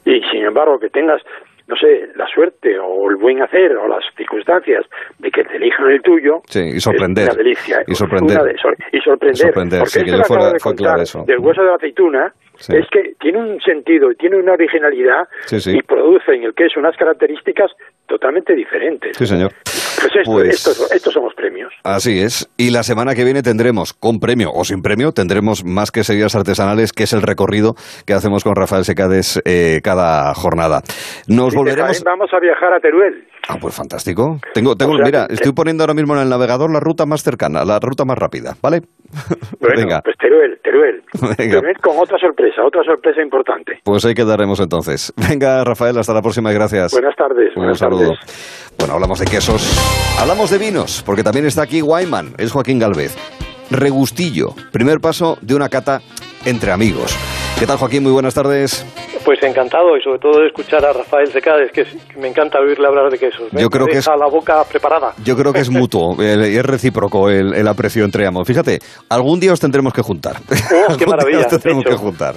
Y sin embargo, que tengas no sé, la suerte o el buen hacer o las circunstancias de que te elijan el tuyo, Sí, y sorprender. es una delicia. Y sorprender. Una de- sor- y sorprender. Sorprender, porque sí, que yo de fue clave eso. del hueso de la aceituna Sí. es que tiene un sentido y tiene una originalidad sí. y produce en el queso unas características totalmente diferentes. Sí, señor. Pues esto, Pues- estos, estos son los premios. Así es. Y la semana que viene tendremos, con premio o sin premio, tendremos más que queserías artesanales, que es el recorrido que hacemos con Rafael Secades eh, cada jornada. Nos de volveremos... Vamos a viajar a Teruel. Ah, pues fantástico. Tengo, tengo, O sea, mira, que- estoy poniendo ahora mismo en el navegador la ruta más cercana, la ruta más rápida, ¿vale? Bueno, Venga, pues Teruel, Teruel. Venga. Teruel con otra sorpresa, otra sorpresa importante. pues ahí quedaremos entonces. Venga, Rafael, hasta la próxima y gracias. Buenas tardes. Un buenas saludo. tardes. Bueno, hablamos de quesos, hablamos de vinos, porque también está aquí Wyman, es Joaquín Galvez. Regustillo, primer paso de una cata entre amigos. ¿Qué tal, Joaquín? Muy buenas tardes. Pues encantado y sobre todo de escuchar a Rafael Secades, que, es- que me encanta oírle hablar de quesos. Me Yo creo que es- la boca preparada. Yo creo que es mutuo es recíproco el, el aprecio entre ambos. Fíjate, algún día os tendremos que juntar. ¡Oh, qué maravilla! os tendremos que juntar.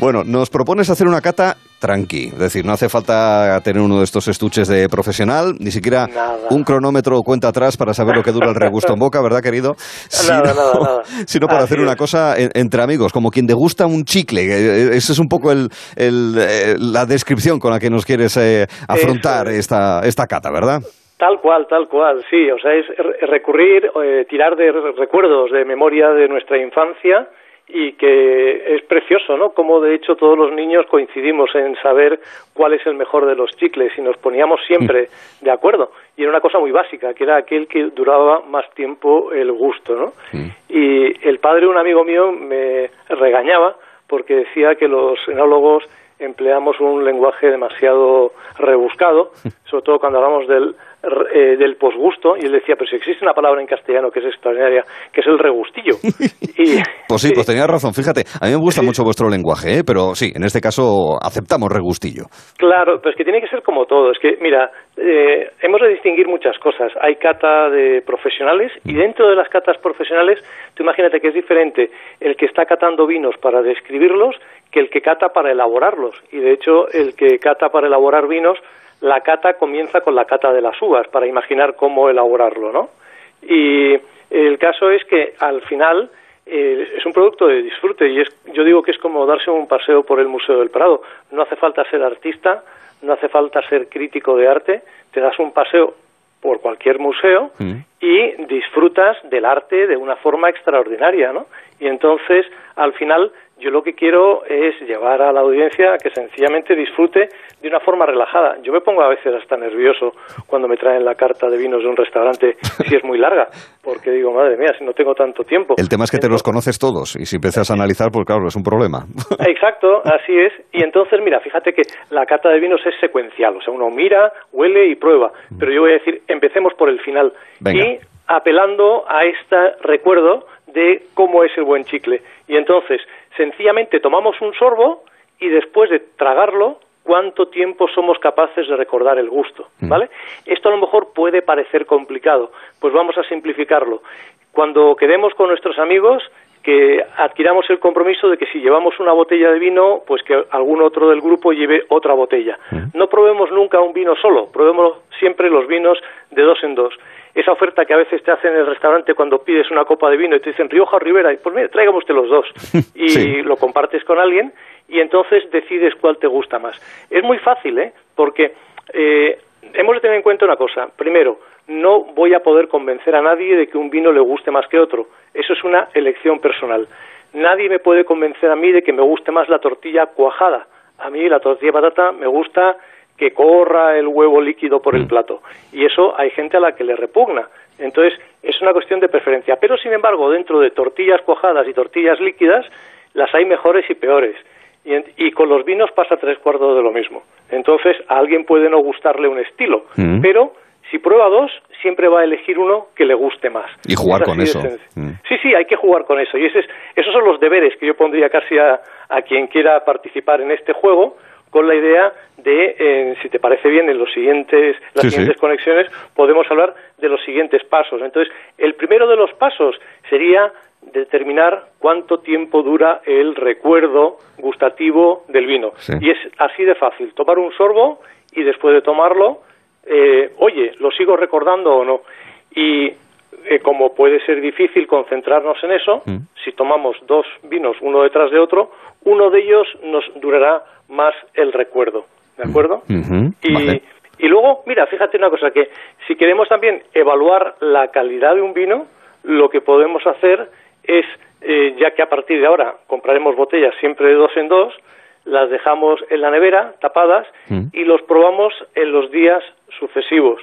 Bueno, nos propones hacer una cata tranqui. Es decir, no hace falta tener uno de estos estuches de profesional, ni siquiera Nada. un cronómetro o cuenta atrás para saber lo que dura el regusto en boca, ¿verdad, querido? Nada, nada, nada. Sino para Así hacer una cosa en- entre amigos, como quien degusta un chicle. Eh, Esa es un poco el, el, eh, la descripción con la que nos quieres eh, afrontar esta, esta cata, ¿verdad? Tal cual, tal cual, sí. O sea, es re- recurrir, eh, tirar de re- recuerdos, de memoria de nuestra infancia y que es precioso, ¿no? Como de hecho todos los niños coincidimos en saber cuál es el mejor de los chicles y nos poníamos siempre de acuerdo. Y era una cosa muy básica, que era aquel que duraba más tiempo el gusto, ¿no? Y el padre un amigo mío me regañaba porque decía que los enólogos empleamos un lenguaje demasiado rebuscado, sobre todo cuando hablamos del, eh, del posgusto, y él decía, pero si existe una palabra en castellano que es extraordinaria, que es el regustillo. y, Pues sí, pues tenías razón. Fíjate, a mí me gusta mucho vuestro lenguaje, ¿eh? pero sí, en este caso aceptamos regustillo. Claro, pero es que tiene que ser como todo. Es que, mira, eh, hemos de distinguir muchas cosas. Hay cata de profesionales y dentro de las catas profesionales, tú imagínate que es diferente el que está catando vinos para describirlos que el que cata para elaborarlos. Y de hecho, el que cata para elaborar vinos, la cata comienza con la cata de las uvas para imaginar cómo elaborarlo, ¿no? Y el caso es que al final eh, es un producto de disfrute y es, yo digo que es como darse un paseo por el Museo del Prado. No hace falta ser artista, no hace falta ser crítico de arte, te das un paseo por cualquier museo y disfrutas del arte de una forma extraordinaria, ¿no? Y entonces, al final, yo lo que quiero es llevar a la audiencia a que sencillamente disfrute de una forma relajada. Yo me pongo a veces hasta nervioso cuando me traen la carta de vinos de un restaurante si es muy larga, porque digo, madre mía, si no tengo tanto tiempo. El tema es que te los conoces todos y si empiezas a analizar, pues claro, es un problema. Exacto, así es. Y entonces, mira, fíjate que la cata de vinos es secuencial, o sea, uno mira, huele y prueba. Pero yo voy a decir, empecemos por el final. Venga. Y apelando a este recuerdo de cómo es el buen chicle. Y entonces, sencillamente tomamos un sorbo y después de tragarlo, cuánto tiempo somos capaces de recordar el gusto, ¿vale? Esto a lo mejor puede parecer complicado, pues vamos a simplificarlo. Cuando quedemos con nuestros amigos, que adquiramos el compromiso de que si llevamos una botella de vino, pues que algún otro del grupo lleve otra botella. No probemos nunca un vino solo, probemos siempre los vinos de dos en dos. Esa oferta que a veces te hacen en el restaurante cuando pides una copa de vino y te dicen Rioja o Ribera, y pues mire, tráigame usted los dos. Y Sí. lo compartes con alguien y entonces decides cuál te gusta más. Es muy fácil, ¿eh? Porque eh, hemos de tener en cuenta una cosa. Primero, no voy a poder convencer a nadie de que un vino le guste más que otro. Eso es una elección personal. Nadie me puede convencer a mí de que me guste más la tortilla cuajada. A mí la tortilla de patata me gusta que corra el huevo líquido por el mm. plato. Y eso hay gente a la que le repugna. Entonces, es una cuestión de preferencia. Pero, sin embargo, dentro de tortillas cuajadas y tortillas líquidas, las hay mejores y peores. Y, con los vinos pasa tres cuartos de lo mismo. Entonces, a alguien puede no gustarle un estilo, mm. pero si prueba dos, siempre va a elegir uno que le guste más. Y jugar con eso. Mm. Sí, sí, hay que jugar con eso. Y ese esos son los deberes que yo pondría casi a, quien quiera participar en este juego, con la idea de, eh, si te parece bien, en los siguientes, las siguientes conexiones podemos hablar de los siguientes pasos. Entonces, el primero de los pasos sería determinar cuánto tiempo dura el recuerdo gustativo del vino. Y es así de fácil, tomar un sorbo y después de tomarlo, eh, oye, ¿lo sigo recordando o no? Y eh, como puede ser difícil concentrarnos en eso, mm. si tomamos dos vinos uno detrás de otro, uno de ellos nos durará más el recuerdo, ¿de acuerdo? y, y luego, mira, fíjate una cosa, que si queremos también evaluar la calidad de un vino, lo que podemos hacer es, eh, ya que a partir de ahora compraremos botellas siempre de dos en dos, las dejamos en la nevera tapadas mm. y los probamos en los días sucesivos.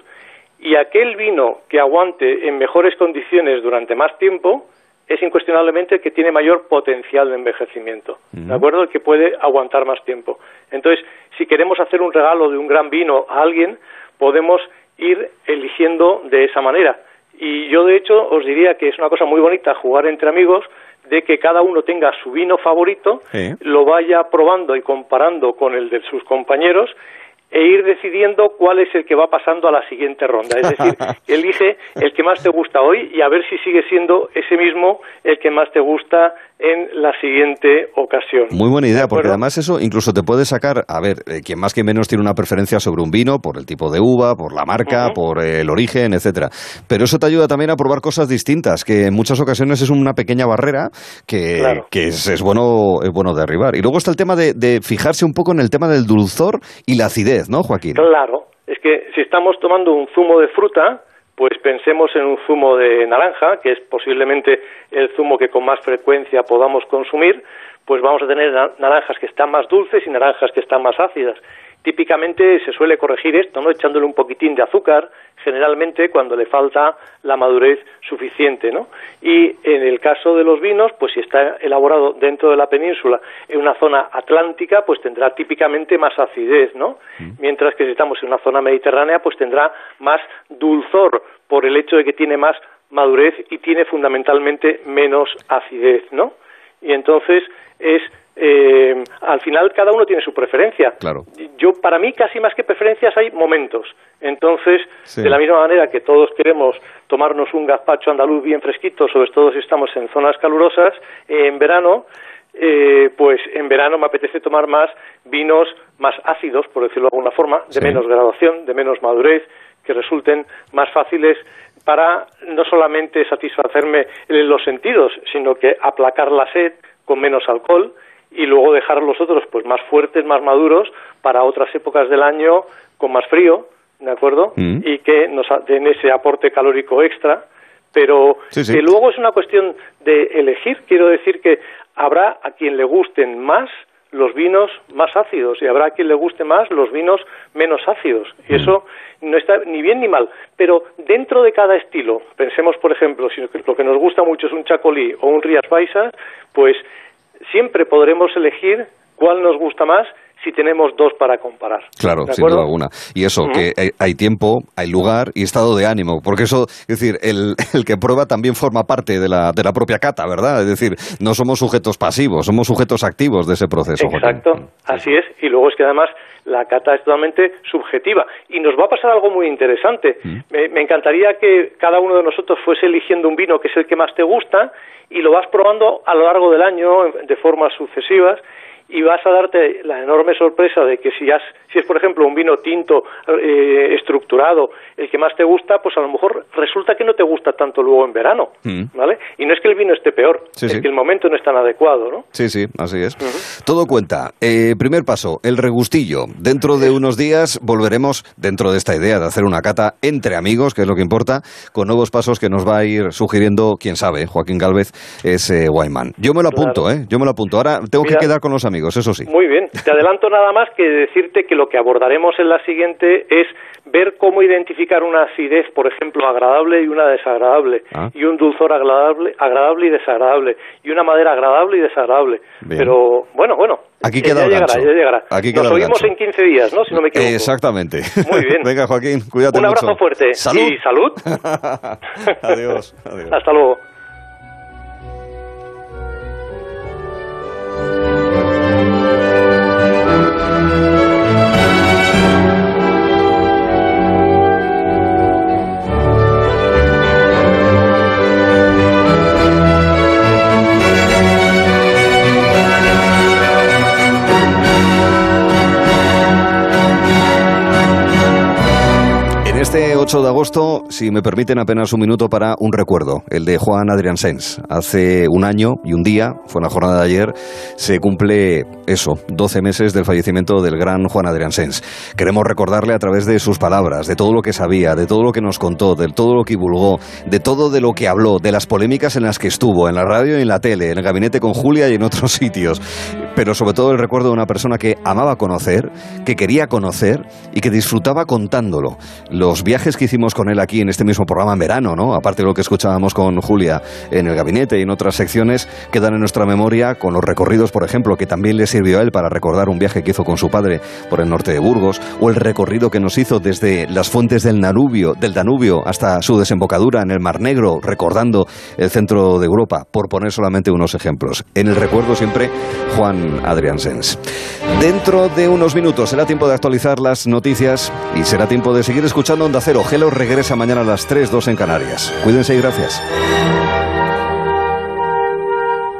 Y aquel vino que aguante en mejores condiciones durante más tiempo es incuestionablemente el que tiene mayor potencial de envejecimiento, ¿de acuerdo? El que puede aguantar más tiempo. Entonces, si queremos hacer un regalo de un gran vino a alguien, podemos ir eligiendo de esa manera. Y yo, de hecho, os diría que es una cosa muy bonita jugar entre amigos, de que cada uno tenga su vino favorito, lo vaya probando y comparando con el de sus compañeros e ir decidiendo cuál es el que va pasando a la siguiente ronda. Es decir, elige el que más te gusta hoy y a ver si sigue siendo ese mismo el que más te gusta en la siguiente ocasión. Muy buena idea, porque además eso incluso te puede sacar, a ver, eh, quien más que menos tiene una preferencia sobre un vino, por el tipo de uva, por la marca, por el origen, etcétera. Pero eso te ayuda también a probar cosas distintas, que en muchas ocasiones es una pequeña barrera que, es, bueno, es bueno derribar. Y luego está el tema de, de fijarse un poco en el tema del dulzor y la acidez, ¿no, Joaquín? Claro, es que si estamos tomando un zumo de fruta, pues pensemos en un zumo de naranja, que es posiblemente el zumo que con más frecuencia podamos consumir, pues vamos a tener naranjas que están más dulces y naranjas que están más ácidas. Típicamente se suele corregir esto, ¿no? Echándole un poquitín de azúcar, generalmente cuando le falta la madurez suficiente, ¿no? Y en el caso de los vinos, pues si está elaborado dentro de la península, en una zona atlántica, pues tendrá típicamente más acidez, ¿no? Mm. Mientras que si estamos en una zona mediterránea, pues tendrá más dulzor por el hecho de que tiene más madurez y tiene fundamentalmente menos acidez, ¿no? Y entonces es eh, al final cada uno tiene su preferencia. Claro. Yo, para mí, casi más que preferencias hay momentos. Entonces, de la misma manera que todos queremos tomarnos un gazpacho andaluz bien fresquito, sobre todo si estamos en zonas calurosas, en verano, eh, pues en verano me apetece tomar más vinos más ácidos, por decirlo de alguna forma, de menos graduación, de menos madurez, que resulten más fáciles para no solamente satisfacerme en los sentidos, sino que aplacar la sed con menos alcohol y luego dejar los otros pues más fuertes, más maduros para otras épocas del año con más frío, ¿de acuerdo? Mm. Y que nos den ese aporte calórico extra, pero que luego es una cuestión de elegir, quiero decir que habrá a quien le gusten más los vinos más ácidos y habrá a quien le guste más los vinos menos ácidos. Y mm. eso no está ni bien ni mal. Pero dentro de cada estilo, pensemos por ejemplo, si lo que nos gusta mucho es un chacolí o un Rías Baixas, pues siempre podremos elegir cuál nos gusta más si tenemos dos para comparar. Claro, sin duda alguna. Y eso, que hay, tiempo, hay lugar y estado de ánimo, porque eso, es decir, el, el, que prueba también forma parte de la, de la propia cata, ¿verdad? Es decir, no somos sujetos pasivos, somos sujetos activos de ese proceso. Exacto, así es. Y luego es que además la cata es totalmente subjetiva. Y nos va a pasar algo muy interesante. Me, me encantaría que cada uno de nosotros fuese eligiendo un vino que es el que más te gusta y lo vas probando a lo largo del año de formas sucesivas y vas a darte la enorme sorpresa de que si, has, si es, por ejemplo, un vino tinto eh, estructurado, el que más te gusta, pues a lo mejor resulta que no te gusta tanto luego en verano, Mm. ¿vale? Y no es que el vino esté peor, Sí, es sí. que el momento no es tan adecuado, ¿no? Sí, sí, así es. Todo cuenta. Eh, primer paso, el regustillo. Dentro de unos días volveremos, dentro de esta idea de hacer una cata entre amigos, que es lo que importa, con nuevos pasos que nos va a ir sugiriendo, quién sabe, Joaquín Galvez es eh. Yo me lo apunto, ¿eh? Yo me lo apunto. Ahora tengo Mira. que quedar con los amigos, eso sí. Muy bien. Te adelanto nada más que decirte que lo que abordaremos en la siguiente es ver cómo identificar una acidez, por ejemplo, agradable y una desagradable, Ah. y un dulzor agradable, agradable y desagradable, y una madera agradable y desagradable. Bien. Pero bueno, bueno. Aquí queda ya el llegará, gancho. ya llegará. Aquí queda Nos oímos en 15 días, ¿no? Si no me equivoco. Exactamente. Muy bien. Venga, Joaquín, cuídate Un abrazo mucho. fuerte. Salud. Y salud. adiós, adiós. Hasta luego. 8 de agosto, si me permiten apenas un minuto para un recuerdo, el de Juan Adrián Sens. Hace un año y un día, fue la jornada de ayer, se cumple eso, 12 meses del fallecimiento del gran Juan Adrián Sens. Queremos recordarle a través de sus palabras, de todo lo que sabía, de todo lo que nos contó, de todo lo que divulgó, de todo de lo que habló, de las polémicas en las que estuvo, en la radio y en la tele, en el gabinete con Julia y en otros sitios. Pero sobre todo el recuerdo de una persona que amaba conocer, que quería conocer y que disfrutaba contándolo. Los viajes que hicimos con él aquí en este mismo programa en verano, ¿no? Aparte de lo que escuchábamos con Julia en el gabinete y en otras secciones, quedan en nuestra memoria con los recorridos, por ejemplo, que también le sirvió a él para recordar un viaje que hizo con su padre por el norte de Burgos, o el recorrido que nos hizo desde las fuentes del Danubio, del Danubio hasta su desembocadura en el Mar Negro, recordando el centro de Europa, por poner solamente unos ejemplos. En el recuerdo siempre Juan Adrián Sens. Dentro de unos minutos será tiempo de actualizar las noticias y será tiempo de seguir escuchando Onda Cero. Gelo regresa mañana a las 3, 2 en Canarias. Cuídense y gracias.